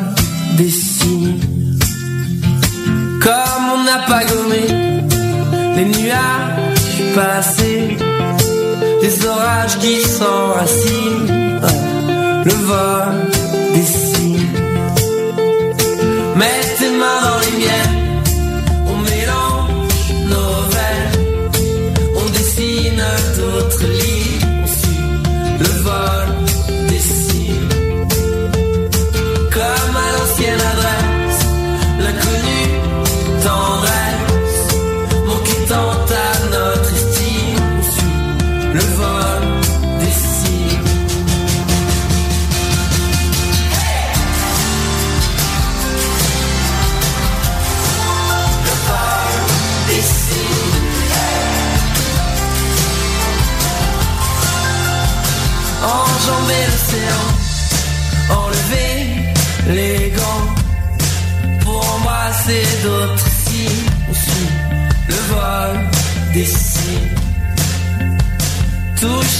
des signes. Comme on n'a pas gommé les nuages passés, les orages qui s'enracinent. Ouais, Le vol des. Mets tes mains dans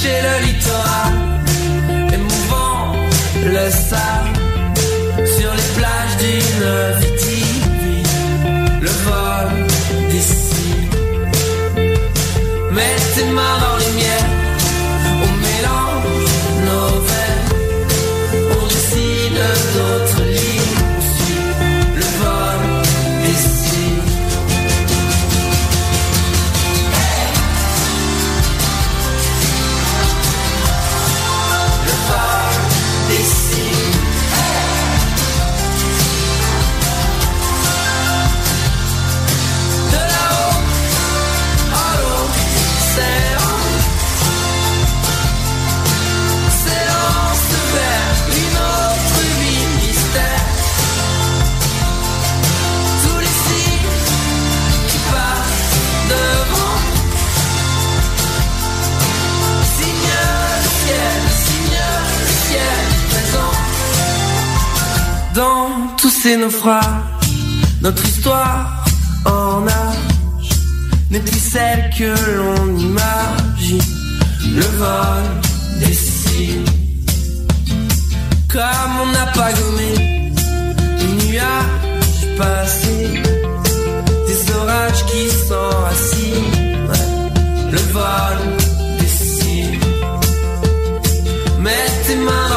Toucher le littoral, émouvant le sable sur les plages d'une Vitivie. Le vol des signes. Mets tes ces naufrages, notre histoire en âge n'est plus celle que l'on imagine. Le vol des cimes, comme on n'a pas gommé les nuages passés, des orages qui s'enracinent. Le vol des cimes, mets tes mains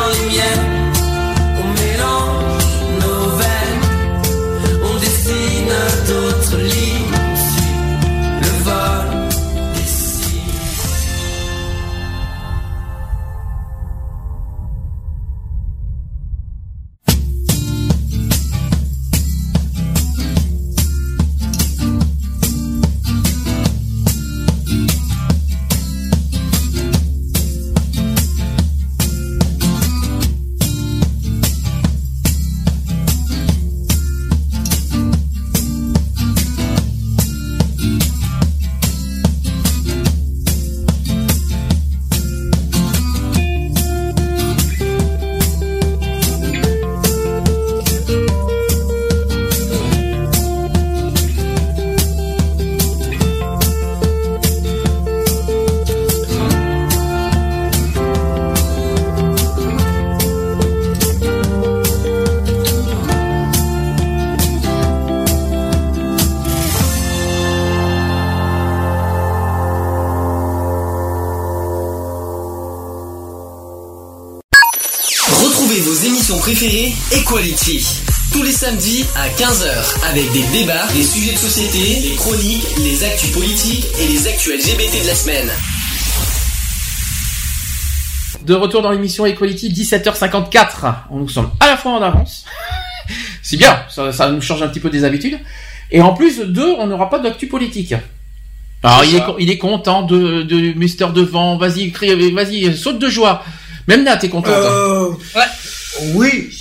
Equality. Tous les samedis à 15h avec des débats, des sujets de société, des chroniques, les actus politiques et les actus LGBT de la semaine. De retour dans l'émission Equality, 17h54. On nous sommes à la fois en avance. <laughs> C'est bien, ça, ça nous change un petit peu des habitudes. Et en plus, deux, on n'aura pas d'actu politique. Alors, il est, il est content de, de Mister Devant. Vas-y, crie- vas-y, saute de joie. Même là, t'es content. Euh, Oui, c'est.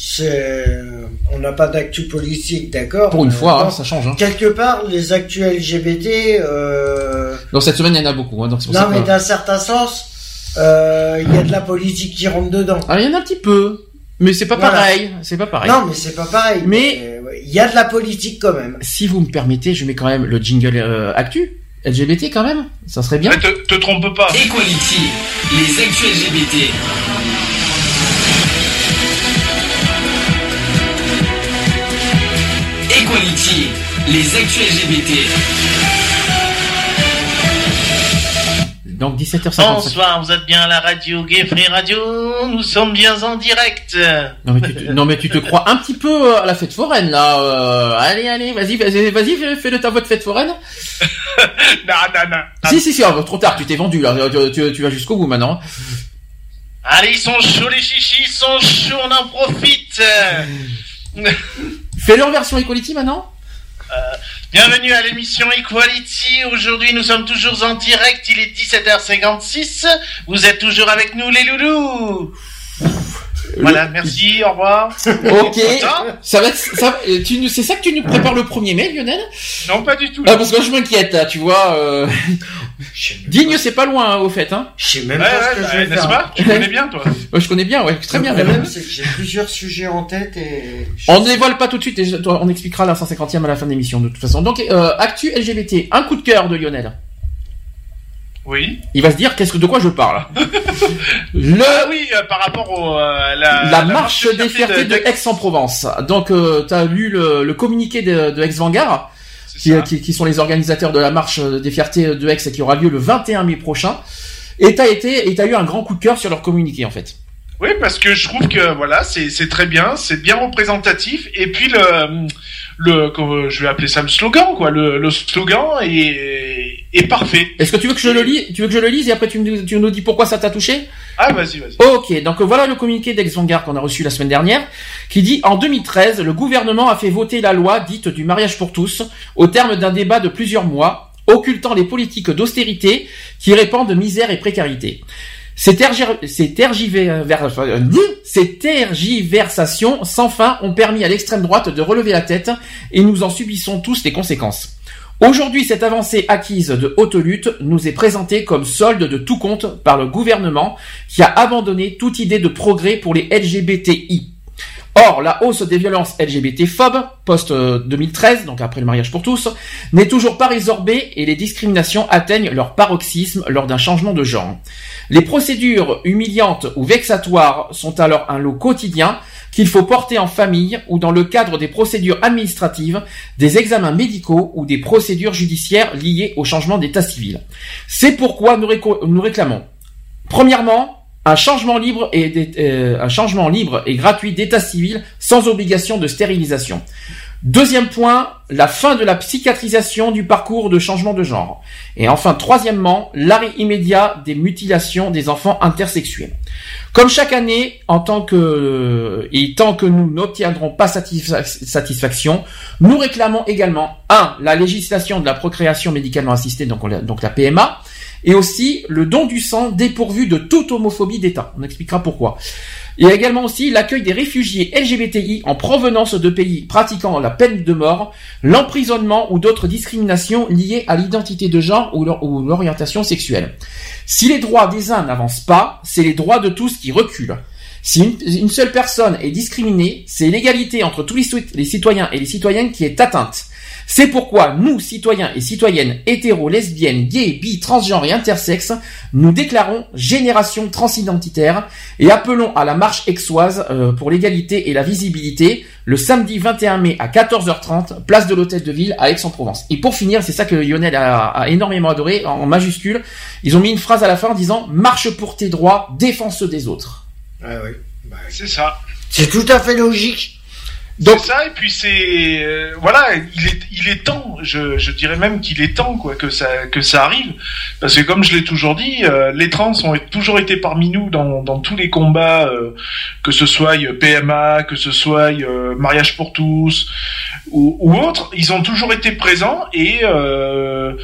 On n'a pas d'actu politique, d'accord. Pour une mais fois, hein, ça change. Hein. Quelque part, les actus LGBT. Euh... Donc cette semaine, il y en a beaucoup. Hein, donc c'est pour Non, ça mais que- d'un certain sens, euh, il y a de la politique qui rentre dedans. Ah, il y en a un petit peu. Mais c'est pas Voilà. pareil. C'est pas pareil. Non, mais c'est pas pareil. Mais- il y a de la politique quand même. Si vous me permettez, je mets quand même le jingle euh, actu. LGBT quand même. Ça serait bien. Mais te, te trompe pas. Equality, les actus LGBT. Equality, les actus LGBT. Donc 17h55. Bonsoir, vous êtes bien à la radio Gay Free Radio, nous sommes bien en direct. Non mais, tu te, non mais tu te crois un petit peu euh, à la fête foraine là. euh, allez allez vas-y vas-y vas-y fais- fais-le ta votre fête foraine. <laughs> Non, non, non. Si si si oh, trop tard tu t'es vendu là tu, tu- tu vas jusqu'au bout maintenant. Allez, ils sont chauds les chichis, ils sont chauds, on en profite. <laughs> Fais-le en version Equality maintenant. Bienvenue à l'émission Equality. Aujourd'hui, nous sommes toujours en direct. Il est 17h56. Vous êtes toujours avec nous, les loulous. Voilà, merci, au revoir. Ok. Ça va être, ça, euh, tu nous- c'est ça que tu nous prépares le premier mail Lionel? Non, pas du tout. Ah parce que je m'inquiète là, tu vois. Euh... Digne c'est pas loin hein, au fait hein. Je sais même ouais, pas ce que bah, je vais n'est-ce faire. pas Tu connais bien, toi. <laughs> Ouais, je connais bien ouais très bien. Le même. problème, c'est que j'ai plusieurs sujets en tête et. On ne dévoile pas tout de suite, et on expliquera la 150e à la fin de l'émission de toute façon. Donc, euh, actu LGBT, un coup de cœur de Lionel. Oui. Il va se dire qu'est-ce que de quoi je parle. <laughs> Le, Ah oui, euh, par rapport au euh, la, la, marche des fiertés de, de- Aix-en-Provence. Donc, euh, tu as lu le, le communiqué de, de Aix-Vanguard, qui, ça. qui, qui sont les organisateurs de la marche des fiertés de Aix qui aura lieu le 21 mai prochain. Et t'as été, et t'as eu un grand coup de cœur sur leur communiqué en fait. Oui, parce que je trouve que voilà, c'est très bien, c'est bien représentatif. Et puis le le je vais appeler ça le slogan quoi. Le, le slogan est est parfait. Est-ce que tu veux que je le lis, tu veux que je le lise et après tu nous, tu nous dis pourquoi ça t'a touché? Ah vas-y vas-y. Ok, donc voilà le communiqué d'Ex-Vanguard qu'on a reçu la semaine dernière, qui dit en 2013, le gouvernement a fait voter la loi dite du mariage pour tous, au terme d'un débat de plusieurs mois, occultant les politiques d'austérité qui répandent misère et précarité. Ces tergiversations sans fin ont permis à l'extrême droite de relever la tête et nous en subissons tous les conséquences. Aujourd'hui, cette avancée acquise de haute lutte nous est présentée comme solde de tout compte par le gouvernement qui a abandonné toute idée de progrès pour les LGBTI. Or, la hausse des violences LGBT-phobes, post-2013, donc après le mariage pour tous, n'est toujours pas résorbée et les discriminations atteignent leur paroxysme lors d'un changement de genre. Les procédures humiliantes ou vexatoires sont alors un lot quotidien qu'il faut porter en famille ou dans le cadre des procédures administratives, des examens médicaux ou des procédures judiciaires liées au changement d'état civil. C'est pourquoi nous, réclamons, premièrement, un changement libre et euh, un changement libre et gratuit d'état civil sans obligation de stérilisation. Deuxième point, la fin de la psychiatrisation du parcours de changement de genre. Et enfin, troisièmement, l'arrêt immédiat des mutilations des enfants intersexuels. Comme chaque année, en tant que et tant que nous n'obtiendrons pas satisfa- satisfaction, nous réclamons également un la législation de la procréation médicalement assistée, donc la PMA, et aussi le don du sang dépourvu de toute homophobie d'État. On expliquera pourquoi. Il y a également aussi l'accueil des réfugiés LGBTI en provenance de pays pratiquant la peine de mort, l'emprisonnement ou d'autres discriminations liées à l'identité de genre ou l'orientation sexuelle. Si les droits des uns n'avancent pas, c'est les droits de tous qui reculent. Si une, seule personne est discriminée, c'est l'égalité entre tous les citoyens et les citoyennes qui est atteinte. C'est pourquoi nous, citoyens et citoyennes hétéros, lesbiennes, gays, bi, transgenres et intersexes, nous déclarons génération transidentitaire et appelons à la marche exoise euh, pour l'égalité et la visibilité le samedi 21 mai à 14h30, place de l'Hôtel de Ville à Aix-en-Provence. Et pour finir, c'est ça que Lionel a, a énormément adoré, en, en majuscule, ils ont mis une phrase à la fin en disant « Marche pour tes droits, défends ceux des autres Ah oui. C'est ça. C'est tout à fait logique. Donc ça et puis c'est euh, voilà il est il est temps je, je dirais même qu'il est temps quoi que ça que ça arrive. Parce que comme je l'ai toujours dit euh, les trans ont toujours été parmi nous dans, dans tous les combats euh, que ce soit euh, PMA que ce soit euh, mariage pour tous ou, ou autre ils ont toujours été présents et euh,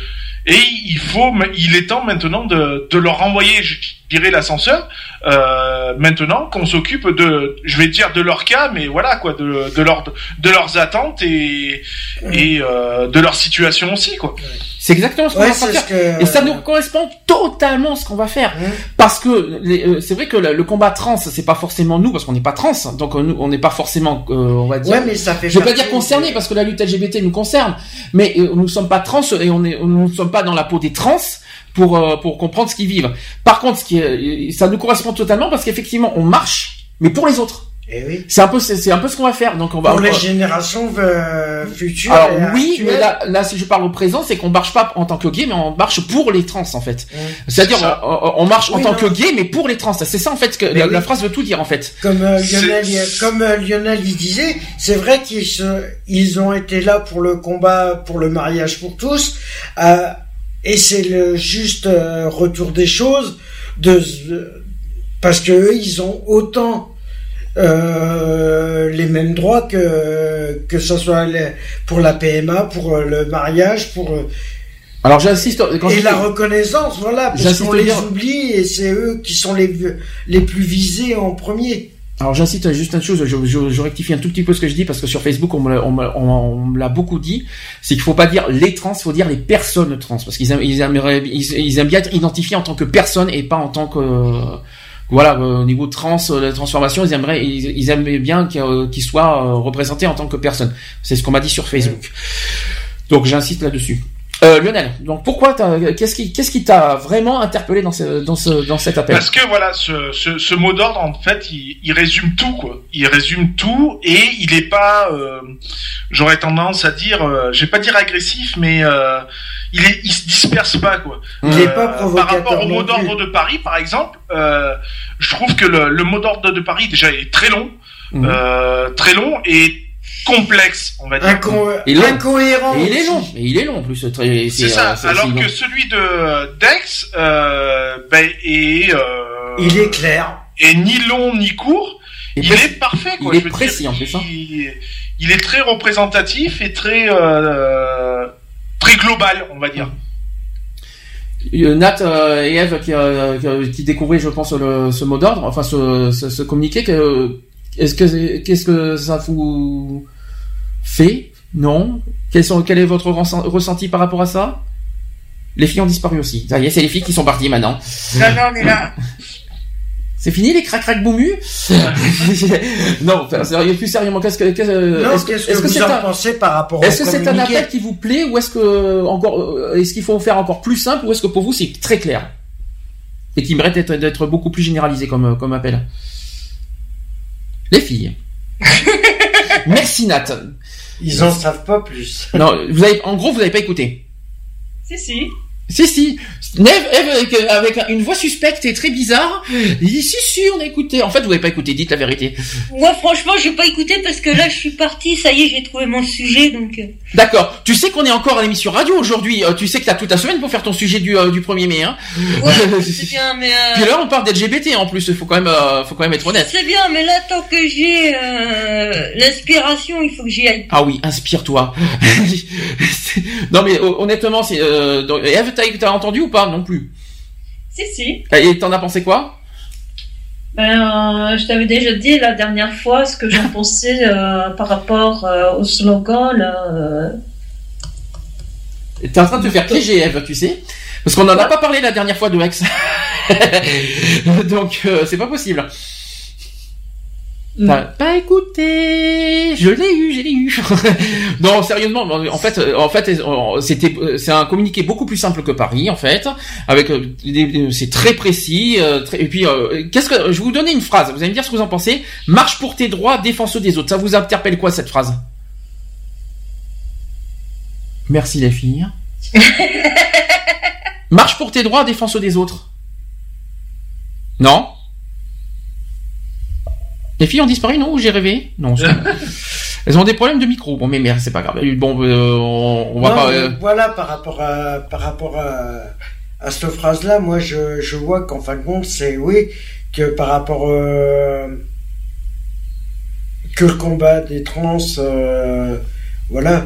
et il faut il est temps maintenant de, de leur renvoyer je dirais l'ascenseur euh, maintenant qu'on s'occupe de je vais dire de leur cas mais voilà quoi de, de leur de leurs attentes et et euh, de leur situation aussi quoi. C'est exactement ce qu'on Ouais, va faire. que- Et ça nous correspond totalement à ce qu'on va faire. Parce que euh, c'est vrai que le, le combat trans, c'est pas forcément nous, parce qu'on n'est pas trans, donc on n'est pas forcément, euh, on va dire. Ouais, mais ça fait Je vais pas dire concernés, parce que la lutte LGBT nous concerne, mais euh, nous ne sommes pas trans et on est, nous ne sommes pas dans la peau des trans pour euh, pour comprendre ce qu'ils vivent. Par contre, ce qui est, ça nous correspond totalement parce qu'effectivement, on marche, mais pour les autres. Eh oui. C'est un peu, c'est c'est un peu ce qu'on va faire. Donc on va. Pour on les générations euh, futures. alors oui, actuelles. mais là, là, si je parle au présent, c'est qu'on marche pas en tant que gay, mais on marche pour les trans en fait. C'est-à-dire, on, marche en tant non. que gay, mais pour les trans. C'est ça en fait que la, oui. la phrase veut tout dire en fait. Comme euh, Lionel, comme euh, Lionel il disait, c'est vrai qu'ils se, ils ont été là pour le combat, pour le mariage pour tous, euh, et c'est le juste euh, retour des choses de parce que eux, ils ont autant euh, les mêmes droits que que ce soit pour la PMA, pour euh, le mariage, pour euh, Alors j'insiste quand et je la reconnaissance, voilà, parce qu'on les oublie et c'est eux qui sont les les plus visés en premier. Alors j'insiste juste une chose, je, je, je rectifie un tout petit peu ce que je dis parce que sur Facebook on me, l'a- on me, on, on me l'a beaucoup dit, c'est qu'il faut pas dire les trans, il faut dire les personnes trans parce qu'ils aiment, ils ils, aiment bien être identifiés en tant que personne et pas en tant que euh, voilà euh, au niveau trans, euh, la transformation, ils aimeraient, ils, ils aimeraient bien qu'ils euh, qu'ils soient représentés en tant que personne. C'est ce qu'on m'a dit sur Facebook. Donc j'insiste là-dessus. Euh, Lionel, donc pourquoi t'as- qu'est-ce qui qu'est-ce qui t'a vraiment interpellé dans ce dans ce dans cet appel? Parce que voilà, ce, ce, ce mot d'ordre, en fait, il, il résume tout, quoi. Il résume tout et il est pas, euh, j'aurais tendance à dire, euh, je vais pas dire agressif, mais euh, il est, il se disperse pas, quoi. Il est pas Par provocateur rapport au mot d'ordre de Paris, par exemple, euh, je trouve que le, le mot d'ordre de Paris déjà est très long, Mhm. euh, très long et complexe, on va dire. Inco- Et long. incohérent. Et il est long, et il est long en plus. C'est ça. euh, Alors que celui de Dex, euh, ben, est, euh, Il est clair. est ni long ni court. Et il est parfait, quoi. Il est précis, dire, en plus, hein. Il, il est très représentatif et très euh, très global, on va dire. Nat et Eve qui, qui- qui découvraient, je pense, le, ce mot d'ordre, enfin ce, ce, ce communiqué. Que, est-ce que qu'est-ce que ça vous fait Non. Quels sont, quel est votre ressent- ressenti par rapport à ça? Les filles ont disparu aussi. Ça y est, c'est les filles qui sont parties maintenant. Non, non, on est là. <laughs> C'est fini les crac crac boumu <laughs> Non, sérieux, plus sérieusement, qu'est-ce que qu'est-ce vous c'est en un- pensez par rapport Est-ce que c'est un appel qui vous plaît ou est-ce que encore euh, est-ce qu'il faut faire encore plus simple ou est-ce que pour vous c'est très clair? Et qui mérite d'être, d'être beaucoup plus généralisé comme euh, comme appel Les filles. <laughs> Merci Nat. Ils en savent pas plus. Non, vous avez en gros vous n'avez pas écouté. Si, si. Si si. Neve, Eve, avec, euh, avec une voix suspecte et très bizarre, il dit si si on a écouté. En fait vous n'avez pas écouté, dites la vérité. Moi, franchement, j'ai pas écouté parce que là, je suis partie. Ça y est, j'ai trouvé mon sujet, donc. euh, D'accord. Tu sais qu'on est encore à l'émission radio aujourd'hui. euh, tu sais que t'as toute la semaine pour faire ton sujet du, euh, du 1er mai. Hein. Ouais, <laughs> c'est bien, mais. euh, Puis là, on parle d'LGBT en plus. Il faut quand même, euh, faut quand même être honnête. C'est bien, mais là, tant que j'ai l'inspiration, il faut que j'y aille. Ah oui, inspire-toi. <laughs> non mais hon- honnêtement, c'est. Euh, donc, Eve, t'as, entendu ou pas non plus Si, si. Et t'en as pensé quoi Ben, euh, je t'avais déjà dit la dernière fois ce que j'en pensais euh, par rapport euh, au slogan. T'es en train de te faire piéger, Eve, tu sais Parce qu'on en a pas parlé la dernière fois de Hex. <laughs> donc c'est pas possible. Pas écouté Je l'ai eu, je l'ai eu. <laughs> non, sérieusement, en fait, euh, en fait, euh, c'était, euh, c'est un communiqué beaucoup plus simple que Paris, en fait, avec, c'est très précis, très- et puis, euh, qu'est-ce que, je vais vous donner une phrase, vous allez me dire ce que vous en pensez. Marche pour tes droits, défense des autres. Ça vous interpelle quoi cette phrase? Merci les filles. <laughs> Marche pour tes droits, défense des autres. Non? Les filles ont disparu, non Ou j'ai rêvé Non. c'est- <laughs> Elles ont des problèmes de micro. Bon, mais merde, c'est pas grave. Bon, euh, on, on va Non, pas. euh, Voilà, par rapport à, par rapport à, à cette phrase-là, moi, je, je vois qu'en fin de compte, c'est oui, que par rapport, euh, que le combat des trans, euh, voilà,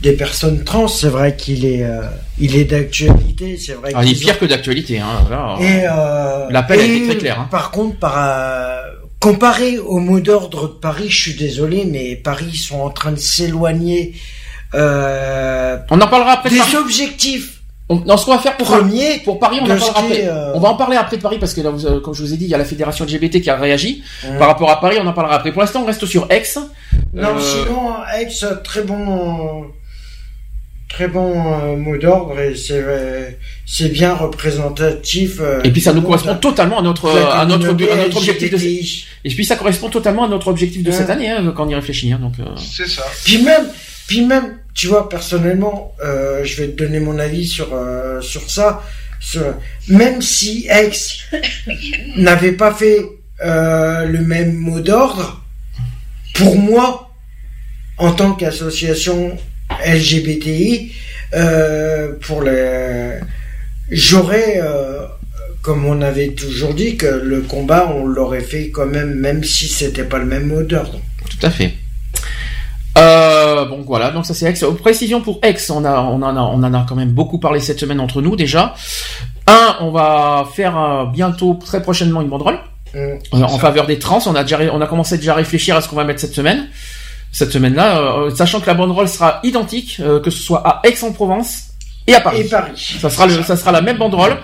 des personnes trans, c'est vrai qu'il est, euh, il est d'actualité, c'est vrai. Ah, il est pire ont- que d'actualité. Hein. Et, euh, L'appel été très clair. Hein. Par contre, par, euh, comparé au mot d'ordre de Paris, je suis désolé, mais Paris sont en train de s'éloigner. Euh, On en parlera après. de des Paris. objectifs On, non, ce qu'on va faire pour premiers pour Paris, on en parlera après. euh, On va en parler après de Paris parce que là, vous, euh, comme je vous ai dit, il y a la fédération LGBT qui a réagi. Ouais. Par rapport à Paris, on en parlera après. Pour l'instant, on reste sur Aix. Non, Euh, sinon, Aix, très bon, très bon euh, mot d'ordre et c'est euh, c'est bien représentatif. euh, Et puis ça nous correspond totalement à notre à notre à notre objectif de et puis ça correspond totalement à notre objectif de Ouais. cette année hein, quand on y réfléchit. Hein, donc euh, C'est ça. Puis même, puis même, tu vois, personnellement, euh, je vais te donner mon avis sur euh, sur ça. Sur- même si X <laughs> n'avait pas fait euh, le même mot d'ordre, pour moi, en tant qu'association LGBTI, euh, pour les, j'aurais, euh, comme on avait toujours dit, que le combat, on l'aurait fait quand même, même si c'était pas le même mot d'ordre. tout à fait. Euh, bon voilà, donc ça c'est Aix. Euh, Précision pour Aix, on a on en a on en a quand même beaucoup parlé cette semaine entre nous déjà. Un, on va faire euh, bientôt très prochainement une banderole. Mm. Euh, en faveur des trans. On a déjà, on a commencé déjà à réfléchir à ce qu'on va mettre cette semaine. Cette semaine-là, euh, sachant que la banderole sera identique, euh, que ce soit à Aix-en-Provence et à Paris. Et Paris. Ça sera le, ça sera la même banderole.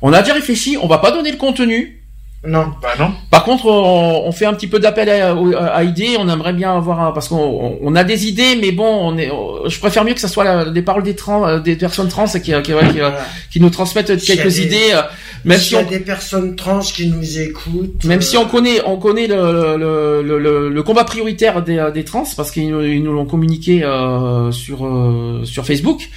On a déjà réfléchi. On va pas donner le contenu. Non. Bah non. Par contre, on, on fait un petit peu d'appel à, à idées. On aimerait bien avoir un, parce qu'on on- on a des idées, mais bon, on est, on- je préfère mieux que ça soit la- des paroles des trans, euh, des personnes trans qui, qui, qui, qui, Voilà. qui nous transmettent quelques idées, même S'il si y a on des personnes trans qui nous écoutent. Même euh, si on connaît, on connaît le, le, le, le, combat prioritaire des, des trans parce qu'ils nous, l'ont communiqué euh, sur euh, sur Facebook.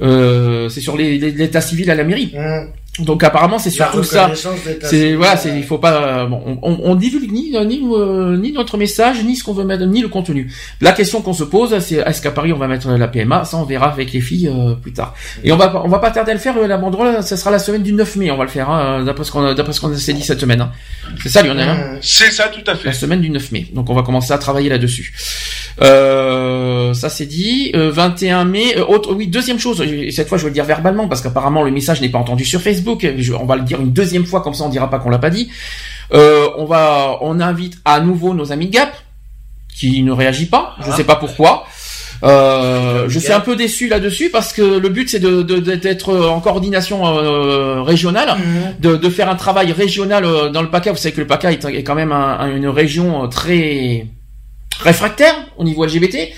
Euh, c'est sur l'état civil à la mairie. hum, Donc apparemment c'est surtout ça. C'est voilà, euh, c'est il faut pas. bon, on, on, on divulgue ni ni euh, ni notre message ni ce qu'on veut mettre ni le contenu. La question qu'on se pose c'est est-ce qu'à Paris on va mettre la PMA Ça on verra avec les filles euh, plus tard. Et on va on va pas tarder à le faire. euh, La banderole, ça sera la semaine du 9 mai. On va le faire hein, d'après ce qu'on d'après ce qu'on s'est dit cette semaine. hein. C'est ça Lionel. hein? C'est ça, tout à fait. la semaine du 9 mai. Donc on va commencer à travailler là-dessus. Euh, ça c'est dit. Euh, 21 mai. euh, autre, oui, deuxième chose. et Cette fois je vais le dire verbalement parce qu'apparemment le message n'est pas entendu sur Facebook. On va le dire une deuxième fois comme ça on dira pas qu'on l'a pas dit. Euh, on va, on invite à nouveau nos amis de Gap qui ne réagit pas. Je Ah. sais pas pourquoi. Euh, je suis un peu déçu là-dessus parce que le but c'est de, d'être en coordination euh, régionale, Mhm. de, de faire un travail régional dans le PACA. Vous savez que le PACA est, est quand même un- un- une région très réfractaire au niveau LGBT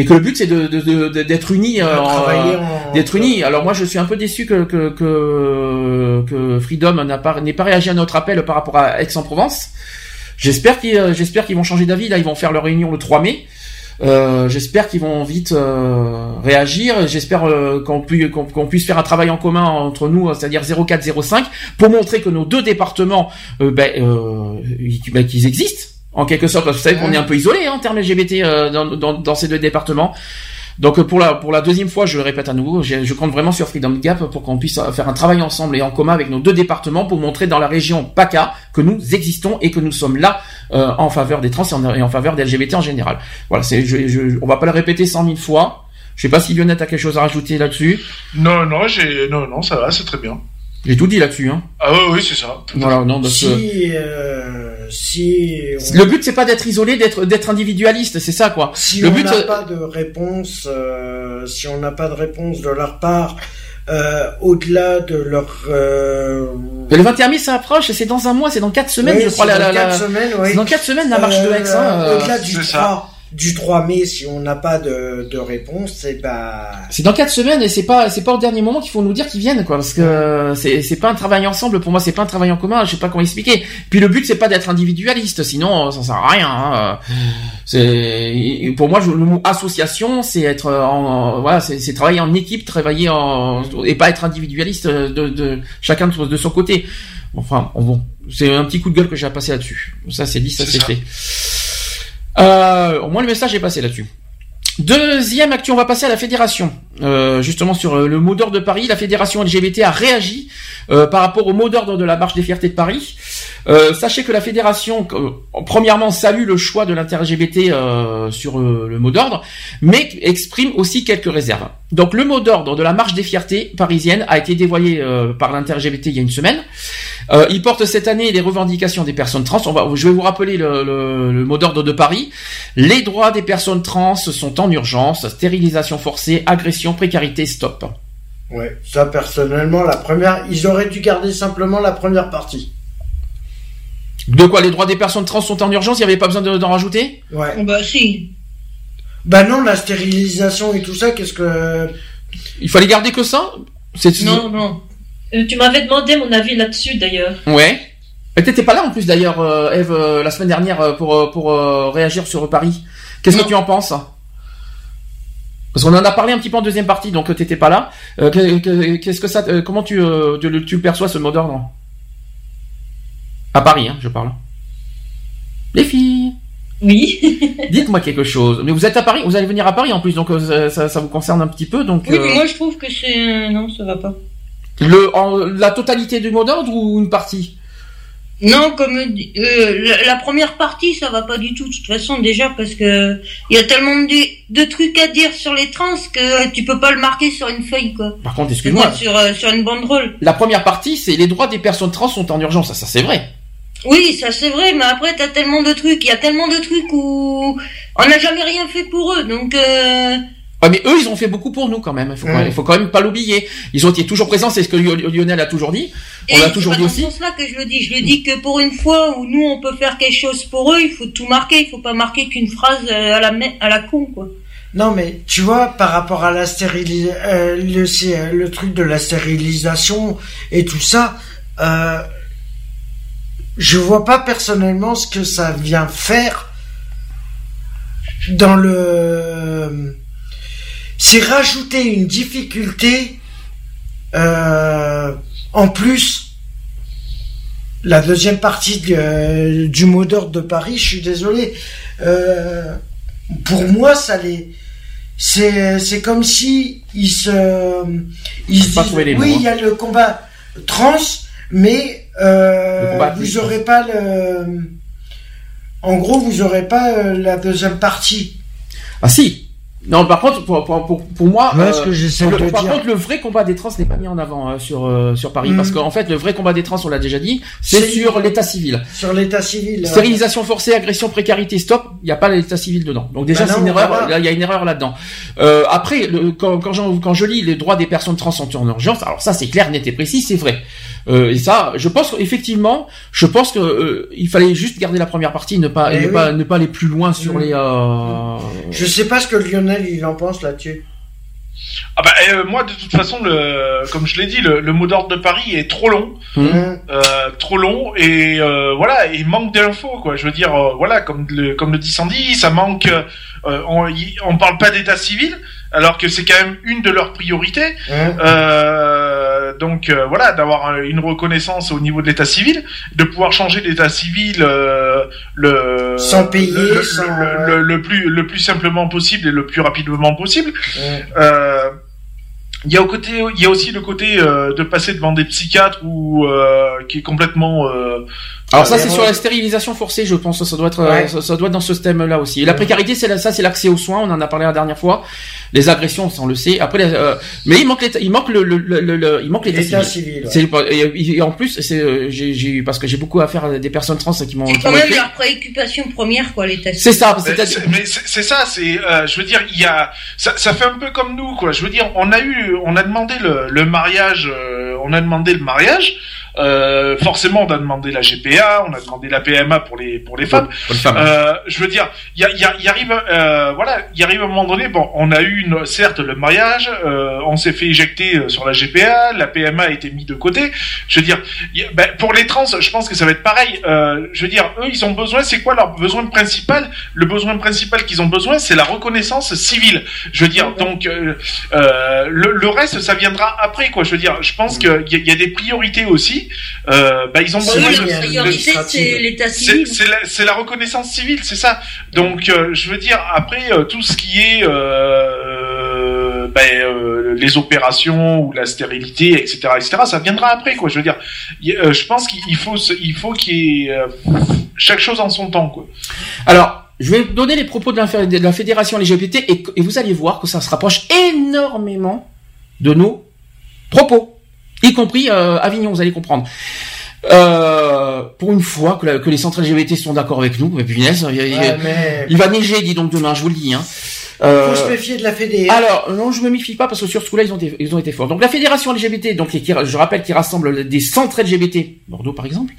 et que le but c'est de, de- de- de- d'être unis, euh, travailler en- d'être unis. Alors moi je suis un peu déçu que que que, que Freedom n'a pas n'ait pas réagi à notre appel par rapport à Aix-en-Provence. J'espère qu'ils euh, j'espère qu'ils vont changer d'avis. Là ils vont faire leur réunion le 3 mai. Euh, j'espère qu'ils vont vite euh, réagir. J'espère euh, qu'on puisse faire un travail en commun entre nous, c'est-à-dire 0405, pour montrer que nos deux départements, euh, ben, euh, ben, qu'ils existent en quelque sorte. Parce que vous savez qu'on est un peu isolé hein, en termes LGBT euh, dans, dans, dans ces deux départements. Donc euh, pour la pour la deuxième fois, je le répète à nouveau, je, je compte vraiment sur Freedom Gap pour qu'on puisse euh, faire un travail ensemble et en commun avec nos deux départements pour montrer dans la région PACA que nous existons et que nous sommes là euh, en faveur des trans et en, et en faveur des LGBT en général. Voilà, c'est je, je, on va pas le répéter cent mille fois. Je sais pas si Lionel a quelque chose à rajouter là-dessus. Non, non, j'ai, non, non, ça va, c'est très bien. J'ai tout dit là-dessus. Hein. Ah oui, oui, c'est ça. Voilà, non, parce Si, euh, si on- Le but c'est pas d'être isolé, d'être d'être individualiste, c'est ça quoi. Si le on but n'a euh, pas de réponse, euh, si on n'a pas de réponse de leur part, euh, au-delà de leur. Euh... Mais le 21 mai ça approche, et c'est dans un mois, c'est dans quatre semaines, Oui, je crois. La, dans la, quatre la- semaines, oui. Dans quatre semaines la marche de Aix. Hein, Euh, euh, Au-delà du 3, du 3 mai, si on n'a pas de, de réponse, c'est pas. C'est dans quatre semaines et c'est pas c'est pas au dernier moment qu'il faut nous dire qu'ils viennent quoi parce que euh, c'est c'est pas un travail ensemble. Pour moi c'est pas un travail en commun. Je sais pas comment expliquer. Puis le but c'est pas d'être individualiste. Sinon ça sert à rien hein. c'est pour moi je- le mot association c'est être en, en- voilà c'est c'est travailler en équipe travailler en et pas être individualiste de, de chacun de, de son côté. Enfin bon c'est un petit coup de gueule que j'ai à passer là-dessus. Ça c'est dit ça C'est fait euh, au moins le message est passé là-dessus Deuxième actu, on va passer à la fédération. Euh, justement sur euh, le mot d'ordre de Paris, la fédération LGBT a réagi euh, par rapport au mot d'ordre de la marche des fiertés de Paris. Sachez que la fédération, premièrement, salue le choix de l'inter-LGBT sur le mot d'ordre, mais exprime aussi quelques réserves. Donc le mot d'ordre de la marche des fiertés parisienne a été dévoilé par l'inter-LGBT il y a une semaine. Il porte cette année les revendications des personnes trans. Je vais vous rappeler le, le- le mot d'ordre de Paris. Les droits des personnes trans sont en urgence. Stérilisation forcée, agression, précarité, stop. Ouais, ça personnellement, la première, ils auraient dû garder simplement la première partie. De quoi les droits des personnes trans sont en urgence Il n'y avait pas besoin de- d'en rajouter? Ouais. Bah si. Bah non, la stérilisation et tout ça, qu'est-ce que. Il fallait garder que ça? C'est Non, non. Euh, tu m'avais demandé mon avis là-dessus d'ailleurs. Ouais. Et t'étais pas là en plus d'ailleurs, euh, Eve, euh, la semaine dernière pour pour réagir sur Paris. Qu'est-ce que tu en penses? Parce qu'on en a parlé un petit peu en deuxième partie, donc euh, t'étais pas là. Euh, que- que- Qu'est-ce que ça euh, Comment tu, perçois ce mot d'ordre À Paris, hein, je parle. Les filles. Oui. <laughs> Dites-moi quelque chose. Mais vous êtes à Paris, vous allez venir à Paris en plus, donc ça, vous concerne un petit peu, donc. Oui, mais moi je trouve que c'est. Non, ça va pas. le en- la totalité du mot d'ordre ou une partie? Non, comme euh, la, la première partie, ça va pas du tout. De toute façon, déjà parce que il y a tellement de, de trucs à dire sur les trans que tu peux pas le marquer sur une feuille, quoi. Par contre, excuse-moi. Sur euh, sur une banderole. La première partie, c'est les droits des personnes trans sont en urgence. Ça, ça c'est vrai. Oui, ça c'est vrai, mais après t'as tellement de trucs. Il y a tellement de trucs où on n'a jamais rien fait pour eux, donc. Euh... Ouais, mais eux, ils ont fait beaucoup pour nous quand même. Il faut, quand Ouais. même- il faut quand même pas l'oublier. Ils ont été toujours présents. C'est ce que Lio- Lionel a toujours dit. On Et l'a c'est toujours pas dit dans aussi. ce sens-là que je le dis. Je le dis que pour une fois où nous on peut faire quelque chose pour eux, il faut tout marquer. Il faut pas marquer qu'une phrase euh, à la à la con, quoi. Non, mais tu vois, par rapport à la stérilisation, le, c'est, euh, le truc de la stérilisation et tout ça, euh, je vois pas personnellement ce que ça vient faire dans le. C'est rajouter une difficulté euh, en plus. La deuxième partie du, euh, du mot d'ordre de Paris, je suis désolé. Euh, pour moi, ça les. C'est, c'est comme si ils se. Ils se disent, oui, mots, hein. il y a le combat trans, mais euh, combat vous plus. aurez pas le. En gros, vous aurez pas euh, la deuxième partie. Ah si. Non, par contre, pour, pour, pour, moi, Moi, ce que le- par dire- contre, le vrai combat des trans n'est pas mis en avant euh, sur euh, sur Paris, Mm. parce qu'en fait, le vrai combat des trans, on l'a déjà dit, c'est sur l'état civil. Sur l'état civil. euh, Stérilisation forcée, agression, précarité, stop. Il n'y a pas l'état civil dedans. Donc déjà, Bah c'est une erreur. il y a une erreur là-dedans. Euh, après, le- quand, quand, je lis les droits des personnes trans sont en urgence, alors ça, c'est clair, net et précis, c'est vrai. Euh, et ça, je pense qu'effectivement, je pense que euh, il fallait juste garder la première partie, ne pas, et Eh ne oui. pas, ne pas aller plus loin sur Mm. les. Euh... Je sais pas ce que Lionel il en pense là-dessus. Ah bah, euh, moi, de toute façon, le, comme je l'ai dit, le, le mot d'ordre de Paris est trop long. Mm. Hein Euh, trop long et euh, voilà il manque d'infos quoi je veux dire euh, voilà comme le comme le dit Sandy ça manque euh, on, y- on parle pas d'état civil alors que c'est quand même une de leurs priorités euh, donc euh, voilà d'avoir une reconnaissance au niveau de l'état civil de pouvoir changer d'état civil euh, le Sans payer, le, le- sans- le- le- le plus le plus simplement possible et le plus rapidement possible il y a au côté, il y a aussi le côté euh, de passer devant des psychiatres ou euh, qui est complètement. euh, Alors ça, c'est sur la stérilisation forcée, je pense. Ça doit être, euh, Ouais. ça, ça doit être dans ce thème-là aussi. Et la précarité, c'est la- ça, c'est l'accès aux soins. On en a parlé la dernière fois. Les agressions, ça on le sait. Après, les, euh, mais il manque, l'état- il manque le, le, le, le- il manque l'état civil. civil. ouais. C'est pas- et, et en plus, c'est, euh, j'ai, j'ai, parce que j'ai beaucoup affaire à des personnes trans qui m'ont. C'est quand même écrit. leur préoccupation première, quoi, l'état C'est ça. c'est- mais c'est c'est ça, c'est, euh, je veux dire, il y a, ça, ça fait un peu comme nous, quoi. Je veux dire, on a eu, on a demandé le, le mariage, euh, on a demandé le mariage. Euh, forcément, on a demandé la GPA, on a demandé la PMA pour les pour les femmes. Pour les femmes. Euh, je veux dire, il y, a- y, a- y arrive, euh, voilà, il arrive à un moment donné. Bon, on a eu une, certes le mariage, euh, on s'est fait éjecter euh, sur la GPA, la PMA a été mise de côté. Je veux dire, il y a- ben, pour les trans, je pense que ça va être pareil. Euh, je veux dire, eux, ils ont besoin. C'est quoi leur besoin principal? Le besoin principal qu'ils ont besoin, c'est la reconnaissance civile. Je veux dire, donc le, le reste, ça viendra après, quoi. Je veux dire, je pense qu'il y, a- il y a des priorités aussi. Euh, ben, ils ont C'est besoin Oui, vrai, de- la de- priorité, c'est l'état c'est civil. c'est la, reconnaissance civile, c'est ça. Donc, euh, je veux dire, après, euh, tout ce qui est euh, ben, euh, les opérations ou la stérilité, etc., etc., ça viendra après, quoi. Je veux dire, y euh, je pense qu'il faut, il faut qu'il y ait euh, chaque chose en son temps, quoi. Alors, je vais donner les propos de la, fé- de la fédération LGBT et, et vous allez voir que ça se rapproche énormément de nos propos, y compris euh, Avignon, vous allez comprendre. Euh, pour une fois que, la- que les centres LGBT sont d'accord avec nous, mais punaise, il, il- Ouais, mais il va neiger, dis donc demain, je vous le dis. Hein. Faut Euh, se méfier de la Fédé. alors, non, je me méfie pas parce que sur ce coup-là, ils ont été, ils ont été forts. Donc, la fédération LGBT, donc, qui, je rappelle, qui rassemble des centres LGBT, Bordeaux par exemple,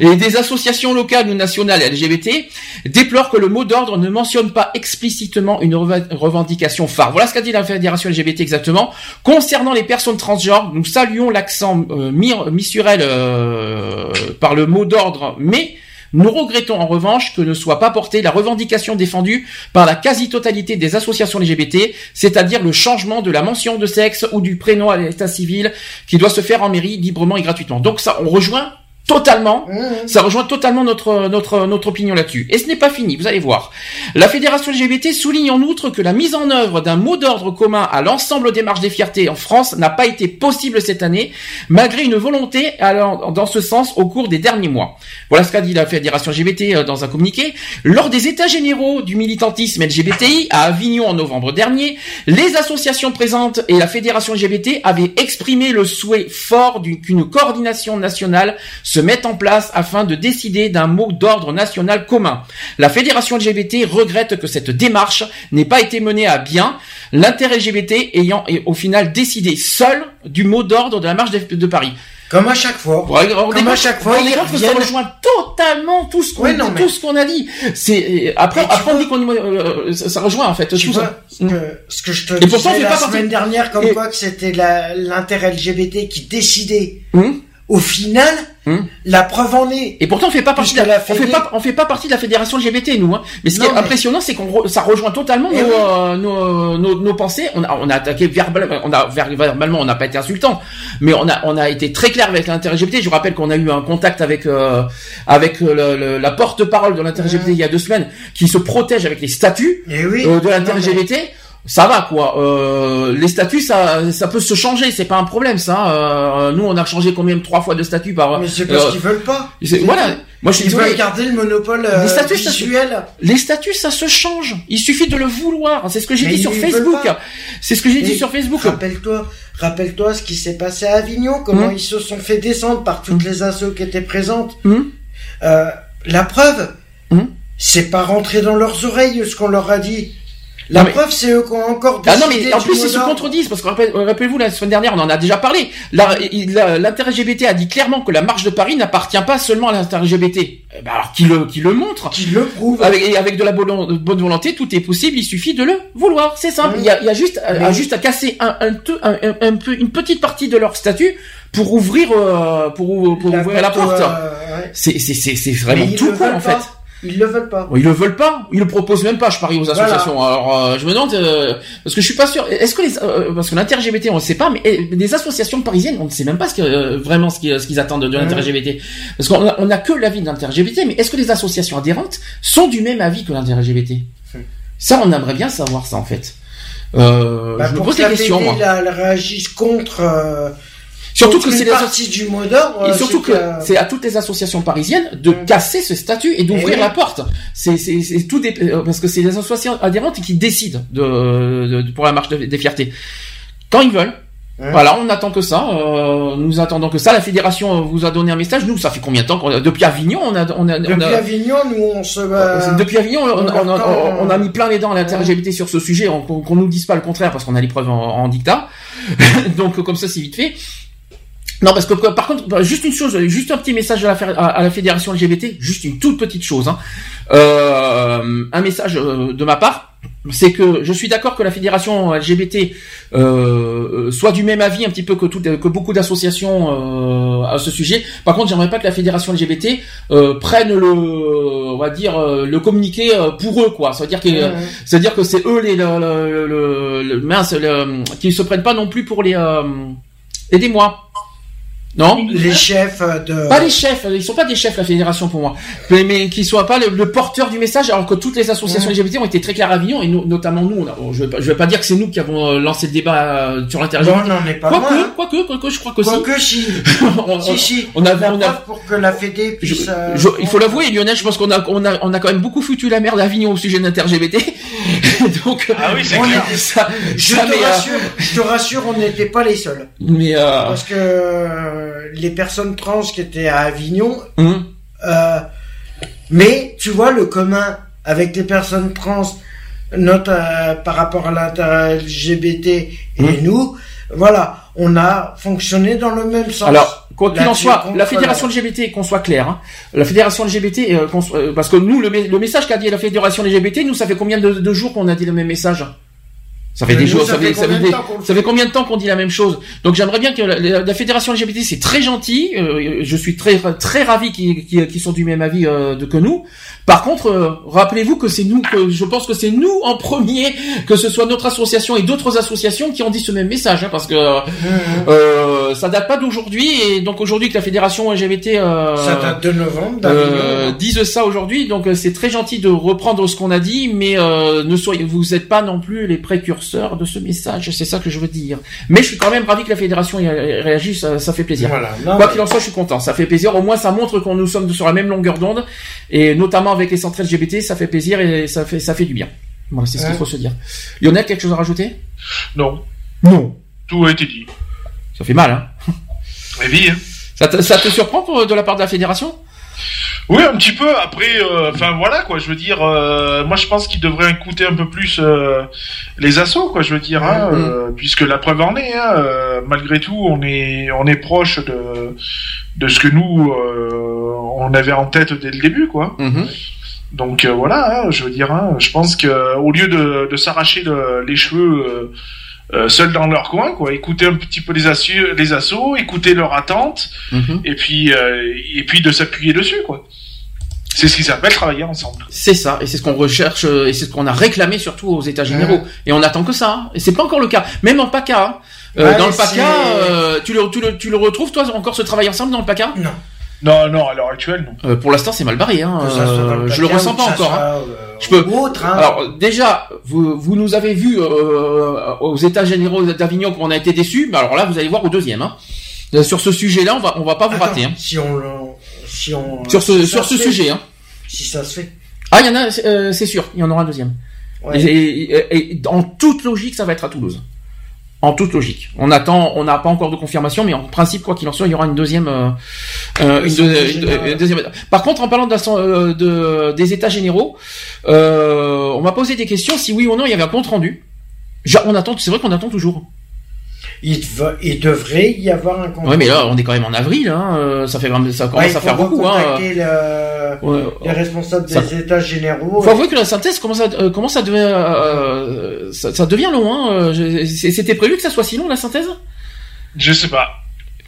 et des associations locales ou nationales LGBT, déplore que le mot d'ordre ne mentionne pas explicitement une revendication phare. Voilà ce qu'a dit la fédération LGBT exactement. Concernant les personnes transgenres, nous saluons l'accent euh, mis, mis sur elles euh, par le mot d'ordre, mais nous regrettons en revanche que ne soit pas portée la revendication défendue par la quasi-totalité des associations LGBT, c'est-à-dire le changement de la mention de sexe ou du prénom à l'état civil qui doit se faire en mairie librement et gratuitement. Donc ça, on rejoint totalement, Mmh. ça rejoint totalement notre notre notre opinion là-dessus. Et ce n'est pas fini, vous allez voir. La fédération LGBT souligne en outre que la mise en œuvre d'un mot d'ordre commun à l'ensemble des marches des fiertés en France n'a pas été possible cette année, malgré une volonté allant dans ce sens au cours des derniers mois. Voilà ce qu'a dit la fédération LGBT euh, dans un communiqué. Lors des états généraux du militantisme LGBTI à Avignon en novembre dernier, les associations présentes et la fédération LGBT avaient exprimé le souhait fort d'une- coordination nationale se mette en place afin de décider d'un mot d'ordre national commun. La fédération LGBT regrette que cette démarche n'ait pas été menée à bien, l'intérêt LGBT ayant au final décidé seul du mot d'ordre de la marche de, Paris. Comme à chaque fois. Rendez Comme à chaque fois, compte que ça rejoint totalement tout ce qu'on Ouais, non, mais- tout ce qu'on a dit. C'est euh, après après on dit qu'on euh, ça, ça rejoint en fait tout vois, ça. ce que, ce que je te Et on disais la pas partie- semaine dernière, comme Et- quoi que c'était l'intérêt LGBT qui décidait. Hum? Au final, Hum. la preuve en est. Et pourtant on fait pas partie de la, on fait pas on fait pas partie de la fédération LGBT nous hein. Mais ce qui est mais- impressionnant c'est qu'on re- ça rejoint totalement Eh nos, oui. euh, nos, nos nos pensées. On a on a attaqué verbalement on a ver- verbalement on n'a pas été insultant, mais on a on a été très clair avec l'intérêt LGBT. Je vous rappelle qu'on a eu un contact avec euh, avec euh, le- le- la porte-parole de l'intérêt LGBT il y a deux semaines qui se protège avec les statuts oui. euh, de l'intérêt Non, mais- LGBT. Ça va quoi. Euh, les statuts, ça, ça peut se changer, c'est pas un problème ça. Euh, nous, on a changé combien trois fois de statut par. Mais c'est parce euh, qu'ils veulent pas. Voilà. Moi, je suis Ils désolé. veulent garder le monopole euh, Les statuts, ça. Les statuts, ça se change. Il suffit de le vouloir. C'est ce que j'ai dit sur Facebook. C'est ce que j'ai dit sur Facebook. Rappelle-toi, rappelle-toi ce qui s'est passé à Avignon, comment Hum. ils se sont fait descendre par toutes les assos qui étaient présentes. Euh, la preuve, Hum. c'est pas rentré dans leurs oreilles ce qu'on leur a dit. La Non, mais- preuve, c'est eux qui ont encore Ah non, décidé mais en plus, ils se contredisent, parce que euh, rappelez-vous, la semaine dernière, on en a déjà parlé. La- la- L'inter-LGBT a dit clairement que la marche de Paris n'appartient pas seulement à l'inter-LGBT. Eh ben alors, qui le, qui le montre? Qui le prouve. Avec, et avec de la bonne, volonté, tout est possible, il suffit de le vouloir. C'est simple. Mmh. Il y a, il y a juste, à, Mais- à- juste à casser un, un, un, peu, une petite partie de leur statut pour ouvrir, euh, pour, ou- pour ouvrir la porte. euh, ouais. C'est, Mais vraiment tout veulent en fait. Ils le veulent pas. Ils le veulent pas, ils le proposent même pas, je parie aux Voilà. associations. Alors euh, je me demande euh, parce que je suis pas sûr. Est-ce que les euh, parce que l'inter-LGBT on ne sait pas, mais eh, des associations parisiennes on ne sait même pas ce que euh, vraiment ce qu'ils ce qu'ils attendent de, de l'inter-LGBT. Parce qu'on a, on a que l'avis de l'inter-LGBT, mais est-ce que les associations adhérentes sont du même avis que l'inter-LGBT Ça on aimerait bien savoir ça en fait. Euh, Bah, je me pose des la questions. PD, moi. là, elle réagisse contre. Euh, Surtout que c'est partie du mot d'ordre. Et euh, surtout que c'est à toutes les associations parisiennes de casser ce statut et d'ouvrir Eh oui. la porte. C'est tout dé- euh, parce que c'est les associations adhérentes qui décident de, de- pour la marche de- des fiertés quand ils veulent. Voilà, on attend que ça. euh, nous attendons que ça. La fédération vous a donné un message. Nous, ça fait combien de temps qu'on depuis Avignon, on a on a, on Depuis a- Avignon, nous, on se. euh, depuis Avignon, on, on, on, a mis plein les dents à l'inter-LGBT sur ce sujet, on- qu'on qu'on nous dise pas le contraire parce qu'on a les preuves en, en dictat. <laughs> Donc comme ça c'est vite fait. Non parce que par contre bah, juste une chose, juste un petit message à la, à, fédération LGBT, juste une toute petite chose. Hein. Euh, un message euh, de ma part, c'est que je suis d'accord que la fédération LGBT euh, soit du même avis un petit peu que, toutes- que beaucoup d'associations euh, à ce sujet. Par contre, j'aimerais pas que la fédération LGBT euh, prenne le, on va dire, euh, le communiqué euh, pour eux, quoi. Ça veut dire que, Ouais. c'est-à-dire que c'est eux les, le, le, le- le- mince, le- qui se prennent pas non plus pour les, euh, aidez-moi. Non Les chefs de. Pas les chefs, ils sont pas des chefs la fédération pour moi, mais, mais qu'ils soient pas le, le porteur du message, alors que toutes les associations LGBT ont été très claires à Avignon et notamment nous. on a- bon, je vais pas, je vais pas dire que c'est nous qui avons euh, lancé le débat euh, sur l'inter. Non, on n'en est pas Quoique, loin. hein. quoique, quoique, je crois que si. Quoique si. <laughs> on, si, si. on a, on a, preuve pour que la Fédé je- puisse. euh, je- il faut l'avouer, Lionel, je pense qu'on a, on a, on a quand même beaucoup foutu la merde à Avignon au sujet de l'inter-LGBT. <laughs> Donc, Ah oui, c'est on clair. ça, Je ça, te mais, euh, rassure, je te rassure, on n'était pas les seuls. mais, euh, Parce que euh, les personnes trans qui étaient à Avignon, hum, euh, mais tu vois le commun avec les personnes trans, notre euh, par rapport à l'inter-LGBT et Mhm. nous, voilà, on a fonctionné dans le même sens. Alors, quoi qu'il en soit, la fédération LGBT, qu'on soit clair, hein, la fédération LGBT, euh, soit- euh, parce que nous, le message qu'a dit la fédération LGBT, nous, ça fait combien de, de jours qu'on a dit le même message? Ça fait Mais des jours, ça ça fait, fait des- temps qu'on le ça fait combien de temps qu'on dit la même chose Donc j'aimerais bien que la, la- la fédération LGBT, c'est très gentil, euh, je suis très très ravi qu'ils qu'ils- qu'ils sont du même avis euh, de que nous. Par contre, euh, rappelez-vous que c'est nous, que je pense que c'est nous en premier, que ce soit notre association et d'autres associations qui ont dit ce même message, hein, parce que euh, ça date pas d'aujourd'hui et donc aujourd'hui que la fédération LGBT euh, Ça date de novembre, euh, d'Avignon. disent ça aujourd'hui, donc c'est très gentil de reprendre ce qu'on a dit, mais euh, ne soyez, vous n'êtes pas non plus les précurseurs de ce message. C'est ça que je veux dire. Mais je suis quand même ravi que la fédération y ré- réagisse, ça, ça fait plaisir. Voilà. Non, Quoi mais- qu'il en soit, je suis content. Ça fait plaisir. Au moins, ça montre qu'on nous sommes sur la même longueur d'onde, et notamment avec les centres LGBT, ça fait plaisir et ça fait ça fait du bien. Voilà, c'est ce qu'il Ouais. faut se dire. Lionel, quelque chose à rajouter? Non, Non. tout a été dit. Ça fait mal, hein? Mais vie, hein. ça te, ça te surprend pour- de la part de la fédération? Oui, un petit peu. Après, euh, enfin voilà quoi. Je veux dire, euh, moi je pense qu'il devrait écouter un peu plus euh, les assos, quoi. Je veux dire, hein, Mhm. euh, puisque la preuve en est. Hein, euh, malgré tout, on est on est proche de de ce que nous euh, on avait en tête dès le début, quoi. Donc euh, voilà, hein, je veux dire, hein, je pense que au lieu de, de s'arracher le- les cheveux euh, seuls dans leur coin, quoi, écouter un petit peu les, assu- les assos, écouter leurs attentes, Mhm. et puis euh, et puis de s'appuyer dessus, quoi. C'est ce qui s'appelle travailler ensemble. C'est ça, et c'est ce qu'on recherche, euh, et c'est ce qu'on a réclamé surtout aux États généraux. Et on attend que ça. hein. Et c'est pas encore le cas. Même en PACA. hein. Euh, Ouais, dans le PACA, euh, tu, le, tu, le, tu le retrouves, toi, encore ce travail ensemble dans le PACA? Non. Non, non, à l'heure actuelle, non. Euh, Pour l'instant, c'est mal barré. Hein. Euh, le je le ressens pas encore. hein. euh, je peux. ou autre, hein. Alors déjà, vous, vous nous avez vu euh, aux États généraux d'Avignon qu'on a été déçus, mais alors là, vous allez voir au deuxième. Hein. Sur ce sujet-là, on va on va pas vous rater. Hein. Si on, le- si on, Sur ce si sur ce fait- sujet. Hein. Si ça se fait. Ah, il y en a, euh, c'est sûr, il y en aura un deuxième. Ouais. Et, et- et en toute logique, ça va être à Toulouse. En toute logique. On attend, on n'a pas encore de confirmation, mais en principe, quoi qu'il en soit, il y aura une deuxième, euh, euh, une, deux- une- une deuxième. Par contre, en parlant euh, de, des états généraux, euh, on m'a posé des questions si oui ou non il y avait un compte rendu. On attend, c'est vrai qu'on attend toujours. Il, il devrait y avoir un compte. Ouais, mais là, on est quand même en avril, hein, euh, ça fait vraiment, ça commence Ouais, il à faire beaucoup, hein. recontacter le- Ouais. les responsables Ça- des états généraux. Faut avouer que la synthèse commence à, euh, commence à devenir, euh, ça, ça devient long, hein. C'était prévu que ça soit si long la synthèse? Je sais pas.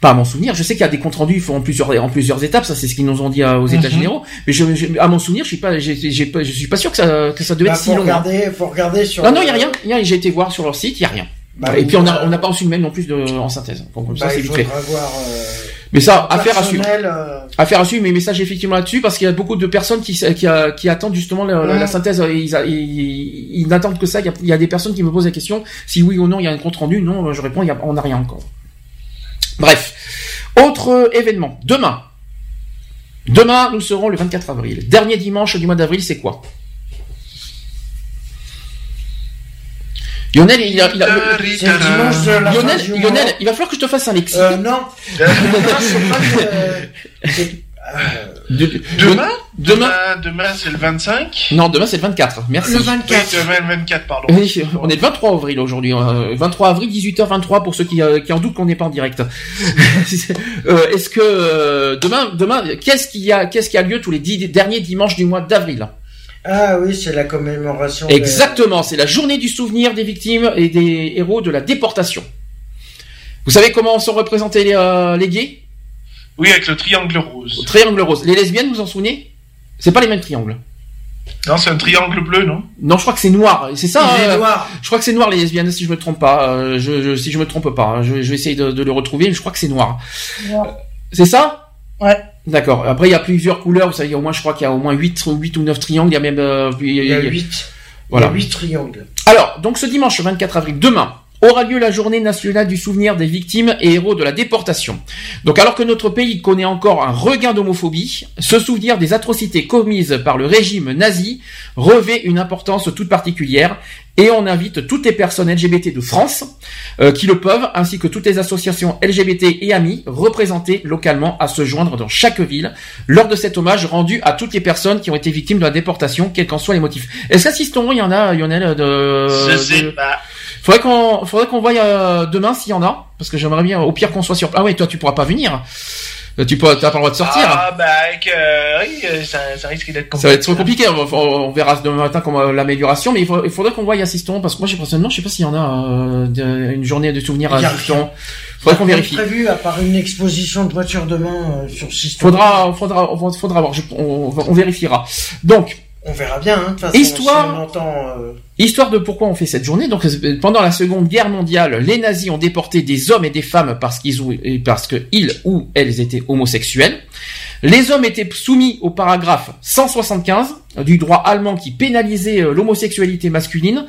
Pas à mon souvenir. Je sais qu'il y a des comptes rendus, ils font en plusieurs, en plusieurs étapes. Ça, c'est ce qu'ils nous ont dit aux États Mhm. généraux. Mais je, je- à mon souvenir, je suis pas, je suis pas sûr que ça, que ça devait Bah, être si faut long. hein. regarder, faut regarder sur. Non, non, il y a rien. Il y a- J'ai été voir sur leur site, il y a rien. Bah, Et puis on n'a pas reçu le même non plus de, en synthèse. Donc comme ça, bah, c'est vite fait. euh, Mais ça, affaire à suivre. euh, Affaire à suivre, mes messages effectivement là-dessus, parce qu'il y a beaucoup de personnes qui, qui, euh, qui attendent justement la, synthèse. euh, Ils, ils, ils n'attendent que ça. Il y, a, il y a des personnes qui me posent la question si oui ou non il y a un compte rendu. Non, je réponds, il y a, on n'a rien encore. Bref, autre euh, événement. Demain, demain nous serons le 24 avril. Dernier dimanche du mois d'avril, c'est quoi? Lionel, il a, il a- C'est le dimanche de la fin Lionel, du Lionel, mois. il va falloir que je te fasse un lexique. Euh, non. Pas que- c'est- euh, De- de- Demain demain, Demain, c'est le 25. non, demain c'est le 24. Merci. Le Oui, 24. demain, le 24, pardon. Oui, on est le 23 avril aujourd'hui. euh, 23 avril, 18h23 pour ceux qui, euh, qui en doutent qu'on n'est pas en direct. <laughs> Euh, Est-ce que euh, demain, demain, qu'est-ce qu'il y a, qu'est-ce qui a lieu tous les dix derniers dimanches du mois d'avril? Ah oui, c'est la commémoration. de- Exactement, c'est la journée du souvenir des victimes et des héros de la déportation. Vous savez comment sont représentés les, euh, les gays? Oui, avec le triangle rose. Triangle rose. Les lesbiennes, vous en souvenez? C'est pas les mêmes triangles. Non, c'est un triangle bleu, non? Non, je crois que c'est noir. C'est ça. Euh, noir. Je crois que c'est noir les lesbiennes, si je me trompe pas. Euh, je, je- si je me trompe pas, hein. je, je vais essayer de, de le retrouver. Mais je crois que c'est noir. C'est ça? Ouais. D'accord. Après, il y a plusieurs couleurs. Vous savez, au moins, je crois qu'il y a au moins 8, 8 ou 9 triangles. Il y a même. euh, il y a- Il y a il y a- 8. Voilà. Il y a 8 triangles. Alors, donc ce dimanche 24 avril, demain, aura lieu la journée nationale du souvenir des victimes et héros de la déportation. Donc alors que notre pays connaît encore un regain d'homophobie, ce souvenir des atrocités commises par le régime nazi revêt une importance toute particulière et on invite toutes les personnes LGBT de France euh, qui le peuvent, ainsi que toutes les associations LGBT et amis représentées localement à se joindre dans chaque ville lors de cet hommage rendu à toutes les personnes qui ont été victimes de la déportation, quels qu'en soient les motifs. Est-ce qu'assistons, il y en a, Lionel, de... Je sais de- pas. Faudrait qu'on, faudrait qu'on voie euh, demain s'il y en a, parce que j'aimerais bien, au pire qu'on soit sur. Ah ouais, toi tu pourras pas venir. Euh, Tu peux, t'as pas le droit de sortir. Ah, bah, avec, euh, oui, euh, ça, ça risque d'être compliqué. Ça va être trop compliqué. On, on- on verra demain matin comment l'amélioration, mais il faudrait, il faudrait qu'on voie assistant, parce que moi, j'ai personnellement, je sais pas s'il y en a euh, de- une journée de souvenirs a assistant. Faudrait qu'on Il y a vérifie. prévu, à part une exposition de voitures demain euh, sur System. Faudra, faudra, faudra, faudra voir. Je- on, on vérifiera. Donc, On verra bien, hein, de toute façon. Histoire- si on entend, euh, Histoire de pourquoi on fait cette journée. Donc, pendant la Seconde Guerre mondiale, les nazis ont déporté des hommes et des femmes parce qu'ils ou et parce que ils ou elles étaient homosexuels. Les hommes étaient soumis au paragraphe 175 du droit allemand qui pénalisait euh, l'homosexualité masculine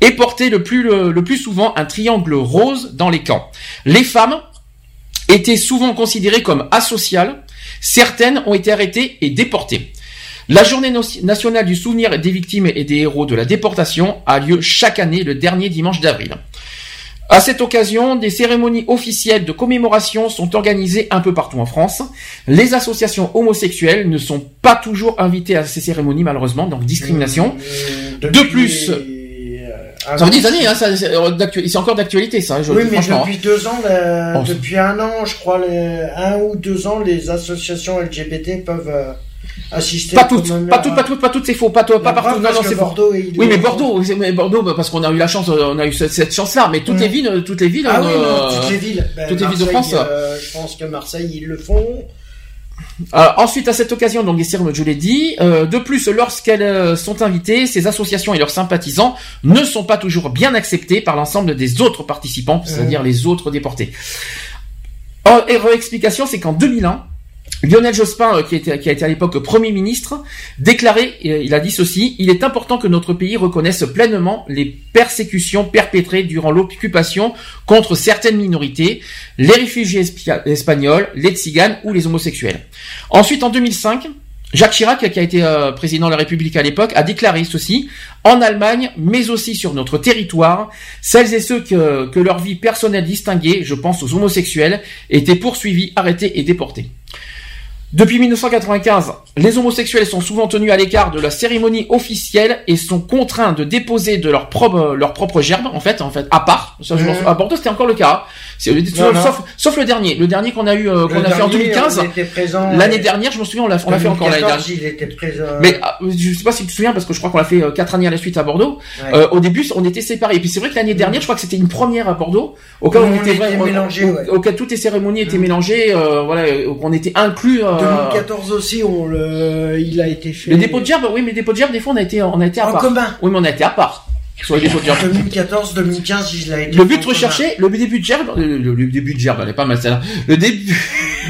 et portaient le plus le, le plus souvent un triangle rose dans les camps. Les femmes étaient souvent considérées comme asociales. Certaines ont été arrêtées et déportées. La journée no- nationale du souvenir des victimes et des héros de la déportation a lieu chaque année le dernier dimanche d'avril. À cette occasion, des cérémonies officielles de commémoration sont organisées un peu partout en France. Les associations homosexuelles ne sont pas toujours invitées à ces cérémonies, malheureusement, donc discrimination. euh, De plus, euh, ça fait des années, hein, c'est euh, c'est encore d'actualité, ça. je- Oui, mais depuis deux ans, Oh, depuis un an, je crois, les- un ou deux ans, les associations LGBT peuvent assister. Pas toutes, pas toutes, pas toutes, pas toutes, c'est faux, pas, pas partout. Non, non, c'est. Bordeaux, Oui, mais Bordeaux, mais Bordeaux, parce qu'on a eu la chance, euh, on a eu cette, chance-là, mais toutes les villes, toutes les villes, Ah oui, euh, toutes les villes. Ben, toutes les villes de France. euh, je pense que Marseille, ils le font. Ensuite, à cette occasion, donc les je l'ai dit. euh, de plus, lorsqu'elles euh, sont invitées, ces associations et leurs sympathisants ne sont pas toujours bien acceptés par l'ensemble des autres participants, c'est-à-dire les autres déportés. Et réexplication, c'est qu'en 2001, Lionel Jospin, euh, qui, était, a été à l'époque Premier ministre, déclarait, euh, il a dit ceci, il est important que notre pays reconnaisse pleinement les persécutions perpétrées durant l'occupation contre certaines minorités, les réfugiés espagnols, les tziganes ou les homosexuels. Ensuite, en 2005, Jacques Chirac, qui a été euh, président de la République à l'époque, a déclaré ceci en Allemagne, mais aussi sur notre territoire, celles et ceux que, que leur vie personnelle distinguée, je pense aux homosexuels, étaient poursuivis, arrêtés et déportés. Depuis 1995, les homosexuels sont souvent tenus à l'écart de la cérémonie officielle et sont contraints de déposer de leur propre leur propre gerbe en fait en fait à part. Ça, je souviens. À Bordeaux c'était encore le cas. C'est Non, non. sauf, sauf le dernier, le dernier qu'on a eu euh, qu'on a fait en dernier, 2015. on était présent, L'année dernière, je me souviens, on l'a on l'a fait encore l'année 2014, dernière. il était présent. Mais ah, je sais pas si tu te souviens parce que je crois qu'on l'a fait euh, quatre années à la suite à Bordeaux. Ouais. Euh, au début, on était séparés. Et puis c'est vrai que l'année dernière, je crois que c'était une première à Bordeaux, au cas où on, On était, vraiment- mélangés, au- ouais. auquel toutes les cérémonies étaient mélangées. euh, voilà, euh, on était inclus. euh, 2014 aussi, on le, il a été fait. le dépôt de gerbe, oui, mais le dépôt de gerbe, des fois, on a été, on a été à En part. commun. Oui, mais on a été à part sur le dépôt de gerbe. 2014, 2015, il a été. Le but recherché, le début de gerbe, le, le- le début de gerbe, elle est pas mal celle-là. Le début.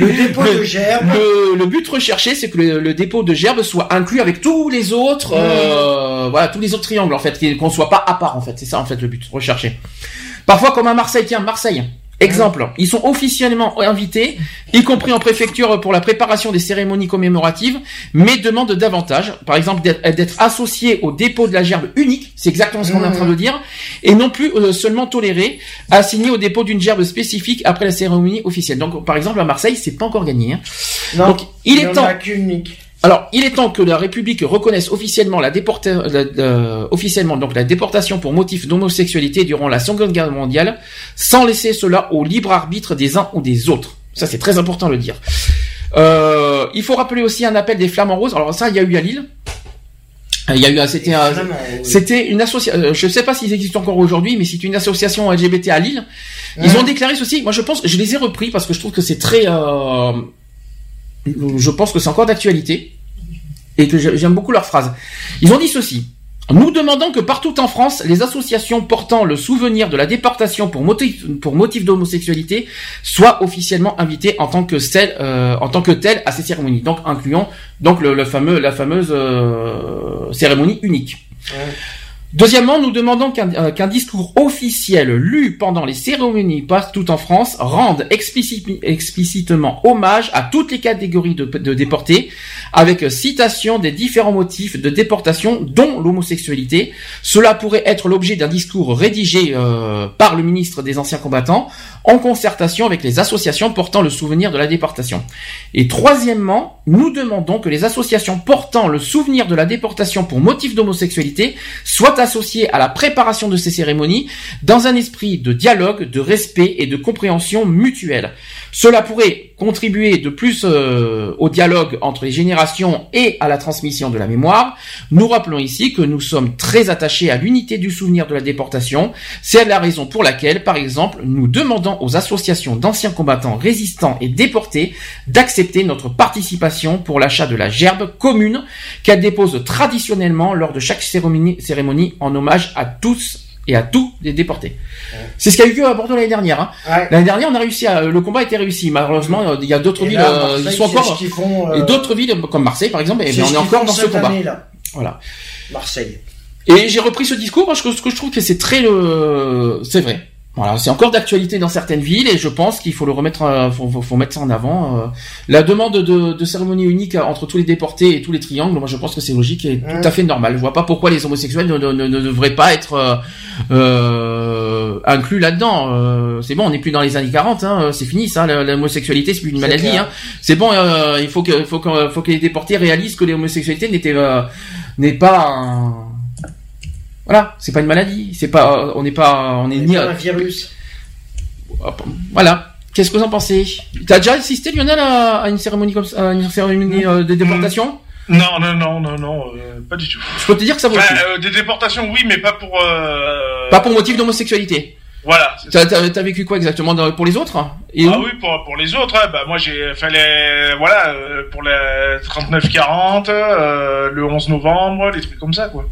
Le dépôt de gerbe. Le, le but recherché, c'est que le, le dépôt de gerbe soit inclus avec tous les autres, euh, voilà, tous les autres triangles en fait, qu'on soit pas à part en fait. C'est ça en fait le but recherché. Parfois, comme à Marseille, tiens, Marseille. Exemple, ils sont officiellement invités, y compris en préfecture pour la préparation des cérémonies commémoratives, mais demandent davantage, par exemple d'être associés au dépôt de la gerbe unique, c'est exactement ce qu'on est en train de dire, et non plus euh, seulement tolérés, assignés au dépôt d'une gerbe spécifique après la cérémonie officielle. Donc, par exemple, à Marseille, c'est pas encore gagné. hein. Non, Donc, il est temps. Alors, il est temps que la République reconnaisse officiellement la, déporta- la- la- officiellement donc la déportation pour motif d'homosexualité durant la Seconde Guerre mondiale, sans laisser cela au libre arbitre des uns ou des autres. Ça, c'est très important de le dire. Euh, il faut rappeler aussi un appel des Flamands Roses. Alors ça, il y a eu à Lille. Euh, Il y a eu, c'était, un- c'était une association. Je ne sais pas s'ils existent encore aujourd'hui, mais c'est une association LGBT à Lille. Ils Ouais. ont déclaré ceci. Moi, je pense, je les ai repris parce que je trouve que c'est très. euh, je pense que c'est encore d'actualité et que j'ai- j'aime beaucoup leur phrase. Ils ont dit ceci. Nous demandons que partout en France, les associations portant le souvenir de la déportation pour motif, d'homosexualité soient officiellement invitées en tant que celles, euh, en tant que telles à ces cérémonies. Donc incluant donc le fameux, la fameuse euh, cérémonie unique. Deuxièmement, nous demandons qu'un euh, discours officiel lu pendant les cérémonies partout en France rende explicite- explicitement hommage à toutes les catégories de, de déportés, avec citation des différents motifs de déportation, dont l'homosexualité. Cela pourrait être l'objet d'un discours rédigé euh, par le ministre des Anciens Combattants, en concertation avec les associations portant le souvenir de la déportation. Et troisièmement, nous demandons que les associations portant le souvenir de la déportation pour motif d'homosexualité soient associées à la préparation de ces cérémonies dans un esprit de dialogue, de respect et de compréhension mutuelle. Cela pourrait contribuer de plus euh, au dialogue entre les générations et à la transmission de la mémoire. Nous rappelons ici que nous sommes très attachés à l'unité du souvenir de la déportation. C'est la raison pour laquelle, par exemple, nous demandons aux associations d'anciens combattants résistants et déportés d'accepter notre participation pour l'achat de la gerbe commune qu'elles déposent traditionnellement lors de chaque cérémonie, cérémonie en hommage à tous et à tous les déportés. C'est ce qu'il y a eu lieu à Bordeaux l'année dernière. hein. Ouais. L'année dernière, on a réussi à, le combat a été réussi. Malheureusement, il y a d'autres villes, là, euh, ils sont encore, font, euh, et d'autres villes comme Marseille par exemple, et c'est bien on est encore dans ce combat. année, là. Voilà. Marseille. Et j'ai repris ce discours parce que ce que je trouve que c'est très, euh, c'est vrai. Voilà, c'est encore d'actualité dans certaines villes et je pense qu'il faut le remettre, euh, faut, faut, faut mettre ça en avant. euh. La demande de, de cérémonie unique entre tous les déportés et tous les triangles, moi je pense que c'est logique et tout à fait normal. Je vois pas pourquoi les homosexuels ne, ne, ne- ne devraient pas être euh, inclus là-dedans. C'est bon, on n'est plus dans les années 40, hein, c'est fini ça. L'homosexualité c'est plus une maladie. Hein. C'est bon, euh, il faut que, faut que, faut que les déportés réalisent que l'homosexualité n'était, euh, n'est pas un, voilà, c'est pas une maladie, c'est pas, on n'est pas, on est ni un virus. Voilà. Qu'est-ce que vous en pensez? T'as déjà assisté Lionel à, à une cérémonie comme ça, à une cérémonie euh, de déportation Non, non, non, non, non, euh, pas du tout. Je peux te dire que ça vaut le Enfin, coup. euh, des déportations, oui, mais pas pour. euh, Pas pour motif d'homosexualité. Voilà. T'as, vécu quoi exactement pour les autres? Et ah oui, pour, pour les autres, hein, bah moi j'ai fait les voilà euh, pour les 39-40, euh, le 11 novembre, des trucs comme ça quoi.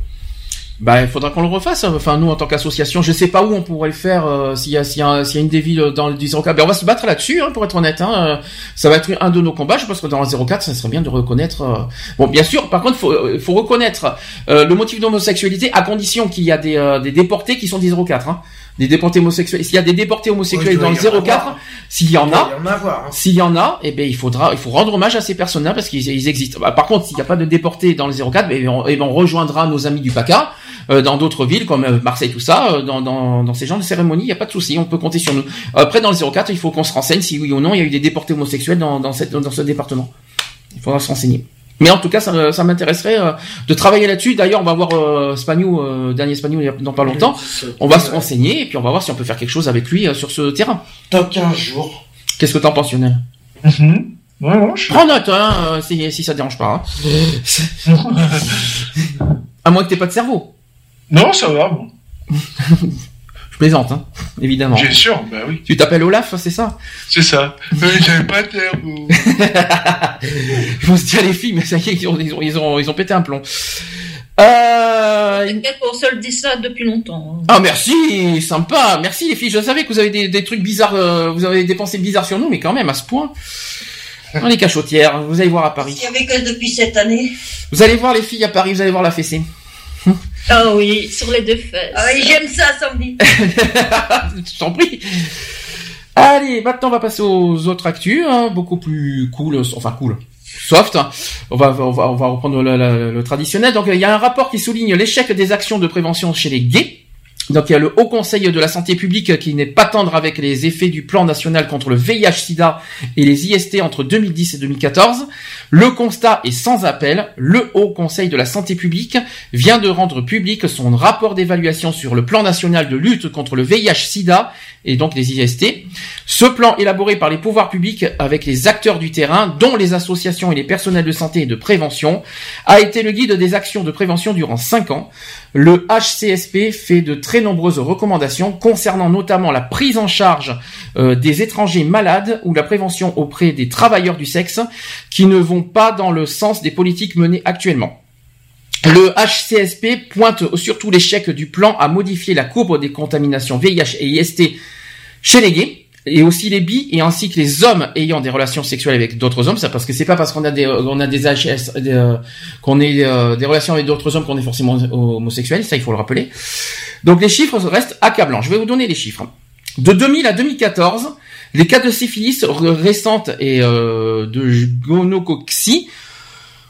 Bah, il faudra qu'on le refasse. Enfin, nous, en tant qu'association, je sais pas où on pourrait le faire euh, s'il y a, s'il y a, s'il y a une des villes dans le 04. Ben, on va se battre là-dessus, hein, pour être honnête. Hein. Ça va être un de nos combats. Je pense que dans le 04, ça serait bien de reconnaître. euh, Bon, bien sûr. Par contre, faut, euh, faut reconnaître euh, le motif d'homosexualité à condition qu'il y a des, euh, des déportés qui sont des 04. Hein. Des déportés homosexuels. S'il y a des déportés homosexuels dans le en 04, avoir. s'il y en a, hein. s'il y en a, eh ben il faudra, il faut rendre hommage à ces personnes-là parce qu'ils ils existent. Bah, par contre, s'il n'y a pas de déportés dans le 04, eh ben, on, eh ben, on rejoindra nos amis du PACA euh, dans d'autres villes comme euh, Marseille, tout ça, euh, dans, dans, dans ces genres de cérémonies, il n'y a pas de souci, on peut compter sur nous. Après, dans le 04, il faut qu'on se renseigne si oui ou non il y a eu des déportés homosexuels dans, dans, cette, dans ce département. Il faudra se renseigner. Mais en tout cas, ça, ça m'intéresserait euh, de travailler là-dessus. D'ailleurs, on va voir euh, Spagnou, euh, dernier Spagnou, il y a dans pas longtemps. On va se renseigner et puis on va voir si on peut faire quelque chose avec lui euh, sur ce terrain. Dans 15 jours. Qu'est-ce que t'en penses, Lionel? Ouais, ouais, je Prends note, hein, euh, si, si ça te dérange pas. hein. <laughs> à moins que t'aies pas de cerveau. Non, ça va. bon. Je plaisante, hein, évidemment. Bien sûr, bah oui. Tu t'appelles Olaf, c'est ça? C'est ça. Euh, J'avais pas de cerveau. <laughs> Je pense dire les filles, mais ça y est, ils ont, ils ont, ils ont, ils ont pété un plomb. Euh... Qu'on se le dit ça depuis longtemps. hein. Ah merci, sympa, merci les filles. Je savais que vous avez des, des trucs bizarres, euh, vous avez des pensées bizarres sur nous, mais quand même à ce point. On est cachotières, vous allez voir à Paris. Il y avait que depuis cette année. Vous allez voir les filles à Paris, vous allez voir la fessée. Ah oui, sur les deux fesses. Ah oui, j'aime ça, samedi. <laughs> Je t'en prie. Allez, maintenant on va passer aux autres actus, hein, beaucoup plus cool, enfin cool, soft. hein. On va, on va, on va reprendre le, le- le traditionnel. Donc il y a un rapport qui souligne l'échec des actions de prévention chez les gays. Donc il y a le Haut Conseil de la Santé publique qui n'est pas tendre avec les effets du plan national contre le VIH/SIDA et les IST entre 2010 et 2014. Le constat est sans appel. Le Haut Conseil de la Santé publique vient de rendre public son rapport d'évaluation sur le plan national de lutte contre le VIH/SIDA et donc les IST. Ce plan élaboré par les pouvoirs publics avec les acteurs du terrain, dont les associations et les personnels de santé et de prévention, a été le guide des actions de prévention durant cinq ans. Le HCSP fait de très nombreuses recommandations concernant notamment la prise en charge euh, des étrangers malades ou la prévention auprès des travailleurs du sexe qui ne vont pas dans le sens des politiques menées actuellement. Le HCSP pointe surtout l'échec du plan à modifier la courbe des contaminations VIH et IST chez les gays et aussi les bi et ainsi que les hommes ayant des relations sexuelles avec d'autres hommes. Ça parce que c'est pas parce qu'on a des on a des HS euh, qu'on ait euh, des relations avec d'autres hommes qu'on est forcément homosexuel ça il faut le rappeler. Donc les chiffres restent accablants. Je vais vous donner les chiffres. De 2000 à 2014 les cas de syphilis récentes et euh, de gonocoxie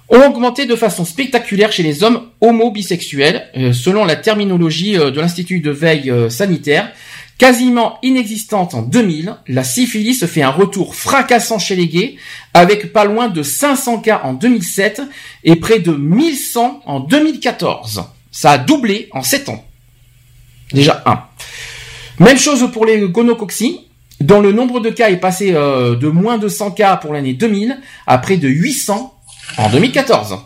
ont augmenté de façon spectaculaire chez les hommes homo-bisexuels, euh, selon la terminologie euh, de l'Institut de veille sanitaire. Quasiment inexistante en 2000, la syphilis fait un retour fracassant chez les gays, avec pas loin de 500 cas en 2007 et près de 1100 en 2014. Ça a doublé en 7 ans. Déjà un. Même chose pour les gonocoxies, dont le nombre de cas est passé euh, de moins de 100 cas pour l'année 2000 à près de 800 en 2014.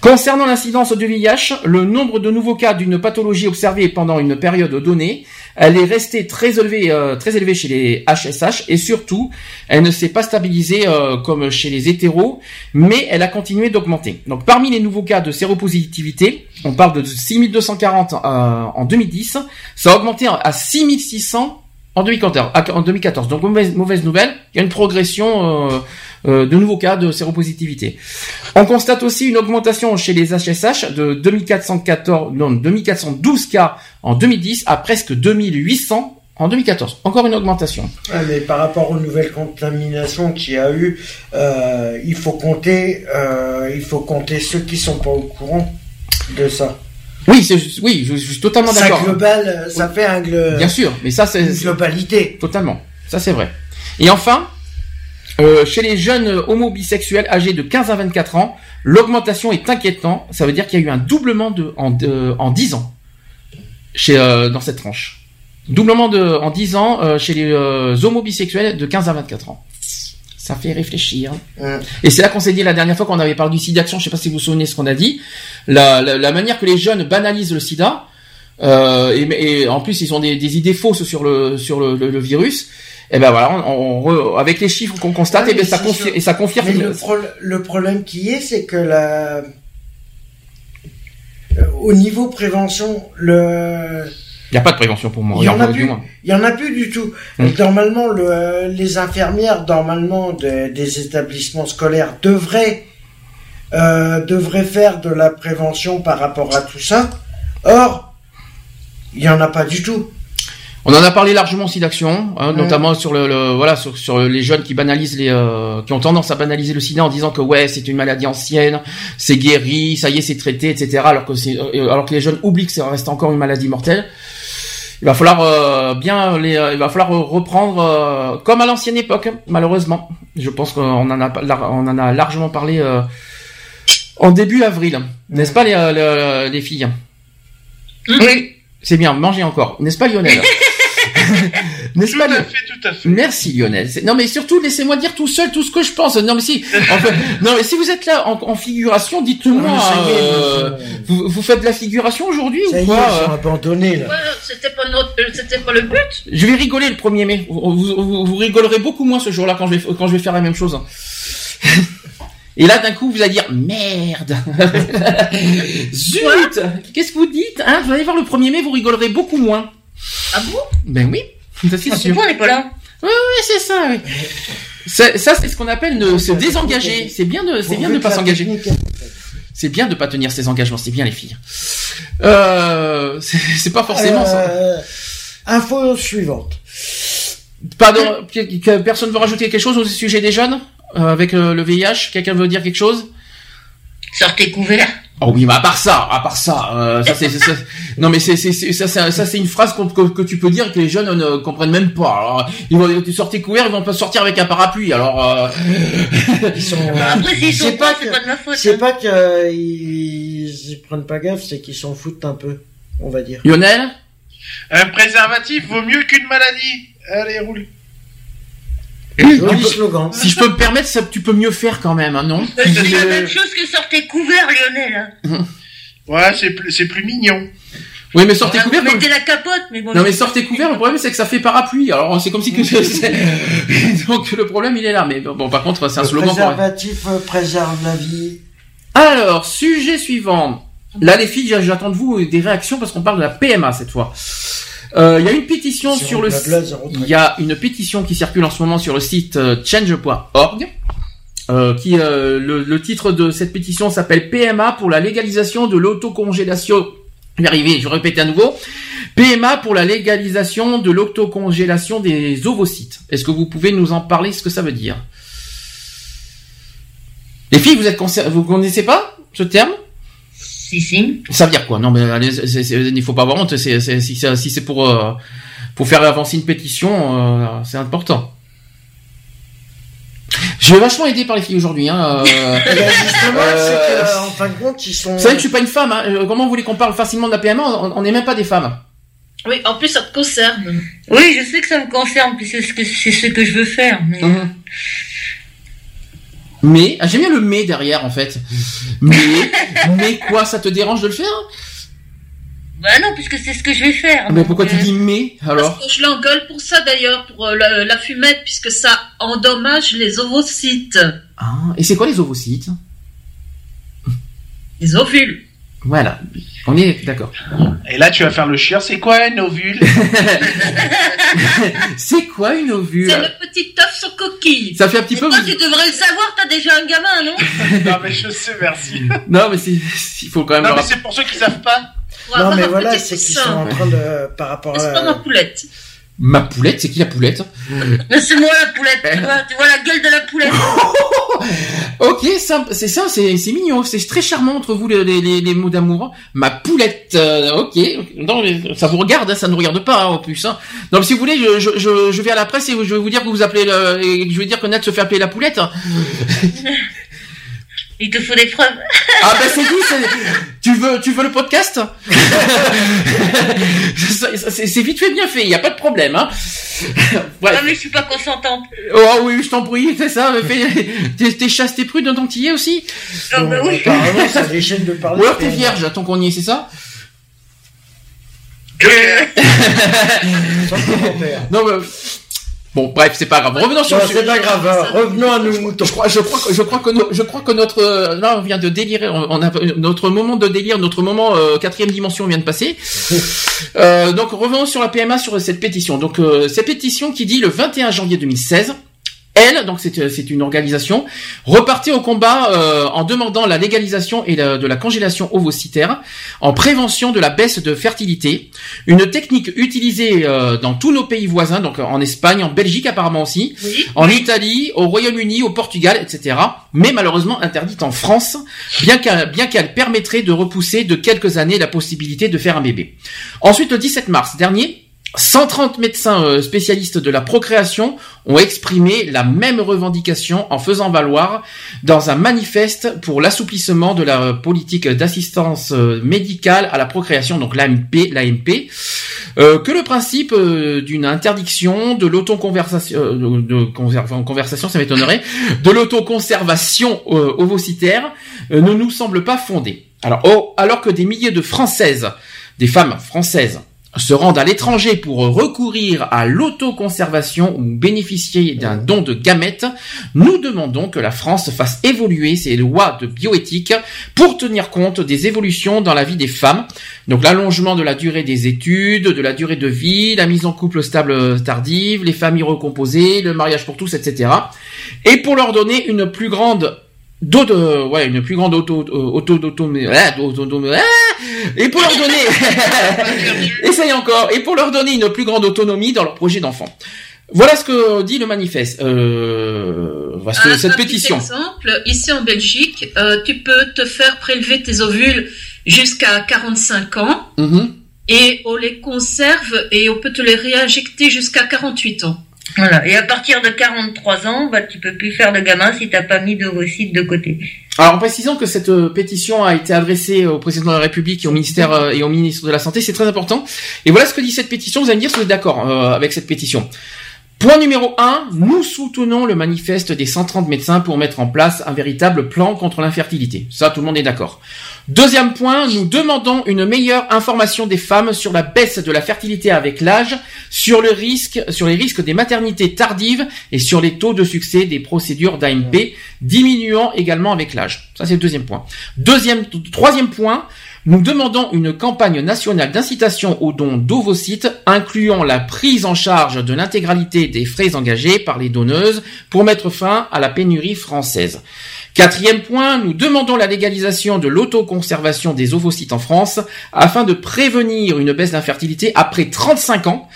Concernant l'incidence du VIH, le nombre de nouveaux cas d'une pathologie observée pendant une période donnée, elle est restée très élevée, euh, très élevée chez les HSH et surtout, elle ne s'est pas stabilisée euh, comme chez les hétéros, mais elle a continué d'augmenter. Donc parmi les nouveaux cas de séropositivité, on parle de 6240 euh, en 2010, ça a augmenté à 6600 en 2014. à- En 2014. Donc mauvaise, mauvaise nouvelle, il y a une progression euh, de nouveaux cas de séropositivité. On constate aussi une augmentation chez les HSH de 2414, non, 2412 cas en 2010 à presque 2800 en 2014. Encore une augmentation. Mais par rapport aux nouvelles contaminations qu'il y a eu, euh, il faut compter, euh, il faut compter ceux qui sont pas au courant de ça. Oui, oui, je, je suis totalement Ça d'accord. global, ça fait un glo- Bien sûr, mais ça c'est une globalité. Totalement. Ça c'est vrai. Et enfin, euh, chez les jeunes homo-bisexuels âgés de 15 à 24 ans, l'augmentation est inquiétante. Ça veut dire qu'il y a eu un doublement de en, de- en 10 ans chez euh, dans cette tranche. Doublement de en 10 ans euh, chez les euh, homo-bisexuels de 15 à 24 ans. Ça fait réfléchir. Et c'est là qu'on s'est dit la dernière fois qu'on avait parlé du sida action, je sais pas si vous vous souvenez ce qu'on a dit, la, la, la manière que les jeunes banalisent le sida, euh, et, et en plus ils ont des, des idées fausses sur le sur le, le- le virus. Et ben voilà, on, avec les chiffres qu'on constate, et ben mais ça sûr. et ça confirme. Le, pro- le problème qui est, c'est que la... euh, au niveau prévention, le Il n'y a pas de prévention pour moi. il y en a plus, il y en a plus du tout. Mm. Normalement, le, les infirmières, normalement, de- des établissements scolaires devraient euh, devraient faire de la prévention par rapport à tout ça. Or, il y en a pas du tout. On en a parlé largement aussi d'action, hein, Ouais. notamment sur le, le- voilà sur, sur les jeunes qui banalisent les euh, qui ont tendance à banaliser le sida en disant que ouais c'est une maladie ancienne, c'est guéri, ça y est c'est traité, etc. Alors que c'est euh, alors que les jeunes oublient que ça reste encore une maladie mortelle. Il va falloir euh, bien les euh, il va falloir reprendre euh, comme à l'ancienne époque malheureusement. Je pense qu'on en a pas- lar- on en a largement parlé euh, en début avril, n'est-ce pas les, euh, les, les filles? Oui. C'est bien, mangez encore, n'est-ce pas Lionel? <laughs> N'est-ce Tout pas à fait, tout à fait. Merci Lionel. Non mais surtout laissez-moi dire tout seul tout ce que je pense. Non mais si, <laughs> en fait, non mais si vous êtes là en, en figuration, dites-moi. Ah, est, euh, vous, vous faites de la figuration aujourd'hui Ça y ou est, quoi ils sont euh là. Ouais, c'était pas notre, euh, c'était pas le but. Je vais rigoler le 1er mai. Vous, vous- vous- vous rigolerez beaucoup moins ce jour-là quand je vais quand je vais faire la même chose. <laughs> Et là d'un coup vous allez dire merde. <laughs> Zut. Qu'est-ce que vous dites hein? Vous allez voir le 1er mai vous rigolerez beaucoup moins. Ah bon? Ben oui, ça c'est sûr. Pourquoi on n'est pas là Oui, oui, c'est ça. Oui. Ça, ça, c'est ce qu'on appelle se désengager. C'est bien de, c'est bien de Pourvu pas s'engager. C'est bien de pas tenir ses engagements. C'est bien les filles. Euh, c'est pas forcément ça. Euh, info suivante. Pardon, personne veut rajouter quelque chose au sujet des jeunes euh, avec euh, le VIH. Quelqu'un veut dire quelque chose? Sortez couverts. Oh oui, mais à part ça, à part ça, euh, ça c'est, non mais c'est, ça, c'est, ça c'est une phrase qu'on- que, que tu peux dire que les jeunes ne comprennent même pas. Alors, ils vont tu sortir couvert, ils vont pas sortir avec un parapluie. Alors, euh, <laughs> Ils sont. Après, s'ils c'est sont pas c'est que- pas de ma faute. C'est hein. pas qu'ils ils, ils prennent pas gaffe, c'est qu'ils s'en foutent un peu, on va dire. Lionel, Un préservatif vaut mieux qu'une maladie. Allez, roule. Joli slogan. si je peux me permettre, ça, tu peux mieux faire quand même, hein, non C'est la même chose que sortez couverts, Lionel. hein. <laughs> Ouais, c'est plus, c'est plus mignon. Oui, mais sortez Vous couvert. comme- mettez la capote, mais bon. Non mais sortez couvert, le problème c'est que ça fait parapluie. Alors c'est comme si que c'est- <laughs> donc le problème il est là. Mais bon, par contre c'est un Le slogan. préservatif euh, préserve la vie. Alors sujet suivant. Là les filles, j'attends de vous des réactions parce qu'on parle de la PMA cette fois. Euh, Il y a une pétition sur le il y a une pétition qui circule en ce moment sur le site euh, change.org. Euh, qui euh, le, le titre de cette pétition s'appelle PMA pour la légalisation de l'autocongélation. Je vais arriver, je répète à nouveau. PMA pour la légalisation de l'autocongélation des ovocytes. Est-ce que vous pouvez nous en parler ce que ça veut dire? Les filles, vous êtes vous connaissez pas ce terme? Si, si. ça veut dire quoi Non, mais allez, c'est- c'est- il faut pas avoir honte. Si, c'est- si c'est pour euh, pour faire avancer une pétition, euh, c'est important. Je vais vachement aidé par les filles aujourd'hui. Hein, euh, <laughs> Eh ben, justement, Euh, c'est qu'en fin de compte, ils sont. vous savez que je suis pas une femme. Hein. Comment vous voulez qu'on parle facilement de la PMA On n'est même pas des femmes. Oui, en plus, ça te concerne. Oui, je sais que ça me concerne, puis c'est ce que, c'est ce que je veux faire. Mais... Mhm. Mais ah, j'aime bien le mais derrière en fait. Mais <laughs> mais quoi Ça te dérange de le faire? Bah non, puisque c'est ce que je vais faire. Mais donc, pourquoi tu euh, dis mais alors? Parce que je l'engueule pour ça d'ailleurs, pour euh, la, la fumette, puisque ça endommage les ovocytes. Ah, Et c'est quoi les ovocytes? Les ovules. Voilà, on est d'accord. Et là, tu vas faire le chien. C'est quoi un ovule <laughs> c'est quoi une ovule C'est le petit œuf sur coquille. Ça fait un petit Et peu. toi, tu devrais le savoir, t'as déjà un gamin, non Non, mais je sais, merci. <laughs> Non, mais c'est, il faut quand même. Non, mais c'est pour ceux qui savent pas. Non, mais voilà, c'est qu'ils sont en train de. Par rapport C'est pas ma à. poulette. Ma poulette, c'est qui la poulette <laughs> Mais c'est moi la poulette, tu vois, tu vois la gueule de la poulette. <laughs> Ok, c'est ça, c'est, mignon, c'est très charmant entre vous les, les, les, les mots d'amour. Ma poulette, euh, ok, non, mais ça vous regarde, hein, ça ne nous regarde pas hein, en plus. Hein. Donc si vous voulez, je, je, vais à la presse et je vais vous dire que vous appelez, le, et je vais dire que Nat se fait appeler la poulette. <laughs> Il te faut des preuves. <laughs> Ah ben c'est dit, c'est- tu veux, tu veux le podcast <laughs> C'est vite fait, bien fait, il y a pas de problème. Hein. <laughs> Ouais. Ah mais je suis pas consentante. Oh oui, je t'en prie, c'est ça. mais fais- T'es, chaste, t'es prude, t'y es aussi Ah bah oui. Apparemment, ça les chaînes de parler. Ou alors t'es vierge, tant qu'on y est, c'est ça. Non, mais... Bon, bref, c'est pas grave. Revenons sur Non, le sujet. c'est pas grave. hein. Revenons à nos moutons. Je crois, je crois, que- je crois que, je crois que notre, euh, là, on vient de délirer, on on a notre moment de délire, notre moment euh, quatrième dimension vient de passer. <laughs> Euh, donc revenons sur la PMA, sur cette pétition. Donc euh, cette pétition qui dit le 21 janvier 2016. Elle, donc c'est c'est une organisation, repartait au combat euh, en demandant la légalisation et la- de la congélation ovocytaire en prévention de la baisse de fertilité, une technique utilisée euh, dans tous nos pays voisins, donc en Espagne, en Belgique apparemment aussi, en Italie, au Royaume-Uni, au Portugal, etc. Mais malheureusement interdite en France, bien qu'elle bien qu'elle permettrait de repousser de quelques années la possibilité de faire un bébé. Ensuite, le 17 mars dernier, 130 médecins euh, spécialistes de la procréation ont exprimé la même revendication en faisant valoir dans un manifeste pour l'assouplissement de la politique d'assistance euh, médicale à la procréation, donc l'AMP, l'AMP, euh, que le principe d'une interdiction de l'autoconversation, euh, de, de conver- conversation, ça m'étonnerait, de l'autoconservation ovocytaire ne nous semble pas fondé. Alors, oh, alors que des milliers de Françaises, des femmes françaises, se rendent à l'étranger pour recourir à l'autoconservation ou bénéficier d'un don de gamètes, nous demandons que la France fasse évoluer ses lois de bioéthique pour tenir compte des évolutions dans la vie des femmes. Donc l'allongement de la durée des études, de la durée de vie, la mise en couple stable tardive, les familles recomposées, le mariage pour tous, etc. Et pour leur donner une plus grande d'eau de ouais une plus grande auto euh, auto d'auto ah, ah et pour leur donner <laughs> essaye encore et pour leur donner une plus grande autonomie dans leur projet d'enfant voilà ce que dit le manifeste euh, voilà ce que- Un- cette pétition exemple, ici en Belgique, euh, tu peux te faire prélever tes ovules jusqu'à 45 ans Mhm. et on les conserve et on peut te les réinjecter jusqu'à 48 ans. Et à partir de 43 ans, bah, tu peux plus faire de gamin si t'as pas mis d'ovocytes de côté. Alors en précisant que cette euh, pétition a été adressée au président de la République et au ministère euh, et au ministre de la Santé, c'est très important. Et voilà ce que dit cette pétition. Vous allez me dire si vous êtes d'accord euh, avec cette pétition. Point numéro 1, nous soutenons le manifeste des 130 médecins pour mettre en place un véritable plan contre l'infertilité. Ça, tout le monde est d'accord. Deuxième point, nous demandons une meilleure information des femmes sur la baisse de la fertilité avec l'âge, sur les risques des maternités tardives et sur les taux de succès des procédures d'AMP, diminuant également avec l'âge. Ça, c'est le deuxième point. Deuxième, troisième point, nous demandons une campagne nationale d'incitation aux dons d'ovocytes, incluant la prise en charge de l'intégralité des frais engagés par les donneuses pour mettre fin à la pénurie française. Quatrième point, nous demandons la légalisation de l'autoconservation des ovocytes en France afin de prévenir une baisse d'infertilité après 35 ans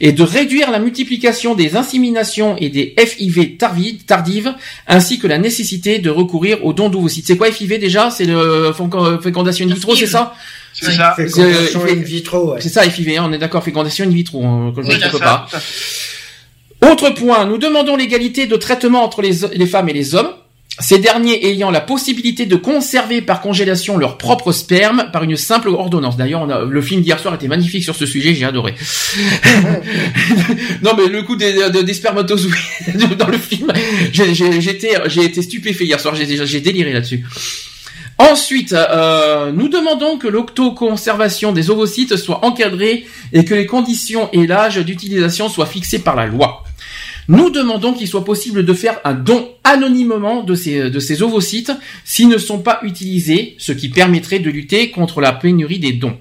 et de réduire la multiplication des inséminations et des FIV tardi- tardives ainsi que la nécessité de recourir aux dons d'ovocytes. C'est quoi FIV déjà? C'est le fécond- fécondation in vitro, c'est ça? C'est ça. Fécondation C'est- in vitro, ouais. C'est ça FIV, hein, on est d'accord, fécondation in vitro, hein, que je ne c'est pas. Autre point, nous demandons l'égalité de traitement entre les, les femmes et les hommes, ces derniers ayant la possibilité de conserver par congélation leur propre sperme par une simple ordonnance. D'ailleurs, le film d'hier soir était magnifique sur ce sujet, j'ai adoré. <laughs> non mais le coup des, des, des spermatozoïdes <laughs> dans le film, j'ai été, stupéfait hier soir, j'ai déliré là-dessus. Ensuite, euh, nous demandons que l'autoconservation des ovocytes soit encadrée et que les conditions et l'âge d'utilisation soient fixés par la loi. Nous demandons qu'il soit possible de faire un don anonymement de ces, de ces ovocytes s'ils ne sont pas utilisés, ce qui permettrait de lutter contre la pénurie des dons.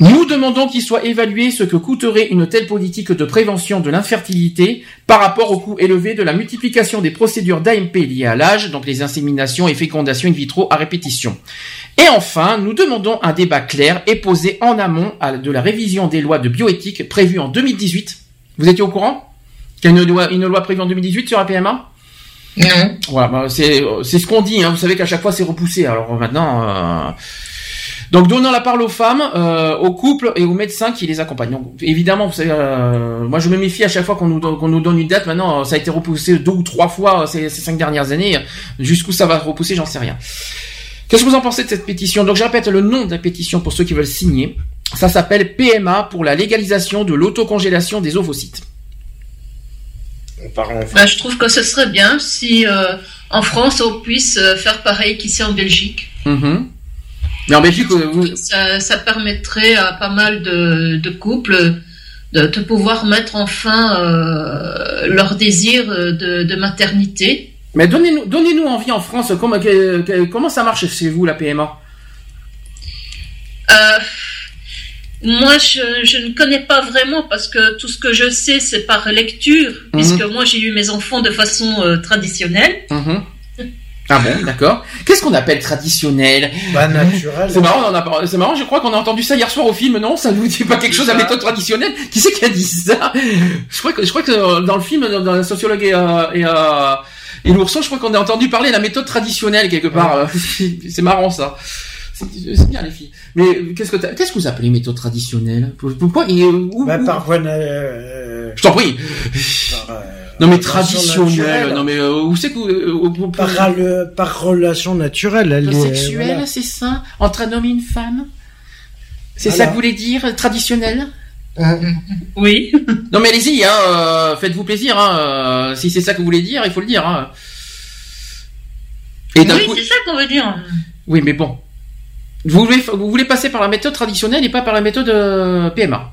Nous demandons qu'il soit évalué ce que coûterait une telle politique de prévention de l'infertilité par rapport au coût élevé de la multiplication des procédures d'AMP liées à l'âge, donc les inséminations et fécondations in vitro à répétition. Et enfin, nous demandons un débat clair et posé en amont de la révision des lois de bioéthique prévues en 2018. Vous étiez au courant? Qu'il y a une loi, une loi prévue en 2018 sur la PMA Non. voilà, bah, c'est c'est ce qu'on dit. Hein. Vous savez qu'à chaque fois c'est repoussé. Alors maintenant, euh, donc donnant la parole aux femmes, euh, aux couples et aux médecins qui les accompagnent. Donc évidemment, vous savez, euh, moi je me méfie à chaque fois qu'on nous nous donne une date. Maintenant, ça a été repoussé deux ou trois fois euh, ces, ces cinq dernières années. Jusqu'où ça va repousser, j'en sais rien. Qu'est-ce que vous en pensez de cette pétition? Donc je répète le nom de la pétition pour ceux qui veulent signer. Ça s'appelle PMA pour la légalisation de l'autocongélation des ovocytes. Bah, je trouve que ce serait bien si euh, en France on puisse euh, faire pareil qu'ici en Belgique. Mhm. Mais en Belgique, euh, vous- Ça, ça permettrait à pas mal de, de couples de, de pouvoir mettre enfin euh, leur désir de, de maternité. Mais donnez-nous, envie en France. Comment, que- que- comment ça marche chez vous la PMA Euh, moi, je, je ne connais pas vraiment parce que tout ce que je sais, c'est par lecture, Mhm. puisque moi, j'ai eu mes enfants de façon euh, traditionnelle. Mhm. <laughs> Ah bon, d'accord. Qu'est-ce qu'on appelle traditionnel? Bah, naturel. C'est marrant, on en a c'est marrant, je crois qu'on a entendu ça hier soir au film, non? Ça ne vous dit pas quelque chose à ça. méthode traditionnelle? Qui c'est qui a dit ça? Je crois que, je crois que dans le film, dans, la sociologue et, euh, et, euh, et l'ourson, je crois qu'on a entendu parler de la méthode traditionnelle quelque part. <laughs> C'est marrant ça. C'est bien les filles. Mais qu'est-ce que qu'est-ce que vous appelez méthode traditionnelle? Pour- Pourquoi et, euh, où- Bah, où- par voie, na- euh, Je t'en prie. par, euh, Non mais relation traditionnelle. naturelle. Non mais euh, où c'est que vous- euh, où- où- Par, le- par relation naturelle. Elle est, sexuelle, voilà. c'est ça Entre un homme et une femme? C'est ça que vous voulez dire Traditionnel? Oui. <laughs> Non mais allez-y, hein, euh, faites-vous plaisir. Hein, euh, si c'est ça que vous voulez dire, il faut le dire. Hein. Et Oui, coup- c'est ça qu'on veut dire. oui, mais bon, vous voulez, vous voulez passer par la méthode traditionnelle et pas par la méthode euh, PMA.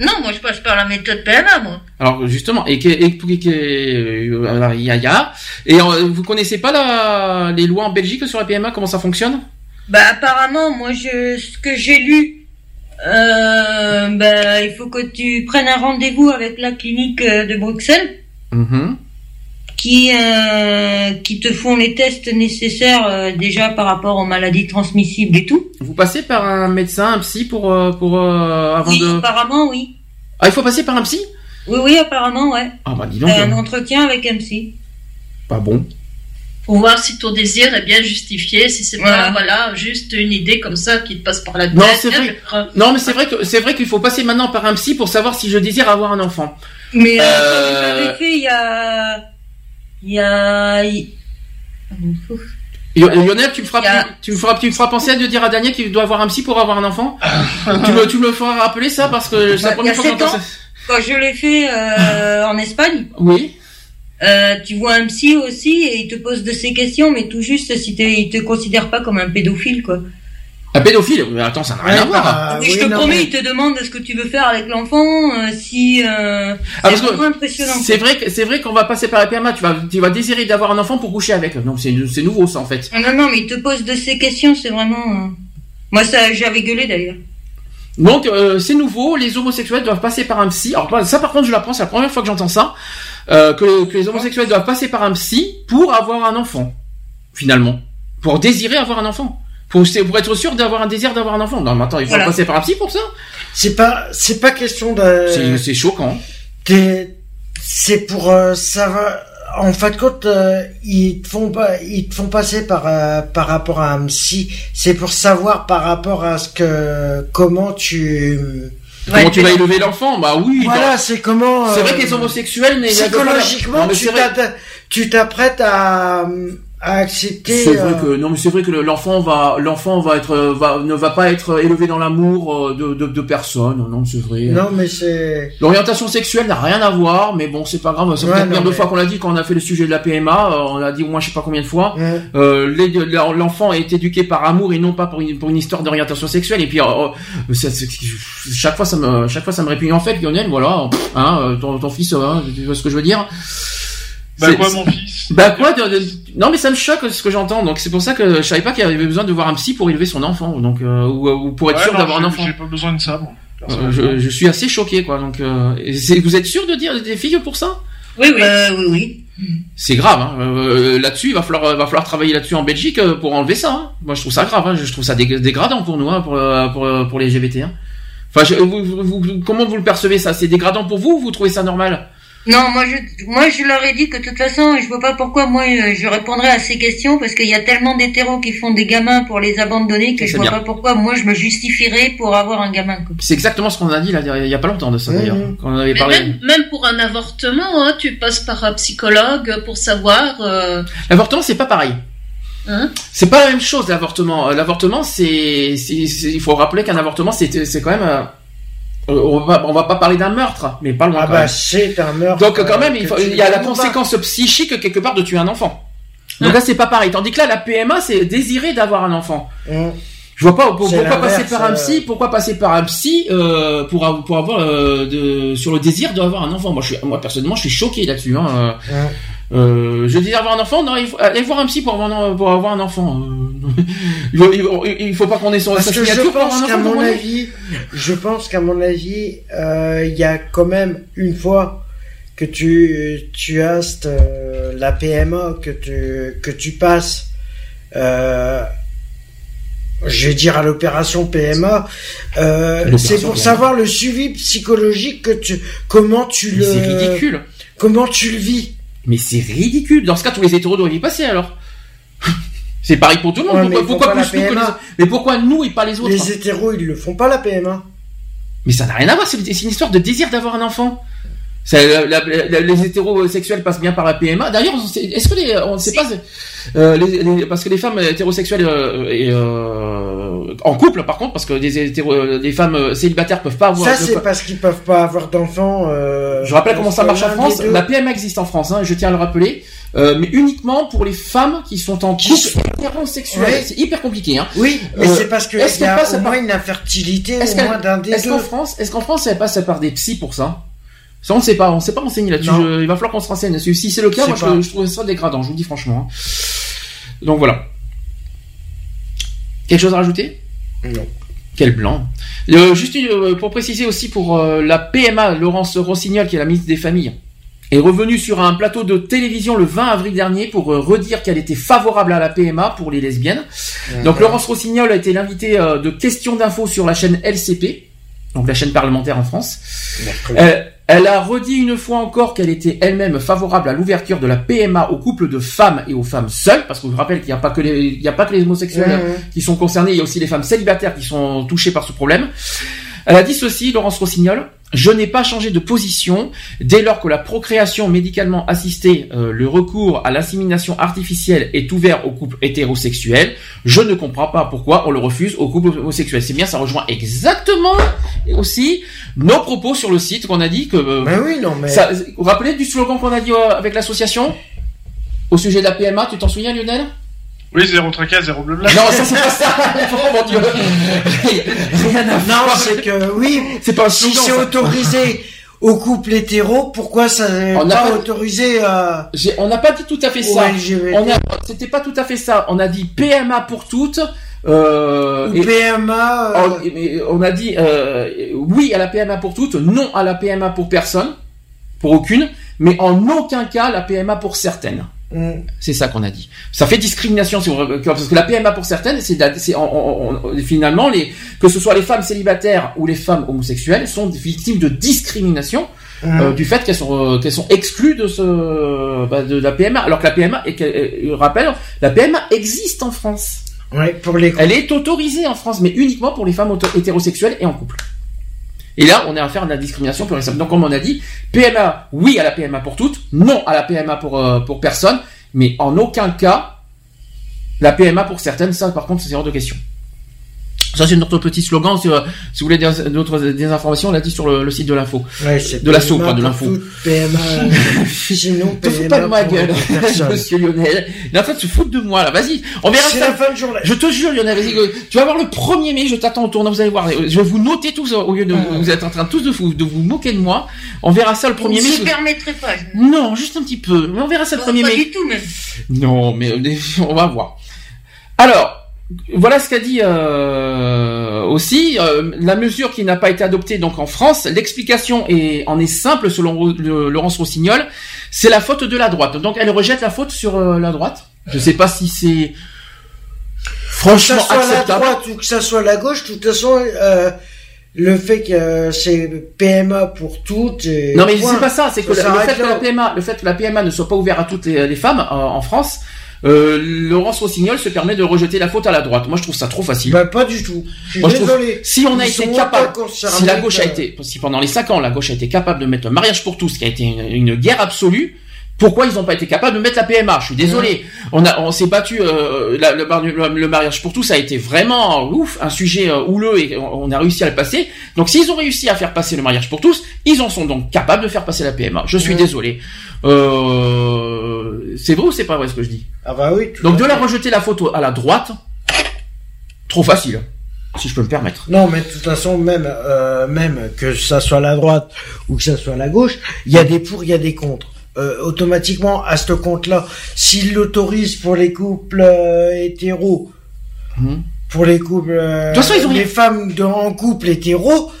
Non, moi je passe par la méthode PMA, moi. Alors justement, et et que- euh, alors, y a, il y a- et euh, vous connaissez pas la, les lois en Belgique sur la PMA, comment ça fonctionne? Bah apparemment, moi je ce que j'ai lu, euh, bah il faut que tu prennes un rendez-vous avec la clinique de Bruxelles Mhm. Qui euh, qui te font les tests nécessaires euh, déjà par rapport aux maladies transmissibles et tout. Vous passez par un médecin, un psy pour euh, pour euh, avant Oui, de. apparemment oui. Ah, il faut passer par un psy? Oui oui, apparemment ouais. Ah bah dis donc. Un euh, entretien avec un psy. Pas bon. Pour voir si ton désir est bien justifié, si c'est Voilà. pas voilà juste une idée comme ça qui te passe par la tête. Non, c'est vrai. Non, mais c'est vrai que c'est vrai qu'il faut passer maintenant par un psy pour savoir si je désire avoir un enfant. Mais euh, Euh, l'avais fait il y a il y a Lionel, tu me feras, tu me feras, tu me feras penser à de dire à Daniel qu'il doit avoir un psy pour avoir un enfant. <laughs> tu me, tu me le feras rappeler ça parce que c'est la Bah, première fois que quand je l'ai fait euh, en Espagne. Oui. Euh, tu vois un psy aussi et il te pose de ces questions, mais tout juste si t'es- il te considère pas comme un pédophile, quoi. Un pédophile. Mais attends, ça n'a rien à voir. mais oui, je te non, promets, mais- il te demande ce que tu veux faire avec l'enfant, euh, si euh, Ah, c'est parce que vraiment impressionnant. C'est vrai c'est vrai qu'on va passer par la PMA. Tu vas, tu vas désirer d'avoir un enfant pour coucher avec. Non, c'est c'est nouveau ça en fait. Ah, Non, non, mais il te pose de ces questions, c'est vraiment. euh, Moi, ça, j'avais gueulé d'ailleurs. Donc euh, c'est nouveau. Les homosexuels doivent passer par un psy. Alors ça, par contre, je l'apprends. C'est la première fois que j'entends ça. Euh, que, que les homosexuels doivent passer par un psy pour avoir un enfant. Finalement, pour désirer avoir un enfant. Pour, être sûr d'avoir un désir d'avoir un enfant. Non, mais attends, il faut Voilà. passer par un psy pour ça. C'est pas, c'est pas question de. C'est c'est choquant. T'es- c'est pour euh, savoir. En fin de compte, euh, ils te font pas, ils te font passer par euh, par rapport à un psy. C'est pour savoir par rapport à ce que comment tu. Comment tu vas élever l'enfant? Bah oui. Voilà, c'est comment. C'est euh, vrai que les homosexuels n'élèvent pas psychologiquement, Non, mais tu t'apprêtes à à accepter. C'est vrai euh, que non mais c'est vrai que le- l'enfant va l'enfant va être va ne va pas être élevé dans l'amour euh, de, de de personne non c'est vrai Non, mais c'est. l'orientation sexuelle n'a rien à voir mais bon c'est pas grave ça fait Ouais, combien non, de mais- fois qu'on l'a dit quand on a fait le sujet de la PMA euh, on l'a dit au moins je sais pas combien de fois Ouais. euh, l'enfant est éduqué par amour et non pas pour une, pour une histoire d'orientation sexuelle et puis euh, ça- chaque fois ça me chaque fois ça me répugne en fait Lionel voilà hein, ton, ton fils hein, tu vois ce que je veux dire? Bah C'est- quoi, mon fils? Bah quoi Non mais ça me choque ce que j'entends. Donc c'est pour ça que je savais pas qu'il y avait besoin de voir un psy pour élever son enfant. Donc euh, ou, ou pour être Ouais, sûr d'avoir un enfant. J'ai pas besoin de ça, bon. Euh, je, je suis assez choqué quoi. Donc euh, vous êtes sûr de dire des filles pour ça? Oui, oui. Euh, oui, oui. C'est grave. Hein. Euh, là-dessus, il va falloir va falloir travailler là-dessus en Belgique euh, pour enlever ça. Hein. Moi je trouve ça grave. Hein. Je trouve ça dég- dégradant pour nous, hein, pour, euh, pour euh, pour les LGBT. Hein. Enfin, je- vous, vous- vous- comment vous le percevez ça? C'est dégradant pour vous ou vous trouvez ça normal? Non, moi je, moi je leur ai dit que de toute façon, je vois pas pourquoi moi euh, je répondrais à ces questions parce qu'il y a tellement d'hétéros qui font des gamins pour les abandonner que je vois bien. pas pourquoi moi je me justifierais pour avoir un gamin. C'est exactement ce qu'on a dit là il y a pas longtemps de ça d'ailleurs. Quand on avait Mais parlé. même, même pour un avortement, hein, tu passes par un psychologue pour savoir. euh, L'avortement, c'est pas pareil. Hein? C'est pas la même chose l'avortement. Euh, L'avortement, c'est- il faut rappeler qu'un avortement, c'est, c'est quand même. euh, euh, on va, pas- on va pas parler d'un meurtre, mais pas loin. Ah quand bah même. c'est un meurtre. Donc quand même, euh, il, faut- il y a la pas. conséquence psychique quelque part de tuer un enfant. Donc là, c'est pas pareil. Tandis que là, la PMA, c'est désirer d'avoir un enfant. Hum. vois pas C'est pourquoi passer par un euh. psy, pourquoi passer par un psy euh, pour pour avoir euh, de, sur le désir d'avoir un enfant? Moi, je suis, moi personnellement, je suis choqué là-dessus. Hein. Euh, euh, je désire avoir un enfant, non, il faut aller voir un psy pour avoir un, pour avoir un enfant. Euh, <laughs> il, faut, il faut- il faut pas qu'on ait son Parce que je pense qu'à mon avis, je pense qu'à mon avis, euh, il y a quand même une fois que tu tu as cette, la PMA que tu que tu passes. Euh, je vais dire à l'opération PMA, euh, c'est pour PMA. savoir le suivi psychologique que tu, comment tu le, c'est ridicule. comment tu le vis. Mais c'est ridicule. Dans ce cas, tous les hétéros doivent y passer alors. <laughs> c'est pareil pour tout le monde. Ouais, pourquoi plus nous que les PMA? autres Mais pourquoi nous et pas les autres Les hétéros, ils le font pas la PMA. Mais ça n'a rien à voir, c'est une histoire de désir d'avoir un enfant. C'est- la- la- la- les hétérosexuels passent bien par la PMA. D'ailleurs, est-ce que les, on ne sait pas, euh, les- les- parce que les femmes hétérosexuelles euh, et, euh, en couple, par contre, parce que les, hétéro, les femmes célibataires peuvent pas avoir. Ça, c'est parce qu'ils peuvent pas avoir d'enfants. euh, Je rappelle comment ça marche en France. La PMA existe en France, hein, je tiens à le rappeler, euh, mais uniquement pour les femmes qui sont en couple hétérosexuel. C'est hyper compliqué. Hein. Oui, mais Euh, c'est parce qu'il est-ce qu'elle passe au par- une infertilité Est-ce au moins d'un des est-ce qu'en France, est-ce qu'en France, elle passe par des psys pour ça? Ça, on ne sait pas. On ne s'est pas renseigné là-dessus. Il va falloir qu'on se renseigne. Si c'est le cas, moi, je, trouve ça dégradant. Je vous le dis franchement. hein. Donc voilà. Quelque chose à rajouter? Non. Quel blanc. Euh, juste une- euh, pour préciser aussi pour euh, la PMA, Laurence Rossignol, qui est la ministre des Familles, est revenue sur un plateau de télévision le 20 avril dernier pour euh, redire qu'elle était favorable à la PMA pour les lesbiennes. Donc Laurence Rossignol a été l'invitée de questions d'infos sur la chaîne LCP, donc la chaîne parlementaire en France. Elle a redit une fois encore qu'elle était elle-même favorable à l'ouverture de la PMA aux couples de femmes et aux femmes seules, parce que je vous rappelle qu'il n'y a pas que les, il a pas que les homosexuels Mhm. qui sont concernés, il y a aussi les femmes célibataires qui sont touchées par ce problème. Elle a dit ceci, Laurence Rossignol, je n'ai pas changé de position dès lors que la procréation médicalement assistée, euh, le recours à l'insémination artificielle est ouvert aux couples hétérosexuels. Je ne comprends pas pourquoi on le refuse aux couples homosexuels. C'est bien, ça rejoint exactement aussi nos propos sur le site qu'on a dit que. euh, Ben oui, non, mais. ça- vous vous rappelez du slogan qu'on a dit euh, avec l'association? Au sujet de la PMA Tu t'en souviens, Lionel? Oui, zéro tracas, zéro blabla. Non, ça c'est pas ça. oh mon dieu. Rien à Non, voir. c'est que oui, C'est pas un si slogan, c'est ça. autorisé au couple hétéro, pourquoi ça n'est On n'a pas pas- autorisé à J'ai- On n'a pas dit tout à fait au ça. LGBT On a, c'était pas tout à fait ça. On a dit PMA pour toutes. Euh, ou et- PMA euh, on, et- on a dit euh, oui à la PMA pour toutes, non à la PMA pour personne, pour aucune, mais en aucun cas la PMA pour certaines. C'est ça qu'on a dit. Ça fait discrimination si on- parce que la PMA pour certaines, c'est finalement les que ce soit les femmes célibataires ou les femmes homosexuelles sont victimes de discrimination euh, du fait qu'elles sont euh, qu'elles sont exclues de ce bah, de la PMA alors que la PMA et euh, rappelle la PMA existe en France. ouais, pour les Elle est autorisée en France mais uniquement pour les femmes hétérosexuelles et en couple. Et là, on est à faire de la discrimination pure et simple. Donc, comme on a dit, PMA, oui à la PMA pour toutes, non à la PMA pour, euh, pour personne, mais en aucun cas, la PMA pour certaines, ça, par contre, c'est hors de question. Ça, c'est notre petit slogan. Si, euh, si vous voulez d'autres, des informations, on l'a dit sur le, le site de l'info. Ouais, c'est De l'assaut, pas de l'info. PMA. Sinon, <laughs> Te fous PMA pas de ma gueule, <laughs> monsieur Lionel. Il est en train de se foutre de moi, là. Vas-y, on verra C'est ça. la fin de journée. Je te jure, Lionel, vas-y, euh, tu vas voir le 1er mai, je t'attends au tournant, vous allez voir. Je vais vous noter tous, euh, au lieu de, vous êtes en train tous de vous, de vous moquer de moi. On verra ça le 1er mai. Je je- ne permettrai pas. Non, juste un petit peu. Mais on verra ça le Pas 1er mai. du tout, même. Non, mais euh, on va voir. Alors, voilà ce qu'a dit euh, aussi euh, la mesure qui n'a pas été adoptée donc en France. L'explication est en est simple selon le- Laurence Rossignol, c'est la faute de la droite. Donc elle rejette la faute sur euh, la droite. Je sais pas si c'est Que franchement ça soit la acceptable. droite ou que ça soit la gauche, de toute façon, le fait que c'est PMA pour toutes. Et Non mais c'est pas ça, c'est que Ça le, fait que la PMA, le fait que la PMA ne soit pas ouverte à toutes les, les femmes en France, euh, Laurence Rossignol se permet de rejeter la faute à la droite. Moi je trouve ça trop facile. Bah, pas du tout. Je suis Moi, je trouve- désolé. si on a Ils été capable, si la gauche a été, si pendant les cinq ans la gauche a été capable de mettre un mariage pour tous, qui a été une, une guerre absolue, pourquoi ils n'ont pas été capables de mettre la PMA Je suis désolé. On a, on s'est battu. euh, la- le, mari- le- le mariage pour tous a été vraiment ouf, un sujet euh, houleux et on, on a réussi à le passer. Donc s'ils ont réussi à faire passer le mariage pour tous, ils en sont donc capables de faire passer la PMA. Je suis désolé. Euh, c'est vrai ou c'est pas vrai ce que je dis? Ah bah oui. Donc de la rejeter la photo à la droite, trop facile. si je peux me permettre. Non, mais de toute façon, même, euh, même que ça soit la droite ou que ça soit la gauche, il y a des pour, il y a des contre. Euh, automatiquement, à ce compte-là, s'il l'autorise pour les couples euh, hétéros, pour les couples, De toute façon, ils ont les rien- femmes de, en couple hétéro,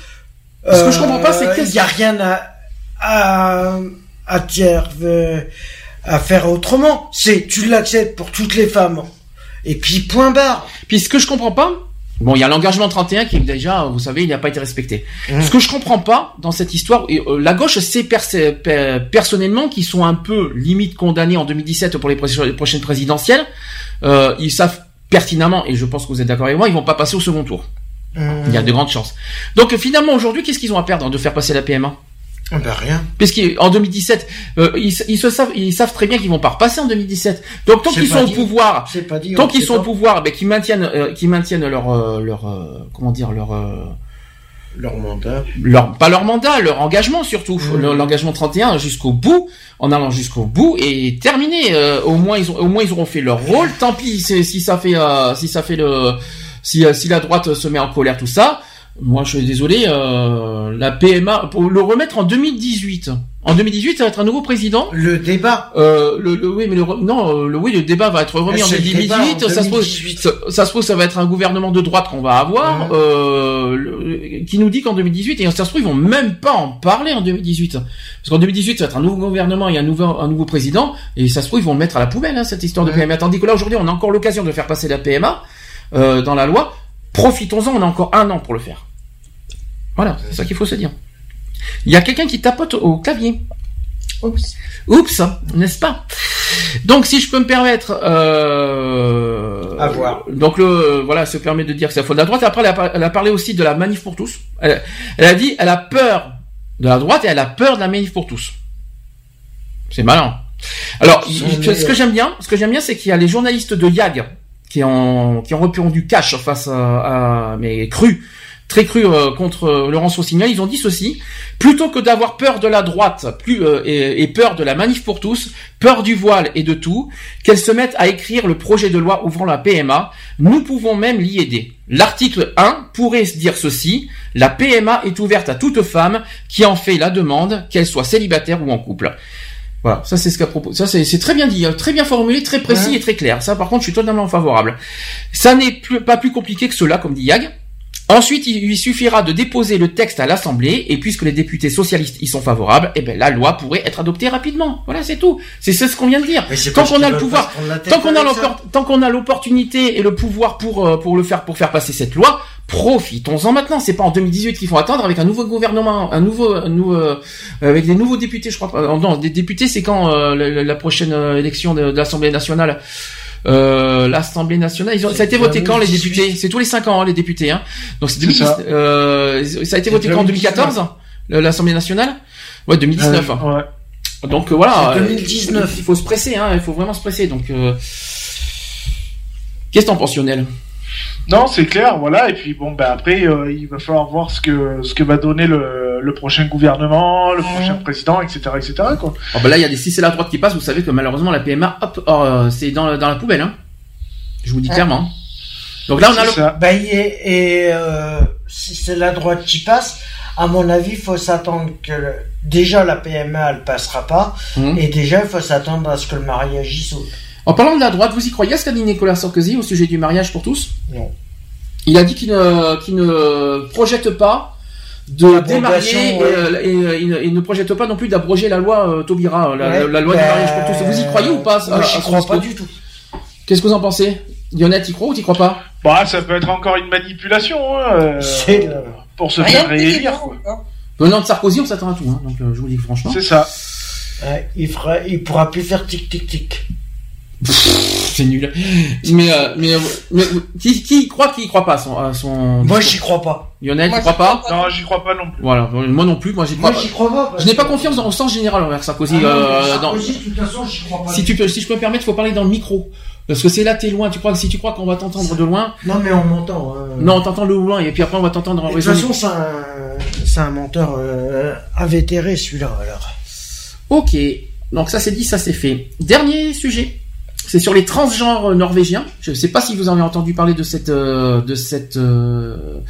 Ce que je comprends pas, c'est qu'il n'y a rien à, à, à dire, euh, à faire autrement. C'est, tu l'acceptes pour toutes les femmes. Et puis, point barre. Puis ce que je comprends pas, bon, il y a l'engagement 31 qui déjà, vous savez, il n'a pas été respecté. Ce que je comprends pas dans cette histoire, et, euh, la gauche sait per- personnellement qu'ils sont un peu limite condamnés en 2017 pour les, pré- les prochaines présidentielles. Euh, ils savent pertinemment, et je pense que vous êtes d'accord avec moi, ils vont pas passer au second tour. Il y a de grandes chances. Donc finalement aujourd'hui, qu'est-ce qu'ils ont à perdre de faire passer la PMA Ben rien. Puisqu'en 2017, euh, ils, ils se savent, ils savent très bien qu'ils vont pas repasser en 2017. Donc tant qu'ils sont au pouvoir, C'est pas dit, tant qu'ils sont au pouvoir, ben, qu'ils maintiennent, euh, qu'ils maintiennent leur, euh, leur, euh, comment dire, leur, euh, Leur mandat. leur, pas leur mandat, leur engagement surtout, Mmh. Le- l'engagement 31 jusqu'au bout, en allant jusqu'au bout et terminé. Euh, au moins ils ont, au moins ils auront fait leur rôle. Tant pis si, si ça fait, euh, si ça fait le, si, si la droite se met en colère tout ça. Moi, je suis désolé. Euh, la PMA pour le remettre en 2018. En 2018, ça va être un nouveau président. Le débat. Euh, le, le- oui, mais le, non, euh, le, oui, le débat va être remis Ah, en c'est le 2018. débat en ça se pose, 2018. ça, ça se pose, ça va être un gouvernement de droite qu'on va avoir, euh, le- qui nous dit qu'en 2018, et ça se trouve, ils vont même pas en parler en 2018. Parce qu'en 2018, ça va être un nouveau gouvernement et un nouveau, un nouveau président, et ça se trouve, ils vont le mettre à la poubelle, hein, cette histoire de. PMA. Tandis que là, aujourd'hui, on a encore l'occasion de faire passer la PMA, euh, dans la loi. Profitons-en, on a encore un an pour le faire. Voilà, c'est ça qu'il faut se dire. Il y a quelqu'un qui tapote au clavier. Oups. Oups, n'est-ce pas? Donc, si je peux me permettre, euh, À voir. Donc le voilà, se permet de dire que c'est la faute de la droite. Après, elle a, par- elle a parlé aussi de la manif pour tous. Elle, elle a dit, elle a peur de la droite et elle a peur de la manif pour tous. C'est malin. Alors, ce que j'aime bien, ce que j'aime bien, c'est qu'il y a les journalistes de YAG qui ont qui ont répondu cash face à, à mais cru très cru euh, contre euh, Laurence Rossignol, ils ont dit ceci plutôt que d'avoir peur de la droite, euh, et, peur de la manif pour tous, peur du voile et de tout, qu'elles se mettent à écrire le projet de loi ouvrant la PMA, nous pouvons même l'y aider. L'article 1 pourrait dire ceci la PMA est ouverte à toute femme qui en fait la demande, qu'elle soit célibataire ou en couple. Voilà, ça c'est ce qu'a proposé. Ça c'est très bien dit, hein, très bien formulé, très précis Ouais. et très clair. Ça par contre, je suis totalement favorable. Ça n'est plus, pas plus compliqué que cela, comme dit Yag. Ensuite, il lui suffira de déposer le texte à l'Assemblée, et puisque les députés socialistes y sont favorables, eh ben la loi pourrait être adoptée rapidement. Voilà, c'est tout. C'est ce qu'on vient de dire. Tant qu'on a le pouvoir, tant qu'on a tant qu'on l'opportunité et le pouvoir pour euh, pour le faire pour faire passer cette loi, profitons-en maintenant. C'est pas en 2018 qu'il faut attendre avec un nouveau gouvernement, un nouveau, un nouveau euh, avec des nouveaux députés, je crois. Euh, Non, des députés, c'est quand euh, la, la prochaine élection de, de l'Assemblée nationale? Euh, L'Assemblée nationale, ils ont, ça a été voté quand les 2018. députés? C'est tous les cinq ans hein, les députés. Hein. Donc c'est C'est 2010 ça. euh, ça a été voté quand en 2019. 2014 le- l'Assemblée nationale? Ouais, 2019. hein. Euh, ouais. Donc voilà. C'est euh, 2019. Il faut se presser, hein. Il faut vraiment se presser. Donc, qu'est-ce que t'en penses, Lionel? Non, c'est clair, voilà. Et puis bon, ben après, il va falloir voir ce que ce que va donner le, le prochain gouvernement, le prochain président, etc., etc. Quoi. Oh, bah là, il y a des si c'est la droite qui passe. Vous savez que malheureusement la PMA, hop, oh, euh, c'est dans, dans la poubelle. Hein. Je vous dis clairement. Donc là, on a le. Bah, y est- et euh, si c'est la droite qui passe, à mon avis, il faut s'attendre que le- déjà la PMA elle passera pas, Mhm. et déjà il faut s'attendre à ce que le mariage y saute. En parlant de la droite, vous y croyez à ce qu'a dit Nicolas Sarkozy au sujet du mariage pour tous? Non. Il a dit qu'il ne, qu'il ne projette pas de démarier ouais. et, euh, et, euh, il, ne- ne projette pas non plus d'abroger la loi euh, Taubira, euh, la, Ouais, la- la loi bah, du mariage pour tous. Vous y croyez ou pas à- Moi, j'y crois pas du tout. Qu'est-ce que vous en pensez? Lionel, t'y crois ou t'y crois pas? Bah, ça peut être encore une manipulation hein, euh, C'est pour se Rien faire réélire. quoi. hein. Venant de Sarkozy, on s'attend à tout. Hein. Donc euh, je vous dis franchement. C'est ça. Il fera, il pourra plus faire tic tic tic. <laughs> C'est nul. Mais, euh, mais, euh, mais, euh, qui, qui y croit, qui y croit pas à son, à son Moi, j'y crois pas. Lionel, Moi, tu crois pas. Non, j'y crois pas non plus. Voilà, moi non plus, moi j'y crois Moi, pas. j'y crois pas. parce Je n'ai pas confiance dans, au sens général envers Sarkozy. Ah euh, dans- Sarkozy, de toute façon, j'y crois pas. si, tu peux, si je peux me permettre, il faut parler dans le micro. Parce que c'est là, t'es loin. Tu crois que si tu crois qu'on va t'entendre de loin, Non, mais on m'entend. hein. non, on t'entend de loin et puis après on va t'entendre en De toute façon, c'est un, c'est un menteur euh, invétéré, celui-là, alors. Ok, donc ça c'est dit, ça c'est fait. Dernier sujet. C'est sur les transgenres norvégiens. Je ne sais pas si vous avez entendu parler de cette euh, de cette euh,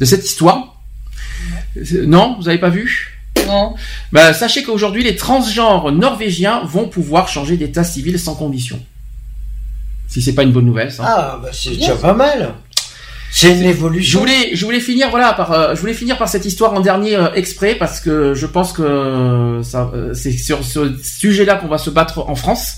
de cette histoire. Non, vous n'avez pas vu? Non. bah, Sachez qu'aujourd'hui, les transgenres norvégiens vont pouvoir changer d'état civil sans condition. Si c'est pas une bonne nouvelle, ça. Ah, bah c'est déjà pas mal. C'est une Je évolution. voulais, je voulais finir, voilà, par, euh, je voulais finir par cette histoire en dernier euh, exprès parce que je pense que euh, ça, euh, c'est sur ce sujet-là qu'on va se battre en France.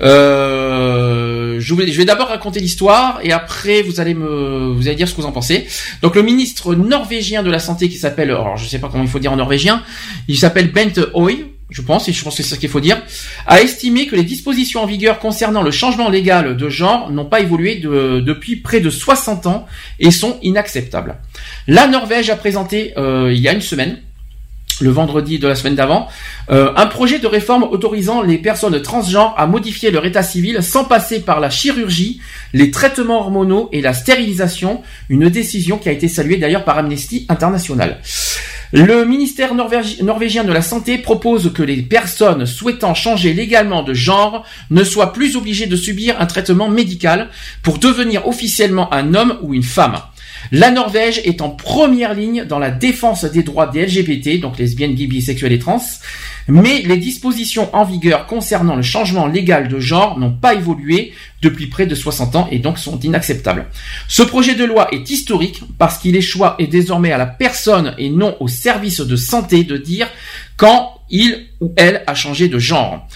Euh, je, voulais- je vais d'abord raconter l'histoire et après vous allez me, vous allez dire ce que vous en pensez. Donc le ministre norvégien de la santé qui s'appelle, alors je sais pas comment il faut dire en norvégien, il s'appelle Bent Høie. Je pense, et je pense que c'est ce qu'il faut dire, a estimé que les dispositions en vigueur concernant le changement légal de genre n'ont pas évolué de- depuis près de 60 ans et sont inacceptables. La Norvège a présenté euh, il y a une semaine, le vendredi de la semaine d'avant, euh, un projet de réforme autorisant les personnes transgenres à modifier leur état civil sans passer par la chirurgie, les traitements hormonaux et la stérilisation, une décision qui a été saluée d'ailleurs par Amnesty International. Le ministère norvégi- norvégien de la Santé propose que les personnes souhaitant changer légalement de genre ne soient plus obligées de subir un traitement médical pour devenir officiellement un homme ou une femme. La Norvège est en première ligne dans la défense des droits des LGBT, donc lesbiennes, gays, bisexuels et trans, mais les dispositions en vigueur concernant le changement légal de genre n'ont pas évolué depuis près de 60 ans et donc sont inacceptables. Ce projet de loi est historique parce qu'il choix et désormais à la personne et non au service de santé de dire quand il ou elle a changé de genre.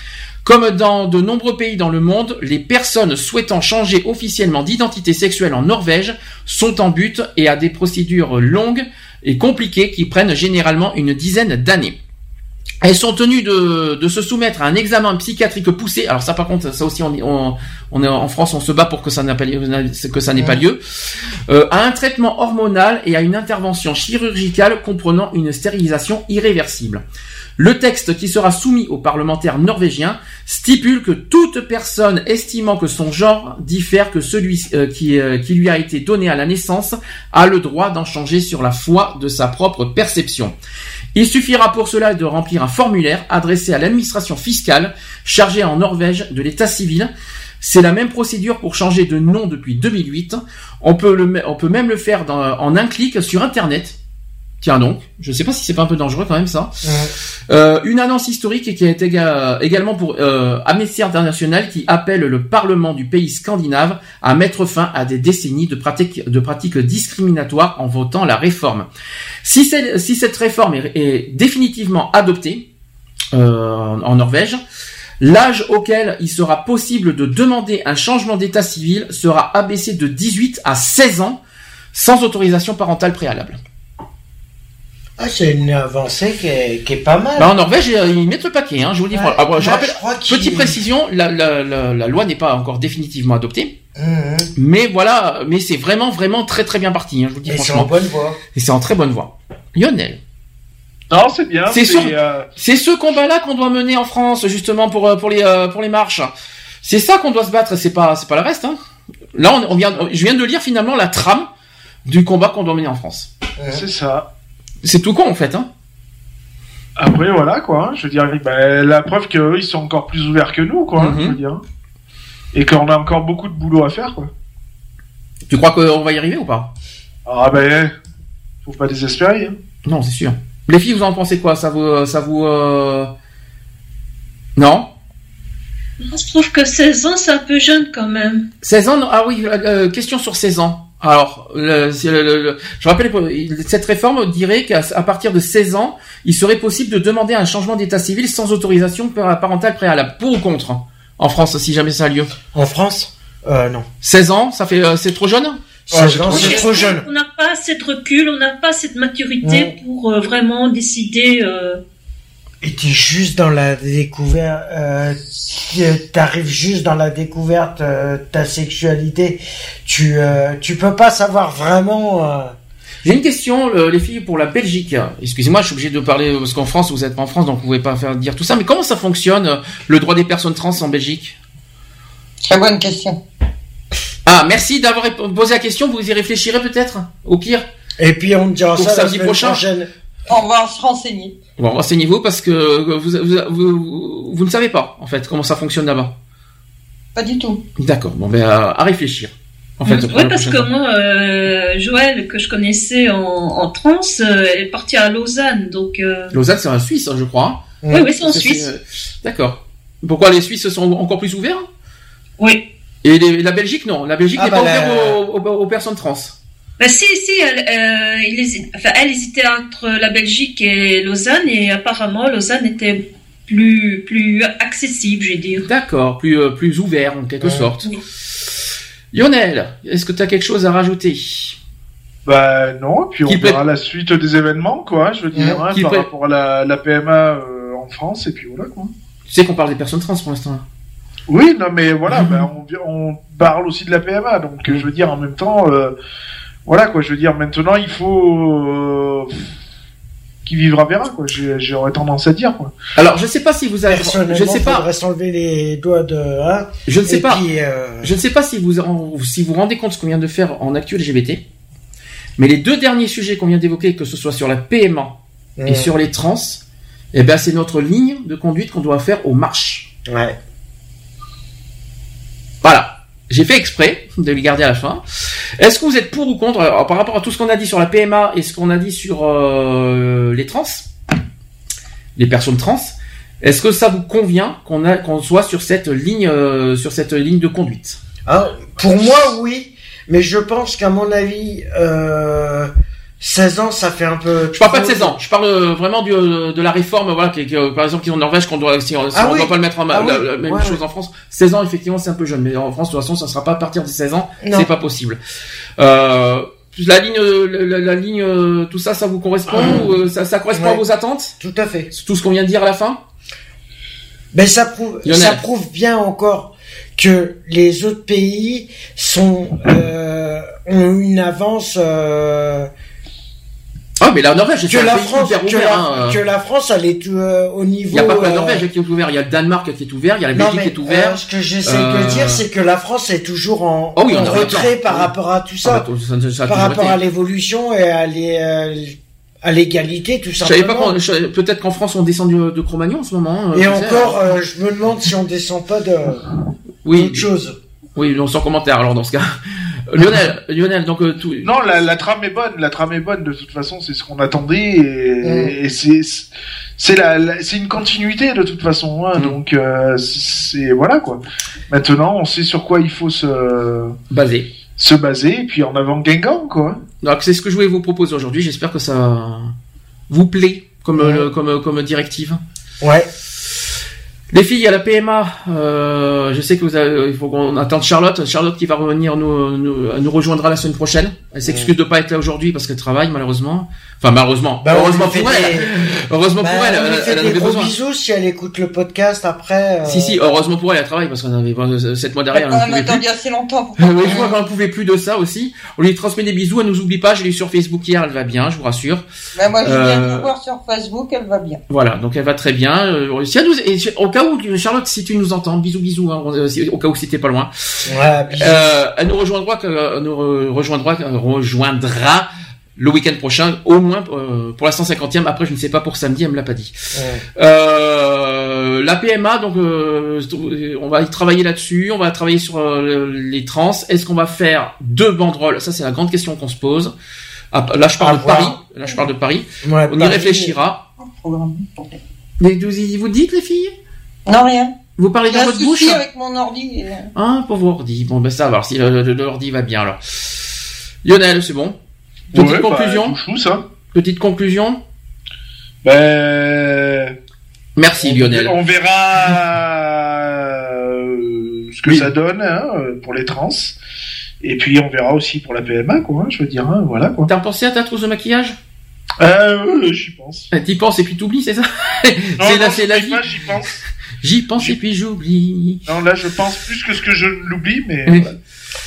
Comme dans de nombreux pays dans le monde, les personnes souhaitant changer officiellement d'identité sexuelle en Norvège sont en but et à des procédures longues et compliquées qui prennent généralement une dizaine d'années. Elles sont tenues de, de se soumettre à un examen psychiatrique poussé. Alors ça, par contre, ça aussi, on, on, on est en France, on se bat pour que ça n'ait pas lieu, que ça n'ait pas lieu. Euh, à un traitement hormonal et à une intervention chirurgicale comprenant une stérilisation irréversible. Le texte qui sera soumis aux parlementaires norvégiens stipule que toute personne estimant que son genre diffère que celui euh, qui, euh, qui lui a été donné à la naissance a le droit d'en changer sur la foi de sa propre perception. Il suffira pour cela de remplir un formulaire adressé à l'administration fiscale chargée en Norvège de l'état civil. C'est la même procédure pour changer de nom depuis 2008. On peut, on peut même le faire en un clic sur Internet. Tiens donc, je sais pas si c'est pas un peu dangereux quand même ça. Euh, une annonce historique qui a été éga- également pour euh, Amnesty International qui appelle le Parlement du pays scandinave à mettre fin à des décennies de pratiques, de pratiques discriminatoires en votant la réforme. Si, si cette réforme est, est définitivement adoptée euh, en Norvège, l'âge auquel il sera possible de demander un changement d'état civil sera abaissé de 18 à 16 ans sans autorisation parentale préalable. Ah, c'est une avancée qui est, qui est pas mal. Bah, en Norvège, euh, ils mettent le paquet, hein, je vous le dis. Ouais. Ah, bon, je Là, rappelle, je crois qu'il- petite précision, la, la, la, la loi n'est pas encore définitivement adoptée. Mhm. Mais voilà, mais c'est vraiment, vraiment très, très bien parti, hein, je vous le dis Et c'est en bonne voie. Et c'est en très bonne voie. Lionel. Non, c'est bien. C'est sûr. euh, C'est ce combat-là qu'on doit mener en France, justement, pour, euh, pour les, pour les marches. C'est ça qu'on doit se battre, c'est pas, c'est pas le reste, hein. Là, on, on vient, je viens de lire finalement la trame du combat qu'on doit mener en France. C'est ça. C'est tout con, en fait, hein. Après, voilà, quoi. hein, Je veux dire, bah, la preuve qu'eux, ils sont encore plus ouverts que nous, quoi. hein, Mhm. je veux dire. Et qu'on a encore beaucoup de boulot à faire, quoi. Tu crois qu'on va y arriver ou pas? Ah, ben, faut pas désespérer. Hein. Non, c'est sûr. Les filles, vous en pensez quoi? Ça vous, ça vous, euh... non? Moi, je trouve que 16 ans, c'est un peu jeune quand même. 16 ans non? Ah oui, euh, euh, question sur 16 ans. Alors, le- le- le- le- je rappelle que cette réforme dirait qu'à partir de 16 ans, il serait possible de demander un changement d'état civil sans autorisation par- parentale préalable. Pour ou contre hein, En France, si jamais ça a lieu? En France? Euh, Non. 16 ans, ça fait, euh, c'est trop jeune? 16 ans, c'est trop jeune. On n'a pas assez de recul, on n'a pas assez de maturité pour euh, vraiment décider. euh, Et t'es juste dans la découverte, euh, t'arrives juste dans la découverte euh, de ta sexualité. Tu, euh, tu peux pas savoir vraiment. euh, J'ai une question, euh, les filles, pour la Belgique. Excusez-moi, je suis obligé de parler parce qu'en France, vous êtes pas en France, donc vous pouvez pas faire dire tout ça. Mais comment ça fonctionne euh, le droit des personnes trans en Belgique? Très bonne question. Ah, merci d'avoir posé la question. Vous y réfléchirez peut-être, au pire. Et puis on te dira ça la samedi semaine prochain. prochaine. On va se renseigner. Bon, renseignez-vous parce que vous, vous, vous, vous ne savez pas en fait comment ça fonctionne là-bas. Pas du tout. D'accord. Bon, ben à, à réfléchir. En fait, Oui, parce que moi, euh, Joël, que je connaissais en, en trans, euh, elle est partie à Lausanne, donc... euh, Lausanne, c'est en Suisse, hein, je crois. Oui, oui, c'est en Suisse. euh, D'accord. Pourquoi les Suisses sont encore plus ouverts? Oui. Et les- la Belgique, non. La Belgique Ah, n'est bah, pas la- ouverte aux, aux- aux personnes trans. Bah si, si, elle, euh, il hési- enfin, elle hésitait entre la Belgique et Lausanne, et apparemment Lausanne était plus, plus accessible, je vais dire. D'accord. Plus, euh, plus ouvert, en quelque Ouais. sorte. Oui. Lionel, est-ce que tu as quelque chose à rajouter? Bah non, puis on Qui verra la suite des événements, quoi. Je veux dire, Ouais. hein, par rapport à la, la PMA euh, en France, et puis voilà, quoi. Tu sais qu'on parle des personnes trans pour l'instant. Oui, non, mais voilà, bah, on, on parle aussi de la PMA, donc je veux dire, en même temps, euh, voilà, quoi. Je veux dire, maintenant, il faut euh, qui vivra verra, quoi. J'ai- J'aurais tendance à dire, quoi. Alors, je sais pas si vous avez, je sais pas, s'enlever les doigts de. Hein, je ne sais pas, puis, euh, je ne sais pas si vous si vous rendez compte ce qu'on vient de faire en actu LGBT, mais les deux derniers sujets qu'on vient d'évoquer, que ce soit sur la PMA et sur les trans, eh ben c'est notre ligne de conduite qu'on doit faire aux marches. Ouais. Voilà. J'ai fait exprès de les garder à la fin. Est-ce que vous êtes pour ou contre? Alors, par rapport à tout ce qu'on a dit sur la PMA et ce qu'on a dit sur euh, les trans, les personnes trans Est-ce que ça vous convient qu'on soit sur cette ligne euh, sur cette ligne de conduite? Ah, pour moi, oui, mais je pense qu'à mon avis, euh, 16 ans, ça fait un peu. Je parle pas de 16 ans, je parle euh, vraiment du, euh, de la réforme, voilà, qui, qui, euh, par exemple, qui est en Norvège, qu'on doit, si on, si Ah on oui. doit pas le mettre en Ah la, oui. la même Ouais, chose en France. 16 ans, effectivement, c'est un peu jeune, mais en France, de toute façon, ça sera pas à partir des 16 ans, c'est pas possible. Euh, la ligne, la, ligne, tout ça, ça vous correspond ou, euh, ça, ça correspond Ouais. à vos attentes? Tout à fait. Tout ce qu'on vient de dire à la fin? Mais ça prouve, Lionel. ça prouve bien encore que les autres pays sont euh, ont une avance. Euh, Ah, mais la Norvège, c'est la France, hyper que ouvert. la, hein, euh. que la France, elle est euh, au niveau. Il n'y a pas que la euh, Norvège qui est ouvert, il y a le Danemark qui est ouvert, il y a la Belgique qui est ouvert. euh, ce que j'essaie Euh, de dire, c'est que la France est toujours en, Oh oui, en retrait par rapport à tout Ah, ça, bah, ça- par rapport été. à l'évolution et à les, euh, à l'égalité, tout Je savais pas simplement. peut-être qu'en France on descend de, de Cro-Magnon en ce moment. Et encore, euh, je me demande si on descend pas de oui, choses. Oui, non, sans commentaire alors dans ce cas. Lionel, Lionel, donc euh, tout. Non, la, la trame est bonne. La trame est bonne. De toute façon, c'est ce qu'on attendait et, et c'est c'est la, la- c'est une continuité de toute façon. Hein, Mm. Donc euh, c'est voilà quoi. Maintenant, on sait sur quoi il faut se Basé. se baser et puis en avant Guingamp quoi. Donc c'est ce que je voulais vous proposer aujourd'hui. J'espère que ça vous plaît comme euh, comme comme directive. Ouais. Les filles à la PMA, euh, je sais que vous avez, il faut qu'on attende Charlotte. Charlotte qui va revenir nous, nous, nous rejoindra la semaine prochaine. Elle s'excuse de pas être là aujourd'hui parce qu'elle travaille malheureusement. Enfin malheureusement. Bah, on heureusement fait pour elle. des- Heureusement Bah, pour elle. on lui Elle, fait elle en des avait gros besoin. bisous si elle écoute le podcast après. euh, Si si, heureusement pour elle, elle travaille parce qu'on avait euh, sept mois Elle derrière. a elle même pouvait plus. attendu assez longtemps pour Ah oui, je vois qu'on ne pouvait plus de ça aussi. On lui transmet des bisous, elle nous oublie pas. Je l'ai eu sur Facebook hier, elle va bien, je vous rassure. Ben, moi, je viens Euh, de voir sur Facebook, elle va bien. Voilà, donc elle va très bien. Euh, si elle nous, et au cas où, Charlotte, si tu nous entends, bisous, bisous. hein, euh, au cas où c'était pas loin. Ouais, bisous. Euh, elle nous rejoindra, que- nous re- rejoindra, rejoindra le week-end prochain, au moins euh, pour la 150e. Après, je ne sais pas pour samedi, elle me l'a pas dit. Ouais. Euh, la PMA, donc euh, on va y travailler là-dessus. On va travailler sur euh, les trans. Est-ce qu'on va faire deux banderoles? Ça, c'est la grande question qu'on se pose. Ah, là, je parle À de voir. Paris. Là, je parle de Paris. Ouais, on y Paris. réfléchira. Mais vous, vous dites, les filles? Non, rien. Vous parlez dans votre bouche avec mon ordi. et- Ah, pauvre ordi. Bon, ben ça va. Alors, si l'ordi va bien, alors. Lionel, c'est bon? Petite Ouais, bah, conclusion tout chou, ça. Petite conclusion Ben Merci, Lionel. on verra euh, ce que Oui. ça donne hein, euh, pour les trans. Et puis on verra aussi pour la PMA, quoi. hein, je veux dire, hein, voilà quoi. T'as pensé à ta trousse de maquillage? Euh, j'y pense. Eh, T'y penses et puis t'oublies, c'est ça? Non, <laughs> C'est la, c'est la j'y vie. pas, J'y pense. J'y pense et puis j'oublie. Non, là, je pense plus que ce que je l'oublie, mais. Oui. voilà.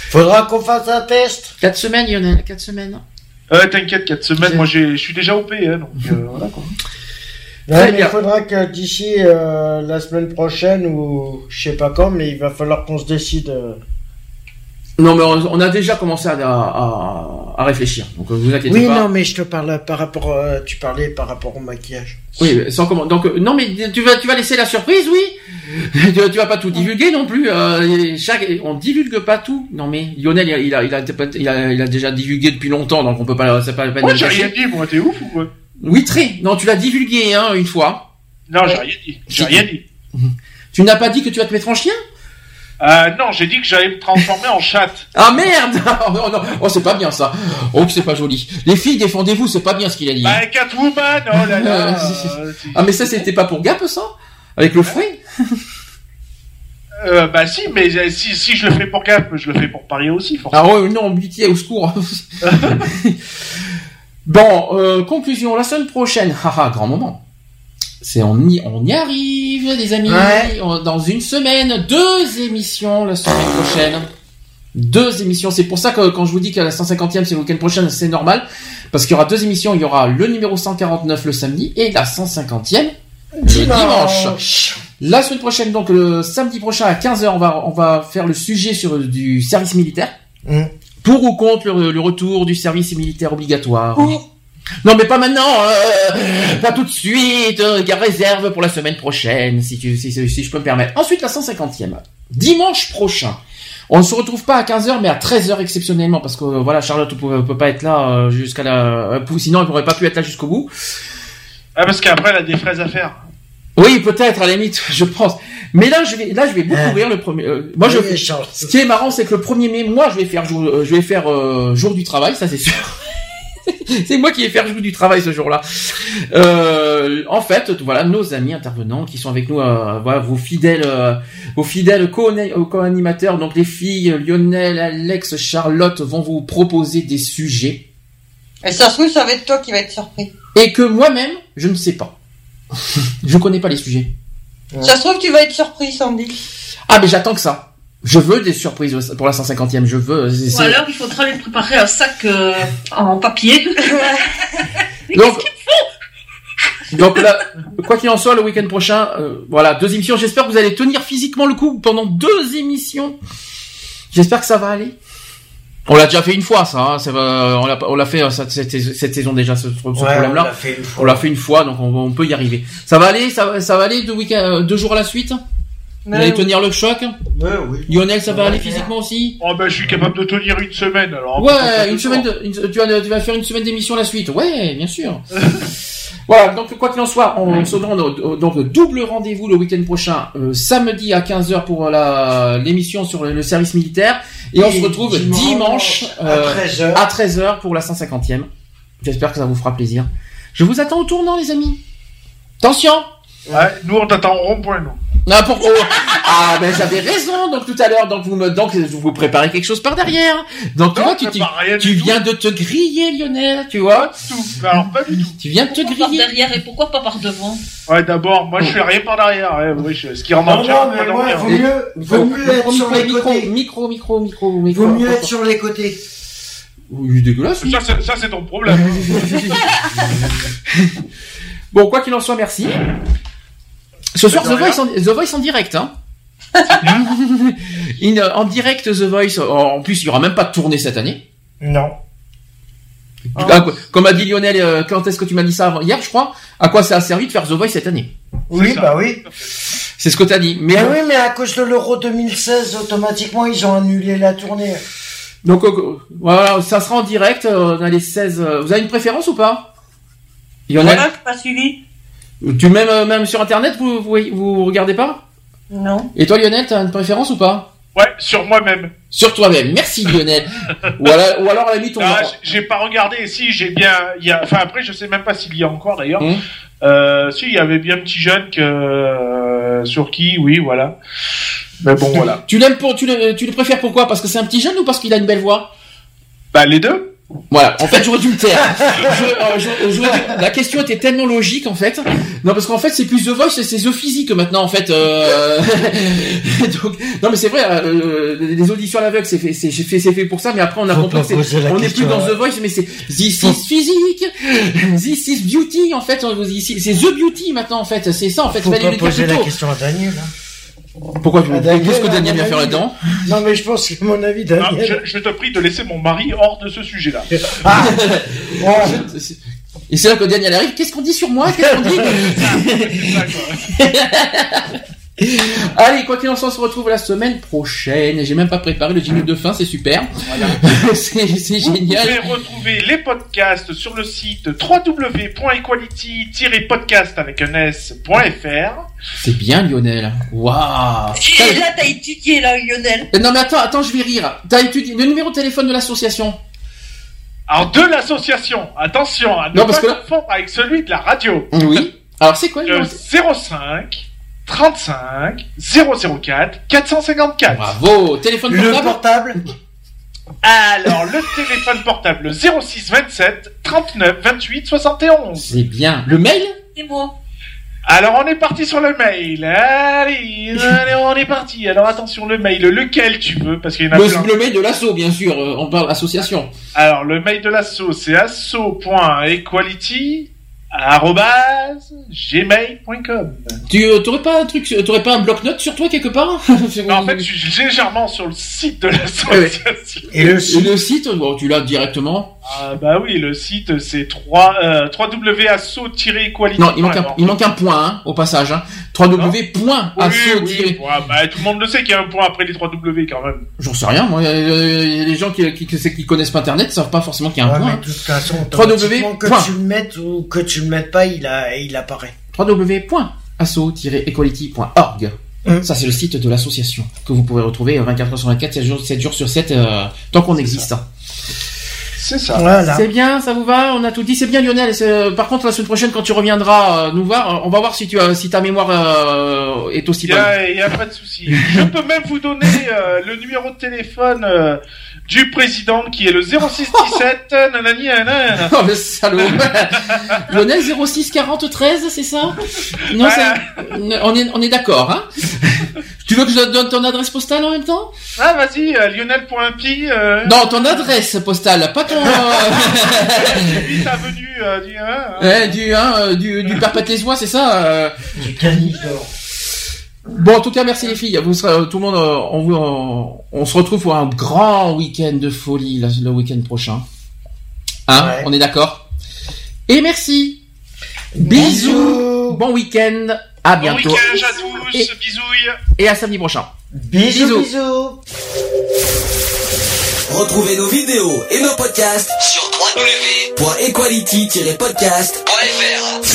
Faudra qu'on fasse un test. Quatre semaines, Lionel, quatre semaines. Euh, T'inquiète, 4 semaines, moi j'ai- je suis déjà OP, hein, donc euh, <laughs> voilà quoi. Ouais, Très mais bien. il faudra que d'ici euh, la semaine prochaine ou je sais pas quand, mais il va falloir qu'on se décide. euh, Non, mais on on a déjà commencé à, à, à réfléchir. Donc, euh, vous inquiétez Oui, pas. non, mais je te parle par rapport, euh, tu parlais par rapport au maquillage. Oui, sans comment. Donc, euh, non, mais tu vas, tu vas laisser la surprise, oui. <laughs> tu, tu vas pas tout divulguer non plus. Euh, chaque, on divulgue pas tout. Non, mais Lionel, il a, il a, il a, il a, il a déjà divulgué depuis longtemps, donc on peut pas, c'est pas la peine de Moi, j'ai rien dit, moi, t'es ouf ou quoi? Oui, très. Non, tu l'as divulgué, hein, une fois. Non, j'ai rien dit. J'ai rien dit. <laughs> Tu n'as pas dit que tu vas te mettre en chien? Euh, non, j'ai dit que j'allais me transformer en chatte. <laughs> Ah merde <laughs> Oh non, non. oh c'est pas bien ça. Oh c'est pas joli. Les filles, défendez-vous, c'est pas bien ce qu'il a dit. Bah, Catwoman, oh là là. <laughs> euh, ah mais ça c'était pas pour Gap ça? Avec le fouet? Euh, bah si, mais euh, si, si je le fais pour Gap, je le fais pour Paris aussi, forcément. Ah ouais, non, Beauty au secours. bon, euh, conclusion, la semaine prochaine, haha, grand moment. C'est on y, on y arrive, les amis. Ouais. On- Dans une semaine, deux émissions la semaine prochaine. Deux émissions. C'est pour ça que quand je vous dis que la 150e c'est le week-end prochain, c'est normal. Parce qu'il y aura deux émissions. Il y aura le numéro 149 le samedi et la 150e le dimanche. La semaine prochaine, donc le samedi prochain à 15h, on va, on va faire le sujet sur du service militaire. Mm. Pour ou contre le, le retour du service militaire obligatoire Non, mais pas maintenant, euh, pas tout de suite. Euh, garde réserve pour la semaine prochaine, si, tu, si, si je peux me permettre. Ensuite, la 150e. Dimanche prochain. On ne se retrouve pas à 15h, mais à 13h exceptionnellement, parce que voilà, Charlotte ne peut, peut pas être là euh, jusqu'à la... euh, sinon, elle n'aurait pas pu être là jusqu'au bout. Ah, parce qu'après, elle a des fraises à faire. Oui, peut-être à la limite, <laughs> je pense. Mais là, je vais, là, je vais beaucoup rire le premier. euh, moi, je. Oui. Ce qui est marrant, c'est que le 1er mai, moi, je vais faire jour, euh, je vais faire euh, jour du travail, ça c'est sûr. <laughs> c'est moi qui vais faire jour du travail ce jour-là. Euh, en fait, voilà, nos amis intervenants qui sont avec nous, euh, voilà, vos fidèles, euh, vos fidèles co- co-animateurs, donc les filles Lionel, Alex, Charlotte vont vous proposer des sujets Et ça se trouve, ça va être toi qui va être surpris. et que moi-même, je ne sais pas. <laughs> je connais pas les sujets. Ça se trouve, tu vas être surpris, Sandy. Ah, mais j'attends que ça. Je veux des surprises pour la 150e. Je veux. Ou alors il faudra lui préparer un sac euh, en papier. <laughs> Donc, donc là, quoi qu'il en soit, le week-end prochain, euh, voilà, deux émissions. J'espère que vous allez tenir physiquement le coup pendant deux émissions. J'espère que ça va aller. On l'a déjà fait une fois, ça. Hein, ça va- on l'a on l'a fait euh, cette, cette- cette saison déjà ce, ce Ouais, problème-là. on l'a fait une fois. On l'a fait une fois, donc on, on peut y arriver. Ça va aller, ça, va- ça va aller deux week euh, deux jours à la suite? Vous allez tenir le choc. Ouais, oui. Lionel, ça va Ouais, aller physiquement aussi. Oh, ben, je suis capable de tenir une semaine, alors. Ouais, une semaine de, une- tu, vas, tu vas faire une semaine d'émission la suite. Ouais, bien sûr. <laughs> voilà, donc quoi qu'il en soit, on se donne donc double rendez-vous le week-end prochain, euh, samedi à 15h pour la l'émission sur le, le service militaire, et, on se retrouve dimanche dimanche, à euh, 13h. à 13h pour la 150e. J'espère que ça vous fera plaisir. Je vous attends au tournant, les amis. Attention. Ouais, nous, on t'attend au rond-point, nous. Ah, pour- oh. Ah, ben j'avais raison. Donc tout à l'heure, donc vous me, donc vous vous préparez quelque chose par derrière. Donc tu Non, vois, tu, tu, tout. viens de te griller, Lionel. Tu vois. Tout. Alors, pas du tout. Tu viens de te Pourquoi par griller. derrière et pourquoi pas par devant? Ouais, d'abord, moi, je fais rien par derrière. Ouais, oui, je- ce qui rend Non, dans le non, mais ouais, vaut mieux, vaut mieux être sur les côtés. micro, micro, micro, micro. Vaut mieux être sur les côtés. Oui, dégueulasse. Ça, c'est- ça, c'est ton problème. <laughs> <laughs> Bon, quoi qu'il en soit, merci. Ce soir, The. Voice, en, The Voice en direct, hein. <laughs> In- euh, en direct, The Voice. oh, En plus, il y aura même pas de tournée cette année. Non. Ah, quoi- comme a dit Lionel, euh, quand est-ce que tu m'as dit ça avant Hier, je crois. À quoi ça a servi de faire The Voice cette année? Oui, ça. bah oui. C'est ce que t'as dit. Mais Mais bon. oui, mais à cause de l'Euro 2016, automatiquement, ils ont annulé la tournée. Donc euh, voilà, ça sera en direct euh, dans les 16. euh, Vous avez une préférence ou pas? Lionel? Voilà, pas suivi. Tu même euh, même sur internet vous, vous vous regardez pas? Non. Et toi Lionel, t'as une préférence ou pas? Ouais, sur moi-même. Sur toi-même. Merci Lionel. <laughs> ou, alors, ou alors à la limite on Ah, j'ai pas regardé. Si, j'ai bien. Il y a... Enfin, après, je sais même pas s'il y a encore d'ailleurs. Hum. Euh, si, il y avait bien petit jeune que euh, sur qui, oui, voilà. Mais bon, <laughs> voilà. Tu l'aimes pour tu le tu le préfères pourquoi? Parce que c'est un petit jeune ou parce qu'il a une belle voix? Bah les deux. Voilà, en fait, j'aurais dû me taire. Je- euh, j'aurais dû- La question était tellement logique, en fait. Non, parce qu'en fait, c'est plus The Voice, c'est The Physique maintenant, en fait. euh. <laughs> Donc, non, mais c'est vrai, euh, les auditions à l'aveugle, c'est fait, c'est fait, fait pour ça, mais après, on a compris on n'est plus dans. The Voice, mais c'est This is Physique, This is Beauty, en fait. C'est The Beauty maintenant, en fait. C'est ça, en fait. Faut pas poser la question à Daniel. hein. Pourquoi tu Ah, Qu'est-ce que Daniel, vient faire là-dedans Non, mais je pense que mon avis, Non, Daniel. je, je te prie de laisser mon mari hors de ce sujet-là. Ah, <laughs> Et c'est là que Daniel arrive. Qu'est-ce qu'on dit sur moi? Qu'est-ce qu'on dit? <laughs> <laughs> <laughs> Allez, quoi qu'il en soit, on se retrouve la semaine prochaine. J'ai même pas préparé le jingle de fin, c'est super. <laughs> c'est c'est Vous génial. pouvez retrouver les podcasts sur le site www.equality-podcast avec un s.fr. C'est bien, Lionel. Waouh. Et là, t'as étudié, là, Lionel. Non mais attends, attends, je vais rire. T'as étudié le numéro de téléphone de l'association Alors de l'association, attention à ne Non, parce pas que là- confondre avec celui de la radio. Oui. Alors c'est quoi Le numéro 05 35 004 454. Bravo. Téléphone le portable. Alors le téléphone portable 06 27 39 28 71. C'est bien. Le mail? C'est moi. Alors on est parti sur le mail. Allez, allez, on est parti. Alors attention le mail, lequel tu veux? Parce qu'il y en a plein. le, le mail de l'asso, bien sûr. euh, On parle association. Alors le mail de l'asso c'est asso.equality gmail.com. Tu euh, t'aurais pas un truc, euh, t'aurais pas un bloc-notes sur toi quelque part <laughs> Non, en fait, je suis légèrement sur le site de l'association. Et le Et site. le site, bon, tu l'as directement. Ah bah oui, le site c'est 3 euh, www.asso-equality. Non, il manque un, il manque un point hein, au passage. Hein. www.asso. Oui, oui, ouais, bah, tout le monde le sait qu'il y a un point après les 3 W quand même. J'en sais rien, moi. euh, Il y a des gens qui, qui, qui, qui connaissent pas Internet savent pas forcément qu'il y a un Ouais, point. mais hein. de toute façon, Trois automatiquement, que point. tu le mettes ou que tu le mettes pas, il, a, il apparaît. www.asso-equality.org. Hum. Ça, c'est le site de l'association que vous pouvez retrouver euh, 24 heures sur 24, 7 jours, 7 jours sur 7, euh, tant qu'on existe. C'est ça. Voilà. C'est bien, ça vous va? On a tout dit. C'est bien, Lionel. Par contre, la semaine prochaine, quand tu reviendras euh, nous voir, on va voir si, tu as, si ta mémoire euh, est aussi bonne. a, il y a pas de souci. Je peux même vous donner euh, le numéro de téléphone euh, du président qui est le 0617 <laughs> nanani nanana. Oh, le salaud Lionel 06 40 13, c'est ça? Non, c'est- on est, on est d'accord, hein? Tu veux que je donne ton adresse postale en même temps? Ah vas-y, euh, Lionel.pi. Euh, Non, ton adresse postale, pas ton... <laughs> Lui, sa venue euh, du, hein, hein. Ouais, du, hein, euh, du, du perpétuois, c'est ça euh. Du canif d'or. Bon, en tout cas, merci les filles. Vous serez, tout le monde, euh, on, vous, on, on se retrouve pour un grand week-end de folie là, le week-end prochain. Hein Ouais. On est d'accord Et merci. Bisous. Bon week-end. À Bon bientôt. week-end à tous, Et- bisouilles. Et à samedi prochain. Bisous, Bisous. bisous. Retrouvez nos vidéos et nos podcasts sur www.equality-podcast.fr.